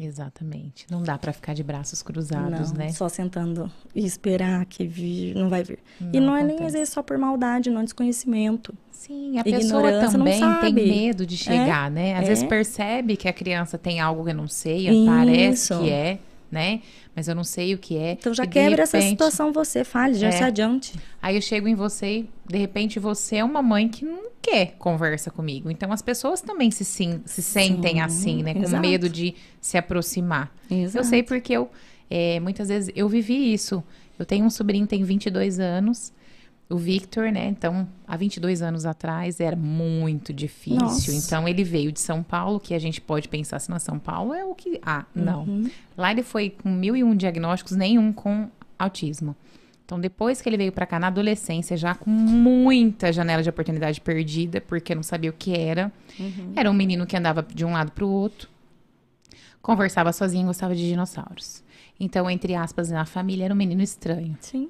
Exatamente. Não dá para ficar de braços cruzados, não, né? Só sentando e esperar que vir, não vai vir. Não e não acontece. é nem às vezes só por maldade, não é desconhecimento. Sim, a pessoa também tem medo de chegar, é, né? Às é. vezes percebe que a criança tem algo que eu não sei, Isso. parece que é, né? Mas eu não sei o que é. Então já quebra repente, essa situação você, fale, já é. se adiante. Aí eu chego em você e, de repente, você é uma mãe que não quer conversa comigo. Então as pessoas também se, sim, se sentem sim, assim, né? Com exato. medo de se aproximar. Exato. Eu sei porque eu, é, muitas vezes, eu vivi isso. Eu tenho um sobrinho que tem 22 anos o Victor, né? Então, há 22 anos atrás era muito difícil. Nossa. Então, ele veio de São Paulo, que a gente pode pensar se não é São Paulo, é o que. Ah, não. Uhum. Lá ele foi com mil e um diagnósticos, nenhum com autismo. Então, depois que ele veio para cá na adolescência, já com muita janela de oportunidade perdida, porque não sabia o que era. Uhum. Era um menino que andava de um lado para o outro, conversava sozinho, gostava de dinossauros. Então, entre aspas, na família era um menino estranho. Sim.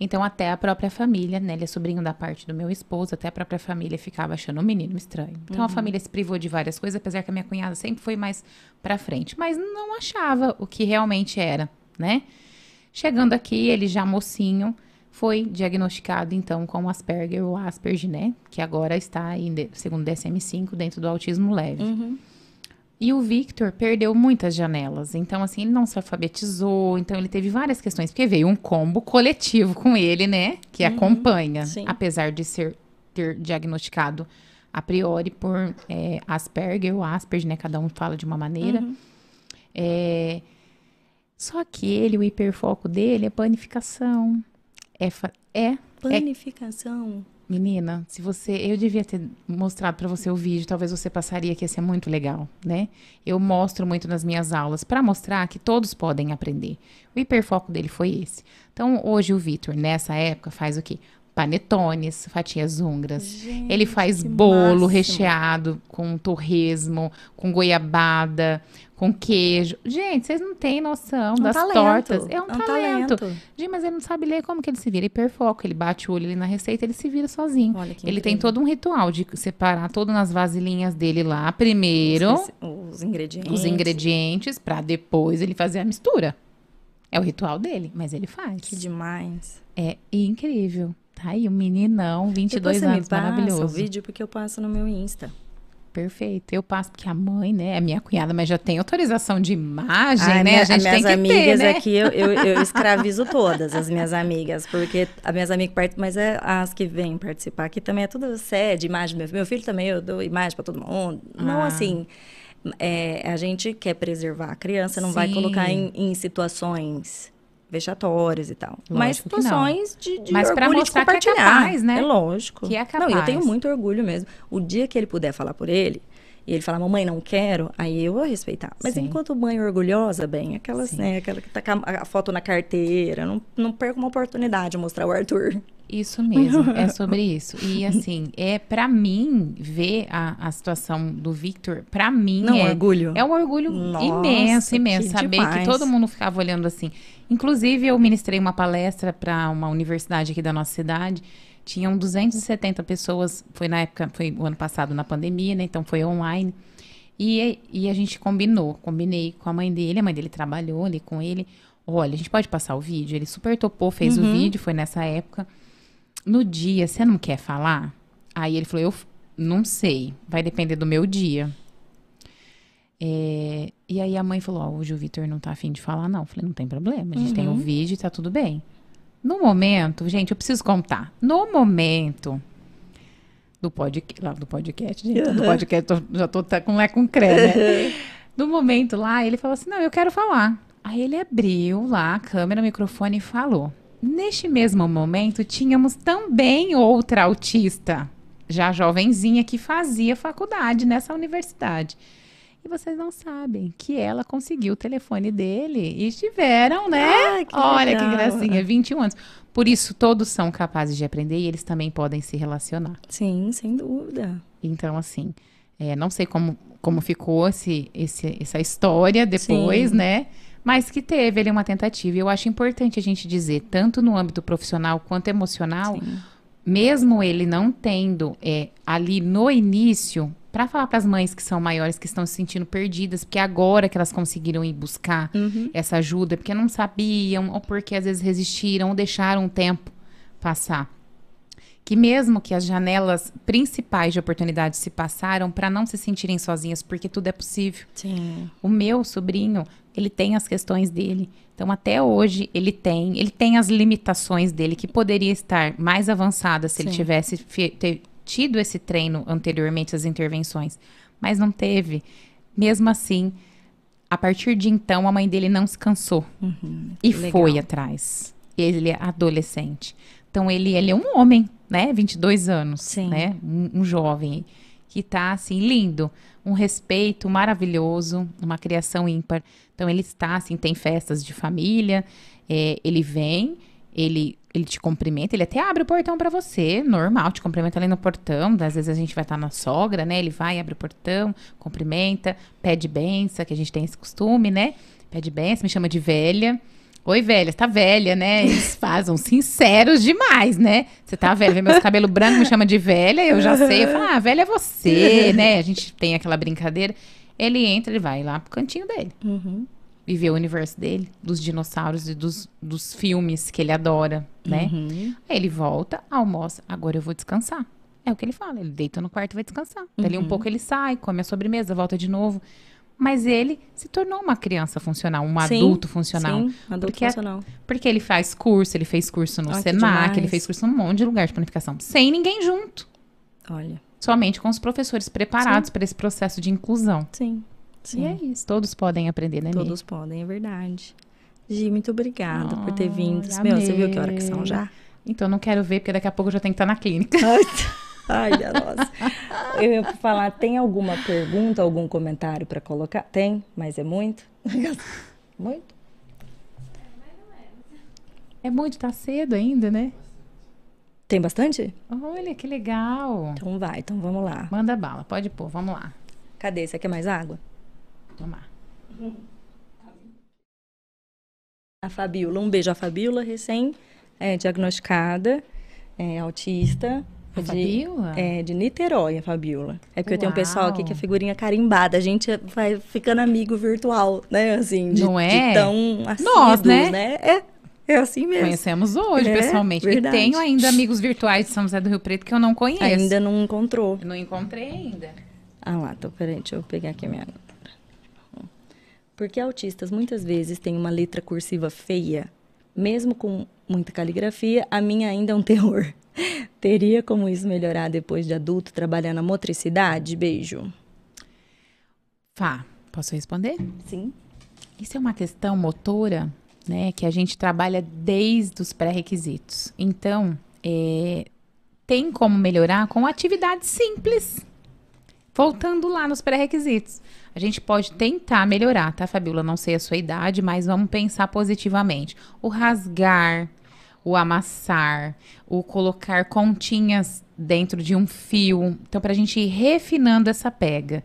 Então, até a própria família, né? Ele é sobrinho da parte do meu esposo, até a própria família ficava achando o menino estranho. Então, uhum. a família se privou de várias coisas, apesar que a minha cunhada sempre foi mais pra frente. Mas não achava o que realmente era, né? Chegando aqui, ele já mocinho, foi diagnosticado, então, com Asperger ou Asperger, né? Que agora está, em, segundo o DSM-5, dentro do autismo leve. Uhum. E o Victor perdeu muitas janelas. Então, assim, ele não se alfabetizou. Então, ele teve várias questões. Porque veio um combo coletivo com ele, né? Que Uhum, acompanha. sim. Apesar de ser ter diagnosticado a priori por é, Asperger ou Asperger, né? Cada um fala de uma maneira. Uhum. É, Só que ele, o hiperfoco dele é panificação. É, fa- é Planificação. Menina, se você. Eu devia ter mostrado pra você o vídeo, talvez você passaria que ia ser muito legal, né? Eu mostro muito nas minhas aulas pra mostrar que todos podem aprender. O hiperfoco dele foi esse. Então, hoje o Vitor, nessa época, faz o quê? Panetones, fatias húngaras. Gente, Ele faz bolo máximo. recheado com torresmo, com goiabada, com queijo. Gente, vocês não têm noção Um das talento, tortas. É um, é um talento. talento. Gente, mas ele não sabe ler como que ele se vira. Hiperfoco. Ele bate o olho ali na receita, ele se vira sozinho. Olha que Ele tem incrível. todo um ritual de separar todas as vasilhinhas dele lá primeiro, Os, os ingredientes. os ingredientes, pra depois ele fazer a mistura. É o ritual dele, mas ele faz. Que demais. É incrível. Tá aí, um meninão, 22 Depois você anos, me passa maravilhoso. o vídeo porque eu passo no meu Insta. Perfeito. Eu passo porque a mãe, né, é minha cunhada, mas já tem autorização de imagem, Ai, né? minha- a gente as minhas tem que amigas ter, né? aqui, eu, eu, eu escravizo todas as minhas amigas, porque as minhas amigas participam, mas é as que vêm participar aqui também é tudo sede, imagem do meu filho. Meu filho também, eu dou imagem para todo mundo. Não Ah. assim, é, a gente quer preservar a criança, não vai Sim. colocar em, em situações vexatórias e tal. mas Lógico não. situações de, de Mas orgulho de mostrar que é compartilhar. capaz, né? É lógico. Que é Não, e eu tenho capaz. muito orgulho mesmo. O dia que ele puder falar por ele, e ele falar, mamãe, não quero, aí eu vou respeitar. Mas Sim. enquanto mãe orgulhosa, bem, aquelas, Sim. né, aquela que tá com a, a foto na carteira, não, não perca uma oportunidade de mostrar o Arthur. Isso mesmo, é (laughs) sobre isso. E assim, é para mim ver a, a situação do Victor, pra mim Não, é orgulho. É um orgulho Nossa, imenso, imenso que saber demais. que todo mundo ficava olhando assim. Inclusive eu ministrei uma palestra para uma universidade aqui da nossa cidade. Tinham 270 pessoas, foi na época, foi o ano passado na pandemia, né? Então foi online. E, e a gente combinou, combinei com a mãe dele, a mãe dele trabalhou ali com ele. Olha, a gente pode passar o vídeo? Ele super topou, fez o vídeo, foi nessa época. No dia, você não quer falar? Aí ele falou, eu não sei, vai depender do meu dia. É, e aí a mãe falou, ó, hoje o Vitor não tá afim de falar, não. Eu falei, não tem problema, a gente tem o vídeo e tá tudo bem. No momento, gente, eu preciso contar. No momento do podcast, lá do podcast, gente, do podcast, tô- já tô tá com lé com cré, né? No momento lá, ele falou assim, não, eu quero falar. Aí ele abriu lá a câmera, o microfone e falou. Neste mesmo momento, tínhamos também outra autista, já jovenzinha, que fazia faculdade nessa universidade. E vocês não sabem que ela conseguiu o telefone dele e estiveram, né? Que Olha que legal. gracinha, 21 anos. Por isso, todos são capazes de aprender e eles também podem se relacionar. Sim, sem dúvida. Então, assim, é, não sei como, como ficou esse, esse, essa história depois, Sim. né? Mas que teve ali uma tentativa. E eu acho importante a gente dizer, tanto no âmbito profissional quanto emocional, Sim. mesmo ele não tendo é, ali no início, para falar para as mães que são maiores, que estão se sentindo perdidas, porque agora que elas conseguiram ir buscar Uhum. essa ajuda, porque não sabiam, ou porque às vezes resistiram, ou deixaram um tempo passar. Que mesmo que as janelas principais de oportunidade se passaram, para não se sentirem sozinhas, porque tudo é possível. Sim. O meu sobrinho, ele tem as questões dele. Então, até hoje, ele tem. Ele tem as limitações dele, que poderia estar mais avançada se ele Sim. tivesse fe- ter tido esse treino anteriormente, as intervenções. Mas não teve. Mesmo assim, a partir de então, a mãe dele não se cansou. e que legal. foi atrás. Ele é adolescente. Então, ele, ele é um homem, né? 22 anos, Sim. né? Um, um jovem que tá, assim, lindo. Um respeito maravilhoso, uma criação ímpar. Então, ele está, assim, tem festas de família, é, ele vem, ele, ele te cumprimenta, ele até abre o portão para você, normal, te cumprimenta ali no portão. Às vezes a gente vai estar na sogra, né? Ele vai, abre o portão, cumprimenta, pede benção, que a gente tem esse costume, né? Pede benção, me chama de velha. Oi, velha, você tá velha, né? Eles (laughs) fazem sinceros demais, né? Você tá velha, vê meus cabelos brancos, me chama de velha, eu já sei. Eu falo, ah, velha é você, (laughs) né? A gente tem aquela brincadeira. Ele entra, ele vai lá pro cantinho dele. Uhum. Viver o universo dele, dos dinossauros e dos, dos filmes que ele adora, né? Uhum. Aí ele volta, almoça, agora eu vou descansar. É o que ele fala, ele deita no quarto e vai descansar. Dali um pouco ele sai, come a sobremesa, volta de novo. mas ele se tornou uma criança funcional, um Sim, adulto funcional. Sim, adulto Porque é- funcional. Porque ele faz curso, ele fez curso no Ai, Senac, ele fez curso num monte de lugar de planificação, sem ninguém junto. Olha, Somente com os professores preparados para esse processo de inclusão. sim, sim. E é isso. Todos podem aprender, né? Todos podem, é verdade. Gi, muito obrigada por ter vindo. Meu, você viu que hora que são já? Então não quero ver, porque daqui a pouco eu já tenho que estar na clínica. (laughs) Ai, minha nossa. Eu ia falar, tem alguma pergunta, algum comentário para colocar? Tem, mas é muito? (laughs) Muito? É muito, tá cedo ainda, né? Tem bastante? Olha, que legal. Então vai, então vamos lá. Manda bala, pode pôr, vamos lá. Cadê? Você quer mais água? Lá. A Fabiola, um beijo. A Fabiola, recém-diagnosticada, é, autista. A de, Fabiola? É, de Niterói, a Fabiola. É porque eu tenho um pessoal aqui Uau. que é figurinha carimbada. A gente vai ficando amigo virtual, né? Assim, de, Não é? de tão assíduos, Nós, né? É, é assim mesmo. Conhecemos hoje, É, pessoalmente. verdade. E tenho ainda amigos virtuais de São José do Rio Preto que eu não conheço. Ainda não encontrou. Eu não encontrei ainda. Ah lá, tô, peraí, deixa eu pegar aqui a minha. Porque autistas muitas vezes têm uma letra cursiva feia, mesmo com muita caligrafia, a minha ainda é um terror. (laughs) Teria como isso melhorar depois de adulto, trabalhando a motricidade? Beijo. Fá, posso responder? Sim. Isso é uma questão motora, né, que a gente trabalha desde os pré-requisitos. Então, é, tem como melhorar com atividades simples. Voltando lá nos pré-requisitos. A gente pode tentar melhorar, tá, Fabiola? Não sei a sua idade, mas vamos pensar positivamente. O rasgar, o amassar, o colocar continhas dentro de um fio. Então, para a gente ir refinando essa pega.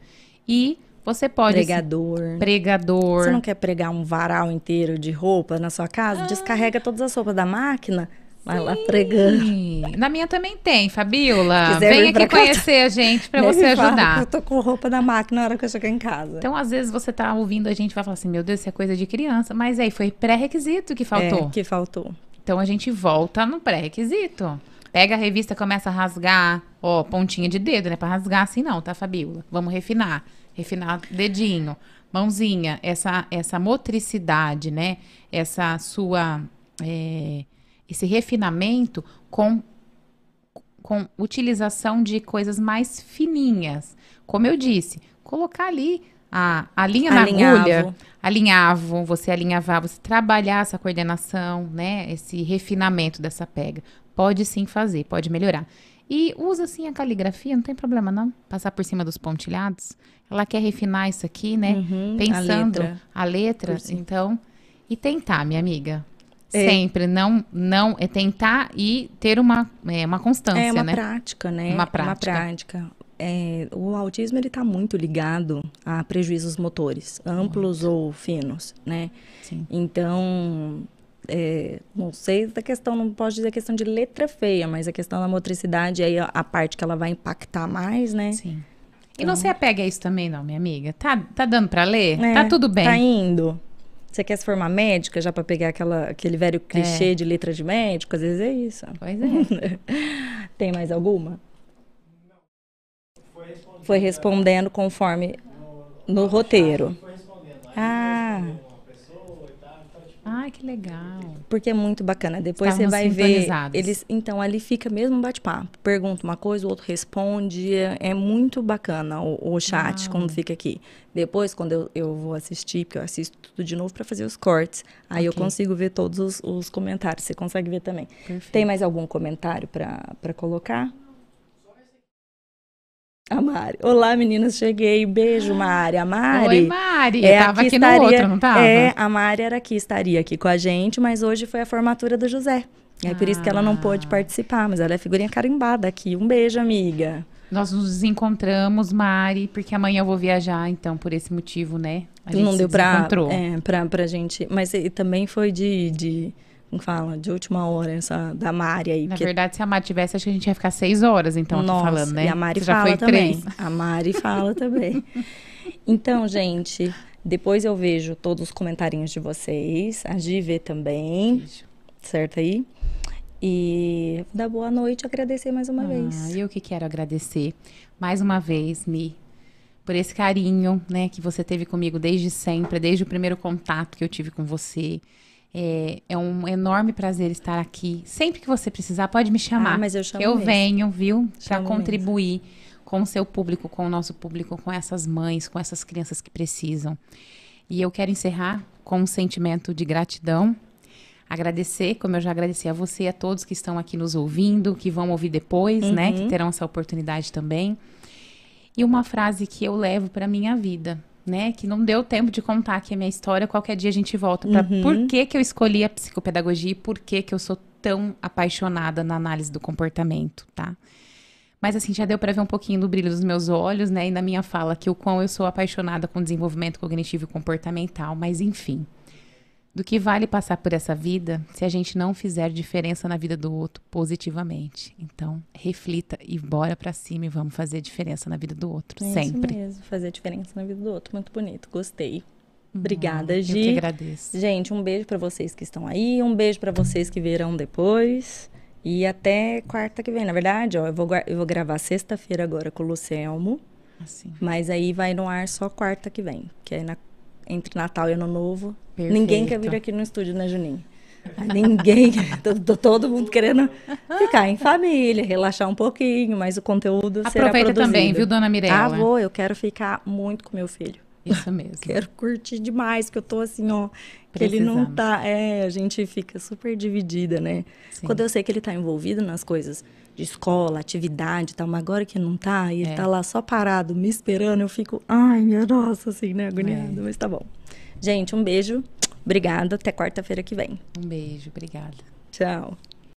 E você pode. Pregador. Pregador. Você não quer pregar um varal inteiro de roupa na sua casa? Ah. Descarrega todas as roupas da máquina, vai lá pregando. Na minha também tem, Fabiola. Quiser Vem aqui conhecer a gente pra Nem você ajudar. Eu tô com roupa da máquina na hora que eu chegar em casa. Então, às vezes, você tá ouvindo a gente e vai falar assim, meu Deus, isso é coisa de criança. Mas aí, foi pré-requisito que faltou. É, que faltou. Então, a gente volta no pré-requisito. Pega a revista, começa a rasgar. Ó, pontinha de dedo, né? Pra rasgar assim não, tá, Fabiola? Vamos refinar. Refinar dedinho, mãozinha. Essa, essa motricidade, né? Essa sua... é, esse refinamento com com utilização de coisas mais fininhas. Como eu disse, colocar ali a, a linha na Alinhavo. agulha, alinhavo, você alinhavar, você trabalhar essa coordenação, né? Esse refinamento dessa pega. Pode sim fazer, pode melhorar. E usa assim a caligrafia, não tem problema não. Passar por cima dos pontilhados. Ela quer refinar isso aqui, né? Uhum, a Pensando letra. a letra, Por cima. então. E tentar, minha amiga. É. Sempre, não, não, é tentar e ter uma, é, uma constância, É uma né? prática, né? Uma prática. Uma prática. É, o autismo ele está muito ligado a prejuízos motores, amplos ou finos, né? Sim. Então, é, não sei da questão, não posso dizer a questão de letra feia, mas a questão da motricidade aí a, a parte que ela vai impactar mais, né? Sim. E não se apega a isso também, não, minha amiga. Tá, tá dando pra ler? É, tá tudo bem. Tá indo. Você quer se formar médica já para pegar aquela, aquele velho clichê de letra de médico? Às vezes é isso. Pois é. (laughs) Tem mais alguma? Foi respondendo conforme no roteiro. Ah, Ai, que legal. porque é muito bacana. Depois você vai ver. Eles, então, ali fica mesmo um bate-papo. Pergunta uma coisa, o outro responde. É, é muito bacana o, o chat quando fica aqui. Depois, quando eu, eu vou assistir, porque eu assisto tudo de novo para fazer os cortes, aí eu Ok. consigo ver todos os, os comentários. Você consegue ver também. Perfeito. Tem mais algum comentário para colocar? A Mari. Olá, meninas, cheguei. Beijo, Mari. A Mari. Oi, Mari. é, tava aqui aqui estaria, no outro, não tava? É, a Mari era aqui, estaria aqui com a gente, mas hoje foi a formatura do José. É por isso que ela não pôde Ah. participar, mas ela é figurinha carimbada aqui. Um beijo, amiga. Nós nos encontramos, Mari, porque amanhã eu vou viajar, então, por esse motivo, né? A gente não se deu pra, é, pra, pra gente. Mas e também foi de, de. Como fala? De última hora, essa da Mari aí. Na porque- verdade, se a Mari tivesse, acho que a gente ia ficar seis horas, então, aqui Nossa, falando, né? E a Mari Você já fala foi também. três. A Mari fala também. (laughs) Então, gente, depois eu vejo todos os comentarinhos de vocês. A Gi vê também, certo aí? E dar boa noite agradecer mais uma Ah, vez. eu que quero agradecer mais uma vez, Mi. por esse carinho, né, que você teve comigo desde sempre, desde o primeiro contato que eu tive com você. É, é um enorme prazer estar aqui. Sempre que você precisar, pode me chamar. Ah, mas eu chamo Eu mesmo. venho, viu, para contribuir com o seu público, com o nosso público, com essas mães, com essas crianças que precisam. E eu quero encerrar com um sentimento de gratidão. Agradecer, como eu já agradeci a você e a todos que estão aqui nos ouvindo, que vão ouvir depois, né? Que terão essa oportunidade também. E uma frase que eu levo para minha vida, né? Que não deu tempo de contar aqui a minha história. Qualquer dia a gente volta para por que, que eu escolhi a psicopedagogia e por que, que eu sou tão apaixonada na análise do comportamento, tá? Mas assim, já deu para ver um pouquinho do brilho dos meus olhos, né? E na minha fala que o quão eu sou apaixonada com desenvolvimento cognitivo e comportamental, mas enfim. Do que vale passar por essa vida se a gente não fizer diferença na vida do outro positivamente? Então, reflita e bora pra cima e vamos fazer diferença na vida do outro, É sempre. Isso mesmo, fazer diferença na vida do outro. Muito bonito, gostei. Obrigada, Eu Gi. que agradeço. Gente, um beijo pra vocês que estão aí, um beijo pra vocês que virão depois. E até quarta que vem. Na verdade, ó, eu vou, eu vou gravar sexta-feira agora com o Lucelmo, Assim, mas aí vai no ar só quarta que vem, que é na- entre Natal e Ano Novo. Perfeito. Ninguém quer vir aqui no estúdio, né, Juninho? (laughs) Ninguém, todo, todo mundo querendo ficar em família, relaxar um pouquinho, mas o conteúdo será Aproveita produzido. também, viu, dona Mirella? Ah, vou, eu quero ficar muito com meu filho. Isso mesmo. (laughs) Quero curtir demais, que eu tô assim, ó. Que ele não tá. É, a gente fica super dividida, né? Sim. Quando eu sei que ele tá envolvido nas coisas de escola, atividade e tal, mas agora que não tá, e ele É. tá lá só parado, me esperando, eu fico, ai, minha nossa, assim, né, É. agoniada, mas tá bom. Gente, um beijo, obrigada, até quarta-feira que vem. Um beijo, obrigada. Tchau.